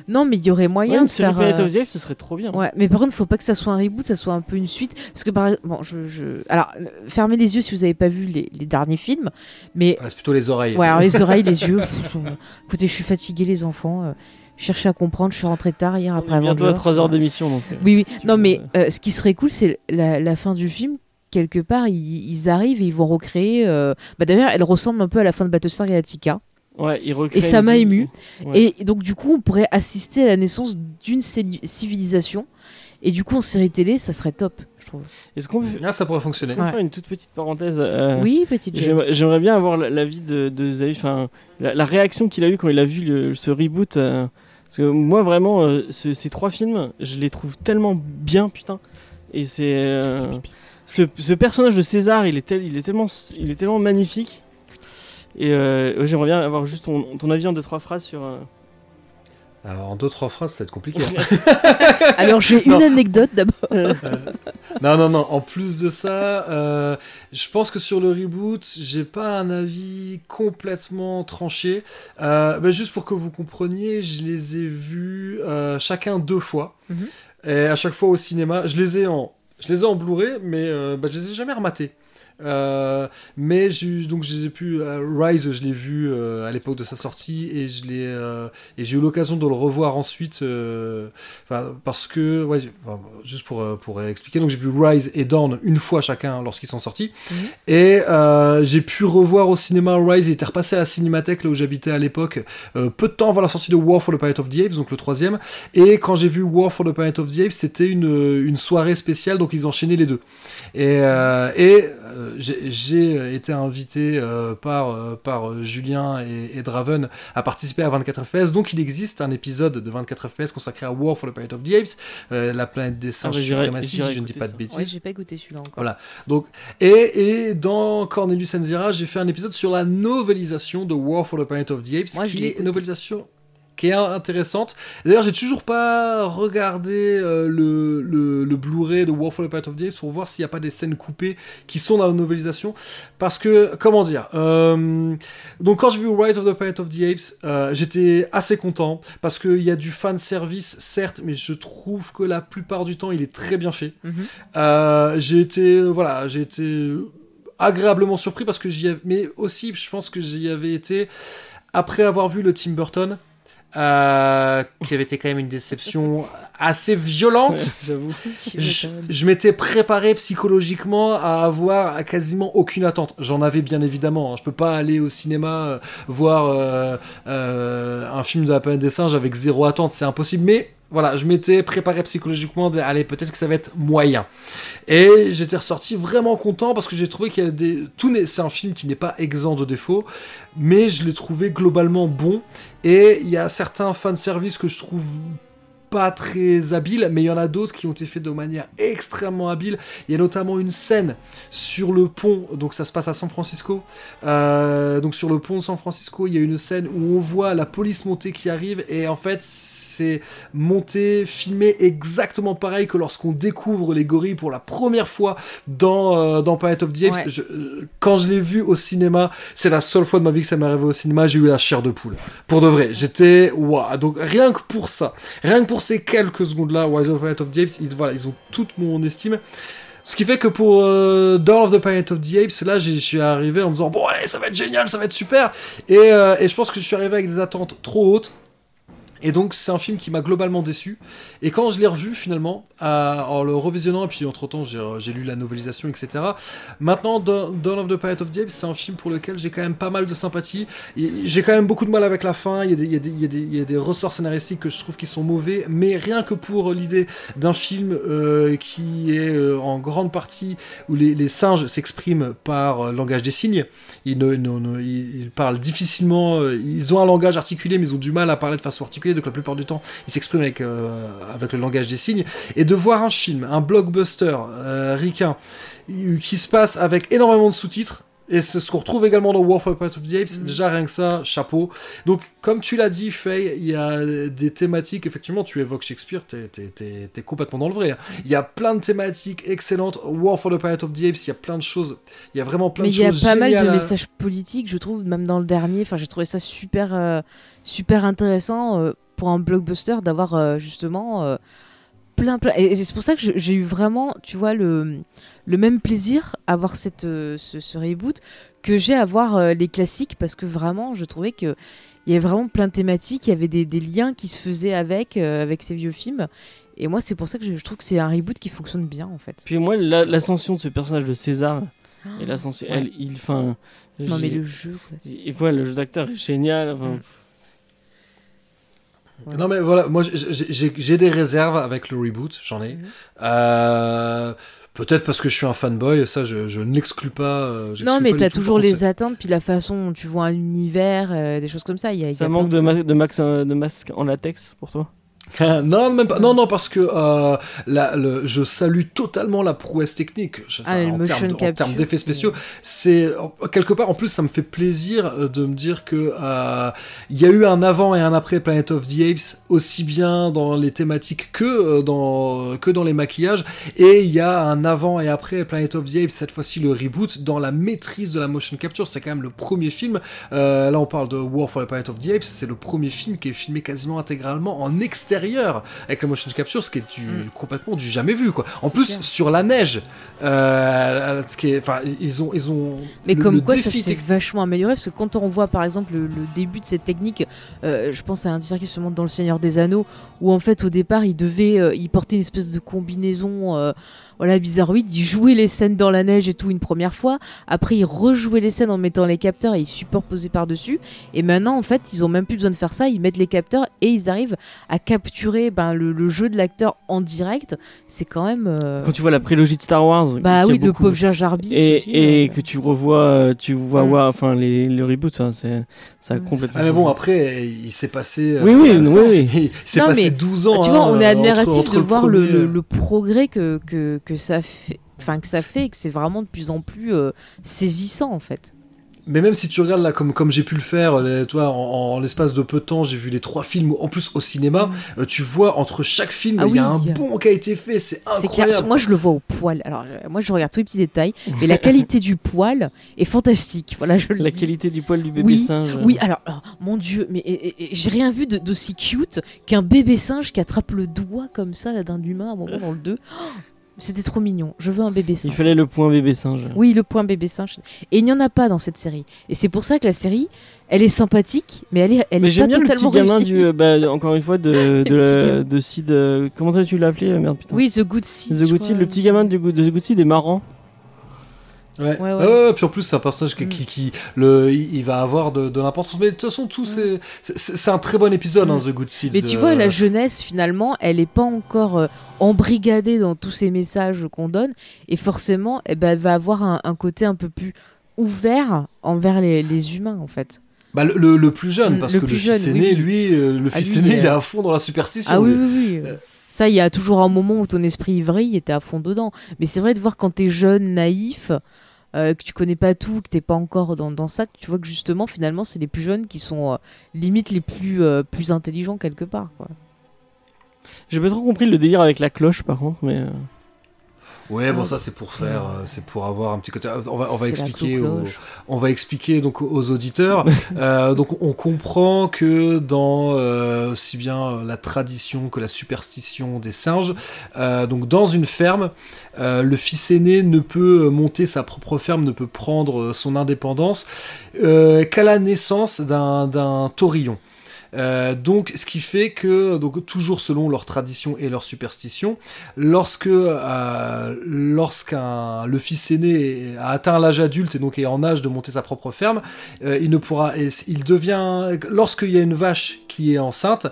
Non, mais il y aurait moyen de faire... Planet euh, of the Apes, ce serait trop bien. Ouais, mais par contre, faut pas que ça soit un reboot, ça soit un peu une suite. Parce que, par bon, je, je... Alors, euh, fermez les yeux si vous avez pas vu les, les derniers films. Mais, Voilà, c'est plutôt les oreilles. ouais, alors les oreilles, les yeux... pff, euh, écoutez, je suis fatiguée, les enfants. euh, cherchez à comprendre, je suis rentrée tard hier après bientôt à Avengers, 3 heures d'émission. Donc, Oui, oui. Non, mais euh, ce qui serait cool, c'est la, la fin du film. Quelque part, ils, ils arrivent et ils vont recréer. euh, Bah, D'ailleurs, elle ressemble un peu à la fin de Battlestar Galactica. Ouais, Et ça m'a ému. Ouais. Et donc, du coup, on pourrait assister à la naissance d'une civili- civilisation. Et du coup, en série télé, ça serait top, je trouve. Est-ce qu'on peut, Ah, ça pourrait fonctionner. Ouais. faire une toute petite parenthèse euh, Oui, petite. J'aimerais bien avoir la- l'avis de, de Zaïf, enfin, la, la réaction qu'il a eu quand il a vu le- ce reboot. euh, parce que moi, vraiment, euh, ce- ces trois films, je les trouve tellement bien, putain. Et c'est. euh, ce, ce personnage de César, il est, tel- il, est tellement, il est tellement magnifique. Et euh, j'aimerais bien avoir juste ton, ton avis en deux trois phrases sur. euh, Alors, en deux, trois phrases, ça va être compliqué. Alors j'ai une anecdote d'abord. non, non, non. En plus de ça, euh, je pense que sur le reboot, j'ai pas un avis complètement tranché. Euh, bah, juste pour que vous compreniez, je les ai vus euh, chacun deux fois. Mhm. Et à chaque fois au cinéma, je les ai en, je les ai en Blu-ray, mais euh, bah, je les ai jamais rematés. Euh, mais j'ai donc je les ai pu euh, Rise je l'ai vu euh, à l'époque de sa sortie et je l'ai et j'ai eu l'occasion de le revoir ensuite parce que ouais j'ai- enfin, juste pour pour expliquer donc j'ai vu Rise et Dawn une fois chacun lorsqu'ils sont sortis. Mhm. et j'ai pu revoir au cinéma Rise il était repassé à la cinémathèque là où j'habitais à l'époque peu de temps avant la sortie de War for the Planet of the Apes donc le troisième. Et quand j'ai vu War for the Planet of the Apes c'était une une soirée spéciale donc ils enchaînaient les deux. Et, euh, et euh, j'ai j'ai été invité euh, par, euh, par euh, Julien et, et Draven à participer à 24 FPS. Donc il existe un épisode de 24 FPS consacré à War for the Planet of the Apes, euh, la planète des singes suprématie, j'irai si je ne dis pas de bêtises. Ouais, j'ai pas écouté celui-là encore. Voilà. Donc, et, et dans Cornelius Enzira, j'ai fait un épisode sur la novelisation de War for the Planet of the Apes, Moi, qui est une novelisation qui est intéressante. D'ailleurs, j'ai toujours pas regardé euh, le, le, le Blu-ray de War for the Planet of the Apes pour voir s'il n'y a pas des scènes coupées qui sont dans la novelisation. Parce que, comment dire, euh, donc quand j'ai vu Rise of the Planet of the Apes, euh, j'étais assez content parce qu'il y a du fan service, certes, mais je trouve que la plupart du temps, il est très bien fait. Mhm. J'ai été, voilà, j'ai été agréablement surpris parce que j'y avais, mais aussi, je pense que j'y avais été après avoir vu le Tim Burton. Euh, qui avait été quand même une déception assez violente. ouais, J'avoue. Tu Je, je m'étais préparé psychologiquement à avoir quasiment aucune attente. J'en avais bien évidemment. hein. Je peux pas aller au cinéma euh, voir euh, euh, un film de la planète des singes avec zéro attente, c'est impossible. Mais voilà, je m'étais préparé psychologiquement. de- Allez, peut-être que ça va être moyen. Et j'étais ressorti vraiment content parce que j'ai trouvé qu'il y a des. Tout c'est un film qui n'est pas exempt de défauts, mais je l'ai trouvé globalement bon. Et il y a certains fanservice que je trouve pas très habiles, mais il y en a d'autres qui ont été faits de manière extrêmement habile. Il y a notamment une scène sur le pont, donc ça se passe à San Francisco. Euh, donc sur le pont de San Francisco, il y a une scène où on voit la police montée qui arrive, et en fait, c'est monté, filmé exactement pareil que lorsqu'on découvre les gorilles pour la première fois dans, euh, dans Planet of the Apes. Ouais. Je- euh, quand je l'ai vu au cinéma, c'est la seule fois de ma vie que ça m'est arrivé au cinéma, j'ai eu la chair de poule. Pour de vrai, j'étais waouh. Donc rien que pour ça, rien que pour ces quelques secondes-là, Rise of the Planet of the Apes, ils, voilà, ils ont toute mon estime. Ce qui fait que pour euh, Dawn of the Planet of the Apes, là, je suis arrivé en me disant bon allez, ça va être génial, ça va être super. Et, euh, et je pense que je suis arrivé avec des attentes trop hautes. Et donc c'est un film qui m'a globalement déçu. Et quand je l'ai revu finalement, en le revisionnant, et puis entre temps j'ai lu la novelisation, etc. Maintenant, Dawn of the Planet of the Apes, c'est un film pour lequel j'ai quand même pas mal de sympathie. J'ai quand même beaucoup de mal avec la fin. Il y, a des, ressorts scénaristiques que je trouve qui sont mauvais. Mais rien que pour l'idée d'un film euh, qui est euh, en grande partie où les, singes s'expriment par euh, langage des signes. Ils, parlent difficilement. ils ont un langage articulé, mais ils ont du mal à parler de façon articulée. Donc la plupart du temps, ils s'expriment avec, euh, avec le langage des signes. Et de voir un film, un blockbuster euh, ricain, qui se passe avec énormément de sous-titres. Et c'est ce qu'on retrouve également dans War for the Planet of the Apes. Mhm. Déjà, rien que ça, chapeau. Donc, comme tu l'as dit, Faye, il y a des thématiques. Effectivement, tu évoques Shakespeare, t'es, t'es- t'es- t'es complètement dans le vrai. hein. Il y a plein de thématiques excellentes. War for the Planet of the Apes, il y a plein de choses. Il y a vraiment plein Mais de il y a choses. pas mal de à- messages politiques, je trouve, même dans le dernier. Enfin, j'ai trouvé ça super, euh, super intéressant euh, pour un blockbuster d'avoir euh, justement plein, plein. Et c'est pour ça que j'ai eu vraiment, tu vois, le, le même plaisir à voir cette, euh, ce, ce reboot que j'ai à voir euh, les classiques parce que vraiment, je trouvais que il y avait vraiment plein de thématiques, il y avait des, des liens qui se faisaient avec, euh, avec ces vieux films. Et moi, c'est pour ça que je, je trouve que c'est un reboot qui fonctionne bien, en fait. Puis moi, la- l'ascension de ce personnage de César et l'ascension, Ouais. elle, il, enfin, Non, mais le jeu, quoi. Et voilà, le jeu d'acteur est génial. Enfin, Mm. Non mais voilà, moi j'ai- des réserves avec le reboot, j'en ai. Mhm. Euh, Peut-être parce que je suis un fanboy, ça je, je ne l'exclus pas. euh, Non, mais t'as toujours les attentes, puis la façon dont tu vois un univers, euh, des choses comme ça. Il y a, il y a ça manque de, ma- de, max, de masque en latex pour toi? non, même pas. Non, non, parce que euh, la- le- je salue totalement la prouesse technique. Ah, en termes de- en capture, termes d'effets spéciaux, c'est quelque part. En plus, ça me fait plaisir euh, de me dire que euh, il y a eu un avant et un après Planet of the Apes, aussi bien dans les thématiques que euh, dans que dans les maquillages. Et il y a un avant et après Planet of the Apes, cette fois-ci le reboot, dans la maîtrise de la motion capture. C'est quand même le premier film. euh, là, on parle de War for the Planet of the Apes. C'est le premier film qui est filmé quasiment intégralement en extérieur avec la motion capture, ce qui est du, complètement du jamais vu. Quoi. En Mm. Plus, clair. sur la neige, euh, ce qui est, enfin, ils ont, ils ont. Mais le- comme le quoi, ça s'est tec- vachement amélioré parce que quand on voit par exemple le, le début de cette technique, euh, je pense à un dessin qui se montre dans Le Seigneur des Anneaux, où en fait au départ il devait, euh, il portait une espèce de combinaison, voilà bizarroïde, il jouait les scènes dans la neige et tout une première fois, après il rejouait les scènes en mettant les capteurs et il superposait par dessus, et maintenant en fait ils ont même plus besoin de faire ça, ils mettent les capteurs et ils arrivent à capturer ben, le, le jeu de l'acteur en direct. C'est quand même. euh, Quand tu vois la prélogie de Star Wars, bah oui, le pauvre Jar et, euh, que tu revois, euh, tu vois, Mm. ouais, enfin les, le reboot, hein, c'est ça a complètement. Ah, mais bon, changé. après, il s'est passé. euh, Oui, oui, euh, oui, oui. Il s'est Non, passé mais, 12 ans. tu vois, hein, on est entre- admiratif entre de le voir le, premier- le- le progrès que, que, que ça fait. Enfin, que ça fait et que c'est vraiment de plus en plus euh, saisissant en fait. Mais même si tu regardes là, comme, comme j'ai pu le faire, les- toi, en, en l'espace de peu de temps, j'ai vu les trois films, en plus au cinéma, euh, tu vois, entre chaque film, Mm. Ah il y a un bond qui a été fait, c'est C'est clair. incroyable. Moi, je le vois au poil. Alors, moi, je regarde tous les petits détails, mais la qualité du poil est fantastique. Voilà, je le La dis. qualité du poil du bébé Oui, singe. euh, Oui, alors, alors, mon Dieu, mais j'ai rien vu de- d'aussi cute qu'un bébé singe qui attrape le doigt comme ça d'un humain à un moment dans le 2. C'était trop mignon. Je veux un bébé Il singe. fallait le point bébé singe. Oui, le point bébé singe. Et il n'y en a pas dans cette série. Et c'est pour ça que la série, elle est sympathique, mais elle est, elle mais est pas bien le petit gamin du, euh, bah, encore une fois, de, de, de Sid. euh, comment tu l'as appelé euh, Merde, putain. Oui, The Good Seed. The Good. Seed, le petit gamin Good- de The Good Seed est marrant. Ouais. Ouais, Ouais, puis en plus, c'est un personnage qui, Mm. qui, qui- le, il va avoir de, de l'importance. Mais de toute façon, tout, c'est, c'est, c'est un très bon épisode, Mm. hein, The Good Seeds. Mais tu euh, vois, la jeunesse, finalement, elle n'est pas encore euh, embrigadée dans tous ces messages qu'on donne. Et forcément, eh ben, elle va avoir un, un côté un peu plus ouvert envers les, les humains, en fait. Bah, le, le- le plus jeune, Mm, parce le que le fils jeune, aîné, oui. lui, euh, le Ah, fils lui, aîné, il est euh, à fond dans la superstition. Ah oui, lui. oui, oui. Euh. Ça, il y a toujours un moment où ton esprit ivri était à fond dedans. Mais c'est vrai de voir quand t'es jeune, naïf, euh, que tu connais pas tout, que t'es pas encore dans, ça, tu vois que justement, finalement, c'est les plus jeunes qui sont euh, limite les plus, euh, plus intelligents quelque part. J'ai pas trop compris le délire avec la cloche, par contre, mais. Euh, Ouais, bon, ça, c'est pour faire, euh, c'est pour avoir un petit côté. On va, on va expliquer. aux- cloche. on va expliquer donc aux auditeurs. Euh, donc on comprend que dans euh, aussi bien euh, la tradition que la superstition des singes, euh, donc dans une ferme, euh, le fils aîné ne peut monter sa propre ferme, ne peut prendre euh, son indépendance euh, qu'à la naissance d'un d'un taurillon. Euh, donc, ce qui fait que, donc, toujours selon leur tradition et leur superstition, lorsque, euh, lorsqu'un le fils aîné a atteint l'âge adulte et donc est en âge de monter sa propre ferme, euh, il ne pourra, il devient, lorsqu'il y a une vache qui est enceinte,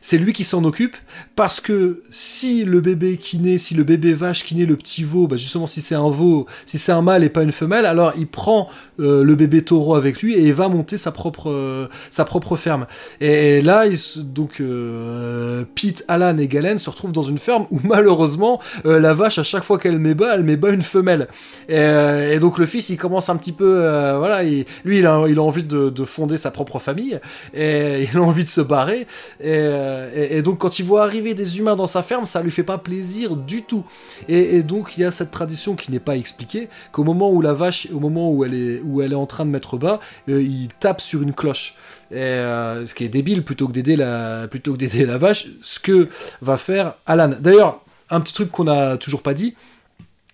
c'est lui qui s'en occupe parce que si le bébé qui naît, si le bébé vache qui naît, le petit veau, bah justement si c'est un veau, si c'est un mâle et pas une femelle, alors il prend le bébé taureau avec lui et il va monter sa propre, sa propre ferme. Et là, il se- donc euh, Pete, Alan et Galen se retrouvent dans une ferme où malheureusement euh, la vache à chaque fois qu'elle met bas, elle met bas une femelle. Et, euh, et donc le fils, il commence un petit peu, voilà, il- lui, il a, envie de, de fonder sa propre famille et il a envie de se barrer. Et, et- et donc quand il voit arriver des humains dans sa ferme, ça lui fait pas plaisir du tout. Et, et donc il y a cette tradition qui n'est pas expliquée, qu'au moment où la vache, au moment où elle est, où elle est en train de mettre bas, il tape sur une cloche. Euh, ce qui est débile plutôt que d'aider la, vache, ce que va faire Alan. D'ailleurs, un petit truc qu'on n'a toujours pas dit,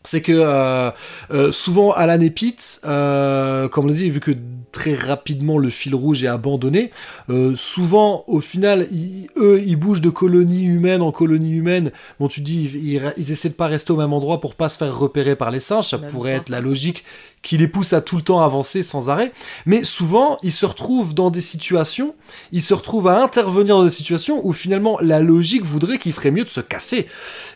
c'est que euh, euh, souvent Alan et Pete, comme on l'a dit, vu que très rapidement le fil rouge est abandonné, euh, souvent au final, ils- eux, ils bougent de colonie humaine en colonie humaine. Bon, tu dis, ils, ils essaient de pas rester au même endroit pour pas se faire repérer par les singes, ça pourrait être la logique qui les pousse à tout le temps avancer sans arrêt. Mais souvent, ils se retrouvent dans des situations, ils se retrouvent à intervenir dans des situations où finalement la logique voudrait qu'il ferait mieux de se casser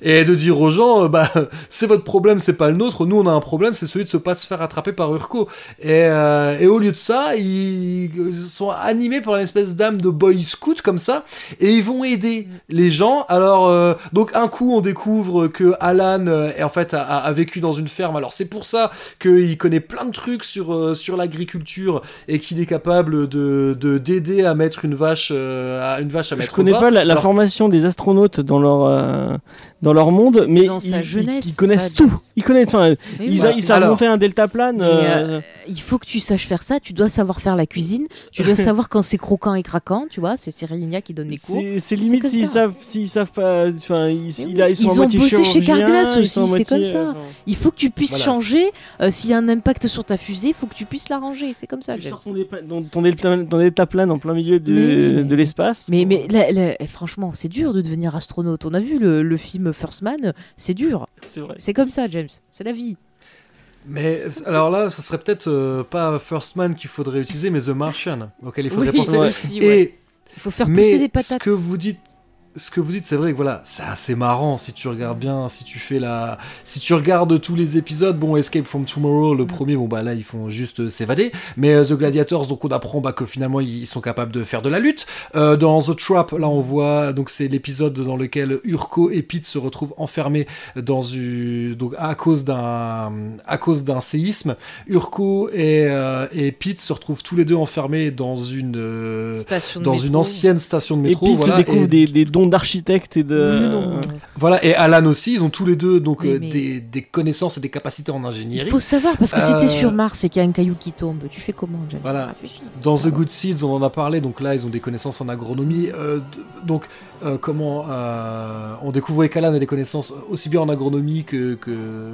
et de dire aux gens, euh, bah c'est votre problème, c'est pas le nôtre. Nous on a un problème, c'est celui de se pas se faire attraper par Urko. Et, euh, et au lieu de ça, ils sont animés par une espèce d'âme de boy scout comme ça, et ils vont aider les gens. Alors, euh, donc un coup, on découvre que Alan euh, est en fait a, a vécu dans une ferme. Alors c'est pour ça qu'il connaît plein de trucs sur euh, sur l'agriculture et qu'il est capable de de- d'aider à mettre une vache euh, à une vache à Je mettre au connais bas. pas la, la Alors, formation des astronautes dans leur euh, dans leur monde, mais dans sa ils, jeunesse, ils, ils connaissent ça, tout. Ils connaissent. Enfin, ils, oui. a- ils savent Alors- monter un deltaplane. Mais, euh, Il faut que tu saches faire ça. Tu dois savoir faire la cuisine. Tu dois savoir quand c'est croquant et craquant. Tu vois, c'est Cyril Lignac qui donne les cours. c'est limite s'ils savent s'ils savent pas. Enfin, ils, ils- sont ont bossé chez Carglass aussi, c'est comme ça. euh, Il faut que tu puisses Voilà, changer. euh, S'il y a un impact sur ta fusée, il faut que tu puisses la ranger. C'est comme ça. Tu sors ton, deltaplane en plein milieu de, l'espace. Mais, eh, franchement, c'est dur de devenir astronaute. On a vu le, le film First Man, c'est dur. c'est vrai. C'est comme ça, James. C'est la vie. Mais alors là, ça serait peut-être euh, pas First Man qu'il faudrait utiliser, mais The Martian, auquel il faudrait Oui, penser. ouais. Et Il faut faire mais pousser des ce patates. que vous dites, ce que vous dites, c'est vrai que voilà, c'est assez marrant si tu regardes bien, si tu fais la, si tu regardes tous les épisodes. Bon, Escape from Tomorrow, le Mm. premier, bon bah là ils font juste euh, s'évader. Mais euh, The Gladiators, donc on apprend bah, que finalement ils sont capables de faire de la lutte. Euh, dans The Trap, là on voit, donc c'est l'épisode dans lequel Urko et Pete se retrouvent enfermés dans une, donc à cause d'un, à cause d'un séisme. Urko et, euh, et Pete se retrouvent tous les deux enfermés dans une, euh, Station de dans métro. une ancienne station de Et métro. puis voilà, se découvre et- des, des dons d'architecte et de. Non. Voilà, et Alan aussi, ils ont tous les deux donc Oui, euh, mais- des, des connaissances et des capacités en Il ingénierie. faut savoir, parce que si Euh, t'es sur Mars et qu'il y a un caillou qui tombe, tu fais comment, James? Voilà. Réfléchis. Dans The Good Seeds, on en a parlé, donc là, ils ont des connaissances en agronomie. euh, donc, euh, comment euh, on découvrait qu'Alan a des connaissances aussi bien en agronomie que, que,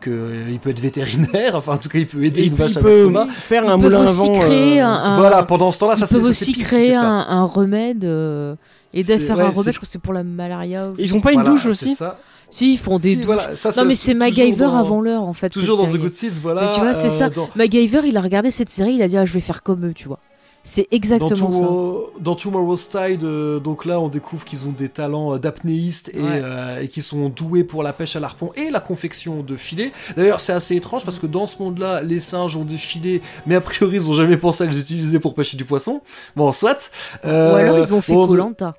que euh, il peut être vétérinaire. Enfin, en tout cas, il peut aider Et une vache il à peut faire Ils un peuvent moulin à aussi vent. créer euh, un- un- Voilà, pendant ce temps-là, Ils ça c'est aussi créer un, un remède euh, et de faire ouais, un c'est- remède, je crois que c'est pour la malaria. ou Ils font pas une Voilà, douche aussi ça. Si, ils font des Si, douches. voilà, ça, non, mais c'est MacGyver dans- avant l'heure, en fait. Toujours dans The. Good Seeds, voilà. Mais tu vois, c'est euh, ça. dans- MacGyver, il a regardé cette série, il a dit ah, je vais faire comme eux, tu vois. C'est Dans, exactement ça. Tomorrow- dans Tomorrow's Tide, euh, donc là, on découvre qu'ils ont des talents euh, d'apnéistes et, Ouais. euh, et qu'ils sont doués pour la pêche à l'arpon et la confection de filets. D'ailleurs, c'est assez étrange parce que dans ce monde-là, les singes ont des filets, mais a priori, ils ont jamais pensé à les utiliser pour pêcher du poisson. Bon, soit. Euh, Ou alors ils ont fait bon, Colanta.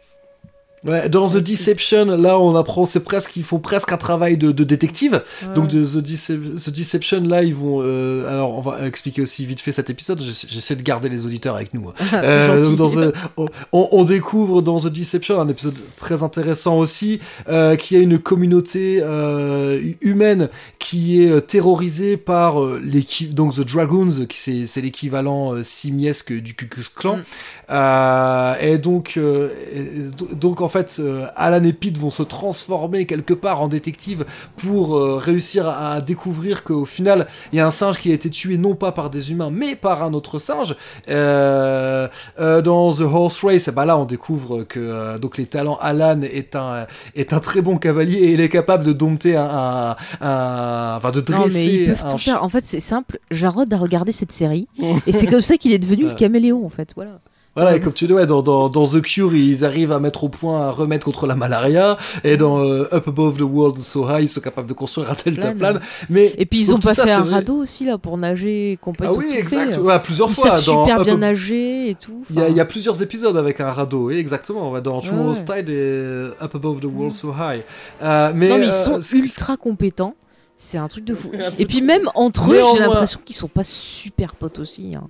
Ouais, dans The Deception, là, on apprend, c'est presque, ils font presque un travail de, de détective. Donc de The, Dece- The Deception, là, ils vont. euh, alors, on va expliquer aussi vite fait cet épisode. J'essa- J'essaie de garder les auditeurs avec nous. hein. Euh, Gentil. donc dans The- on, découvre dans The Deception un épisode très intéressant aussi, euh, qui a une communauté euh, humaine qui est euh, terrorisée par l'équipe, donc The Dragoons, qui c'est l'équivalent simiesque du Ku. Mm. Euh, et donc, euh, et donc en fait, euh, Alan et Pete vont se transformer quelque part en détective pour réussir à, découvrir qu'au final, il y a un singe qui a été tué non pas par des humains, mais par un autre singe. Dans The Horse Race, ben là, on découvre que donc les talents Alan est un est un très bon cavalier et il est capable de dompter un, un, un- enfin de Non, mais dresser ils peuvent un tout faire. En fait, c'est simple. Jarod a regardé cette série et c'est comme ça qu'il est devenu le caméléon, en fait. Voilà. Voilà, et comme tu dis, ouais, dans, dans, dans The Cure, ils arrivent à mettre au point, à remettre contre la malaria, et dans euh, Up Above the World So High, ils sont capables de construire un deltaplane. Mais Et puis ils ont pas ça, fait un radeau aussi là pour nager et compagnie. ah oui, exact, ouais, plusieurs Ils fois. savent dans super Up bien nager et tout. Il y, a, y plusieurs épisodes avec un radeau, oui, exactement. Ouais, dans Tomorrow's Ouais. Tide et Up Above the World. So High. Euh, mais, non mais ils euh, sont ultra compétents. C'est un truc de fou. Et puis même entre eux, j'ai l'impression qu'ils sont pas super potes aussi. hein.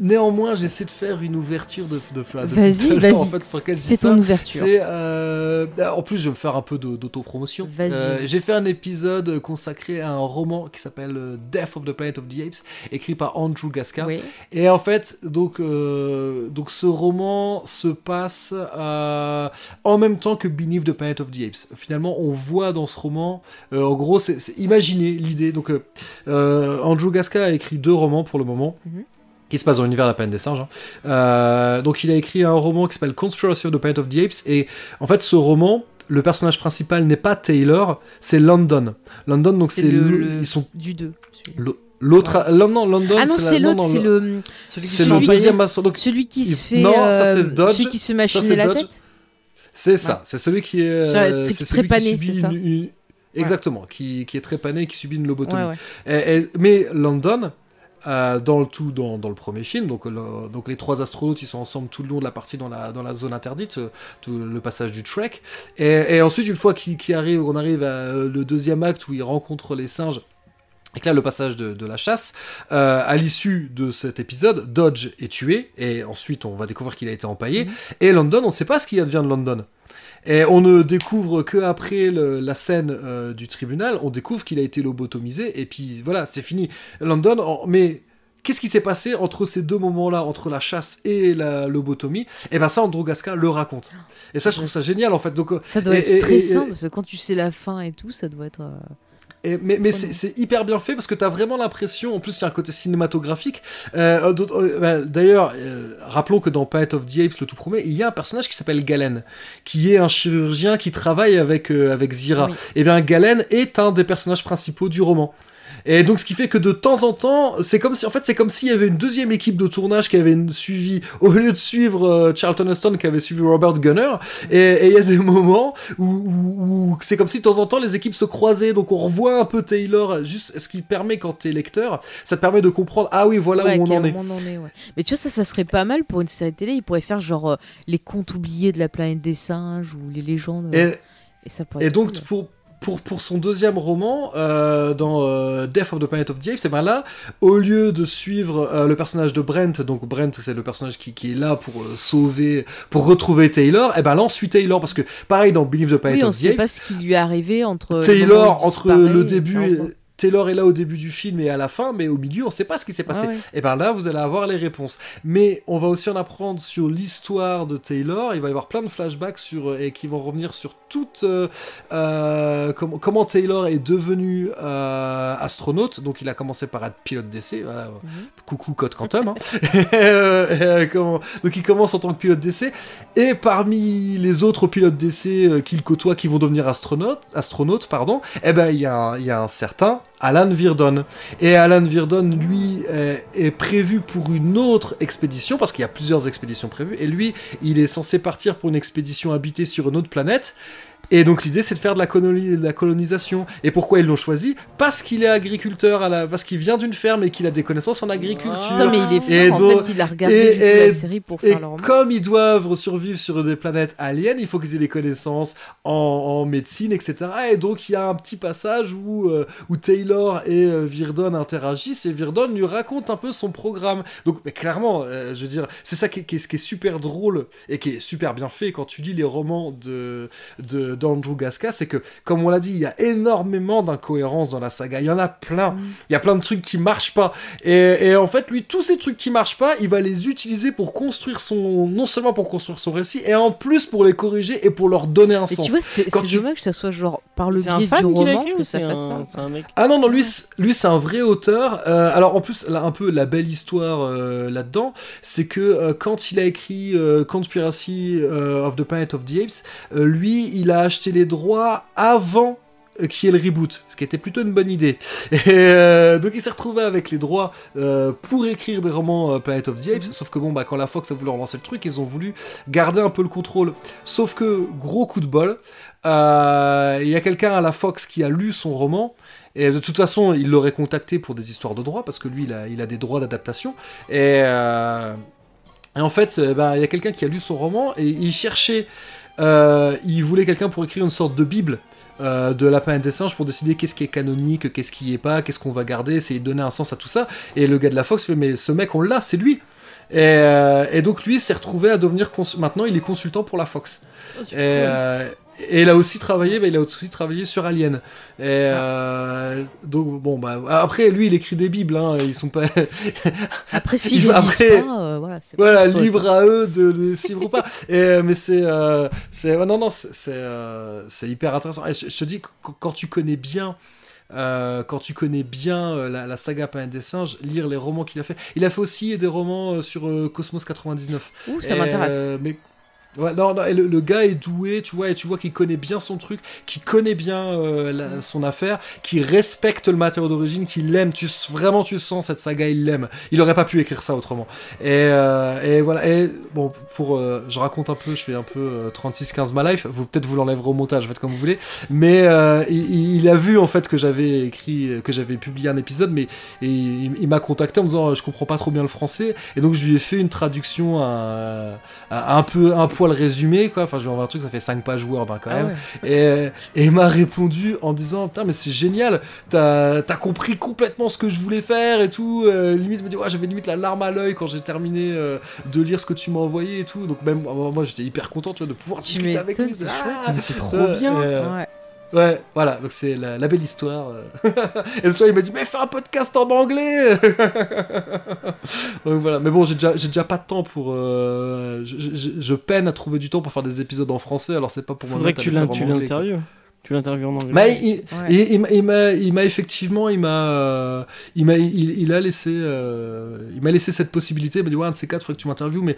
Néanmoins, j'essaie de faire une ouverture de, de, Vas-y, vas-y. En fait, C'est ton ouverture. C'est euh, en plus je vais me faire un peu d'autopromotion. Vas-y. Euh, J'ai fait un épisode consacré à un roman qui s'appelle euh, Death of the Planet of the Apes, écrit par Andrew Gasca. Oui. Et en fait, donc, euh, donc ce roman se passe en même temps que Beneath the Planet of the Apes. Finalement, on voit dans ce roman, en gros, c'est imaginez l'idée. Donc, Andrew Gasca a écrit deux romans pour le moment. Mhm. Qui se passe dans l'univers de la planète des singes. hein. Euh, donc, il a écrit un roman qui s'appelle Conspiracy of the Planet of the Apes. Et en fait, ce roman, le personnage principal n'est pas Taylor, c'est London. London, donc C'est c'est le- le- le- ils sont Du 2. l'au- l'autre. London, London. Ah non, c'est non, l'autre, non, c'est le c'est celui le qui- deuxième maçon. Donc, celui qui se fait non, ça, c'est euh, Dodge. celui qui se Ça, machinait c'est la Dodge. tête. C'est ça, c'est celui qui est. euh, c'est c'est qui c'est ça une- une- Exactement, qui, qui est très pané et qui subit une lobotomie. Ouais, ouais. Et- et- mais London euh, dans le tout dans, dans le premier film. Donc, le- donc les trois astronautes ils sont ensemble tout le long de la partie dans la, dans la zone interdite, euh, tout le passage du Trek. Et, et ensuite une fois qu'il qu'il arrive, on arrive à euh, le deuxième acte où ils rencontrent les singes. Et que là, le passage de, de la chasse, euh, à l'issue de cet épisode, Dodge est tué, et ensuite on va découvrir qu'il a été empaillé. Et London, on ne sait pas ce qu'il advient de London. Et on ne découvre que après le- la scène euh, du tribunal, on découvre qu'il a été lobotomisé, et puis voilà, c'est fini. London, en- mais qu'est-ce qui s'est passé entre ces deux moments-là, entre la chasse et la lobotomie? Et ben ça, Andrew Gasca le raconte. Et ça, je trouve ça génial en fait. Donc, euh, Ça doit Et- être et- stressant et- parce que quand tu sais la fin et tout, ça doit être. euh, Et- mais mais Oh c'est hyper bien fait parce que t'as vraiment l'impression, en plus il y a un côté cinématographique. Euh, d'autres- euh, bah, D'ailleurs, euh, rappelons que dans Planet of the Apes, le tout premier, il y a un personnage qui s'appelle Galen, qui est un chirurgien qui travaille avec, euh, avec Zira. Oui. Et bien Galen est un des personnages principaux du roman. Et donc ce qui fait que de temps en temps, c'est comme si en fait c'est comme s'il y avait une deuxième équipe de tournage qui avait suivi au lieu de suivre euh, Charlton Heston qui avait suivi Robert Gunner. Et il y a des moments où, où- où c'est comme si de temps en temps les équipes se croisaient, donc on revoit un peu Taylor, juste ce qui permet quand t'es lecteur, ça te permet de comprendre ah oui voilà ouais, où on en est. moment on en est, ouais. Mais tu vois, ça, ça serait pas mal pour une série télé. Ils pourraient faire genre euh, les contes oubliés de la planète des singes ou les légendes. Et, Et, ça pourrait Et être donc cool. pour, pour, pour son deuxième roman, euh, dans euh, Death of the Planet of the Apes, c'est ben là, au lieu de suivre euh, le personnage de Brent, donc Brent c'est le personnage qui, qui est là pour euh, sauver, pour retrouver Taylor, et ben là on suit Taylor parce que pareil dans Believe the Planet Oui, on of the sait Apes, pas ce qui lui est arrivé entre. Taylor entre le et début, et-. Taylor est là au début du film et à la fin, mais au milieu on sait pas ce qui s'est passé. Ah ouais. Et ben là, vous allez avoir les réponses. Mais on va aussi en apprendre sur l'histoire de Taylor. Il va y avoir plein de flashbacks sur, euh, et qui vont revenir sur toute euh, euh, comment, comment Taylor est devenu euh, astronaute. Donc il a commencé par être pilote d'essai. Voilà. Mhm. Coucou Code Quantum. hein. Comment- donc il commence en tant que pilote d'essai. Et parmi les autres pilotes d'essai qu'il côtoie qui vont devenir astronautes, astronautes pardon, eh ben il y, y a un certain Alan Virdon. Et Alan Virdon, lui, euh, est prévu pour une autre expédition, parce qu'il y a plusieurs expéditions prévues, et lui, il est censé partir pour une expédition habitée sur une autre planète. Et donc l'idée c'est de faire de la, coloni- de la colonisation. Et pourquoi ils l'ont choisi? Parce qu'il est agriculteur, à la... parce qu'il vient d'une ferme et qu'il a des connaissances en agriculture. Putain, mais il est fort. Et en donc- fait, il a regardé et- la et- série pour Et faire roman. comme ils doivent survivre sur des planètes aliens, il faut qu'ils aient des connaissances en, en médecine, etc. Et donc il y a un petit passage où, euh, où Taylor et euh, Virdon interagissent et Virdon lui raconte un peu son programme. Donc mais clairement, euh, je veux dire, c'est ça qui est, qui est- qui est super drôle et qui est super bien fait quand tu lis les romans de de d'Andrew Gasca, c'est que comme on l'a dit, il y a énormément d'incohérences dans la saga. Il y en a plein. Mm. Il y a plein de trucs qui marchent pas. Et, et en fait, lui, tous ces trucs qui marchent pas, il va les utiliser pour construire son. Non seulement pour construire son récit, et en plus pour les corriger et pour leur donner un Et sens. tu vois, c'est Quand c'est tu- dommage que ça soit genre par le biais du roman écrit que ça c'est fasse un, ça. c'est un mec Ah non, non, lui, c'est- lui c'est un vrai auteur. Euh, alors en plus, là, un peu la belle histoire euh, là-dedans, c'est que euh, quand il a écrit euh, Conspiracy euh, of the Planet of the Apes, euh, lui, il a acheté les droits avant euh, qu'il y ait le reboot, ce qui était plutôt une bonne idée. Et euh, donc il s'est retrouvé avec les droits euh, pour écrire des romans euh, Planet of the Apes, sauf que bon, bah, quand la Fox a voulu relancer le truc, ils ont voulu garder un peu le contrôle. Sauf que, gros coup de bol, il y a quelqu'un à la Fox qui a lu son roman, et de toute façon, il l'aurait contacté pour des histoires de droit, parce que lui, il a, il a des droits d'adaptation. Et, et en fait, ben, il y a quelqu'un qui a lu son roman, et il cherchait, euh, il voulait quelqu'un pour écrire une sorte de bible. euh, de la planète des singes pour décider qu'est-ce qui est canonique, qu'est-ce qui est pas, qu'est-ce qu'on va garder, essayer de donner un sens à tout ça. Et le gars de la Fox fait mais ce mec on l'a, c'est lui. Et, euh, et donc lui s'est retrouvé à devenir maintenant il est consultant pour la Fox. Oh, c'est Et, euh, et il a aussi travaillé, bah, il a aussi travaillé sur Alien. Et euh, donc bon bah après lui il écrit des bibles, hein, ils sont pas Après, s'ils Il les faut- lisent après- pas, euh, voilà. pas voilà libre à eux de les suivre ou pas. Et, euh, mais c'est euh, c'est non non c'est c'est hyper intéressant. Et je, je te dis qu- quand tu connais bien euh, quand tu connais bien euh, la, la saga Planète des singes, lire les romans qu'il a fait. Il a fait aussi des romans euh, sur Cosmos 99. Ouh, ça m'intéresse. mais Non, le, gars est doué, tu vois, et tu vois qu'il connaît bien son truc, qu'il connaît bien euh, son affaire, qu'il respecte le matériau d'origine, qu'il l'aime. Tu vraiment, tu sens cette saga, il l'aime. Il aurait pas pu écrire ça autrement. Et, euh, voilà. Bon, pour, euh, je raconte un peu, je fais un peu euh, 36-15 ma life. Vous peut-être vous l'enlèverez au montage, faites comme vous voulez. Mais il, a vu en fait que j'avais écrit, que j'avais publié un épisode, mais il, m'a contacté en me disant, je comprends pas trop bien le français, et donc je lui ai fait une traduction un peu un poil résumé quoi. Enfin je ai envoyé un truc ça fait 5 pages Word hein, quand Ah même. ouais. et, et il m'a répondu en disant putain mais c'est génial. T'as as compris complètement ce que je voulais faire et tout. Euh, limite il me dit ouais j'avais limite la larme à l'œil quand j'ai terminé euh, de lire ce que tu m'as envoyé et tout. Donc même moi j'étais hyper content tu vois de pouvoir Tu discuter avec lui c'est Ah c'est trop Euh, bien. Ouais. Ouais, voilà, donc c'est la, la belle histoire. euh. et le soir, il m'a dit, mais fais un podcast en anglais Donc voilà, mais bon, j'ai déjà, pas de temps pour. euh, je, je- je peine à trouver du temps pour faire des épisodes en français, alors c'est pas pour moi. Faudrait que tu l'in- tu l'interviewes. Tu l'interviews en anglais. Mais il, Ouais. il- il m'a- il il effectivement, il m'a, euh, il m'a, il, il a laissé, euh, il m'a laissé cette possibilité. Il m'a dit ouais, un de ces quatre, faudrait que tu m'interviewes, mais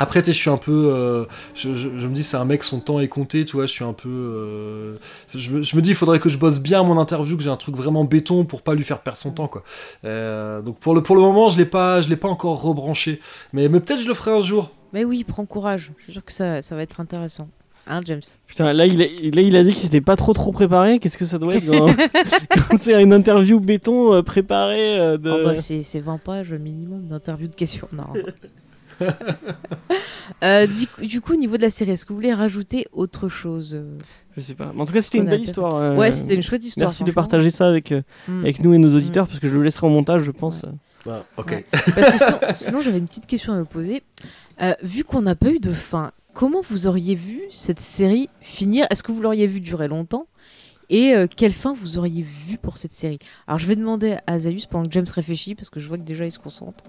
après, tu sais, je suis un peu, euh, je, je- je me dis c'est un mec, son temps est compté, tu vois. Je suis un peu, euh, je, me- je me dis, il faudrait que je bosse bien mon interview, que j'ai un truc vraiment béton pour pas lui faire perdre son temps, quoi. Euh, donc pour le, pour le moment, je l'ai pas, je l'ai pas encore rebranché, mais, mais peut-être je le ferai un jour. Mais oui, prends courage. Je suis sûr que ça, ça va être intéressant. Hein, James? Putain, là il, a, là, il a dit qu'il s'était pas trop trop préparé. Qu'est-ce que ça doit être dans... quand c'est une interview béton préparée de... Oh, bah, c'est c'est 20 pages minimum d'interview de questions. Non. Euh, du, coup- du coup, au niveau de la série, est-ce que vous voulez rajouter autre chose euh Je sais pas. Mais en tout cas, c'était une a belle histoire. euh, Ouais, c'était une chouette histoire. Merci de partager ça avec, euh, Mm. avec nous et nos auditeurs, parce que je le laisserai en montage, je pense. Bah, ok. Ouais. Parce que sinon, sinon, j'avais une petite question à me poser. Euh, vu qu'on n'a pas eu de fin, comment vous auriez vu cette série finir? Est-ce que vous l'auriez vu durer longtemps? Et euh, quelle fin vous auriez vu pour cette série? Alors, je vais demander à Zayus pendant que James réfléchit, parce que je vois que déjà il se concentre.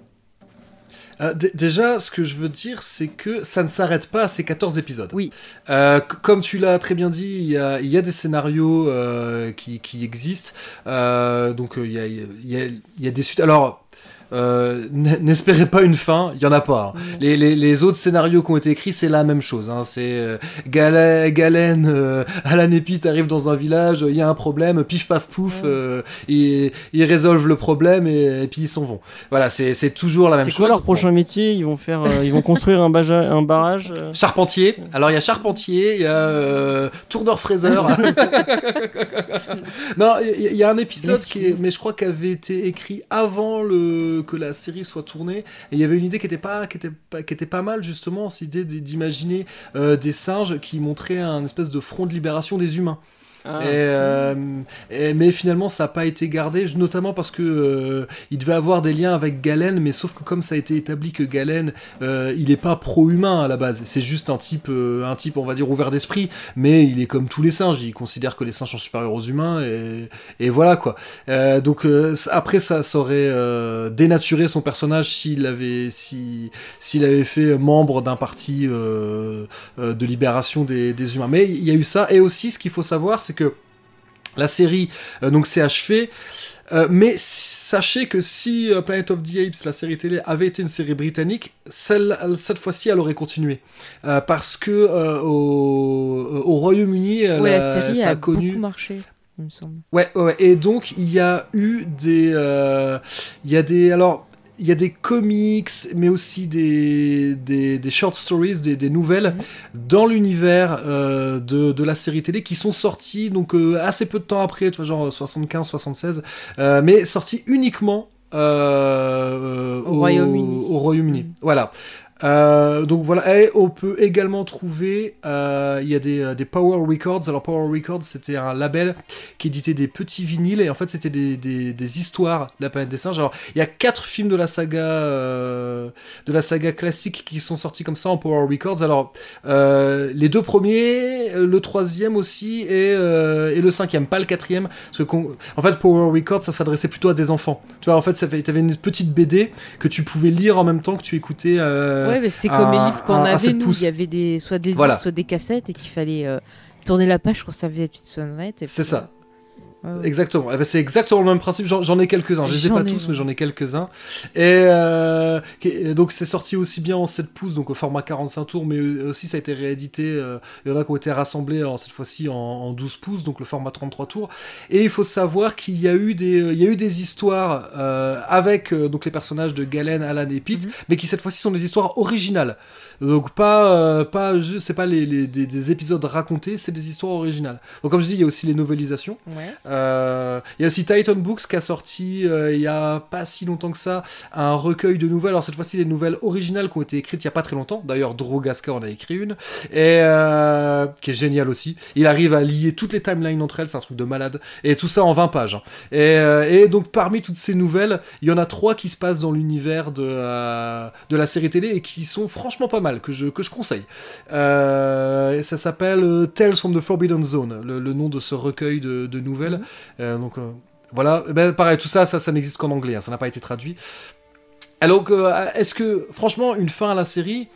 Euh, déjà, ce que je veux dire, c'est que ça ne s'arrête pas à ces 14 épisodes. Oui. Euh, comme tu l'as très bien dit, il y a, il y a des scénarios euh, qui, qui existent. Donc, il y, a, il y, a, il y a des suites. Alors, euh, n'espérez pas une fin, il y en a pas. hein. Les, les, les autres scénarios qui ont été écrits, c'est la même chose. Hein. C'est euh, Galen, euh, Alan et Pete arrivent dans un village, il y a un problème, pif paf pouf, euh, ils, ils résolvent le problème et, et puis ils s'en vont. Voilà, c'est c'est toujours la même C'est chose. quoi leur prochain métier? Ils vont faire, ils vont construire un, baja- un barrage. Charpentier. Alors il y a charpentier, il y a euh, tourneur fraiseur. non, il y, a un épisode qui est, mais je crois qu'avait été écrit avant le que la série soit tournée. Et il y avait une idée qui était pas, mal justement, cette idée d'imaginer euh, des singes qui montraient un espèce de front de libération des humains. Ah. Euh, mais finalement, ça n'a pas été gardé, notamment parce que euh, il devait avoir des liens avec Galen, mais sauf que comme ça a été établi que Galen, euh, il est pas pro-humain à la base, c'est juste un type, un type, on va dire ouvert d'esprit, mais il est comme tous les singes, il considère que les singes sont supérieurs aux humains et, voilà quoi. Donc après, ça, aurait dénaturé son personnage s'il avait, avait fait membre d'un parti de libération des, des humains. Mais il y a eu ça, et aussi ce qu'il faut savoir, c'est que la série euh, donc s'est achevée. euh, mais sachez que si euh, Planet of the Apes, la série télé, avait été une série britannique, celle, cette fois-ci, elle aurait continué. Euh, parce que au, au Royaume-Uni, Ouais, la a- série ça a, a connu. beaucoup marché, il me semble. Ouais, ouais. Et donc, il y a eu des. Il y a des. Alors. Il y a des comics, mais aussi des, des, des short stories, des, des nouvelles dans l'univers euh, de, de la série télé qui sont sortis donc euh, assez peu de temps après, tu vois, genre 75-76, euh, mais sortis uniquement Au Royaume-Uni. Au Royaume-Uni. Mm. Voilà. Euh, donc voilà, on peut également trouver, euh, il y a des, euh, des Power Records. Alors Power Records, c'était un label qui éditait des petits vinyles et en fait c'était des, histoires de la planète des singes. Alors il y a quatre films de la saga de la saga classique qui sont sortis comme ça en Power Records. Alors les deux premiers, le troisième aussi et, le cinquième, pas le quatrième. Parce que en fait Power Records ça s'adressait plutôt à des enfants. Tu vois en fait t'avais une petite BD que tu pouvais lire en même temps que tu écoutais. Ouais, mais c'est comme les livres qu'on avait, 7 nous. Il y avait des, soit des Voilà. disques, soit des cassettes et qu'il fallait euh, tourner la page pour servir la petite sonnette. et C'est ça. Ouais. Exactement. Eh ben, c'est exactement le même principe. J'en, ai quelques-uns. Je les ai pas ai, tous, mais j'en ai quelques-uns. Et euh, et donc c'est sorti aussi bien en 7 pouces, donc au format 45 tours, mais aussi ça a été réédité. euh, il y en a qui ont été rassemblés en- cette fois-ci en, en 12 pouces, donc le format 33 tours. Et il faut savoir qu'il y a eu des, il y a eu des histoires euh, avec euh, donc les personnages de Galen, Alan et Pete, Mhm. mais qui cette fois-ci sont des histoires originales. Donc pas, euh, pas c'est pas les, les- des, des épisodes racontés, c'est des histoires originales. Donc comme je dis, il y a aussi les novélisations. Ouais. Euh, il y a aussi Titan Books qui a sorti euh, il y a pas si longtemps que ça un recueil de nouvelles. Alors cette fois-ci des nouvelles originales qui ont été écrites il y a pas très longtemps. D'ailleurs Drogaska en a écrit une et euh, qui est génial aussi. Il arrive à lier toutes les timelines entre elles, c'est un truc de malade. Et tout ça en 20 pages. hein. Et, donc parmi toutes ces nouvelles, il y en a trois qui se passent dans l'univers de, de la série télé et qui sont franchement pas mal que je que je conseille. Ça s'appelle Tales from the Forbidden Zone, le, nom de ce recueil de nouvelles. Euh, donc euh, voilà, Eh ben, pareil, tout ça, ça, ça n'existe qu'en anglais, hein, ça n'a pas été traduit. Alors, euh, est-ce que, franchement, une fin à la série,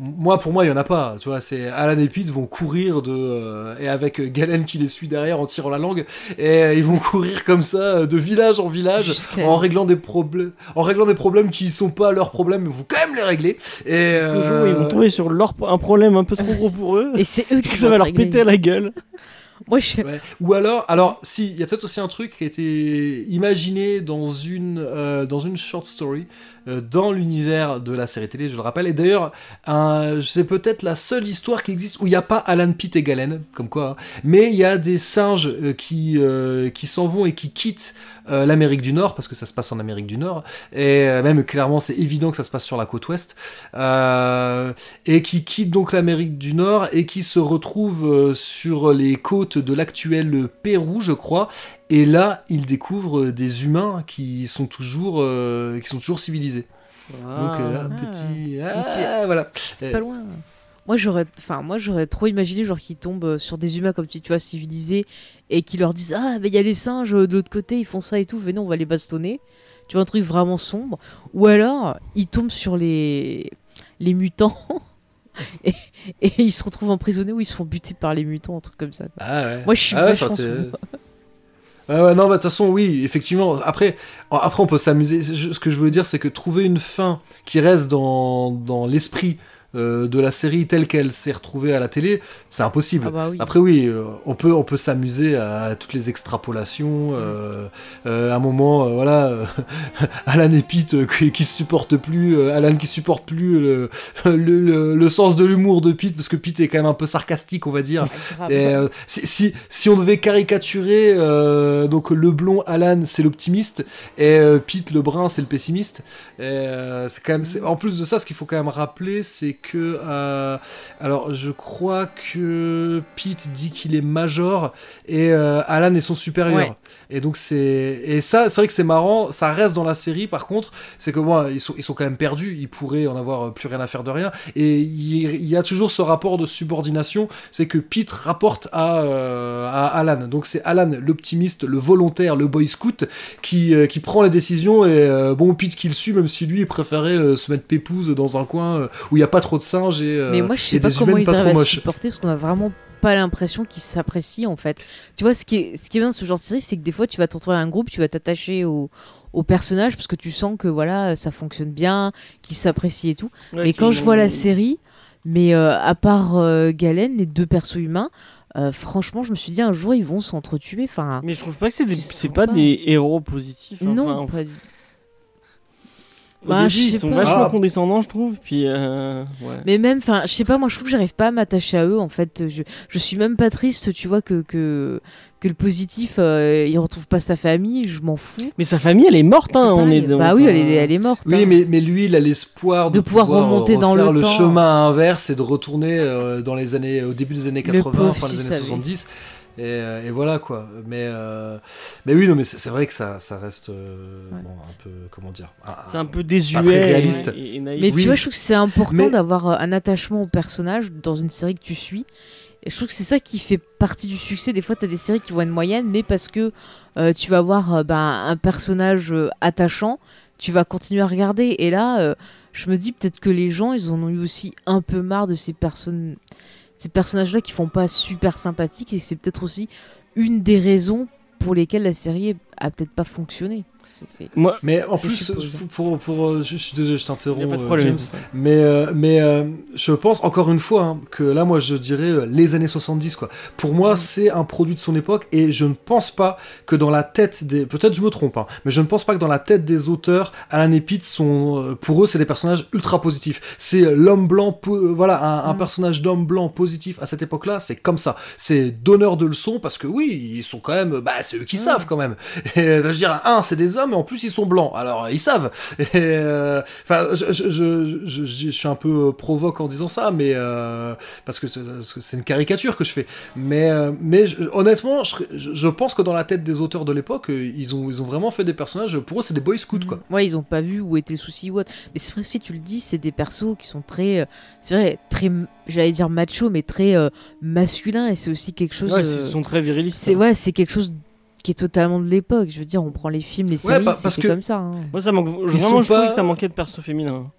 moi, pour moi, il y en a pas. Tu vois, c'est Alan et Pete vont courir de euh, et avec Galen qui les suit derrière en tirant la langue, et euh, ils vont courir comme ça euh, de village en village en réglant des problèmes, en réglant des problèmes qui sont pas leurs problèmes, mais vont quand même les régler. Et Jusqu'au jour ils vont euh, tomber sur leur, un problème un peu trop gros pour eux. Et c'est eux qui ça vont va leur régler. péter à la gueule. Ou alors, alors, si, il y a peut-être aussi un truc qui a été imaginé dans une, euh, dans une short story, dans l'univers de la série télé, je le rappelle. Et d'ailleurs, c'est peut-être la seule histoire qui existe où il n'y a pas Alan, Pete et Galen, comme quoi. hein. Mais il y a des singes euh, qui, euh, qui s'en vont et qui quittent euh, l'Amérique du Nord, parce que ça se passe en Amérique du Nord. Et euh, même, clairement, c'est évident que ça se passe sur la côte ouest. Euh, et qui quittent donc l'Amérique du Nord et qui se retrouvent euh, sur les côtes de l'actuel Pérou, je crois. Et là, ils découvrent des humains qui sont toujours, euh, qui sont toujours civilisés. Donc, euh, un Ah. petit, ah, voilà. C'est pas loin. Moi j'aurais, enfin moi j'aurais trop imaginé genre qu'ils tombent euh, sur des humains comme tu, tu vois civilisés et qui leur disent ah mais il y a les singes euh, de l'autre côté ils font ça et tout venez on va les bastonner. Tu vois un truc vraiment sombre. Ou alors ils tombent sur les les mutants et, et ils se retrouvent emprisonnés ou ils se font buter par les mutants un truc comme ça. Ah ouais. Moi je suis Ah ouais, ça vachement aurait ouais, non, bah, de toute façon, oui, effectivement. Après, après on peut s'amuser. Ce que je voulais dire, c'est que trouver une fin qui reste dans, dans l'esprit euh, de la série telle qu'elle s'est retrouvée à la télé, c'est impossible. Ah bah oui. Après oui, euh, on peut on peut s'amuser à toutes les extrapolations. euh, à un moment, voilà, Alan et Pete qui, qui se supportent plus, Alan qui supporte plus le, le, le- le sens de l'humour de Pete parce que Pete est quand même un peu sarcastique, on va dire. Et, si, si, si on devait caricaturer, donc le blond Alan c'est l'optimiste et Pete le brun c'est le pessimiste. C'est quand même, en plus de ça, ce qu'il faut quand même rappeler, c'est que, euh, alors je crois que Pete dit qu'il est major et euh, Alan est son supérieur. Ouais. Et donc c'est et ça, c'est vrai que c'est marrant. Ça reste dans la série. Par contre, c'est que moi, ils sont ils sont quand même perdus. Ils pourraient en avoir plus rien à faire de rien. Et il, y a toujours ce rapport de subordination. C'est que Pete rapporte à, euh, à Alan. Donc c'est Alan, l'optimiste, le volontaire, le boy scout, qui, euh, qui prend les décisions. Et euh, bon, Pete qui le suit, même si lui il préférait euh, se mettre pépouze dans un coin euh, où il n'y a pas trop de singes et, euh, Mais moi, je sais pas comment ils pas trop arrivent à supporter parce qu'on a vraiment pas l'impression qu'ils s'apprécient en fait. Tu vois, ce qui est, ce qui est bien dans ce genre de série, c'est que des fois, tu vas te retrouver à un groupe, tu vas t'attacher au, au personnage parce que tu sens que voilà, ça fonctionne bien, qu'ils s'apprécient et tout. mais quand je vois la série, mais euh, à part euh, Galen, les deux persos humains, euh, franchement, je me suis dit un jour ils vont s'entretuer. Enfin, Mais je trouve pas que c'est pas pas. des héros positifs. hein. non, Enfin, pas du- au Bah, début, ils sont pas. vachement Ah. condescendants, je trouve. Puis, euh, ouais. Mais même, enfin, je sais pas, moi je trouve que j'arrive pas à m'attacher à eux en fait. Je, je suis même pas triste, tu vois, que, que, que le positif euh, il retrouve pas sa famille, je m'en fous. Mais sa famille, elle est morte. Hein, on est bah oui, elle est, elle est morte. Oui, hein. mais, mais lui, il a l'espoir de, De pouvoir remonter dans le le temps. chemin inverse et de retourner euh, dans les années, au début des années Le 80, pauvre, fin des années savait. 70. Et, euh, et voilà quoi. Mais, euh, mais oui, non, mais c'est vrai que ça, ça reste euh, Ouais. bon, un peu, comment dire, un- C'est un peu désuet. Pas très réaliste. et- et naïf. Mais Oui. tu vois, je trouve que c'est important Mais- d'avoir un attachement au personnage dans une série que tu suis. Et je trouve que c'est ça qui fait partie du succès. Des fois, tu as des séries qui vont être moyennes, mais parce que euh, tu vas avoir euh, ben, un personnage euh, attachant, tu vas continuer à regarder. Et là, euh, je me dis peut-être que les gens, ils en ont eu aussi un peu marre de ces personnes, ces personnages-là qui font pas super sympathiques. Et c'est peut-être aussi une des raisons pour lesquels la série a peut-être pas fonctionné. Moi, Mais en plus, pour, pour, pour, euh, je, je suis désolé, je t'interromps, euh. James. Mais, euh, mais euh, je pense encore une fois hein, que là, moi, je dirais euh, les années 70. Quoi. Pour moi, c'est un produit de son époque et je ne pense pas que dans la tête des. Peut-être je me trompe, hein, mais je ne pense pas que dans la tête des auteurs, Alan et Pete sont. euh, Pour eux, c'est des personnages ultra positifs. C'est l'homme blanc. Voilà, un, un Mm. personnage d'homme blanc positif à cette époque-là, c'est comme ça. C'est donneur de leçons parce que oui, ils sont quand même. Bah, c'est eux qui Mm. savent quand même. Et, euh, je veux dire, un, c'est des hommes et en plus, ils sont blancs. Alors, ils savent. Euh, Enfin, je, je, je, je- je suis un peu provoque en disant ça, mais euh, parce que c'est une caricature que je fais. Mais, euh, mais je- honnêtement, je, pense que dans la tête des auteurs de l'époque, ils ont, ils ont vraiment fait des personnages. Pour eux, c'est des boy scouts, quoi. Ouais, ils ont pas vu où étaient les soucis ou autre. Mais c'est vrai, si tu le dis, c'est des persos qui sont très, c'est vrai, très, j'allais dire macho, mais très euh, masculin. Et c'est aussi quelque chose. Ouais, euh, ils sont très virilistes. c'est ouais, c'est quelque chose qui est totalement de l'époque. Je veux dire, on prend les films, les séries, bah, que- comme ça. hein. Moi, ça manque. Vraiment, je trouvais pas- que ça manquait de perso féminin.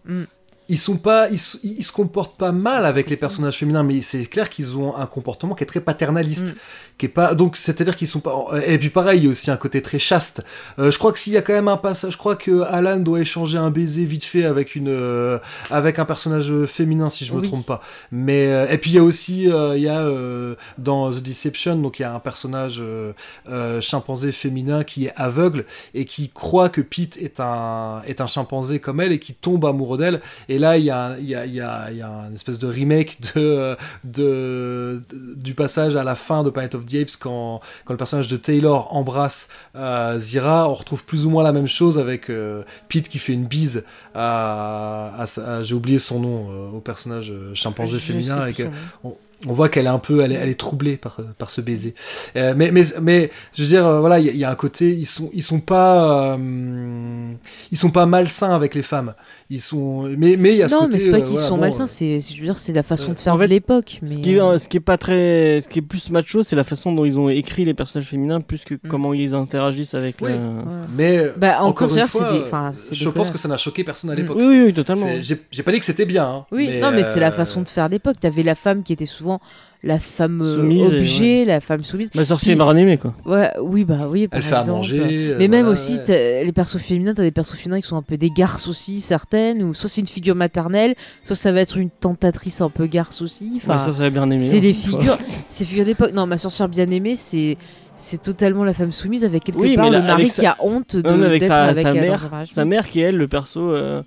Ils sont pas, ils, se- ils se comportent pas mal avec les personnages féminins, mais c'est clair qu'ils ont un comportement qui est très paternaliste, Mm. qui est pas, donc c'est-à-dire qu'ils sont pas, et puis pareil, il y a aussi un côté très chaste. Euh, je crois que s'il y a quand même un passage, je crois que Alan doit échanger un baiser vite fait avec une, euh, avec un personnage féminin, si je me Oui. trompe pas. Mais euh, et puis il y a aussi, il y a dans The Deception, donc il y a un personnage chimpanzé féminin qui est aveugle et qui croit que Pete est un, est un chimpanzé comme elle et qui tombe amoureux d'elle. Et là, il y a, un- il y a, il y a, il y a une espèce de remake de, de, de- du passage à la fin de Planet of the Apes quand, quand le personnage de Taylor embrasse euh, Zira. On retrouve plus ou moins la même chose avec euh, Pete qui fait une bise à, à sa- à- j'ai oublié son nom, euh, au personnage euh, chimpanzé Je féminin. euh, nom. on voit qu'elle est un peu, elle est, elle est troublée par, par ce baiser. Euh, mais, mais, mais, je veux dire, euh, voilà, il y, a- il y a un côté, ils sont, ils sont pas, euh, ils sont pas malsains avec les femmes. Ils sont, mais, mais il y a ce Non, côté. mais c'est pas euh, qu'ils voilà, sont bon, malsains. C'est, je veux dire, c'est la façon euh, de faire en fait, de l'époque. Mais Ce qui, est, euh, ce qui est pas très, ce qui est plus macho, c'est la façon dont ils ont écrit les personnages féminins, plus que Mm. comment ils interagissent avec. Oui. la- ouais. Mais Bah, encore, encore une fois, c'est des, enfin, c'est je des pense que ça n'a choqué personne à Mm. l'époque. Oui, oui, oui, totalement. J'ai pas dit que c'était bien. hein, Oui, non, mais c'est la façon de faire d'époque. T'avais la femme qui était souvent la femme euh, Soumise la femme soumise. Ma sorcier Qui- est aimé, quoi. Ouais, oui, bah oui. Par Elle fait à exemple. manger. Mais euh, même voilà, aussi, ouais. les persos féminins, t'as des persos féminins qui sont un peu des garces aussi, certaines, ou soit c'est une figure maternelle, soit ça va être une tentatrice un peu garce aussi. Enfin, Ma sorcière bien aimé. c'est hein, des figures, ces figures d'époque. Non, ma sorcière bien aimée, c'est c'est totalement la femme soumise avec quelque Oui, part mais le mari sa- qui a honte de Non, mais avec d'être sa- avec sa mère- Sa mère qui est elle, le perso euh,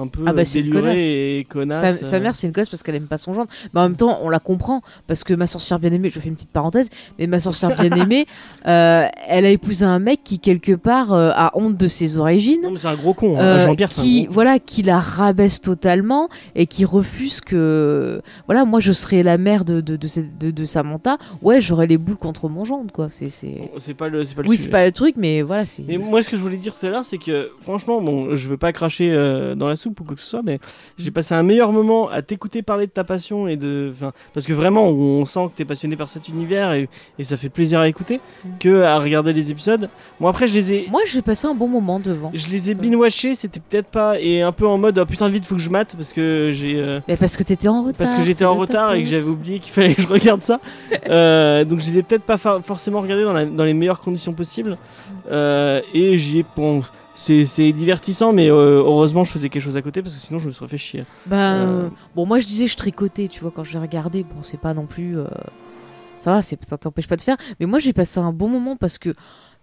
un peu Ah bah, euh, c'est une connasse. déluré et connasse. Sa, sa euh. mère, c'est une gosse parce qu'elle aime pas son gendre. Mais en même temps, on la comprend parce que ma sorcière bien aimée, je fais une petite parenthèse, mais ma sorcière bien aimée, euh, elle a épousé un mec qui quelque part euh, a honte de ses origines. Non, mais c'est un gros con. hein. Jean-Pierre, un qui gros voilà qui la rabaisse totalement et qui refuse que voilà moi je serais la mère de de, de, cette- de- de Samantha ouais j'aurais les boules contre mon gendre quoi c'est C'est pas le, pas le oui c'est pas le truc mais voilà Mais moi, ce que je voulais dire tout à l'heure, c'est que franchement, bon, je veux pas cracher euh, dans la soupe ou quoi que ce soit, mais j'ai passé un meilleur moment à t'écouter parler de ta passion et de, enfin, parce que vraiment, on sent que t'es passionné par cet univers et, et ça fait plaisir à écouter, Mm. que à regarder les épisodes. Bon, après, je les ai, moi j'ai passé un bon moment devant je les ai binge-watchés, c'était peut-être pas et un peu en mode oh, putain vite, faut que je mate parce que j'ai. euh, mais parce que t'étais en retard parce que j'étais en retard et que j'avais oublié qu'il fallait que je regarde ça. Euh, donc je les ai peut-être pas forcément regardés dans, la- dans les meilleures conditions possibles. Euh, et j'y ai. Bon, c'est c'est divertissant, mais euh, heureusement je faisais quelque chose à côté parce que sinon je me serais fait chier. Ben, Euh. bon moi je disais je tricotais tu vois quand j'ai regardé bon c'est pas non plus euh, ça va ça t'empêche pas de faire mais moi j'ai passé un bon moment parce que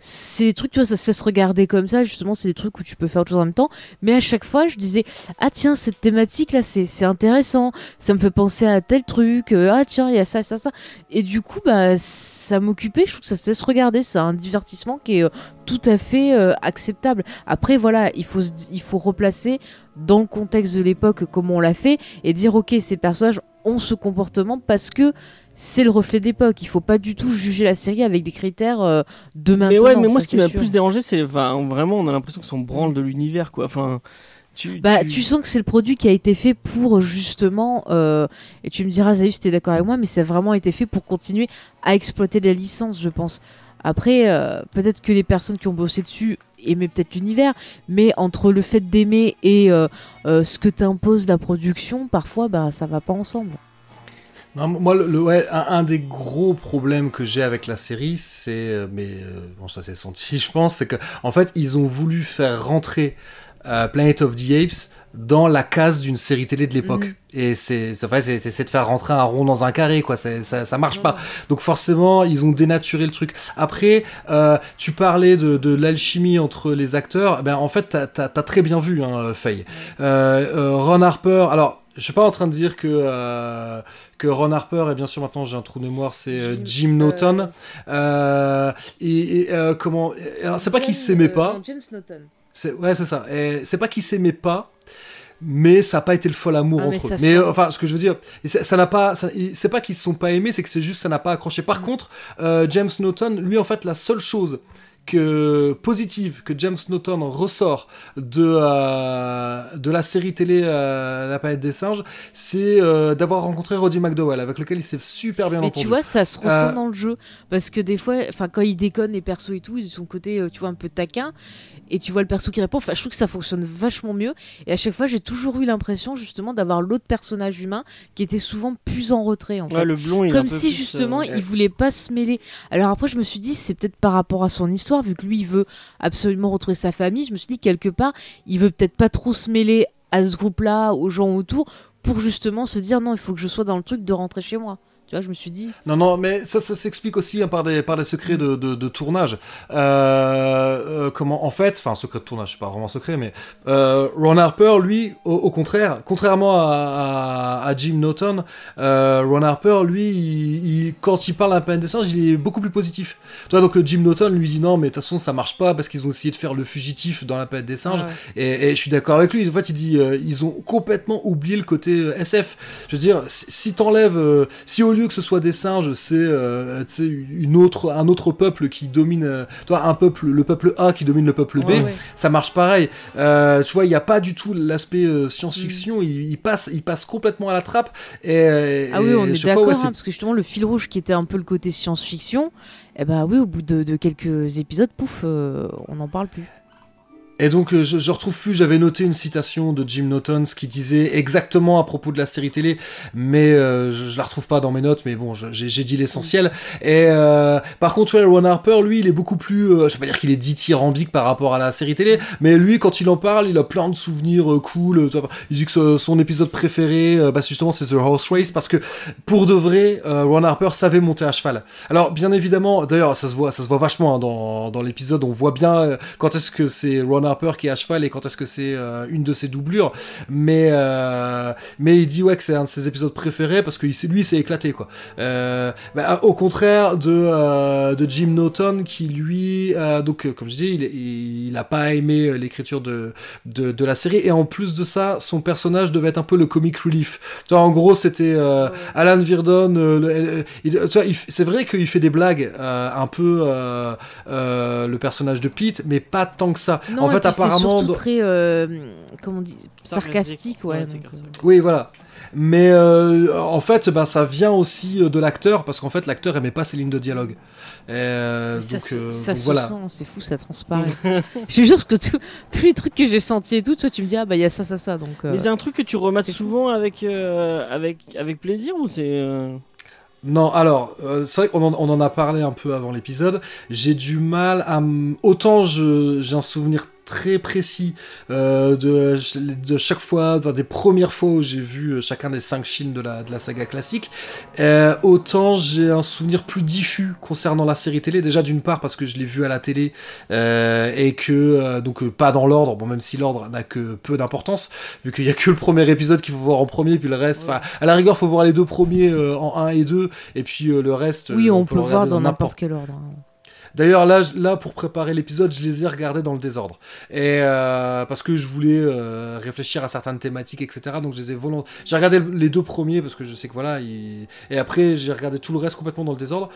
c'est des trucs tu vois ça, ça se regarder comme ça justement c'est des trucs où tu peux faire autre chose en même temps. Mais à chaque fois je disais ah tiens cette thématique là c'est intéressant. Ça me fait penser à tel truc euh, ah tiens il y a ça ça ça. Et du coup bah ça m'occupait. Je trouve que ça se laisse regarder. C'est un divertissement qui est euh, tout à fait euh, acceptable. Après voilà il faut il faut replacer dans le contexte de l'époque comment on l'a fait et dire ok ces personnages ont ce comportement parce que c'est le reflet d'époque il faut pas du tout juger la série avec des critères euh, de maintenant mais ouais, mais moi ce qui m'a plus dérangé, c'est enfin, vraiment on a l'impression que s'en branle de l'univers quoi. Enfin, tu. Bah, tu sens que c'est le produit qui a été fait pour justement, euh, et tu me diras, Zayus, si t'es d'accord avec moi, mais ça a vraiment été fait pour continuer à exploiter la licence, je pense. Après, euh, peut-être que les personnes qui ont bossé dessus aimaient peut-être l'univers, mais entre le fait d'aimer et euh, euh, ce que t'impose la production, parfois, bah, ça va pas ensemble. Non, moi, le, le- ouais, un, un des gros problèmes que j'ai avec la série, c'est, euh, mais euh, bon, ça s'est senti, je pense, c'est que en fait, ils ont voulu faire rentrer euh, Planet of the Apes dans la case d'une série télé de l'époque. Mhm. Et c'est, fait, c'est, de faire rentrer un rond dans un carré, quoi. Ça, ça marche pas. Donc forcément, ils ont dénaturé le truc. Après, euh, tu parlais de, de l'alchimie entre les acteurs. Ben en fait, t'as, t'as très bien vu, hein, Faye. Euh, Ron Harper. Alors, je suis pas en train de dire que euh, que Ron Harper et bien sûr maintenant j'ai un trou de mémoire, c'est euh, Jim, Norton. Euh, et et, euh, comment Alors c'est pas qu'ils s'aimaient pas. James Norton. C'est- ouais, c'est ça. C'est pas qu'ils s'aimaient pas, mais ça n'a pas été le fol amour Ah, mais entre ça eux. Mais euh, enfin, ce que je veux dire, ça n'a pas. C'est pas qu'ils se sont pas aimés, c'est que c'est juste ça n'a pas accroché. Par Mm. contre, euh, James Norton, lui, en fait, la seule chose que positive que James Norton ressort de euh, de la série télé euh, La planète des singes, c'est euh, d'avoir rencontré Roddy McDowell, avec lequel il s'est super bien Mais entendu. tu vois, ça se ressent Euh, dans le jeu. Parce que des fois, enfin, quand il déconne les persos et tout, ils ont son côté, tu vois, un peu taquin. Et tu vois le perso qui répond. Enfin, je trouve que ça fonctionne vachement mieux. Et à chaque fois, j'ai toujours eu l'impression, justement, d'avoir l'autre personnage humain qui était souvent plus en retrait, en fait. Ouais, le blond, il est un Comme peu si plus, justement euh, il voulait pas se mêler. Alors après je me suis dit c'est peut-être par rapport à son histoire vu que lui il veut absolument retrouver sa famille. Je me suis dit quelque part il veut peut-être pas trop se mêler à ce groupe-là, aux gens autour pour justement se dire non il faut que je sois dans le truc de rentrer chez moi. Tu vois je me suis dit Non, non, mais ça, ça s'explique aussi hein, par, des, par des secrets de, de, de tournage. Euh, euh, comment, en fait, enfin, secret de tournage, c'est pas vraiment secret, mais euh, Ron Harper, lui, au, au contraire, contrairement à, à, à Jim Norton, Ron Harper, lui, il, il- quand il parle à un planète des singes, il est beaucoup plus positif. Tu vois, donc Jim Norton lui dit non, mais de toute façon, ça marche pas parce qu'ils ont essayé de faire le fugitif dans la planète des singes. Ouais. Et, et je suis d'accord avec lui. En fait, il dit, ils ont complètement oublié le côté SF. Je veux dire, si, si t'enlèves, si au lieu que ce soit des singes, c'est, euh, une autre, un autre peuple qui domine, euh, toi, un peuple, le peuple A qui domine le peuple B, Ouais, ouais. ça marche pareil. Euh, tu vois, il n'y a pas du tout l'aspect science-fiction. Il, il passe, il passe complètement à la trappe. Et, Ah oui on est d'accord ouais, hein, parce que justement le fil rouge qui était un peu le côté science-fiction, eh ben oui au bout de, de quelques épisodes pouf on n'en parle plus. Et donc, euh, je, je retrouve plus, j'avais noté une citation de Jim Norton ce qui disait exactement à propos de la série télé, mais euh, je, je la retrouve pas dans mes notes, mais bon, j'ai dit l'essentiel. Et euh, par contre, Ron Harper, lui, il est beaucoup plus, euh, je vais pas dire qu'il est dithyrambique par rapport à la série télé, mais lui, quand il en parle, il a plein de souvenirs cool. Il dit que son épisode préféré, bah, justement, c'est The Horse Race, parce que pour de vrai, Ron Harper savait monter à cheval. Alors, bien évidemment, d'ailleurs, ça se voit, ça se voit vachement hein, dans, dans l'épisode. On voit bien quand est-ce que c'est Ron Harper qui est à cheval et quand est-ce que c'est euh, une de ses doublures. Mais, euh, mais il dit ouais que c'est un de ses épisodes préférés parce que lui, il s'est éclaté quoi. Euh, bah, au contraire de, de Jim Norton qui lui, donc comme je dis, il, il, il a pas aimé l'écriture de, de, de la série et en plus de ça, son personnage devait être un peu le comic relief. En gros, c'était Alan Virdon. le- le- c'est vrai qu'il fait des blagues euh, un peu euh, euh, le personnage de Pete, mais pas tant que ça. Non, en fait, puis c'est apparemment, surtout très euh, comment on dit sarcastique ouais. donc, euh, oui, voilà. Mais euh, en fait, ben, ça vient aussi euh, de l'acteur, parce qu'en fait, l'acteur aimait pas ces lignes de dialogue. Euh, ça donc, se, euh, ça donc se voilà. sent, c'est fou, ça transparaît. je te jure parce que tout- tous les trucs que j'ai sentis et tout, toi tu me dis ah bah il y a ça, ça, ça, donc. euh, Mais c'est un truc que tu remates fou. souvent avec, euh, avec, avec plaisir ou c'est. euh, Non, alors, euh, c'est vrai qu'on en, on en a parlé un peu avant l'épisode. J'ai du mal à. m- Autant je- j'ai un souvenir très précis euh, de, de chaque fois, enfin, des premières fois où j'ai vu euh, chacun des cinq films de la, de la saga classique, euh, autant j'ai un souvenir plus diffus concernant la série télé. Déjà d'une part parce que je l'ai vu à la télé euh, et que donc pas dans l'ordre, bon même si l'ordre n'a que peu d'importance vu qu'il y a que le premier épisode qu'il faut voir en premier puis le reste, enfin à la rigueur faut voir les deux premiers en 1 et 2 et puis le reste. Oui, on, peut le voir dans n'importe quel ordre. hein. D'ailleurs, là, là, pour préparer l'épisode, je les ai regardés dans le désordre. Et euh, parce que je voulais euh, réfléchir à certaines thématiques, etc. Donc, je les ai volont... J'ai regardé les deux premiers parce que je sais que voilà. Et après, j'ai regardé tout le reste complètement dans le désordre.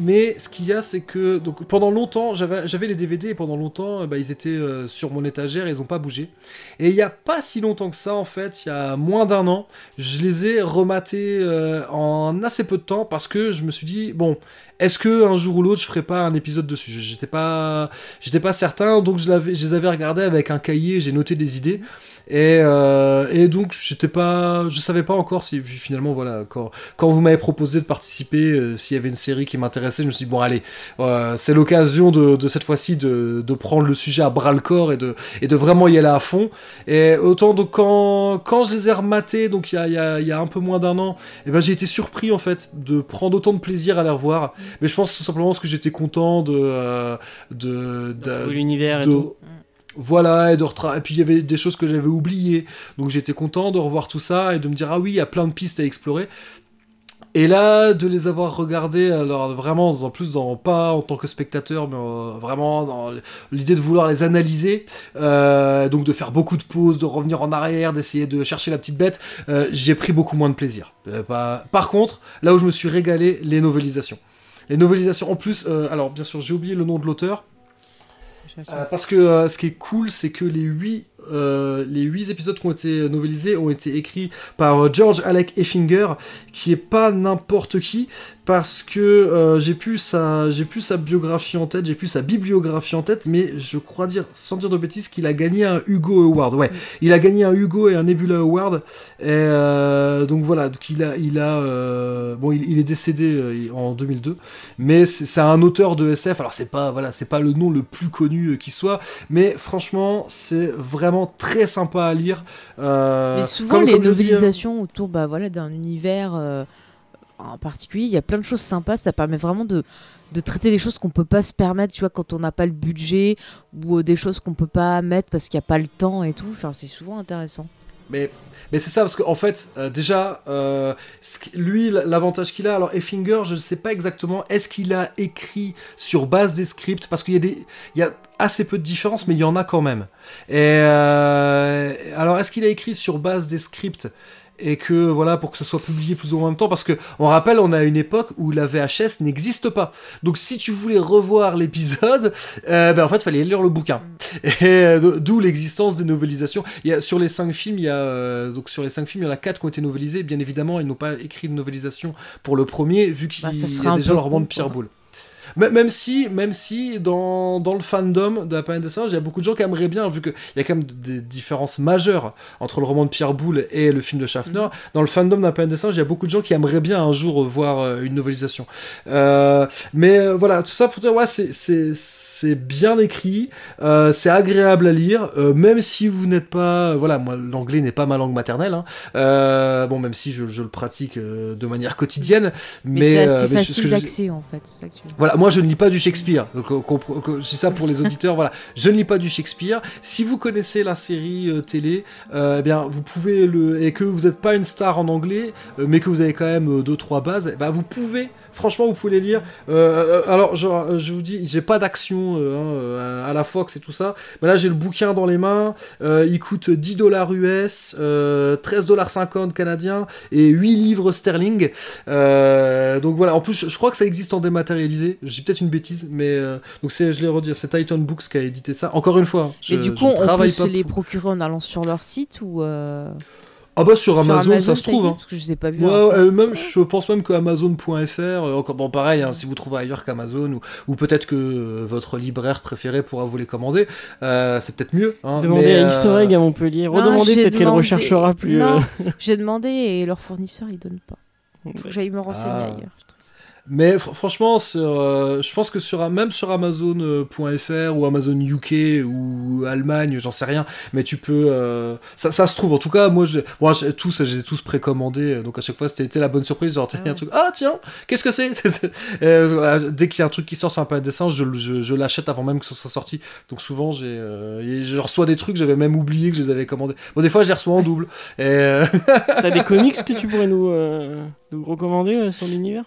Mais ce qu'il y a, c'est que donc pendant longtemps, j'avais les DVD et pendant longtemps, euh, bah, ils étaient sur mon étagère et ils ont pas bougé. Et il y a pas si longtemps que ça, en fait, il y a moins d'un an, je les ai rematés en assez peu de temps parce que je me suis dit bon. Est-ce que un jour ou l'autre je ferai pas un épisode dessus? J'étais pas, j'étais pas certain, donc je, je les avais regardés avec un cahier, j'ai noté des idées. Et, euh, et donc, j'étais pas, je savais pas encore si finalement, voilà, quand, quand vous m'avez proposé de participer, euh, s'il y avait une série qui m'intéressait, je me suis dit, bon, allez, euh, c'est l'occasion de, de, cette fois-ci de, de, prendre le sujet à bras le corps et de, et de vraiment y aller à fond. Et autant, donc, quand, quand je les ai rematés, donc il y a, y, a, y a, un peu moins d'un an, et eh ben, j'ai été surpris en fait de prendre autant de plaisir à les revoir. Mais je pense tout simplement parce que j'étais content de. De, de, l'univers et tout. Voilà, et, et puis il y avait des choses que j'avais oubliées. Donc j'étais content de revoir tout ça et de me dire, ah oui, il y a plein de pistes à explorer. Et là, de les avoir regardés, alors vraiment, en plus, dans, pas en tant que spectateur, mais euh, vraiment dans l'idée de vouloir les analyser, euh, donc de faire beaucoup de pauses, de revenir en arrière, d'essayer de chercher la petite bête, euh, j'ai pris beaucoup moins de plaisir. Par contre, là où je me suis régalé, les novelisations. Les novelisations, en plus, alors bien sûr, j'ai oublié le nom de l'auteur. Euh, parce que euh, ce qui est cool, c'est que les 8, euh, 8 épisodes qui ont été novelisés ont été écrits par George Alec Effinger, qui est pas n'importe qui, parce que euh, j'ai plus sa j'ai plus sa biographie en tête, j'ai plus sa bibliographie en tête, mais je crois dire sans dire de bêtises qu'il a gagné un Hugo Award. Ouais, il a gagné un Hugo et un Nebula Award. Et euh, donc voilà, qu'il a il a euh, bon il, il, est décédé en 2002, mais c'est un auteur de SF. Alors c'est pas voilà, c'est pas le nom le plus connu qui soit, mais franchement, c'est vraiment très sympa à lire. mais souvent comme, les comme novelisations dis, autour bah voilà d'un univers en particulier, il y a plein de choses sympas. Ça permet vraiment de, de traiter des choses qu'on peut pas se permettre, tu vois, quand on n'a pas le budget ou des choses qu'on peut pas mettre parce qu'il n'y a pas le temps et tout. Enfin, c'est souvent intéressant. Mais, mais c'est ça, parce qu'en fait, euh, déjà, euh, lui, l'avantage qu'il a, alors Effinger, je ne sais pas exactement, est-ce qu'il a écrit sur base des scripts? Parce qu'il y, a y a assez peu de différences, mais il y en a quand même. Et euh, alors, est-ce qu'il a écrit sur base des scripts? Et que voilà pour que ce soit publié plus ou moins en même temps parce que on rappelle on a une époque où la VHS n'existe pas. Donc si tu voulais revoir l'épisode euh, ben en fait fallait lire le bouquin. Et euh, d'où l'existence des novelisations. Il y a, sur les cinq films il y a euh, donc sur les cinq films il y en a quatre qui ont été novelisés bien évidemment ils n'ont pas écrit de novelisation pour le premier vu qu'il bah, y a déjà le roman de Pierre Boulle même si, même si dans, dans le fandom de la planète des singes, il y a beaucoup de gens qui aimeraient bien, vu qu'il y a quand même des différences majeures entre le roman de Pierre Boulle et le film de Schaffner. Mm. Dans le fandom de la planète des singes, il y a beaucoup de gens qui aimeraient bien un jour voir euh, une novelisation. Euh, mais euh, voilà, tout ça pour dire, ouais, c'est bien écrit, euh, c'est agréable à lire, euh, même si vous n'êtes pas, voilà, moi l'anglais n'est pas ma langue maternelle, hein, bon, même si je, je le pratique de manière quotidienne, mais, mais c'est assez facile d'accès en fait. Ça que tu... Voilà, moi je ne lis pas du Shakespeare. C'est ça pour les auditeurs. voilà, je ne lis pas du Shakespeare. Si vous connaissez la série euh, télé, euh, eh bien vous pouvez le et que vous n'êtes pas une star en anglais, euh, mais que vous avez quand même deux trois bases, eh ben, vous pouvez Franchement, vous pouvez les lire. Euh, alors, genre, je vous dis, j'ai pas d'action euh, à la Fox et tout ça. Mais là, j'ai le bouquin dans les mains. Euh, il coûte 10 dollars US, 13 dollars 50 canadiens et 8 livres sterling. donc voilà. En plus, je, crois que ça existe en dématérialisé. Je dis peut-être une bêtise, mais donc c'est, je l'ai redire, c'est Titan Books qui a édité ça. Encore une fois. Je, mais du coup, on peut se les procurer en allant sur leur site ou. Ah bah sur Amazon, sur Amazon ça se trouve. Hein. Parce que je sais pas vu. Ouais, euh, même, je pense même que Amazon.fr, euh, encore bon pareil, hein, si vous trouvez ailleurs qu'Amazon ou, ou peut-être que euh, votre libraire préféré pourra vous les commander, euh, c'est peut-être mieux. Hein, Demandez mais, à Easter Egg à Montpellier. Redemandez peut-être qu'elle recherchera plus. J'ai demandé et leur fournisseur ils donnent pas. Faut que j'aille me renseigner ah. ailleurs. Mais fr franchement, sur, euh, je pense que sur, même sur Amazon.fr ou Amazon UK ou Allemagne, j'en sais rien, mais tu peux. Euh, ça, ça, se trouve. En tout cas, moi, je, tous, je les ai tous précommandés. Donc à chaque fois, c'était la bonne surprise. Genre, tiens, un truc. Ah, tiens, qu'est-ce que c'est? Euh, Dès qu'il y a un truc qui sort sur un palette dessin, je, je, je l'achète avant même que ce soit sorti. Donc souvent, j'ai, euh, je reçois des trucs, j'avais même oublié que je les avais commandés. Bon, des fois, je les reçois en double. Et euh, T'as des comics que tu pourrais nous, nous recommander sur l'univers?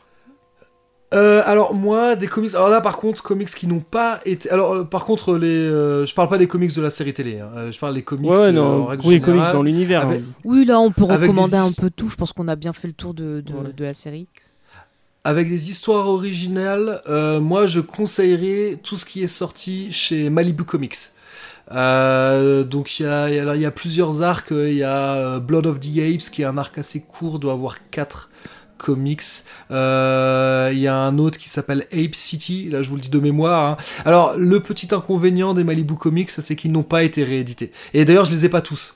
Euh, alors moi des comics alors là par contre comics qui n'ont pas été alors euh, par contre les euh, je parle pas des comics de la série télé hein. je parle des comics ouais, non, euh, oui, comics dans l'univers avec... hein. oui là on peut recommander des... un peu tout je pense qu'on a bien fait le tour de, de, ouais. de la série avec des histoires originales euh, moi je conseillerais tout ce qui est sorti chez Malibu Comics euh, donc il y a, y, y a plusieurs arcs il y a Blood of the Apes qui est un arc assez court doit avoir 4 comics. Il euh, y a un autre qui s'appelle Ape City, là je vous le dis de mémoire. Hein. Alors le petit inconvénient des Malibu Comics, c'est qu'ils n'ont pas été réédités. Et d'ailleurs je les ai pas tous.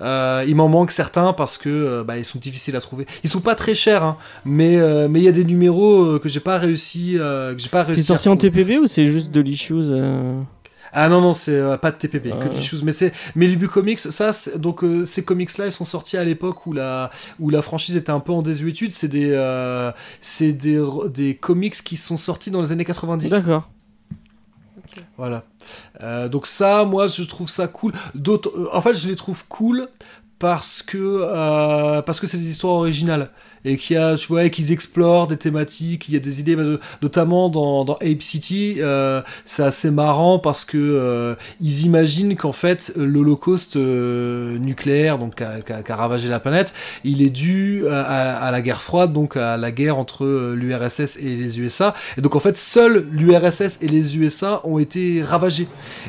Euh, il m'en manque certains parce que euh, bah, ils sont difficiles à trouver. Ils sont pas très chers, hein, mais euh, mais il y a des numéros que j'ai pas réussi que j'ai pas C'est réussi. à sorti en. TPB ou c'est juste de l'issues Ah non non c'est euh, pas de TPB que Ah. de choses mais c'est mais Libu Comics ça donc euh, ces comics là ils sont sortis à l'époque où la où la franchise était un peu en désuétude. C'est des euh, c'est des des comics qui sont sortis dans les années 90 D'accord. voilà. Euh, donc ça moi je trouve ça cool. D'autres euh, en fait je les trouve cool parce que euh, parce que c'est des histoires originales et qu'il y a tu vois qu'ils explorent des thématiques il y a des idées notamment dans, dans Ape City euh, c'est assez marrant parce que euh, ils imaginent qu'en fait l'Holocauste euh, nucléaire donc qui a, qui a- qui a ravagé la planète il est dû à, la guerre froide donc à la guerre entre l'URSS et les USA et donc en fait seuls l'URSS et les USA ont été ravagés.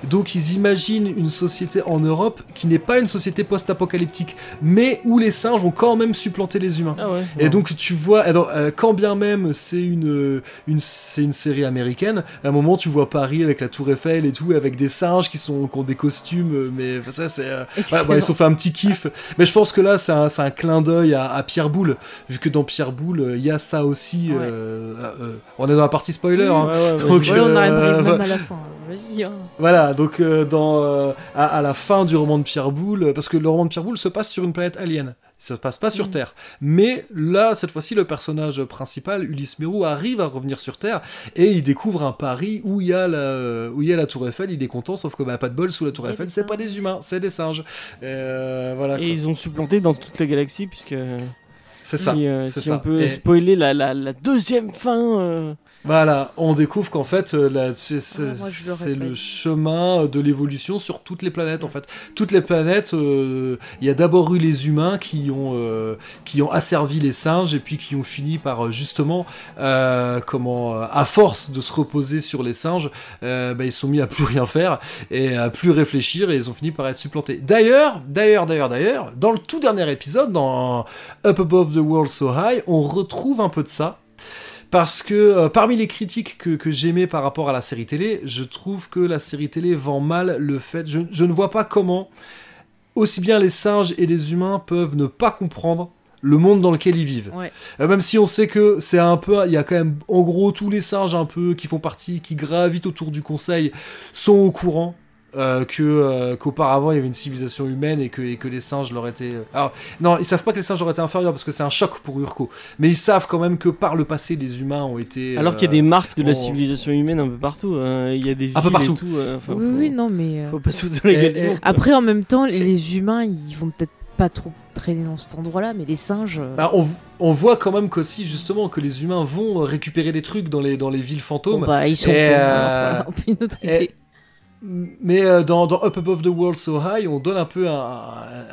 Donc ils imaginent une société en Europe qui n'est pas une société post-apocalyptique mais où les singes ont quand même supplanté les humains. Ah ouais. et donc tu vois, alors, euh, quand bien même c'est une, une, c'est une série américaine, à un moment tu vois Paris avec la Tour Eiffel et tout, avec des singes qui, sont, qui ont des costumes, euh, mais enfin, ça c'est... euh, bon, ils se sont fait un petit kiff. Mais je pense que là c'est un, clin d'œil à, à Pierre Boulle, vu que dans Pierre Boulle euh, il y a ça aussi. Ouais. euh, euh, on est dans la partie spoiler. hein. Ouais, ouais. Donc, Ouais, on arrive euh, même à la fin. Vas-y. hein. Voilà, donc euh, dans, euh, à, à la fin du roman de Pierre Boulle, parce que le roman de Pierre Boulle se passe sur une planète alien, il se passe pas sur Mm. Terre. Mais là, cette fois-ci, le personnage principal, Ulysse Mérou, arrive à revenir sur Terre et il découvre un Paris où il y a la, où il y a la Tour Eiffel. Il est content, sauf que bah, pas de bol sous la Tour Eiffel, c'est pas des humains, c'est des singes. Euh, voilà, Et quoi. ils ont supplanté dans toute la galaxie, puisque c'est ça. si, euh, c'est si ça. on peut Et- spoiler la, la, la deuxième fin. euh, Voilà, on découvre qu'en fait, euh, c'est Ah, le c'est le chemin de l'évolution sur toutes les planètes. En fait, toutes les planètes, euh, il y a d'abord eu les humains qui ont euh, qui ont asservi les singes et puis qui ont fini par justement, euh, comment, à force de se reposer sur les singes, bah, ils se sont mis à plus rien faire et à plus réfléchir et ils ont fini par être supplantés. D'ailleurs, d'ailleurs, d'ailleurs, d'ailleurs, dans le tout dernier épisode, dans Up Above the World So High, on retrouve un peu de ça parce que euh, parmi les critiques que, que j'aimais par rapport à la série télé, je trouve que la série télé vend mal le fait. Je, je ne vois pas comment aussi bien les singes et les humains peuvent ne pas comprendre le monde dans lequel ils vivent. Ouais. Euh, même si on sait que c'est un peu, il y a quand même, en gros, tous les singes un peu qui font partie, qui gravitent autour du conseil, sont au courant. Euh, que euh, qu'auparavant il y avait une civilisation humaine et que, et que les singes leur étaient. euh, Alors non, ils savent pas que les singes leur étaient inférieurs parce que c'est un choc pour Urko, mais ils savent quand même que par le passé les humains ont été. Alors qu'il y a des marques de la on- civilisation humaine un peu partout. hein. Il y a des villes Un peu partout. et tout. euh, enfin, oui, faut, oui, non, mais. euh, faut pas monde, quoi. Après, en même temps, les humains, ils vont peut-être pas trop traîner dans cet endroit-là, mais les singes. Bah, on, on voit quand même qu'aussi justement que les humains vont récupérer des trucs dans les, dans les villes bon, fantômes. bah, ils sont. Et, cons, euh, alors, voilà, on peut une autre et- idée. Mais euh, dans, dans Up Above the World So High, on donne un peu un,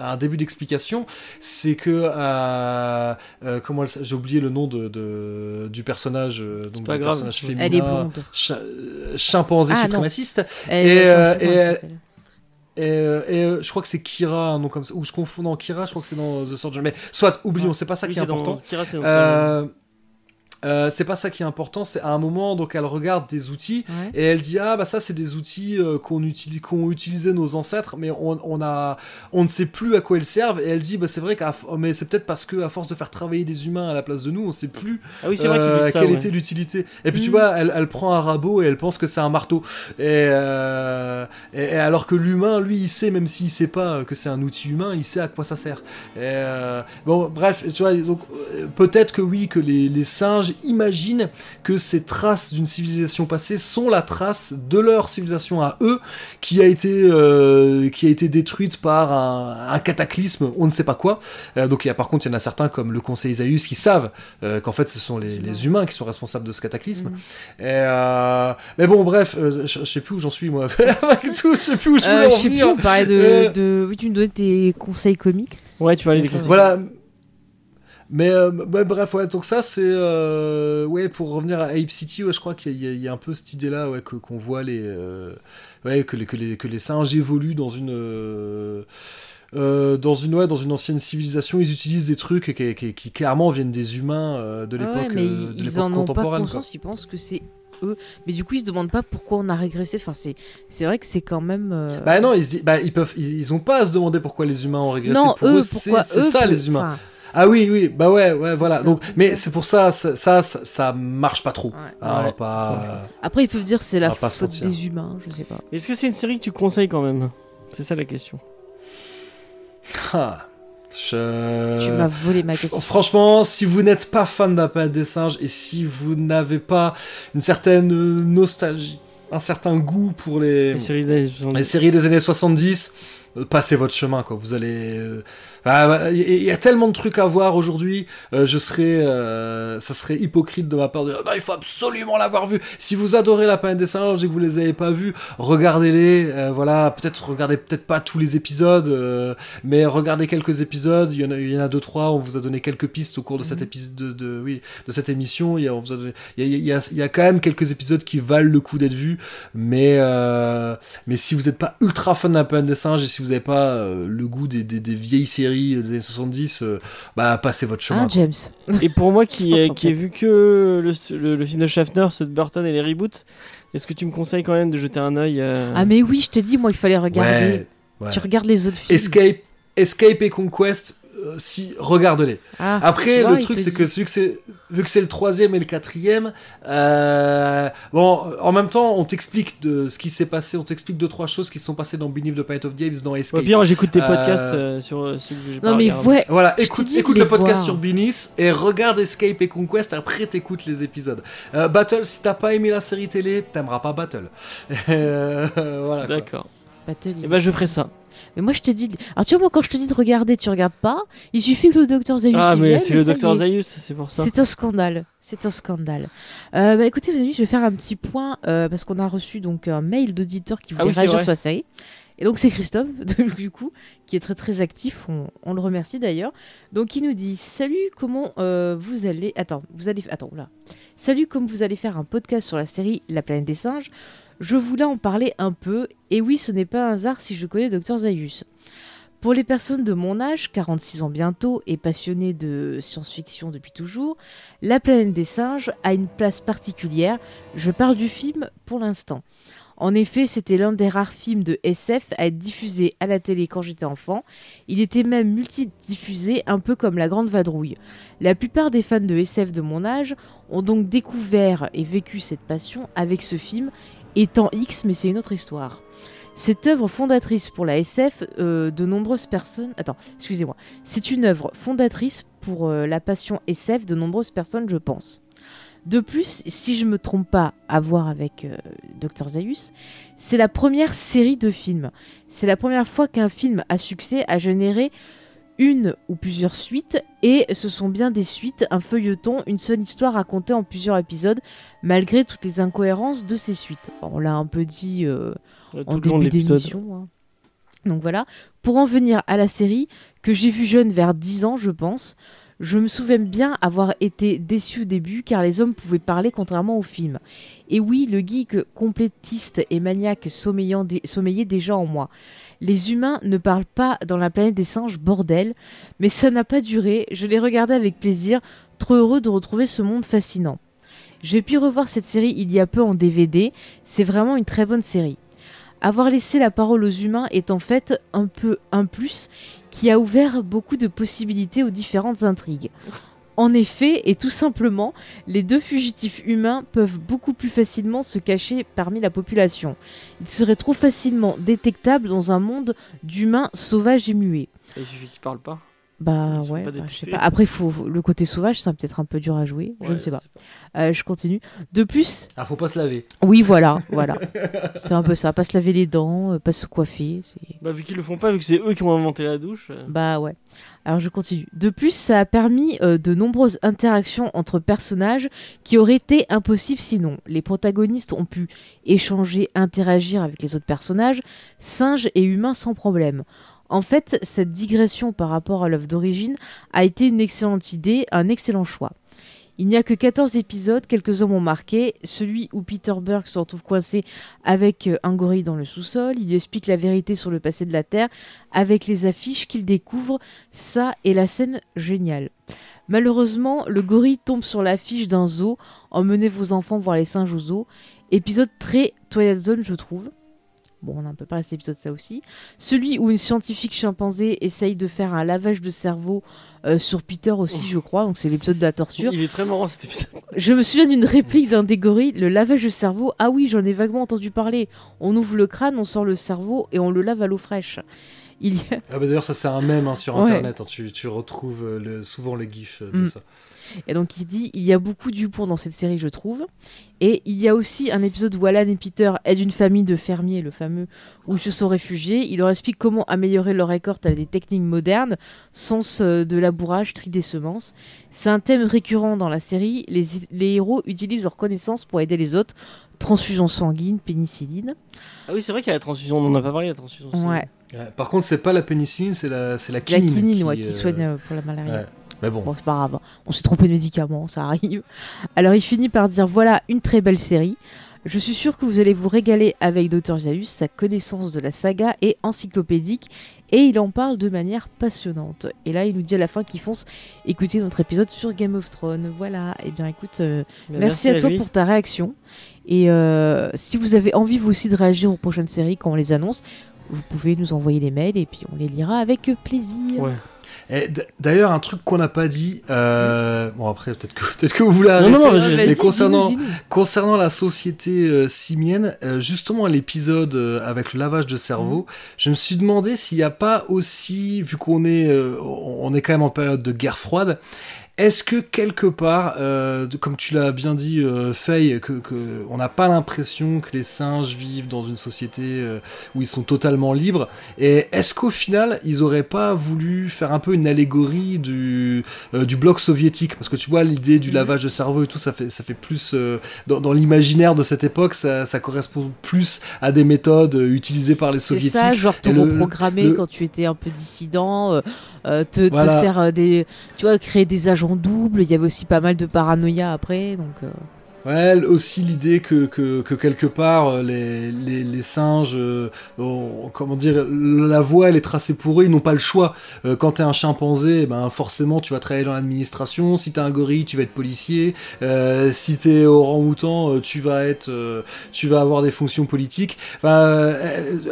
un début d'explication. C'est que. euh, euh, comment J'ai oublié le nom de, de- du personnage. donc pas du grave. personnage féminin. Elle est blonde. chi- chimpanzé Ah, suprémaciste. Elle, Et, euh, et elle elle- s'appelle Et, euh, et, euh, je crois que c'est Kira, un nom comme ça. Ou je confonds. Non, Kira, je crois que c'est dans The Surgeon. Mais soit, oublions, c'est pas ça Oui, qui est dans- important. Kira, c'est dans- Euh, euh, c'est pas ça qui est important, c'est à un moment, donc elle regarde des outils Ouais. et elle dit ah bah ça c'est des outils euh, qu'on utilise, qu'ont utilisé nos ancêtres, mais on, on a, on ne sait plus à quoi ils servent. Et elle dit bah c'est vrai qu'à, mais c'est peut-être parce que à force de faire travailler des humains à la place de nous, on sait plus Ah oui, c'est vrai euh, ça. quelle ouais. était l'utilité. Et puis tu Mm. vois, elle, elle prend un rabot et elle pense que c'est un marteau. Et, et- et alors que l'humain, lui, il sait, même s'il sait pas que c'est un outil humain, il sait à quoi ça sert. Et, bon, bref, tu vois, donc peut-être que oui, que les, les singes imaginent que ces traces d'une civilisation passée sont la trace de leur civilisation à eux, qui a été, euh, qui a été détruite par un, un cataclysme, on ne sait pas quoi. Euh, donc il y a par contre, il y en a certains comme le Conseil Isaïus qui savent euh, qu'en fait ce sont les, les humains qui sont responsables de ce cataclysme. Et euh, mais bon, bref, euh, je, sais plus où j'en suis moi. Avec tout, je sais plus où je voulais Euh, en je sais plus, venir. on parlait de, Euh, de. Oui, tu me donnais tes conseils comics. Ouais, tu aller des conseils. Voilà. Mais euh, bah, bref, ouais, donc ça c'est euh, ouais pour revenir à Ape City, ouais, je crois qu'il y, a- il y a un peu cette idée-là, ouais, que qu'on voit les, euh, ouais, que les que les que les singes évoluent dans une euh, dans une ouais, dans une ancienne civilisation, ils utilisent des trucs qui, qui, qui clairement viennent des humains euh, de Ah l'époque ouais, euh, ils en ont pas conscience, ils pensent que c'est eux. Mais du coup, ils se demandent pas pourquoi on a régressé. Enfin, c'est c'est vrai que c'est quand même. Bah non, ils, bah, ils peuvent, ils, ils ont pas à se demander pourquoi les humains ont régressé. non, pour eux, eux, c'est ça pour- les humains. enfin, Ah oui, oui, bah ouais, ouais, voilà. ça, Donc, mais c'est pour ça, ça, ça, ça, ça marche pas trop. ouais. Hein, on va Ouais. pas. Après, ils peuvent dire c'est la faute des humains, je sais pas. Est-ce que c'est une série que tu conseilles quand même? C'est ça la question. Ah, je- Tu m'as volé ma question. Franchement, si vous n'êtes pas fan de des singes et si vous n'avez pas une certaine nostalgie, un certain goût pour les, Les séries des années 70. les séries des années 70, euh, passez votre chemin, quoi. Vous allez. euh, ah, voilà, Il y, a tellement de trucs à voir aujourd'hui. euh, je serais, euh, ça serait hypocrite de ma part de dire non, il faut absolument l'avoir vu. Si vous adorez la planète des singes et que vous les avez pas vus, regardez-les. euh, voilà, peut-être regardez peut-être pas tous les épisodes, euh, mais regardez quelques épisodes. Il y en a, il y en a deux trois. On vous a donné quelques pistes au cours de Mhm. épisode de, de- oui de cette émission. Il y a, on vous a donné- il y a, il y a- il y a quand même quelques épisodes qui valent le coup d'être vus. Mais, euh, mais si vous n'êtes pas ultra fan d'un planète des singes et si vous n'avez pas euh, le goût des, des- des vieilles séries des années 70, euh, bah passez votre chemin. Quoi. James Et pour moi qui, ai- qui vu que le, le- le film de Schaffner, ceux de Burton et les reboots, est-ce que tu me conseilles quand même de jeter un œil euh, Ah, mais oui, je t'ai dit, moi, il fallait regarder. Ouais, ouais. Tu regardes les autres films. Escape, Escape et Conquest, si regarde-les. Ah, Après, vois, le truc, c'est que vu que c'est vu que c'est le troisième et le quatrième, euh, bon, en même temps, on t'explique de ce qui s'est passé, on t'explique deux trois choses qui se sont passées dans Beneath the Planet of the Apes, dans Au Escape. pire, j'écoute tes Euh, podcasts euh, sur euh, ceux que j'ai pas Non, mais ouais. Voilà, écoute, écoute le podcast voir. sur Beneath et regarde Escape et Conquest, après t'écoutes les épisodes. Euh, Battle, si t'as pas aimé la série télé, t'aimeras pas Battle. Euh, voilà. D'accord. Battle, Et ben je ferai ça. Mais moi, je te dis. Alors, tu vois, moi, quand je te dis de regarder, tu regardes pas. Il suffit que le docteur Zayus Ah, mais c'est le docteur. Zayus, c'est pour ça. C'est un scandale. C'est un scandale. Euh, bah, écoutez, les amis, je vais faire un petit point euh, parce qu'on a reçu donc un mail d'auditeur qui Ah voulait oui, c'est réagir sur la série. Et donc, c'est Christophe, du coup, qui est très très actif. On, on le remercie d'ailleurs. Donc, il nous dit Salut, comment euh, vous allez. Attends, vous allez. Attends, là. Salut, comme vous allez faire un podcast sur la série La planète des singes. Je voulais en parler un peu. Et oui, ce n'est pas un hasard si je connais Dr Zayus. Pour les personnes de mon âge, 46 ans bientôt, et passionnées de science-fiction depuis toujours, La planète des singes a une place particulière. Je parle du film pour l'instant. En effet, c'était l'un des rares films de SF à être diffusé à la télé quand j'étais enfant. Il était même multidiffusé, un peu comme La Grande Vadrouille. La plupart des fans de SF de mon âge ont donc découvert et vécu cette passion avec ce film, étant X, mais c'est une autre histoire. Cette œuvre fondatrice pour la SF, euh, de nombreuses personnes. Attends, excusez-moi. C'est une œuvre fondatrice pour euh, la passion SF de nombreuses personnes, je pense. De plus, si je me trompe pas à voir avec euh, Dr Zayus, c'est la première série de films. C'est la première fois qu'un film à succès a généré une ou plusieurs suites, et ce sont bien des suites, un feuilleton, une seule histoire racontée en plusieurs épisodes, malgré toutes les incohérences de ces suites. On l'a un peu dit euh, en début d'émission. hein. Donc voilà, pour en venir à la série, que j'ai vue jeune vers 10 ans, je pense, je me souviens bien avoir été déçu au début car les hommes pouvaient parler contrairement au film. Et oui, le geek complétiste et maniaque sommeillant dé- sommeillait déjà en moi. Les humains ne parlent pas dans la planète des singes, bordel, mais ça n'a pas duré, je l'ai regardé avec plaisir, trop heureux de retrouver ce monde fascinant. J'ai pu revoir cette série il y a peu en DVD, c'est vraiment une très bonne série. Avoir laissé la parole aux humains est en fait un peu un plus qui a ouvert beaucoup de possibilités aux différentes intrigues. En effet, et tout simplement, les deux fugitifs humains peuvent beaucoup plus facilement se cacher parmi la population. Ils seraient trop facilement détectables dans un monde d'humains sauvages et muets. Il suffit qu'ils parlent pas. Bah Ils ouais, bah, je sais détectés. pas. Après, faut, faut- le côté sauvage, c'est peut-être un peu dur à jouer. je ne sais pas. Euh, je continue. De plus, Ah, faut pas se laver. oui, voilà, voilà. C'est un peu ça. Pas se laver les dents, euh, pas se coiffer. Bah, vu qu'ils le font pas, vu que c'est eux qui ont inventé la douche. euh, Bah ouais. Alors je continue. De plus, ça a permis euh, de nombreuses interactions entre personnages qui auraient été impossibles sinon. Les protagonistes ont pu échanger, interagir avec les autres personnages, singes et humains sans problème. En fait, cette digression par rapport à l'œuvre d'origine a été une excellente idée, un excellent choix. Il n'y a que 14 épisodes, quelques-uns m'ont marqué. Celui où Peter Burke se retrouve coincé avec euh, un gorille dans le sous-sol. Il lui explique la vérité sur le passé de la Terre avec les affiches qu'il découvre. Ça est la scène géniale. Malheureusement, le gorille tombe sur l'affiche d'un zoo. Emmenez vos enfants voir les singes au zoo. Épisode très Twilight Zone, je trouve. Bon, on a un peu parlé de cet épisode, ça aussi. Celui où une scientifique chimpanzé essaye de faire un lavage de cerveau euh, sur Peter aussi, je crois. Donc c'est l'épisode de la torture. Il est très marrant cet épisode. Je me souviens d'une réplique d'un des gorilles, le lavage de cerveau. Ah oui, j'en ai vaguement entendu parler. On ouvre le crâne, on sort le cerveau et on le lave à l'eau fraîche. Il y a... Ah bah D'ailleurs, ça c'est un mème hein, sur Ouais. internet. hein. Tu, tu retrouves euh, le- souvent les gifs euh, de Mm. ça. Et donc il dit il y a beaucoup d'humour dans cette série, je trouve. Et il y a aussi un épisode où Alan et Peter aident une famille de fermiers, le fameux, où ils se sont réfugiés. Il leur explique comment améliorer leur récolte avec des techniques modernes, sens euh, de labourage, tri des semences. C'est un thème récurrent dans la série. Les, les héros utilisent leurs connaissances pour aider les autres. Transfusion sanguine, pénicilline. Ah oui, c'est vrai qu'il y a la transfusion, on n'en a pas parlé, la transfusion. Ouais, Ouais. Par contre, c'est pas la pénicilline, c'est la, c'est la la quinine. quinine, ouais, qui euh, soigne euh, pour la malaria. ouais. Mais bon, Bon, c'est pas grave. On s'est trompé de médicaments, ça arrive. Alors, il finit par dire voilà une très belle série. Je suis sûr que vous allez vous régaler avec Dr. Zaius. Sa connaissance de la saga est encyclopédique et il en parle de manière passionnante. Et là, il nous dit à la fin qu'il fonce écouter notre épisode sur Game of Thrones. Voilà. Et bien, écoute, euh, Mais merci, à toi pour ta réaction. Et euh, si vous avez envie vous aussi de réagir aux prochaines séries quand on les annonce, vous pouvez nous envoyer des mails et puis on les lira avec plaisir. Ouais. D'ailleurs, un truc qu'on n'a pas dit. euh, Bon, après, peut-être que, peut que vous voulez Non, arrêter. non, non, vas-y, Mais concernant-. Concernant la société euh, simienne, euh, justement l'épisode euh, avec le lavage de cerveau, je me suis demandé s'il n'y a pas aussi, vu qu'on est, on est quand même en période de guerre froide, est-ce que quelque part, euh, comme tu l'as bien dit, euh, Faye, que, que on n'a pas l'impression que les singes vivent dans une société euh, où ils sont totalement libres Et est-ce qu'au final, ils auraient pas voulu faire un peu une allégorie du, euh, du bloc soviétique? Parce que tu vois, l'idée du Mhm. lavage de cerveau et tout, ça fait, ça fait plus dans, dans l'imaginaire de cette époque, ça, ça correspond plus à des méthodes utilisées par les C'est soviétiques. ça, genre te reprogrammer le- quand tu étais un peu dissident, euh, euh, te, te faire euh, des, tu vois, créer des agents doubles. Il y avait aussi pas mal de paranoïa après, donc. Ouais, aussi l'idée que, que, que quelque part euh, les, les, singes, euh, comment dire, la voie elle est tracée pour eux, ils n'ont pas le choix. Euh, quand t'es un chimpanzé, eh ben forcément tu vas travailler dans l'administration. Si t'es un gorille, tu vas être policier. Si t'es orang-outan, tu vas être, tu vas avoir des fonctions politiques. Enfin,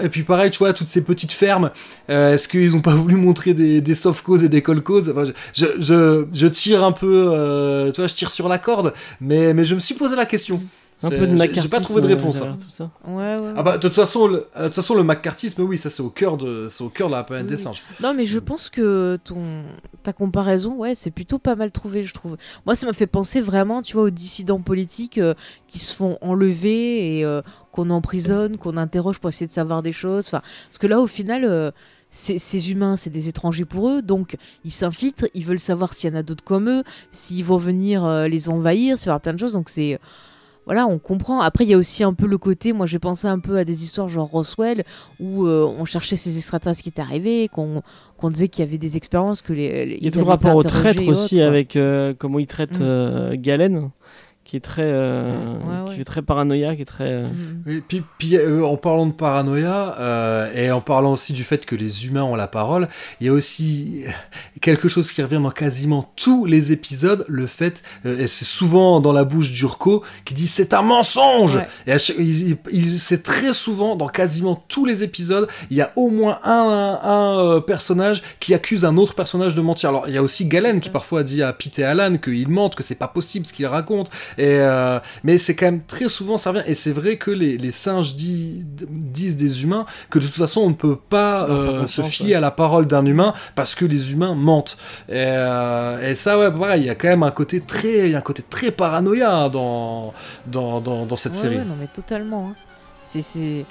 et puis pareil, tu vois, toutes ces petites fermes. Est-ce qu'ils ont pas voulu montrer des, soft causes et des call causes? Je, je, je, tire un peu, tu vois, je tire sur la corde, mais, mais je me suis posé la question. Un peu de j'ai- pas trouvé de réponse. derrière hein. tout ça. Ouais, ouais. Ah bah de toute façon, le, euh, de toute façon le macartisme, oui, ça c'est au cœur de, c'est au cœur de la planète Oui. des singes. Non, mais je pense que ton ta comparaison, ouais, c'est plutôt pas mal trouvé, je trouve. Moi, ça m'a fait penser vraiment, tu vois, aux dissidents politiques euh, qui se font enlever et euh, qu'on emprisonne, qu'on interroge pour essayer de savoir des choses. Enfin, parce que là, au final. euh, ces, humains, c'est des étrangers pour eux, donc ils s'infiltrent, ils veulent savoir s'il y en a d'autres comme eux, s'ils vont venir euh, les envahir, y aura plein de choses, donc c'est... Voilà, on comprend. Après, il y a aussi un peu le côté, moi j'ai pensé un peu à des histoires genre Roswell, où euh, on cherchait ces extraterrestres qui étaient arrivés, qu'on qu'on disait qu'il y avait des expériences que les... les- Il y a ils tout le rapport au traître aussi autres, avec euh, comment il traite Mm. Galen, qui est très, euh, Ouais, ouais. qui est très paranoïaque, qui est très. euh, Mhm. Oui, puis, puis, euh, en parlant de paranoïa euh, et en parlant aussi du fait que les humains ont la parole, il y a aussi quelque chose qui revient dans quasiment tous les épisodes, le fait, euh, et c'est souvent dans la bouche d'Urko, qui dit c'est un mensonge. Ouais. Et c'est très souvent dans quasiment tous les épisodes, il y a au moins un, un, personnage qui accuse un autre personnage de mentir. Alors il y a aussi Galen qui parfois dit à Pete et Alan qu'ils mentent, que c'est pas possible ce qu'ils racontent. Et euh, mais c'est quand même très souvent ça revient. Et c'est vrai que les, les singes di- disent des humains que de toute façon on ne peut pas euh, se fier ouais. à la parole d'un humain parce que les humains mentent. Et, euh, et ça ouais pareil, il y a quand même un côté très, un côté très paranoïa dans, dans, dans, dans cette Ouais, série. ouais, non, mais totalement. hein. C'est.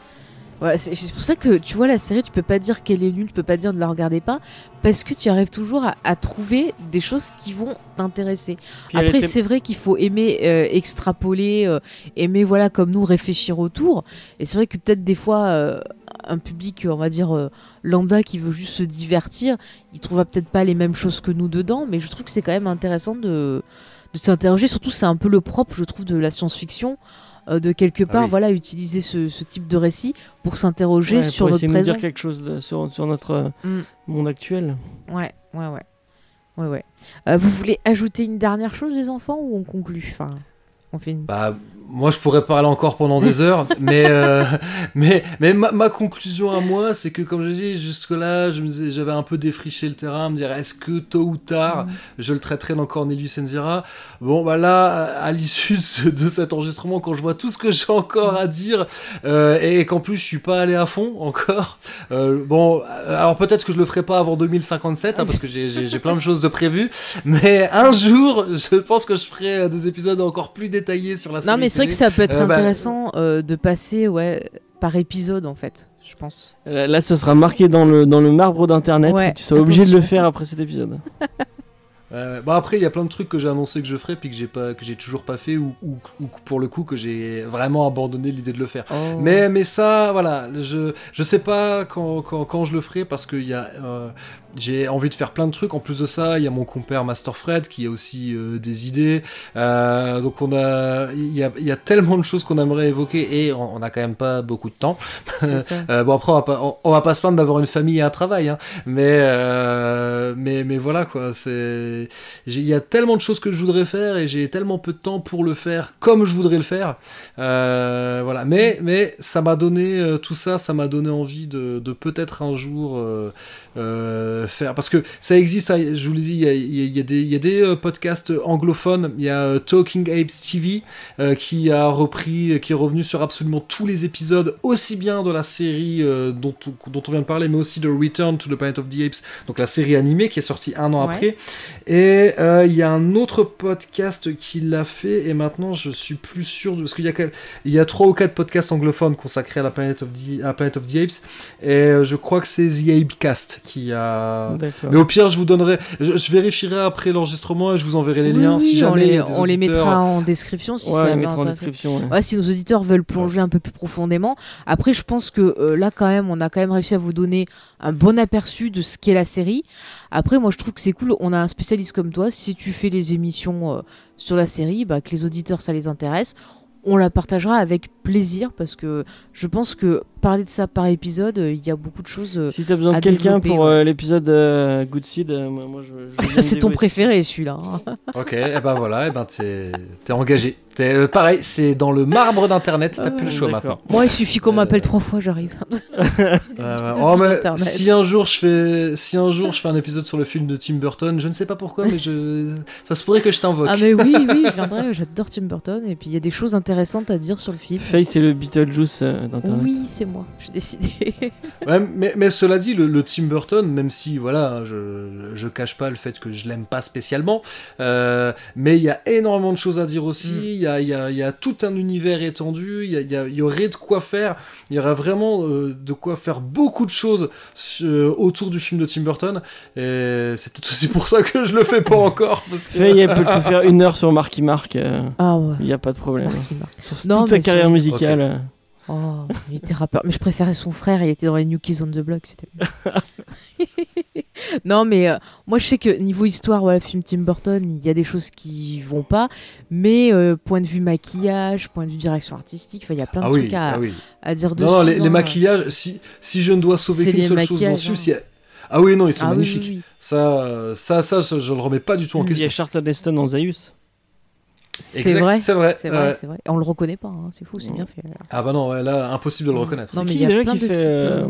C'est- Ouais, c'est pour ça que tu vois la série, tu peux pas dire qu'elle est nulle, tu peux pas dire ne la regardez pas, parce que tu arrives toujours à, à trouver des choses qui vont t'intéresser. Après, était- c'est vrai qu'il faut aimer euh, extrapoler, euh, aimer, voilà, comme nous, réfléchir autour. Et c'est vrai que peut-être des fois, euh, un public, on va dire, euh, lambda qui veut juste se divertir, il trouvera peut-être pas les mêmes choses que nous dedans, mais je trouve que c'est quand même intéressant de, de s'interroger. Surtout, c'est un peu le propre, je trouve, de la science-fiction. Euh, de quelque part, oui. voilà, utiliser ce, ce type de récit pour s'interroger ouais, sur pour notre de présent. dire quelque chose de- sur, sur notre euh, Mm. monde actuel. Ouais, ouais, ouais. ouais, ouais. Euh, vous voulez ajouter une dernière chose, les enfants, ou on conclut Enfin, on fait une. Bah, moi, je pourrais parler encore pendant des heures, mais, euh, mais, mais ma, ma conclusion à moi, c'est que, comme je dis, je me disais- j'avais un peu défriché le terrain, à me dire, est-ce que tôt ou tard, Mhm. je le traiterai dans Cornelius Enzira? Bon, bah là, à l'issue de ce- de cet enregistrement, quand je vois tout ce que j'ai encore à dire, euh, et qu'en plus, je suis pas allé à fond encore, euh, bon, alors peut-être que je le ferai pas avant 2057, hein, parce que j'ai- plein de choses de prévues, mais un jour, je pense que je ferai euh, des épisodes encore plus détaillés sur la série Non, mais c'est vrai que ça peut être Euh, bah, intéressant euh, de passer ouais, par épisode, en fait, je pense. Là, là, ce sera marqué dans le, dans le marbre d'internet. Ouais, tu seras obligé de le faire après cet épisode. Euh, bon après il y a plein de trucs que j'ai annoncé que je ferai puis que j'ai pas que j'ai toujours pas fait ou, ou, ou que pour le coup que j'ai vraiment abandonné l'idée de le faire. Oh. Mais mais ça voilà je je sais pas quand, quand, quand je le ferai parce que il y a euh, j'ai envie de faire plein de trucs en plus de ça il y a mon compère Master Fred qui a aussi euh, des idées Euh, donc on a il y a il y a tellement de choses qu'on aimerait évoquer et on, on a quand même pas beaucoup de temps. Euh, bon après on va pas, on, on va pas se plaindre d'avoir une famille et un travail, hein. mais mais mais voilà quoi. C'est il y a tellement de choses que je voudrais faire et j'ai tellement peu de temps pour le faire comme je voudrais le faire. Voilà. Mais mais ça m'a donné tout ça, ça m'a donné envie de, de peut-être un jour euh, faire parce que ça existe. hein, je vous le dis, il y a, il y a- des il y a des euh, podcasts anglophones. Il y a euh, Talking Apes TV euh, qui a repris, qui est revenu sur absolument tous les épisodes, aussi bien de la série euh, dont, dont on vient de parler, mais aussi de Return to the Planet of the Apes, donc la série animée qui est sortie un an Ouais. après. Et euh, il y a un autre podcast qui l'a fait, et maintenant je suis plus sûr, de, parce qu'il y a quand même- il y a trois ou quatre podcasts anglophones consacrés à la Planet of the, à Planet of the Apes, et je crois que c'est The Apecast qui a... D'accord. Mais au pire, je vous donnerai, je, je vérifierai après l'enregistrement et je vous enverrai les Oui, liens oui, si jamais on les, on les mettra en description si ouais, ça en description. ouais. Ouais, si nos auditeurs veulent plonger un peu plus profondément. Après, je pense que euh, là, quand même, on a quand même réussi à vous donner un bon aperçu de ce qu'est la série. Après, moi, je trouve que c'est cool. On a un spécialiste comme toi. Si tu fais les émissions euh, sur la série, bah, que les auditeurs, ça les intéresse. On la partagera avec plaisir parce que je pense que parler de ça par épisode, euh, il y a beaucoup de choses. euh, Si t'as besoin de quelqu'un pour ouais. euh, l'épisode euh, Good Seed, euh, moi, moi, je, je c'est ton préféré, celui-là. hein. Ok, et ben voilà, et ben t'es t'es engagé. T'es euh, pareil, c'est dans le marbre d'internet, t'as Ah, plus le choix d'accord. maintenant. Moi, il suffit qu'on Euh, m'appelle trois fois, j'arrive. Oh, si un jour je fais, si un jour je fais un épisode sur le film de Tim Burton, je ne sais pas pourquoi, mais je, ça se pourrait que je t'invoque. Ah mais oui, oui, je viendrai, j'adore Tim Burton et puis il y a des choses intéressantes à dire sur le film. Faye, c'est le Beetlejuice euh, d'internet. Oui, c'est moi, j'ai décidé. Ouais, mais, mais cela dit, le, le Tim Burton, même si voilà, je, je cache pas le fait que je l'aime pas spécialement, euh, mais il y a énormément de choses à dire aussi. Mm. Il y, a, il y, a, il y a tout un univers étendu. Il y, aurait de quoi faire. Il y aurait vraiment euh, de quoi faire beaucoup de choses euh, autour du film de Tim Burton. Et c'est peut-être aussi pour ça que je le fais pas encore. Parce que... Peut te faire une heure sur Marky Mark. euh, Ah ouais. Il n'y a pas de problème. Mark. Sur Non, toute sa carrière sur- musicale. euh, Oh, il était rappeur. Mais je préférais son frère, il était dans les New Kids on the Block, c'était. Non, mais euh, moi je sais que niveau histoire, voilà, film Tim Burton, il y a des choses qui vont pas, mais euh, point de vue maquillage, point de vue direction artistique, il y a plein de Ah oui, trucs à, ah oui. à dire dessus. Non, non, les, maquillages, si, si je ne dois sauver qu'une les seule chose dans maquillages, ce film, hein. c'est- Ah oui, non, ils sont Ah magnifiques. oui, oui. Ça, ça, ça, je, je le remets pas du tout en Il y question. a Charlton Heston dans Zaius. C'est vrai. C'est vrai. C'est vrai, vrai. On le reconnaît pas, hein, c'est fou, c'est Ouais. bien fait. Ah bah non, ouais, là, impossible de le reconnaître. Non, mais il y a déjà plein qui de fait. petites, euh, euh,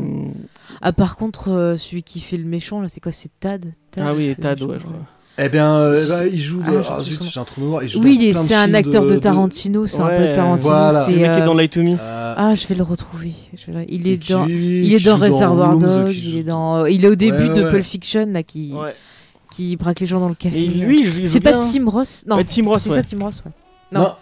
Ah, par contre, euh, celui qui fait le méchant, là, c'est quoi C'est Tad, Tad Ah oui, Tad, ouais, je crois. Eh bien, euh, bah, il joue. Ah, De... Ah, zut, j'ai un trou de mémoire. Il joue Oui, dans de c'est un acteur de, de- Tarantino, c'est un Ouais, peu Tarantino. voilà. c'est, Le mec qui est euh, dans Light to Me. Euh, Ah, je vais le retrouver. Je vais Il est qui- dans. qui Il est dans joue Reservoir Dogs, il est dans. Il est au début Ouais, de ouais. Pulp Fiction là qui Ouais. Qui braque les gens dans le café. Et lui, il joue- c'est pas bien. Tim Ross Non, Ouais, Tim Ross, c'est ouais. ça Tim Ross, ouais. Non, Non,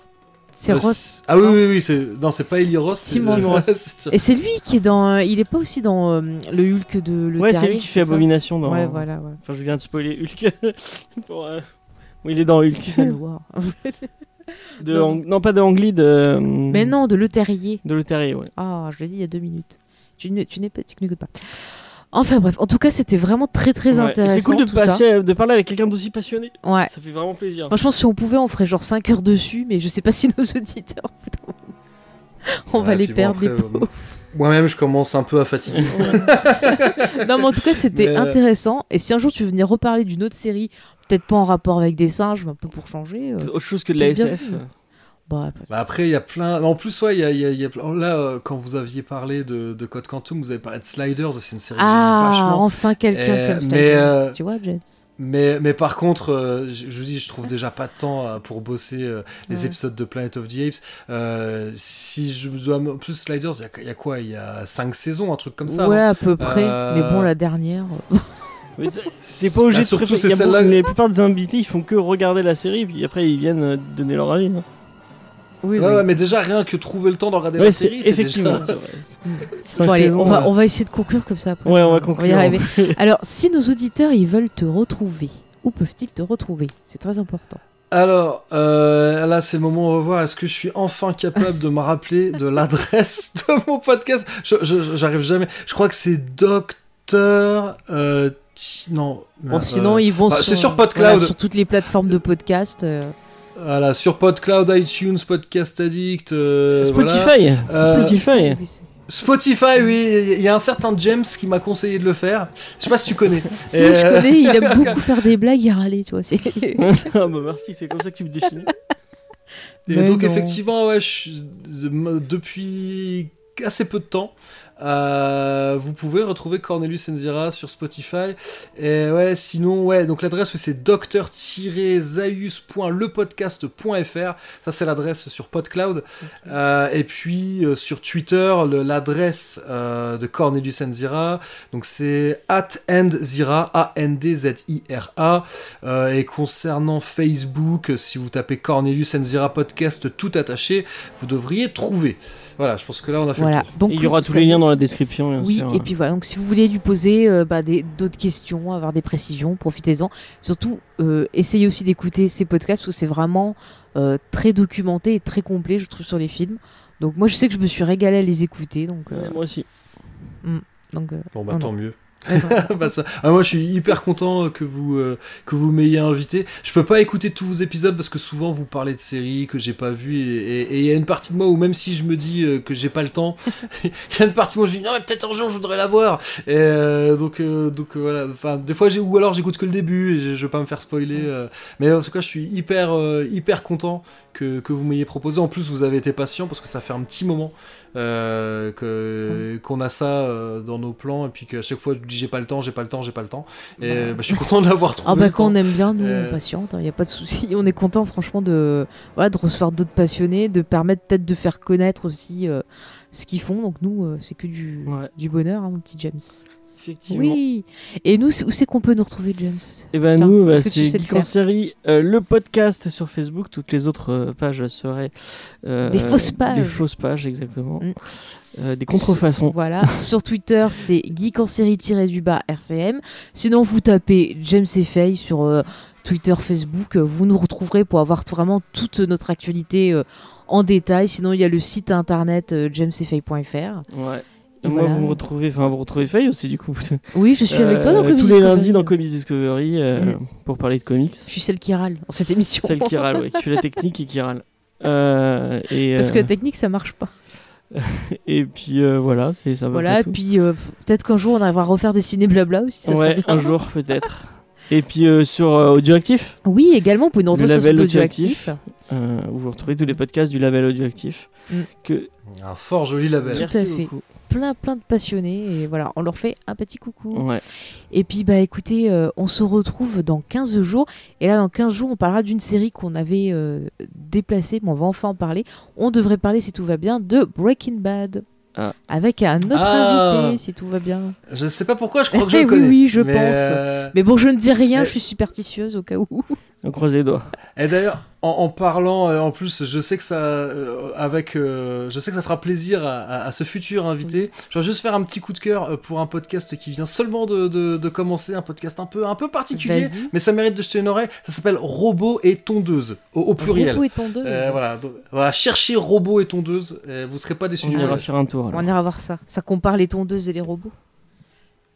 c'est euh, Ross. Ah oui, oui, oui, c'est. Non, c'est pas Eli Ross. c'est- Tim Ross. c'est- Et c'est lui qui est dans. euh, Il est pas aussi dans euh, le Hulk de Le Ouais, c'est Terrier, lui qui fait ça Abomination dans. Ouais, voilà, ouais. Enfin, je viens de spoiler Hulk. Pour, euh, Oui, il est dans Hulk. Tu vas le voir. De Non. Ang- Non, pas de Ang Lee, de. Mais non, de Le Terrier. De Le Terrier, ouais. Ah, je l'ai dit il y a deux minutes. Tu ne- tu n'es pas, tu n'écoutes pas. Enfin bref, en tout cas, c'était vraiment très très Ouais. Intéressant. C'est cool de, tout ça. passer, de parler avec quelqu'un d'aussi passionné. Ouais. Ça fait vraiment plaisir. Franchement, si on pouvait, on ferait genre 5 heures dessus, mais je sais pas si nos auditeurs. on va Ouais, les bon, perdre, les euh, pauvres. Moi-même, je commence un peu à fatiguer. non, mais en tout cas, c'était Mais, euh, intéressant. Et si un jour tu veux venir reparler d'une autre série peut-être pas en rapport avec des singes, mais un peu pour changer. euh, Autre chose que de la Peut-être bien Bah, après. Bah après, il y a plein. En plus, ouais, il y a, il y a- y a plein- Là, euh, quand vous aviez parlé de, de Code Quantum, vous avez parlé de Sliders, c'est une série que j'aime Ah, vachement. enfin quelqu'un qui Euh, aime ça. mais, euh, Tu vois, James? Mais, mais par contre, euh, je, je vous dis, je trouve déjà pas de temps euh, pour bosser euh, les Ouais. épisodes de Planet of the Apes. Euh, si je dois. En plus, Sliders, il y a- il y, a quoi? Il y a 5 saisons, un truc comme ça. Ouais, à peu près. Euh, Mais bon, la dernière. c'est- pas obligé Bah, de surtout c'est il y a celle-là. beaucoup- La plupart des invités, ils font que regarder la série, puis après ils viennent donner leur avis. hein. Oui, Ouais, oui. ouais, mais déjà, rien que trouver le temps de regarder Ouais, la série, c'est effectivement. déjà- Bon, allez, saisons, on, va, euh, on va essayer de conclure comme ça. après. Ouais, on va y conclure. arriver. Alors, si nos auditeurs, ils veulent te retrouver, où peuvent-ils te retrouver? C'est très important. Alors, euh, là, c'est le moment où on va voir. Est-ce que je suis enfin capable de me rappeler de l'adresse de mon podcast? Je- je- J'arrive jamais. Je crois que c'est Docteur. Euh, non. Bon, euh, sinon, ils vont bah, sur, c'est sur PodCloud. voilà, sur toutes les plateformes de podcast. Euh, Voilà, sur PodCloud, iTunes, Podcast Addict. euh, voilà. Spotify. Euh, Spotify. Spotify, oui. Il y a un certain James qui m'a conseillé de le faire. Je sais pas si tu connais. Si, Euh, je connais, il aime beaucoup faire des blagues et râler, tu vois. ah bah merci, c'est comme ça que tu me définis. Et Mais donc non. effectivement, ouais, je suis- depuis assez peu de temps, euh, vous pouvez retrouver Cornelius Enzira sur Spotify. Et ouais, sinon, ouais, donc l'adresse c'est docteur-zaius.lepodcast.fr. Ça c'est l'adresse sur PodCloud. Euh, et puis euh, sur Twitter, l'adresse de Cornelius Enzira, donc c'est at endzira, A-N-D-Z-I-R-A. Et concernant Facebook, si vous tapez Cornelius Enzira Podcast tout attaché, vous devriez trouver. Voilà, je pense que là on a fait Voilà. le tour. Donc, Et il y aura tous les liens dans la description, bien Oui, sûr. et puis voilà. Donc, si vous voulez lui poser euh, bah, d'autres questions, avoir des précisions, profitez-en. Surtout, euh, essayez aussi d'écouter ces podcasts où c'est vraiment euh, très documenté et très complet, je trouve, sur les films. Donc, moi, je sais que je me suis régalé à les écouter. Donc, euh, Ouais, moi aussi. donc euh, Bon bah non, tant non. mieux. Bah, ça- ah, moi je suis hyper content que vous euh, que vous m'ayez invité. Je peux pas écouter tous vos épisodes parce que souvent vous parlez de séries que j'ai pas vues et- il y a une partie de moi où même si je me dis euh, que j'ai pas le temps, il y a une partie de moi où je dis non mais peut-être un jour je voudrais la voir. Et euh, donc euh, donc euh, voilà. Enfin des fois j'ai ou alors j'écoute que le début et je, je veux pas me faire spoiler. euh. mais en tout cas je suis hyper euh, hyper content que, que vous m'ayez proposé. En plus vous avez été patient parce que ça fait un petit moment euh, que qu'on a ça euh, dans nos plans et puis qu'à chaque fois je dis j'ai pas le temps, j'ai pas le temps, j'ai pas le temps. Et Bah. bah, je suis content de l'avoir trouvé. Ah bah le quand on aime bien, nous Euh. on patiente, il n'y a pas de souci. On est content franchement de, voilà, de recevoir d'autres passionnés, de permettre peut-être de faire connaître aussi euh, ce qu'ils font. Donc nous, euh, c'est que du, Ouais. du bonheur, hein, mon petit James. Effectivement. Oui. Et nous, où c'est qu'on peut nous retrouver, James? Et ben Tiens, nous, bah, c'est Geek en série, euh, le podcast sur Facebook. Toutes les autres euh, pages seraient euh, Des fausses pages. Des fausses pages, exactement. Mm. Euh, des contrefaçons. Voilà. Sur Twitter, c'est geek en série du bas RCM. Sinon, vous tapez James et Faye sur Twitter, Facebook. Vous nous retrouverez pour avoir vraiment toute notre actualité en détail. Sinon, il y a le site internet jamesfay.fr. Ouais. Et Moi, voilà. vous me retrouvez, enfin, vous retrouvez Faye aussi, du coup. Oui, je suis avec toi dans Euh, Comics Tous les lundis dans Comics Discovery euh, Mm. pour parler de comics. Je suis celle qui râle dans cette émission. Celle qui râle, ouais, qui fait la technique et qui râle. Euh, et, Parce que euh, la technique, ça marche pas. et puis euh, voilà, c'est ça. va Voilà, tout. puis euh, peut-être qu'un jour on arrivera à refaire des ciné blabla aussi. Ça ouais, un jour peut-être. Et puis euh, sur euh, Audioactif, Oui, également, vous pouvez nous retrouver sur le label audioactif. euh, où vous retrouvez tous les podcasts du label Audioactif. Mm. Que Un fort joli label. Tout merci à fait. beaucoup. Plein, plein de passionnés. Et voilà, on leur fait un petit coucou. Ouais. Et puis, bah écoutez, euh, on se retrouve dans 15 jours. Et là, dans 15 jours, on parlera d'une série qu'on avait euh, déplacée, mais on va enfin en parler. On devrait parler, si tout va bien, de Breaking Bad. Ah. Avec un autre Ah. invité, si tout va bien. Je sais pas pourquoi, je crois que je le oui, connais. oui, je Mais, pense. euh, Mais bon, je ne dis rien, Mais- je suis superstitieuse au cas où. On croise les doigts. Et d'ailleurs, en, en parlant, euh, en plus, je sais que ça, euh, avec, euh, je sais que ça fera plaisir à, à- à ce futur invité. Je vais juste faire un petit coup de cœur pour un podcast qui vient seulement de, de- de commencer, un podcast un peu, un peu particulier, Vas-y. mais ça mérite de jeter une oreille. Ça s'appelle Robot et tondeuse au, au pluriel. Robot et tondeuse. Euh, voilà, donc, voilà, cherchez robot et tondeuse, et vous serez pas déçus On ira faire un tour. alors. On ira voir ça. Ça compare les tondeuses et les robots.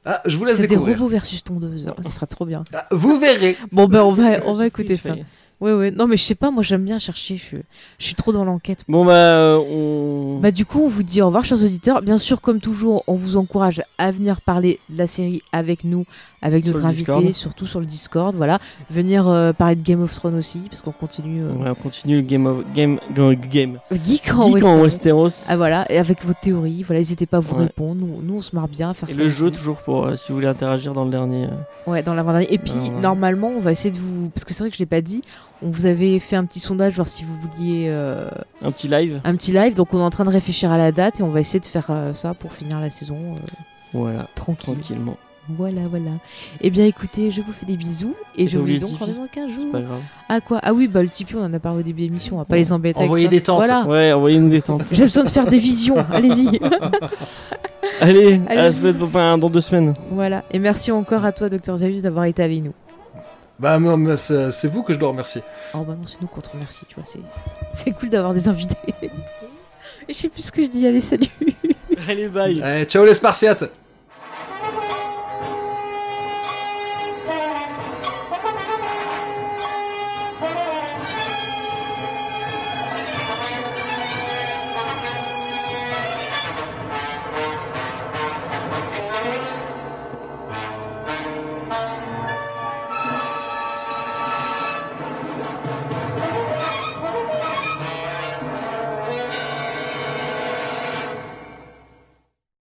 Ah, je vous laisse C'est des découvrir. robots versus tondeuses. Ah, ça sera trop bien. Ah, vous verrez. Bon, ben on va, on va écouter ça. Ouais, ouais. Non, mais je sais pas, moi j'aime bien chercher. Je, je suis trop dans l'enquête. Bon, bah, euh, on. Bah du coup, on vous dit au revoir, chers auditeurs. Bien sûr, comme toujours, on vous encourage à venir parler de la série avec nous, avec Sur notre invité, Discord. surtout sur le Discord. Voilà, venir euh, parler de Game of Thrones aussi, parce qu'on continue. euh, Ouais, on continue le game of. Game. Game. game. Geek en Geek en Westeros. Ah voilà, et avec vos théories, voilà, n'hésitez pas à vous Ouais. répondre. Nous, nous, on se marre bien à faire Et ça. le jeu, toujours pour. euh, si vous voulez interagir dans le dernier. euh. Ouais, dans l'avant-dernier. Et puis, normalement, on va essayer de vous. Parce que c'est vrai que je l'ai pas dit, on vous avait fait un petit sondage, genre si vous vouliez euh, Un petit live. un petit live. Donc, on est en train de réfléchir à la date et on va essayer de faire euh, ça pour finir la saison euh, Voilà. tranquille. Tranquillement. Voilà, voilà. Eh bien, écoutez, je vous fais des bisous et Et je vous dis donc rendez-vous dans 15 C'est jours. pas grave. Ah, quoi? Ah oui, bah le Tipeee, on en a parlé au début de l'émission, on va pas les embêter avec Envoyez ça. des tentes. Voilà. Ouais, envoyez-nous des tentes. J'ai besoin de faire des visions, allez-y. Allez, à la Allez. semaine, enfin, dans deux semaines. voilà. Et merci encore à toi, Docteur Zaius, d'avoir été avec nous. Bah, c'est vous que je dois remercier. Oh bah non, c'est nous qu'on te remercie, tu vois. C'est, c'est cool d'avoir des invités. Je sais plus ce que je dis, allez, salut. Allez, bye. Allez, ciao les Spartiates